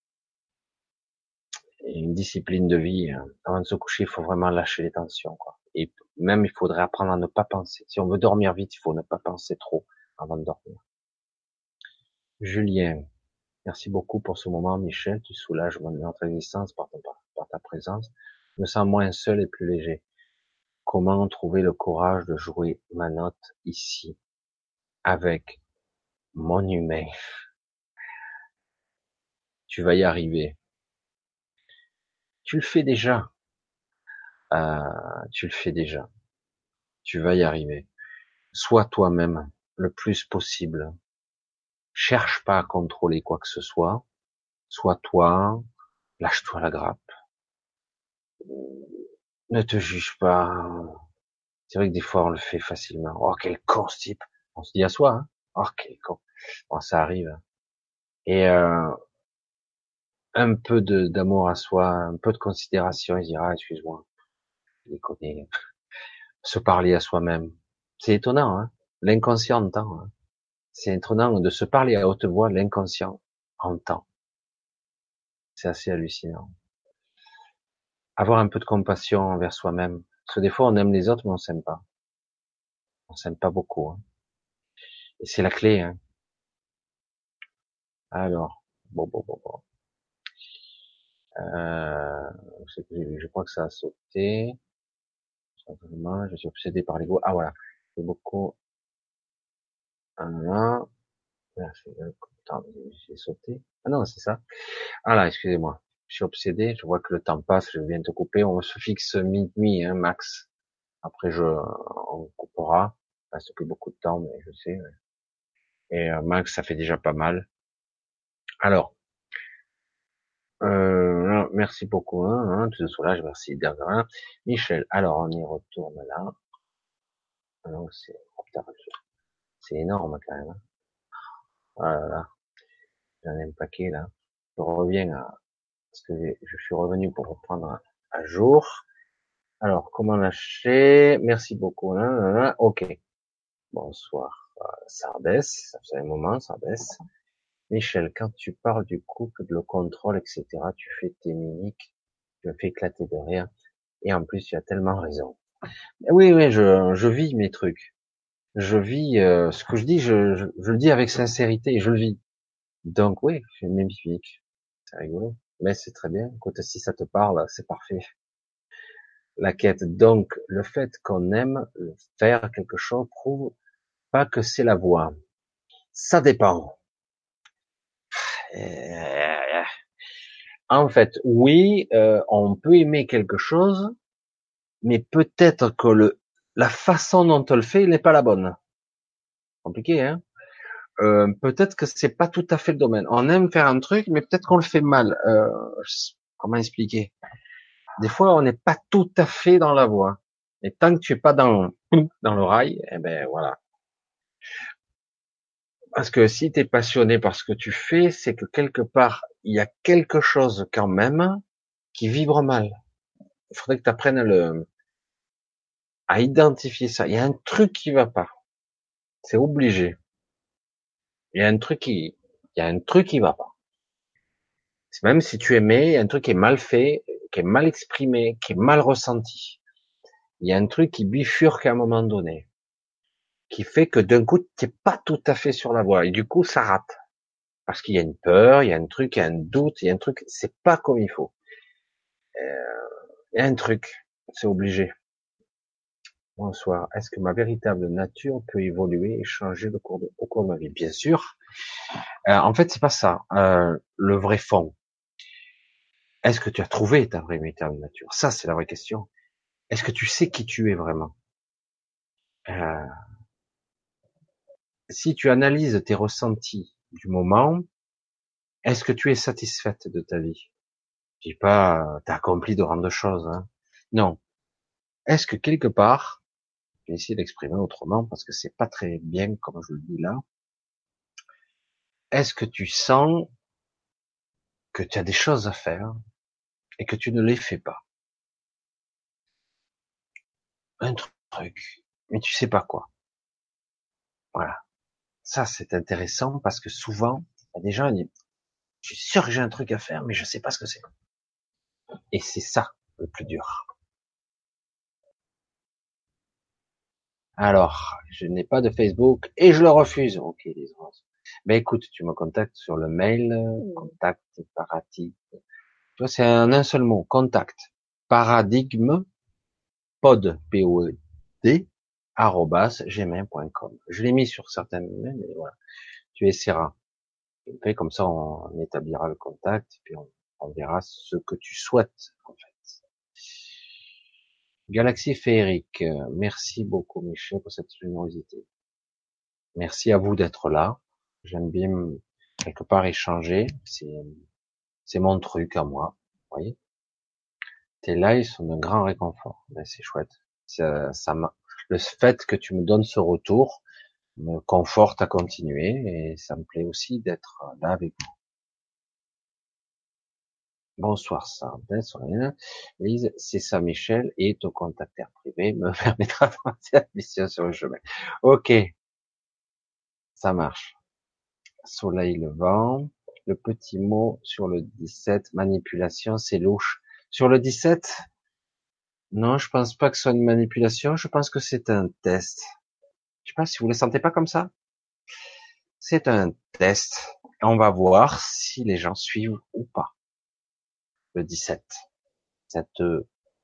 Une discipline de vie, hein. avant de se coucher, il faut vraiment lâcher les tensions. Quoi. Et même, il faudrait apprendre à ne pas penser. Si on veut dormir vite, il faut ne pas penser trop avant de dormir. Julien, merci beaucoup pour ce moment, Michel. Tu soulages notre existence par, ta présence. Je me sens moins seul et plus léger. Comment trouver le courage de jouer ma note ici avec mon humain? Tu vas y arriver. Tu le fais déjà. Euh, tu le fais déjà. Tu vas y arriver. Sois toi-même le plus possible. Cherche pas à contrôler quoi que ce soit. Sois toi, lâche-toi la grappe. Ne te juge pas. C'est vrai que des fois on le fait facilement. Oh quel con type. On se dit à soi. Hein oh quel con. Bon ça arrive. Et euh, un peu d'amour à soi, un peu de considération, il dira excuse-moi, Se parler à soi-même. C'est étonnant, hein L'inconscient entend. Hein. C'est étonnant de se parler à haute voix, l'inconscient entend. C'est assez hallucinant. Avoir un peu de compassion envers soi-même. Parce que des fois, on aime les autres, mais on s'aime pas. On s'aime pas beaucoup. Hein. Et c'est la clé. Hein. Alors, bon, bon, bon, bon. Euh, je crois que ça a sauté. Je suis obsédé par l'ego. Ah voilà. C'est beaucoup. J'ai sauté. Ah non, c'est ça. Ah là, excusez-moi. Je suis obsédé. Je vois que le temps passe. Je viens de couper. On se fixe minuit, hein, max. Après, je, on coupera. Il reste plus beaucoup de temps, mais je sais. Et euh, max, ça fait déjà pas mal. Alors, euh, merci beaucoup. Hein, hein, tout ce soulage, merci. Michel, alors on y retourne là. C'est énorme quand même. Hein. Voilà. J'en ai un paquet là. Je reviens à que je suis revenu pour reprendre à jour. Alors, comment lâcher? Merci beaucoup. Hein, ok. Bonsoir. Euh, Sardès, ça fait un moment, Sardès. Michel, quand tu parles du couple, de le contrôle, etc., tu fais tes mimiques, tu me fais éclater de rire. Et en plus, tu as tellement raison. Oui, oui, je, je vis mes trucs. Je vis euh, ce que je dis, je, le dis avec sincérité je le vis. Donc oui, je fais mes mimiques. C'est rigolo. Mais c'est très bien. Écoute, si ça te parle, c'est parfait. La quête. Donc, le fait qu'on aime faire quelque chose prouve pas que c'est la voie. Ça dépend. Euh, en fait, oui, euh, on peut aimer quelque chose, mais peut-être que le, la façon dont on le fait n'est pas la bonne. Compliqué, hein? Euh, Peut-être que c'est pas tout à fait le domaine. On aime faire un truc, mais peut-être qu'on le fait mal. Euh, comment expliquer? Des fois, on n'est pas tout à fait dans la voie. Et tant que tu es pas dans dans le rail, eh ben voilà, parce que si tu es passionné par ce que tu fais, c'est que quelque part, il y a quelque chose quand même qui vibre mal. Il faudrait que tu apprennes à, le, identifier ça. Il y a un truc qui va pas. C'est obligé. Il y a un truc qui, il y a un truc qui va pas. Même si tu aimais, il y a un truc qui est mal fait, qui est mal exprimé, qui est mal ressenti. Il y a un truc qui bifurque à un moment donné qui fait que d'un coup, tu n'es pas tout à fait sur la voie. Et du coup, ça rate. Parce qu'il y a une peur, il y a un truc, il y a un doute, il y a un truc, c'est pas comme il faut. Euh, il y a un truc, c'est obligé. Bonsoir. Est-ce que ma véritable nature peut évoluer et changer au cours de, au cours de ma vie? Bien sûr. Euh, en fait, c'est pas ça. Euh, le vrai fond. Est-ce que tu as trouvé ta véritable nature? Ça, c'est la vraie question. Est-ce que tu sais qui tu es vraiment? Euh, si tu analyses tes ressentis du moment, est-ce que tu es satisfaite de ta vie? Je dis pas, t'as accompli de grandes choses. Hein. Non. Est-ce que quelque part, je vais essayer d'exprimer autrement parce que c'est pas très bien comme je le dis là. Est-ce que tu sens que tu as des choses à faire et que tu ne les fais pas? Un truc, mais tu sais pas quoi. Voilà. Ça, c'est intéressant parce que souvent, il y a des gens qui disent, je suis sûr que j'ai un truc à faire, mais je sais pas ce que c'est. Et c'est ça le plus dur. Alors, je n'ai pas de Facebook et je le refuse. Ok, les Mais écoute, tu me contactes sur le mail, contact paradigme. Tu vois, c'est un, un seul mot, contact. Paradigme, pod, P-O-D, gmail.com. Je l'ai mis sur certaines mais voilà. Tu essaieras. Et comme ça, on établira le contact, et puis on, verra ce que tu souhaites, en fait. Galaxie féerique, merci beaucoup Michel pour cette générosité. Merci à vous d'être là. J'aime bien quelque part échanger. C'est, c'est mon truc à moi. Vous voyez? Tes lives sont d'un grand réconfort. Ben, c'est chouette. Ça, ça, le fait que tu me donnes ce retour me conforte à continuer et ça me plaît aussi d'être là avec vous. Bonsoir Sardin, Lise, c'est ça Michel et ton contacteur privé me permettra de la mission sur le chemin. Ok, ça marche. Soleil levant, le petit mot sur le 17, manipulation, c'est louche. Sur le 17, non, je pense pas que ce soit une manipulation. Je pense que c'est un test. Je sais pas si vous le sentez pas comme ça. C'est un test. on va voir si les gens suivent ou pas. Le 17. Cette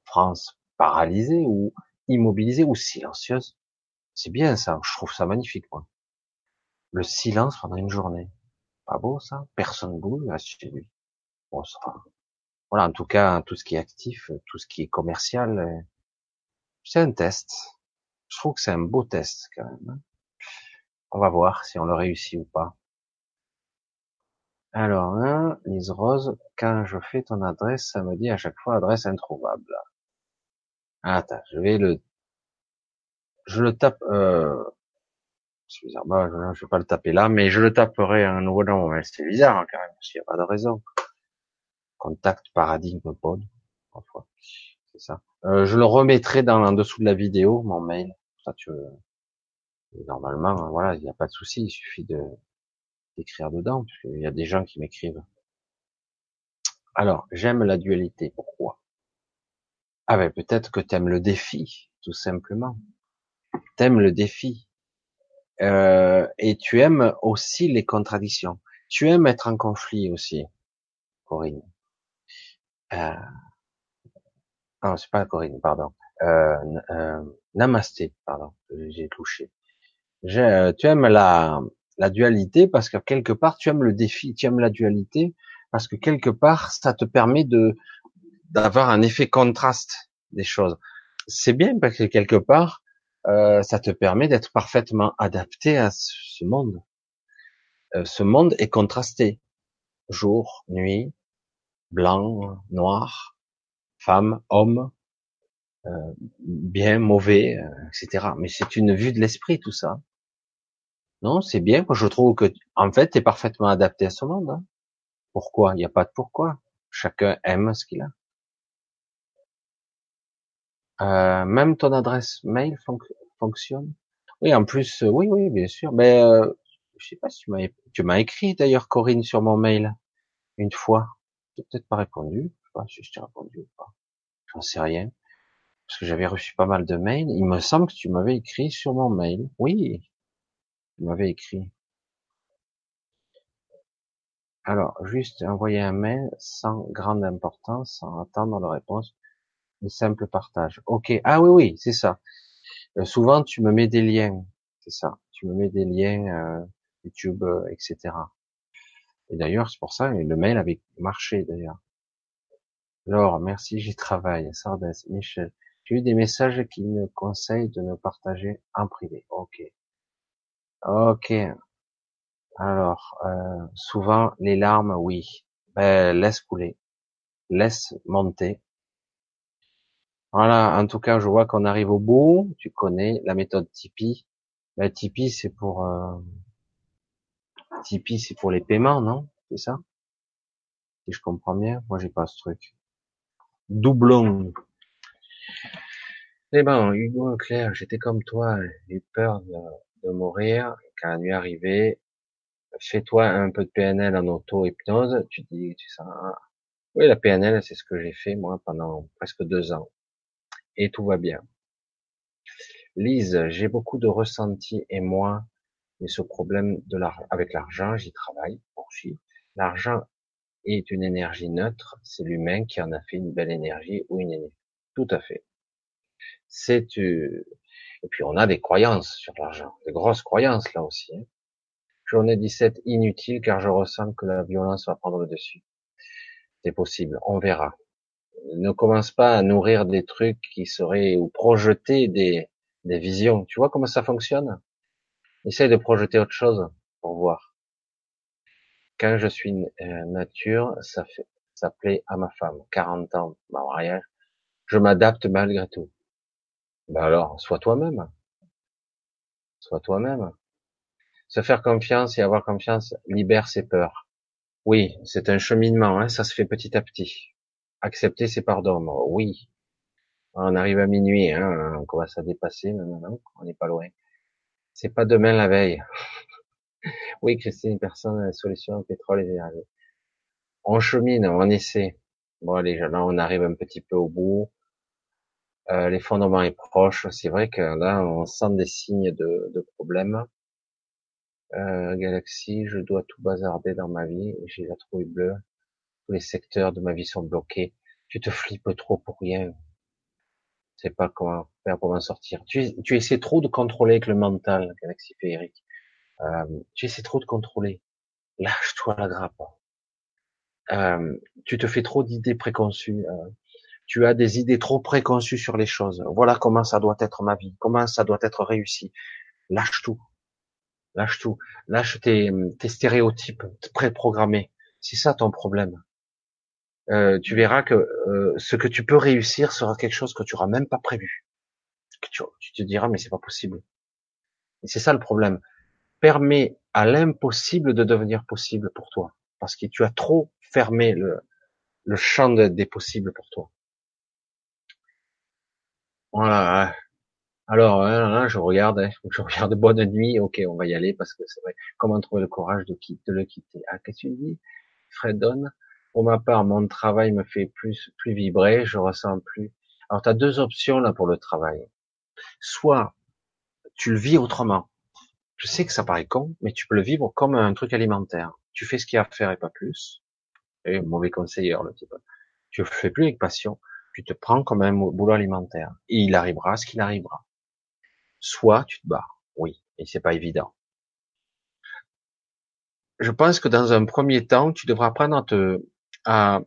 France paralysée ou immobilisée ou silencieuse. C'est bien ça. Je trouve ça magnifique. Le silence pendant une journée. Pas beau, ça? Personne bouge, chez lui. Bon, ça, Voilà, en tout cas, tout ce qui est actif, tout ce qui est commercial, euh, c'est un test. Je trouve que c'est un beau test quand même. Hein. On va voir si on le réussit ou pas. Alors, hein, Lise Rose, quand je fais ton adresse, ça me dit à chaque fois adresse introuvable. Attends, je vais le, je le tape, euh, c'est bizarre, bah, je, vais pas le taper là, mais je le taperai un nouveau nom. C'est bizarre, hein, quand même, parce n'y a pas de raison. Contact paradigme pod, parfois. C'est ça. Euh, je le remettrai dans, en dessous de la vidéo, mon mail. Ça, tu. Normalement, voilà, il n'y a pas de souci, il suffit de, d'écrire dedans, parce qu'il y a des gens qui m'écrivent. Alors, j'aime la dualité. Pourquoi? Ah ben peut-être que t'aimes le défi, tout simplement. T'aimes le défi. Euh, et tu aimes aussi les contradictions. Tu aimes être en conflit aussi, Corinne. Euh... Non, c'est pas Corinne, pardon. Euh, euh, namasté, pardon, j'ai touché. Euh, tu aimes la, la dualité parce que quelque part tu aimes le défi, tu aimes la dualité parce que quelque part ça te permet de d'avoir un effet contraste des choses. C'est bien parce que quelque part euh, ça te permet d'être parfaitement adapté à ce monde. Euh, ce monde est contrasté, jour, nuit, blanc, noir, femme, homme, euh, bien, mauvais, etc. Mais c'est une vue de l'esprit tout ça. Non, c'est bien. je trouve que, en fait, tu es parfaitement adapté à ce monde. Hein. Pourquoi? Il n'y a pas de pourquoi. Chacun aime ce qu'il a. Euh, même ton adresse mail fonctionne? Oui, en plus, euh, oui, oui, bien sûr. Mais euh, je sais pas si tu m'as écrit d'ailleurs, Corinne, sur mon mail une fois. Tu peut-être pas répondu. Je sais pas si je t'ai répondu ou pas. J'en sais rien. Parce que j'avais reçu pas mal de mails. Il me semble que tu m'avais écrit sur mon mail. Oui, tu m'avais écrit. Alors, juste envoyer un mail sans grande importance, sans attendre la réponse. Un simple partage. Ok. Ah oui, oui, c'est ça. Euh, souvent, tu me mets des liens. C'est ça. Tu me mets des liens euh, YouTube, euh, etc. Et d'ailleurs, c'est pour ça, le mail avait marché d'ailleurs. Alors, merci, j'y travaille. Sardes, Michel. J'ai eu des messages qui me conseillent de ne partager en privé. Ok. Ok. Alors, euh, souvent les larmes, oui. Ben, laisse couler, laisse monter. Voilà. En tout cas, je vois qu'on arrive au bout. Tu connais la méthode Tipeee. Ben, Tipeee, c'est pour euh... Tipeee, c'est pour les paiements, non? C'est ça? Si je comprends bien. Moi, j'ai pas ce truc. Doublon. Eh ben, Hugo Claire, j'étais comme toi, j'ai eu peur de mourir, quand la nuit arrivée, fais-toi un peu de PNL en auto-hypnose, tu dis, tu sens, oui, la PNL, c'est ce que j'ai fait, moi, pendant presque deux ans. Et tout va bien. Lise, j'ai beaucoup de ressentis et moi, mais ce problème de l'argent, avec l'argent, j'y travaille, poursuis. L'argent est une énergie neutre, c'est l'humain qui en a fait une belle énergie ou une énergie. Tout à fait. C'est, euh, et puis on a des croyances sur l'argent, des grosses croyances là aussi. Hein. Journée 17 inutile car je ressens que la violence va prendre le dessus. C'est possible, on verra. Ne commence pas à nourrir des trucs qui seraient ou projeter des, des visions. Tu vois comment ça fonctionne? Essaye de projeter autre chose pour voir. Quand je suis euh, nature, ça fait ça plaît à ma femme. 40 ans, ma mariage. Je m'adapte malgré tout. Ben alors, sois toi-même. Sois toi-même. Se faire confiance et avoir confiance libère ses peurs. Oui, c'est un cheminement, hein, ça se fait petit à petit. Accepter ses pardons, oui. On arrive à minuit, hein, on commence à dépasser, non, on n'est pas loin. C'est pas demain la veille. oui, Christine, personne n'a la solution au pétrole et l'énergie. On chemine, on essaie. Bon, allez, là, on arrive un petit peu au bout. Euh, l'effondrement est proche. C'est vrai que là, on sent des signes de, de problème. Euh, Galaxy, je dois tout bazarder dans ma vie. J'ai la trouille bleue. Tous les secteurs de ma vie sont bloqués. Tu te flippes trop pour rien. Sais pas comment faire pour m'en sortir. Tu, essaies trop de contrôler avec le mental, Galaxy féerique. Euh, tu essaies trop de contrôler. Lâche-toi la grappe. euh, tu te fais trop d'idées préconçues. Euh, tu as des idées trop préconçues sur les choses. Voilà comment ça doit être ma vie, comment ça doit être réussi. Lâche tout. Lâche tout. Lâche tes, tes stéréotypes préprogrammés. C'est ça ton problème. Euh, tu verras que euh, ce que tu peux réussir sera quelque chose que tu n'auras même pas prévu. Tu, te diras mais c'est pas possible. Et c'est ça le problème. Permet à l'impossible de devenir possible pour toi, parce que tu as trop fermé le, champ des possibles pour toi. Voilà. Alors, hein, je regarde, hein, je regarde bonne nuit, ok, on va y aller parce que c'est vrai. Comment trouver le courage de, le quitter? Ah, qu'est-ce que tu dis? Fredon, pour ma part, mon travail me fait plus plus vibrer, je ressens plus. Alors, tu as deux options là pour le travail. Soit tu le vis autrement. Je sais que ça paraît con, mais tu peux le vivre comme un truc alimentaire. Tu fais ce qu'il y a à faire et pas plus. Et mauvais conseiller, le type. Tu le fais plus avec passion. Tu te prends comme un boulot alimentaire. Et il arrivera ce qu'il arrivera. Soit tu te bats. Oui. Et c'est pas évident. Je pense que dans un premier temps, tu devras apprendre à te, à,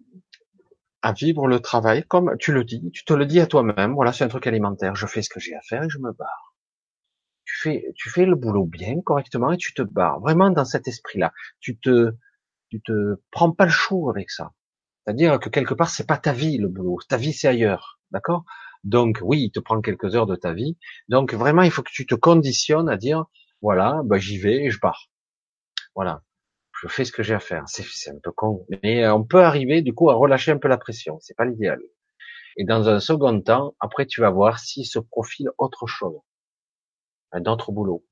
à vivre le travail comme tu le dis. Tu te le dis à toi-même. Voilà, c'est un truc alimentaire. Je fais ce que j'ai à faire et je me barre. Tu fais, tu fais le boulot bien, correctement et tu te barres. Vraiment dans cet esprit-là. Tu te, tu te prends pas le chou avec ça. C'est-à-dire que quelque part, c'est pas ta vie le boulot. Ta vie, c'est ailleurs. D'accord? Donc oui, il te prend quelques heures de ta vie. Donc vraiment, il faut que tu te conditionnes à dire, voilà, bah, j'y vais et je pars. Voilà. Je fais ce que j'ai à faire. C'est un peu con. Mais euh, on peut arriver, du coup, à relâcher un peu la pression. C'est pas l'idéal. Et dans un second temps, après, tu vas voir s'il se profile autre chose. Un autre boulot.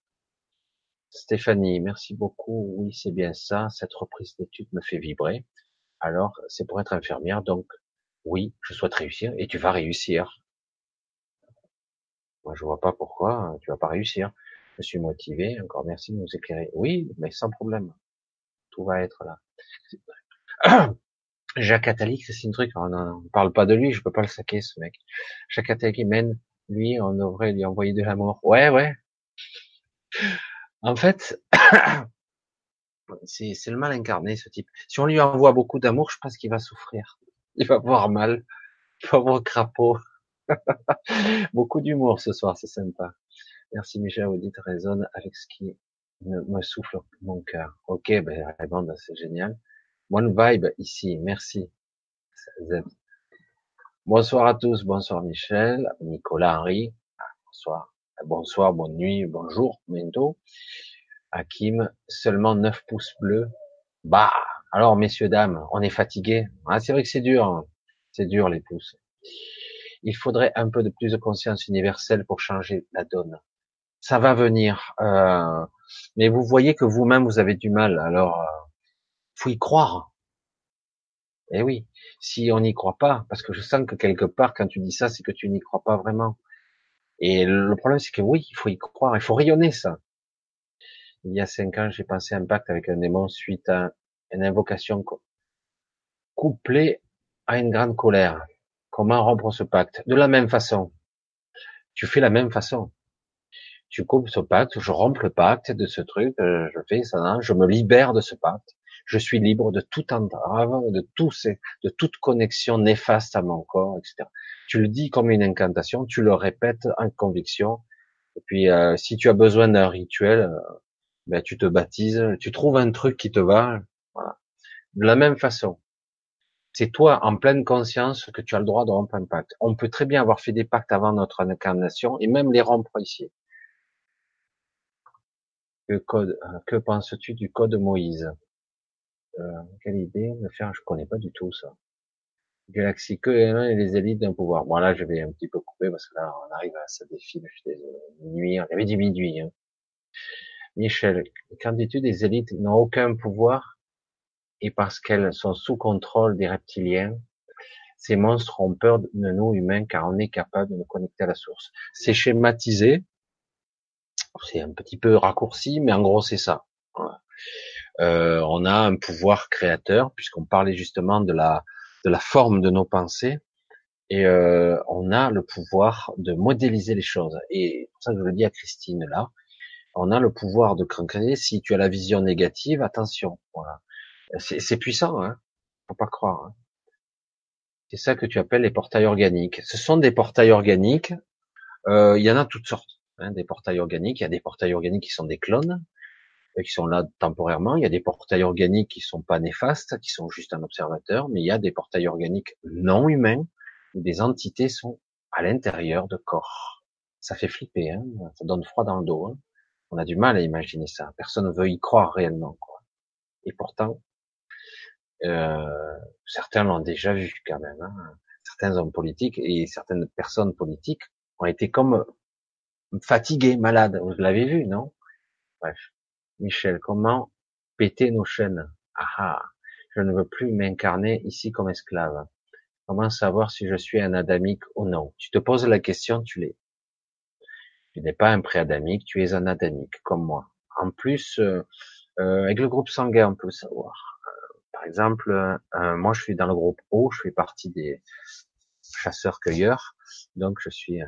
Stéphanie, merci beaucoup. Oui, c'est bien ça. Cette reprise d'études me fait vibrer. Alors, c'est pour être infirmière. Donc, oui, je souhaite réussir et tu vas réussir. Moi, je vois pas pourquoi tu vas pas réussir. Je suis motivé. Encore merci de nous éclairer. Oui, mais sans problème. Tout va être là. Jacques Attali, c'est un truc. On ne parle pas de lui. Je peux pas le saquer, ce mec. Jacques Attali mène, lui, on devrait lui envoyer de l'amour. Ouais, ouais. En fait, c'est le mal incarné, ce type. Si on lui envoie beaucoup d'amour, je pense qu'il va souffrir. Il va avoir mal. Il va avoir crapaud. beaucoup d'humour ce soir, c'est sympa. Merci Michel, vous dites résonne avec ce qui me, souffle mon cœur. Ok, ben, c'est génial. One vibe ici, merci. Bonsoir à tous, bonsoir Michel, Nicolas Henri, bonsoir. Bonsoir, bonne nuit, bonjour, bientôt. Hakim, seulement 9 pouces bleus. Bah, alors messieurs, dames, on est fatigué. Ah, c'est vrai que c'est dur, hein. c'est dur les pouces. Il faudrait un peu de plus de conscience universelle pour changer la donne. Ça va venir, euh, mais vous voyez que vous-même vous avez du mal. Alors, euh, faut y croire. Eh oui, si on n'y croit pas, parce que je sens que quelque part, quand tu dis ça, c'est que tu n'y crois pas vraiment. Et le problème, c'est que oui, il faut y croire, il faut rayonner ça. Il y a cinq ans, j'ai passé un pacte avec un démon suite à une invocation couplée à une grande colère. Comment rompre ce pacte? De la même façon. Tu fais la même façon. Tu coupes ce pacte, je romps le pacte de ce truc, euh, je fais ça, je me libère de ce pacte. Je suis libre de toute entrave, de tout de toute connexion néfaste à mon corps, etc. Tu le dis comme une incantation, tu le répètes en conviction. Et puis, euh, si tu as besoin d'un rituel, euh, ben, tu te baptises, tu trouves un truc qui te va. Voilà. De la même façon, c'est toi en pleine conscience que tu as le droit de rompre un pacte. On peut très bien avoir fait des pactes avant notre incarnation et même les rompre ici. Que, code, euh, que penses-tu du code Moïse? Euh, Quelle idée de faire Je connais pas du tout ça. Galaxie que les élites d'un pouvoir. Bon là, je vais un petit peu couper parce que là, on arrive à ça défile. Je suis y avait du minuit. Hein. Michel, qu'en dis-tu des élites n'ont aucun pouvoir et parce qu'elles sont sous contrôle des reptiliens, ces monstres ont peur de nous humains car on est capable de nous connecter à la source. C'est schématisé, c'est un petit peu raccourci, mais en gros c'est ça. Euh, on a un pouvoir créateur puisqu'on parlait justement de la de la forme de nos pensées et euh, on a le pouvoir de modéliser les choses. Et ça je le dis à Christine là, on a le pouvoir de créer. Si tu as la vision négative, attention. Voilà. C'est puissant. Hein Faut pas croire. Hein. C'est ça que tu appelles les portails organiques. Ce sont des portails organiques. Euh, il y en a toutes sortes. Hein, des portails organiques. Il y a des portails organiques qui sont des clones, euh, qui sont là temporairement. Il y a des portails organiques qui sont pas néfastes, qui sont juste un observateur. Mais il y a des portails organiques non humains où des entités sont à l'intérieur de corps. Ça fait flipper, hein ça donne froid dans le dos. Hein On a du mal à imaginer ça. Personne ne veut y croire réellement. Quoi. Et pourtant, euh, certains l'ont déjà vu quand même. Hein. Certains hommes politiques et certaines personnes politiques ont été comme fatigués, malades. Vous l'avez vu, non? Bref. Michel, comment péter nos chaînes? Ah ah, je ne veux plus m'incarner ici comme esclave. Comment savoir si je suis un adamique ou non? Tu te poses la question, tu l'es. Tu n'es pas un pré-adamique, tu es un adamique, comme moi. En plus, euh, euh, avec le groupe sanguin, on peut savoir. Euh, par exemple, moi je suis dans le groupe O, je fais partie des chasseurs-cueilleurs, donc je suis,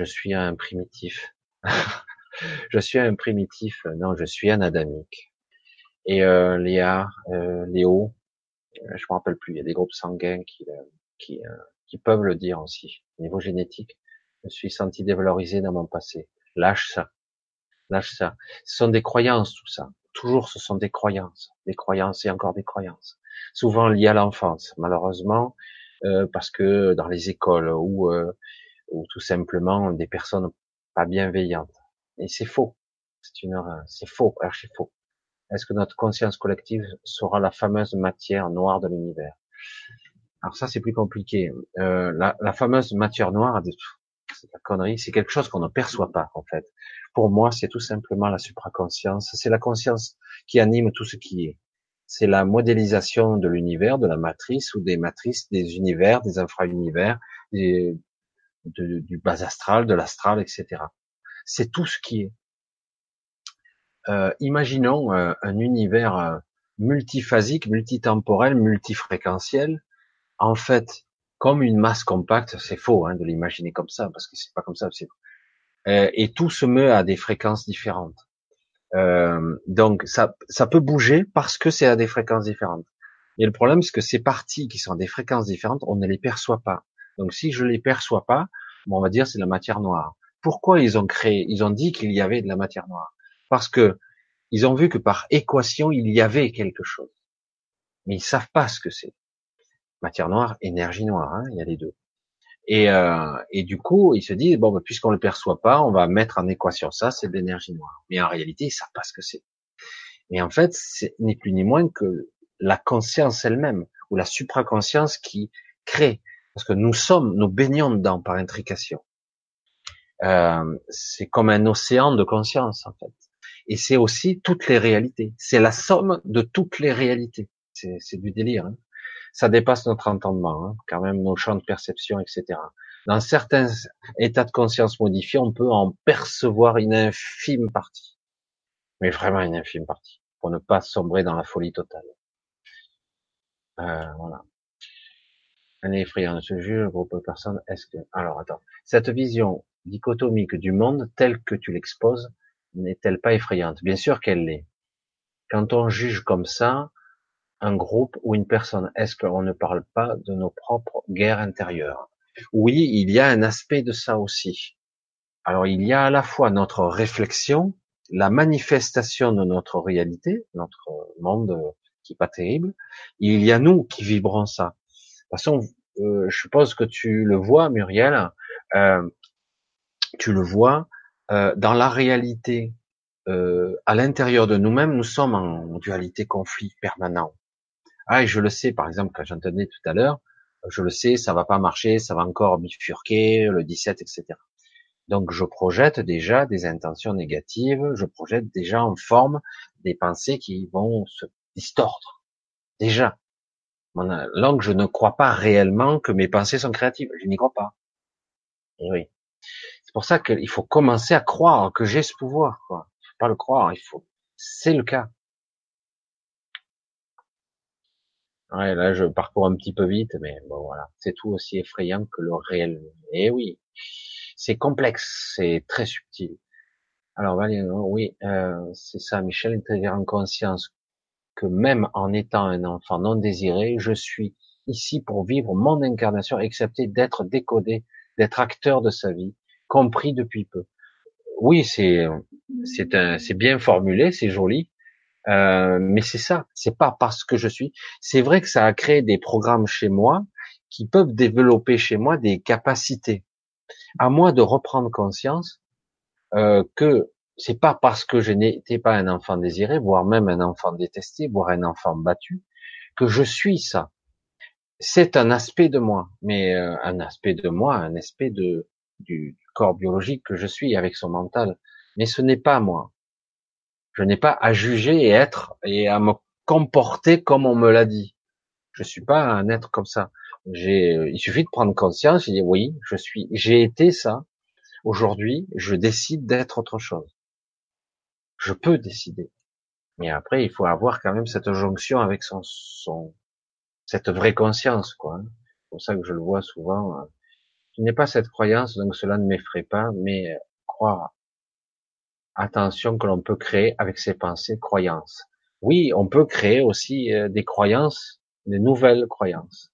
je suis un primitif. je suis un primitif, non, je suis un adamique. Et Léa, Léo, je me rappelle plus, il y a des groupes sanguins qui, qui, qui peuvent le dire aussi, au niveau génétique. Je me suis senti dévalorisé dans mon passé. Lâche ça. Lâche ça. Ce sont des croyances, tout ça. Toujours, ce sont des croyances. Des croyances et encore des croyances. Souvent liées à l'enfance, malheureusement, euh, parce que dans les écoles ou, euh, ou tout simplement des personnes pas bienveillantes. Et c'est faux. C'est une, c'est faux, archi faux. Est-ce que notre conscience collective sera la fameuse matière noire de l'univers? Alors ça, c'est plus compliqué. Euh, la, la, fameuse matière noire, c'est la connerie, c'est quelque chose qu'on ne perçoit pas en fait. Pour moi, c'est tout simplement la supraconscience, c'est la conscience qui anime tout ce qui est. C'est la modélisation de l'univers, de la matrice ou des matrices, des univers, des infra-univers, du bas astral, de l'astral, etc. C'est tout ce qui est. Euh, imaginons euh, un univers euh, multiphasique, multitemporel, multifréquentiel. En fait, comme une masse compacte, c'est faux hein, de l'imaginer comme ça, parce que c'est pas comme ça. Euh, et tout se meut à des fréquences différentes. Donc ça, ça peut bouger parce que c'est à des fréquences différentes. Et le problème, c'est que ces parties qui sont à des fréquences différentes, on ne les perçoit pas. Donc si je les perçois pas, bon, on va dire c'est la matière noire. Pourquoi ils ont créé, ils ont dit qu'il y avait de la matière noire? Parce que ils ont vu que par équation il y avait quelque chose, mais ils savent pas ce que c'est matière noire, énergie noire, hein, il y a les deux. Et, euh, et du coup, il se dit bon, bah, puisqu'on le perçoit pas, on va mettre en équation ça, c'est de l'énergie noire. Mais en réalité, ils savent pas ce que c'est. Mais en fait, c'est ni plus ni moins que la conscience elle-même ou la supraconscience qui crée, parce que nous sommes, nous baignons dedans par intrication. Euh, c'est comme un océan de conscience en fait. Et c'est aussi toutes les réalités. C'est la somme de toutes les réalités. C'est du délire. Hein ça dépasse notre entendement, hein, quand même nos champs de perception, etc. Dans certains états de conscience modifiés, on peut en percevoir une infime partie, mais vraiment une infime partie, pour ne pas sombrer dans la folie totale. Euh, voilà. Un effrayant de ce juge, groupe de personnes, est-ce que... Alors, attends. Cette vision dichotomique du monde, telle que tu l'exposes, n'est-elle pas effrayante? Bien sûr qu'elle l'est. Quand on juge comme ça, un groupe ou une personne Est-ce qu'on ne parle pas de nos propres guerres intérieures? Oui, il y a un aspect de ça aussi. Alors il y a à la fois notre réflexion, la manifestation de notre réalité, notre monde qui est pas terrible. Il y a nous qui vibrons ça. De toute façon, euh, je suppose que tu le vois, Muriel. Euh, tu le vois euh, dans la réalité. à l'intérieur de nous-mêmes, nous sommes en dualité conflit permanent. Ah, et je le sais, par exemple, quand j'entendais tout à l'heure, je le sais, ça va pas marcher, ça va encore bifurquer, le 17, etc. Donc, je projette déjà des intentions négatives, je projette déjà en forme des pensées qui vont se distordre. Déjà. Donc, je ne crois pas réellement que mes pensées sont créatives. Je n'y crois pas. Et oui. C'est pour ça qu'il faut commencer à croire que j'ai ce pouvoir, quoi. Faut pas le croire, il faut. C'est le cas. Ouais, là, je parcours un petit peu vite, mais bon, voilà. C'est tout aussi effrayant que le réel. Eh oui, c'est complexe, c'est très subtil. Alors, oui, euh, c'est ça, Michel, intégrer en conscience que même en étant un enfant non désiré, je suis ici pour vivre mon incarnation, accepter d'être décodé, d'être acteur de sa vie, compris depuis peu. Oui, c'est c'est c'est bien formulé, c'est joli, euh, mais c'est ça. C'est pas parce que je suis. C'est vrai que ça a créé des programmes chez moi qui peuvent développer chez moi des capacités. À moi de reprendre conscience euh, que c'est pas parce que je n'étais pas un enfant désiré, voire même un enfant détesté, voire un enfant battu, que je suis ça. C'est un aspect de moi, mais euh, un aspect de moi, un aspect de du corps biologique que je suis avec son mental. Mais ce n'est pas moi. Je n'ai pas à juger et être et à me comporter comme on me l'a dit. Je suis pas un être comme ça. J'ai, il suffit de prendre conscience et dire oui, je suis, j'ai été ça. Aujourd'hui, je décide d'être autre chose. Je peux décider. Mais après, il faut avoir quand même cette jonction avec son, son cette vraie conscience, quoi. Hein. C'est pour ça que je le vois souvent. Je n'ai pas cette croyance, donc cela ne m'effraie pas, mais croire. Attention que l'on peut créer avec ses pensées croyances. Oui, on peut créer aussi euh, des croyances, des nouvelles croyances.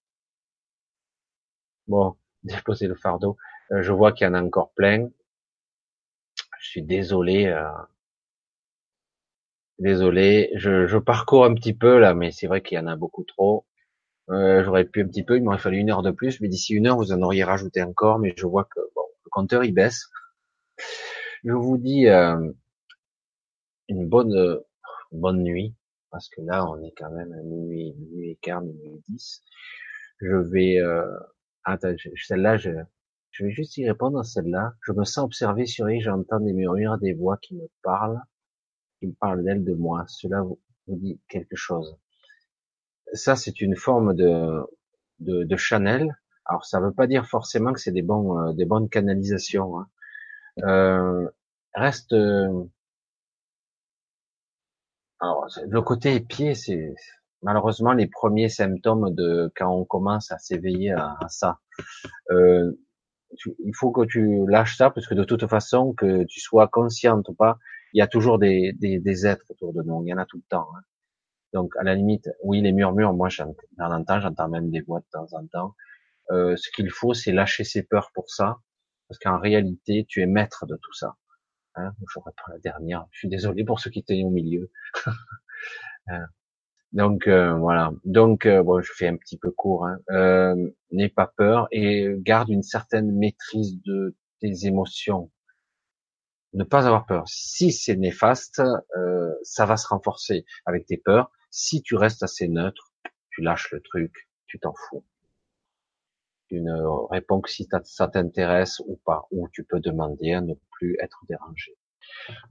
Bon, déposer le fardeau. Euh, je vois qu'il y en a encore plein. Je suis désolé. Désolé. Je, parcours un petit peu là, mais c'est vrai qu'il y en a beaucoup trop. Euh, J'aurais pu un petit peu. Il m'aurait fallu une heure de plus, mais d'ici une heure, vous en auriez rajouté encore. Mais je vois que bon, le compteur il baisse. Je vous dis euh, une bonne bonne nuit parce que là, on est quand même à minuit, minuit et quart, minuit dix. Je vais euh, Attends, celle-là, je, vais juste y répondre à celle-là. Je me sens observé, surveillé, j'entends des murmures, des voix qui me parlent, qui me parlent d'elle, de moi. Cela vous, dit quelque chose. Ça, c'est une forme de, de, de channel. Alors, ça ne veut pas dire forcément que c'est des bons, euh, des bonnes canalisations. Hein. Euh, reste. Euh, alors, le côté pied, c'est malheureusement les premiers symptômes de quand on commence à s'éveiller à, ça. Euh, il faut que tu lâches ça parce que de toute façon, que tu sois consciente ou pas, il y a toujours des, êtres autour de nous. Il y en a tout le temps. Hein. Donc à la limite, oui, les murmures, moi j'en entends, j'entends même des voix de temps en temps. Euh, ce qu'il faut, c'est lâcher ses peurs pour ça, parce qu'en réalité, tu es maître de tout ça. Hein, je reprends la dernière. Je suis désolé pour ceux qui étaient au milieu. Euh, donc euh, voilà. Donc euh, bon, je fais un petit peu court. Hein. Euh, N'aie pas peur et garde une certaine maîtrise de tes émotions. Ne pas avoir peur. Si c'est néfaste, euh, ça va se renforcer avec tes peurs. Si tu restes assez neutre, tu lâches le truc, tu t'en fous. Tu ne réponds que si ça t'intéresse ou pas, ou tu peux demander à ne plus être dérangé.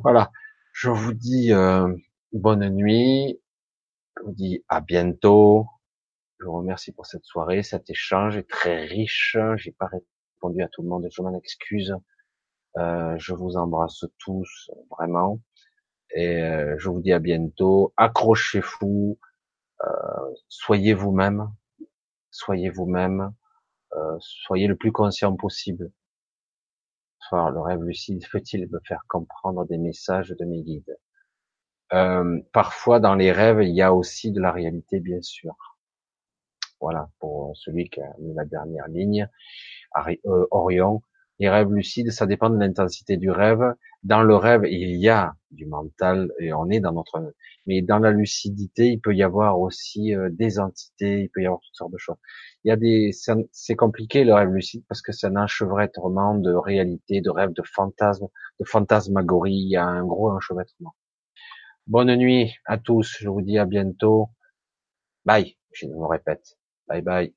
Voilà. Je vous dis bonne nuit je vous dis à bientôt. Je vous remercie pour cette soirée. Cet échange est très riche. J'ai pas répondu à tout le monde. Je m'en excuse. Euh, je vous embrasse tous vraiment. Et euh, je vous dis à bientôt. Accrochez-vous. Euh, soyez vous-même. Soyez vous-même. Euh, soyez le plus conscient possible. Enfin, le rêve lucide peut-il me faire comprendre des messages de mes guides? Euh, parfois dans les rêves, il y a aussi de la réalité, bien sûr. Voilà, pour celui qui a mis la dernière ligne, euh, Orion. Les rêves lucides, ça dépend de l'intensité du rêve. Dans le rêve, il y a du mental et on est dans notre. Mais dans la lucidité, il peut y avoir aussi euh, des entités, il peut y avoir toutes sortes de choses. Il y a des, c'est compliqué le rêve lucide parce que c'est un enchevêtrement de réalité, de rêve, de fantasmes, de fantasmagorie. Il y a un gros enchevêtrement. Bonne nuit à tous. Je vous dis à bientôt. Bye. Je me répète. Bye bye.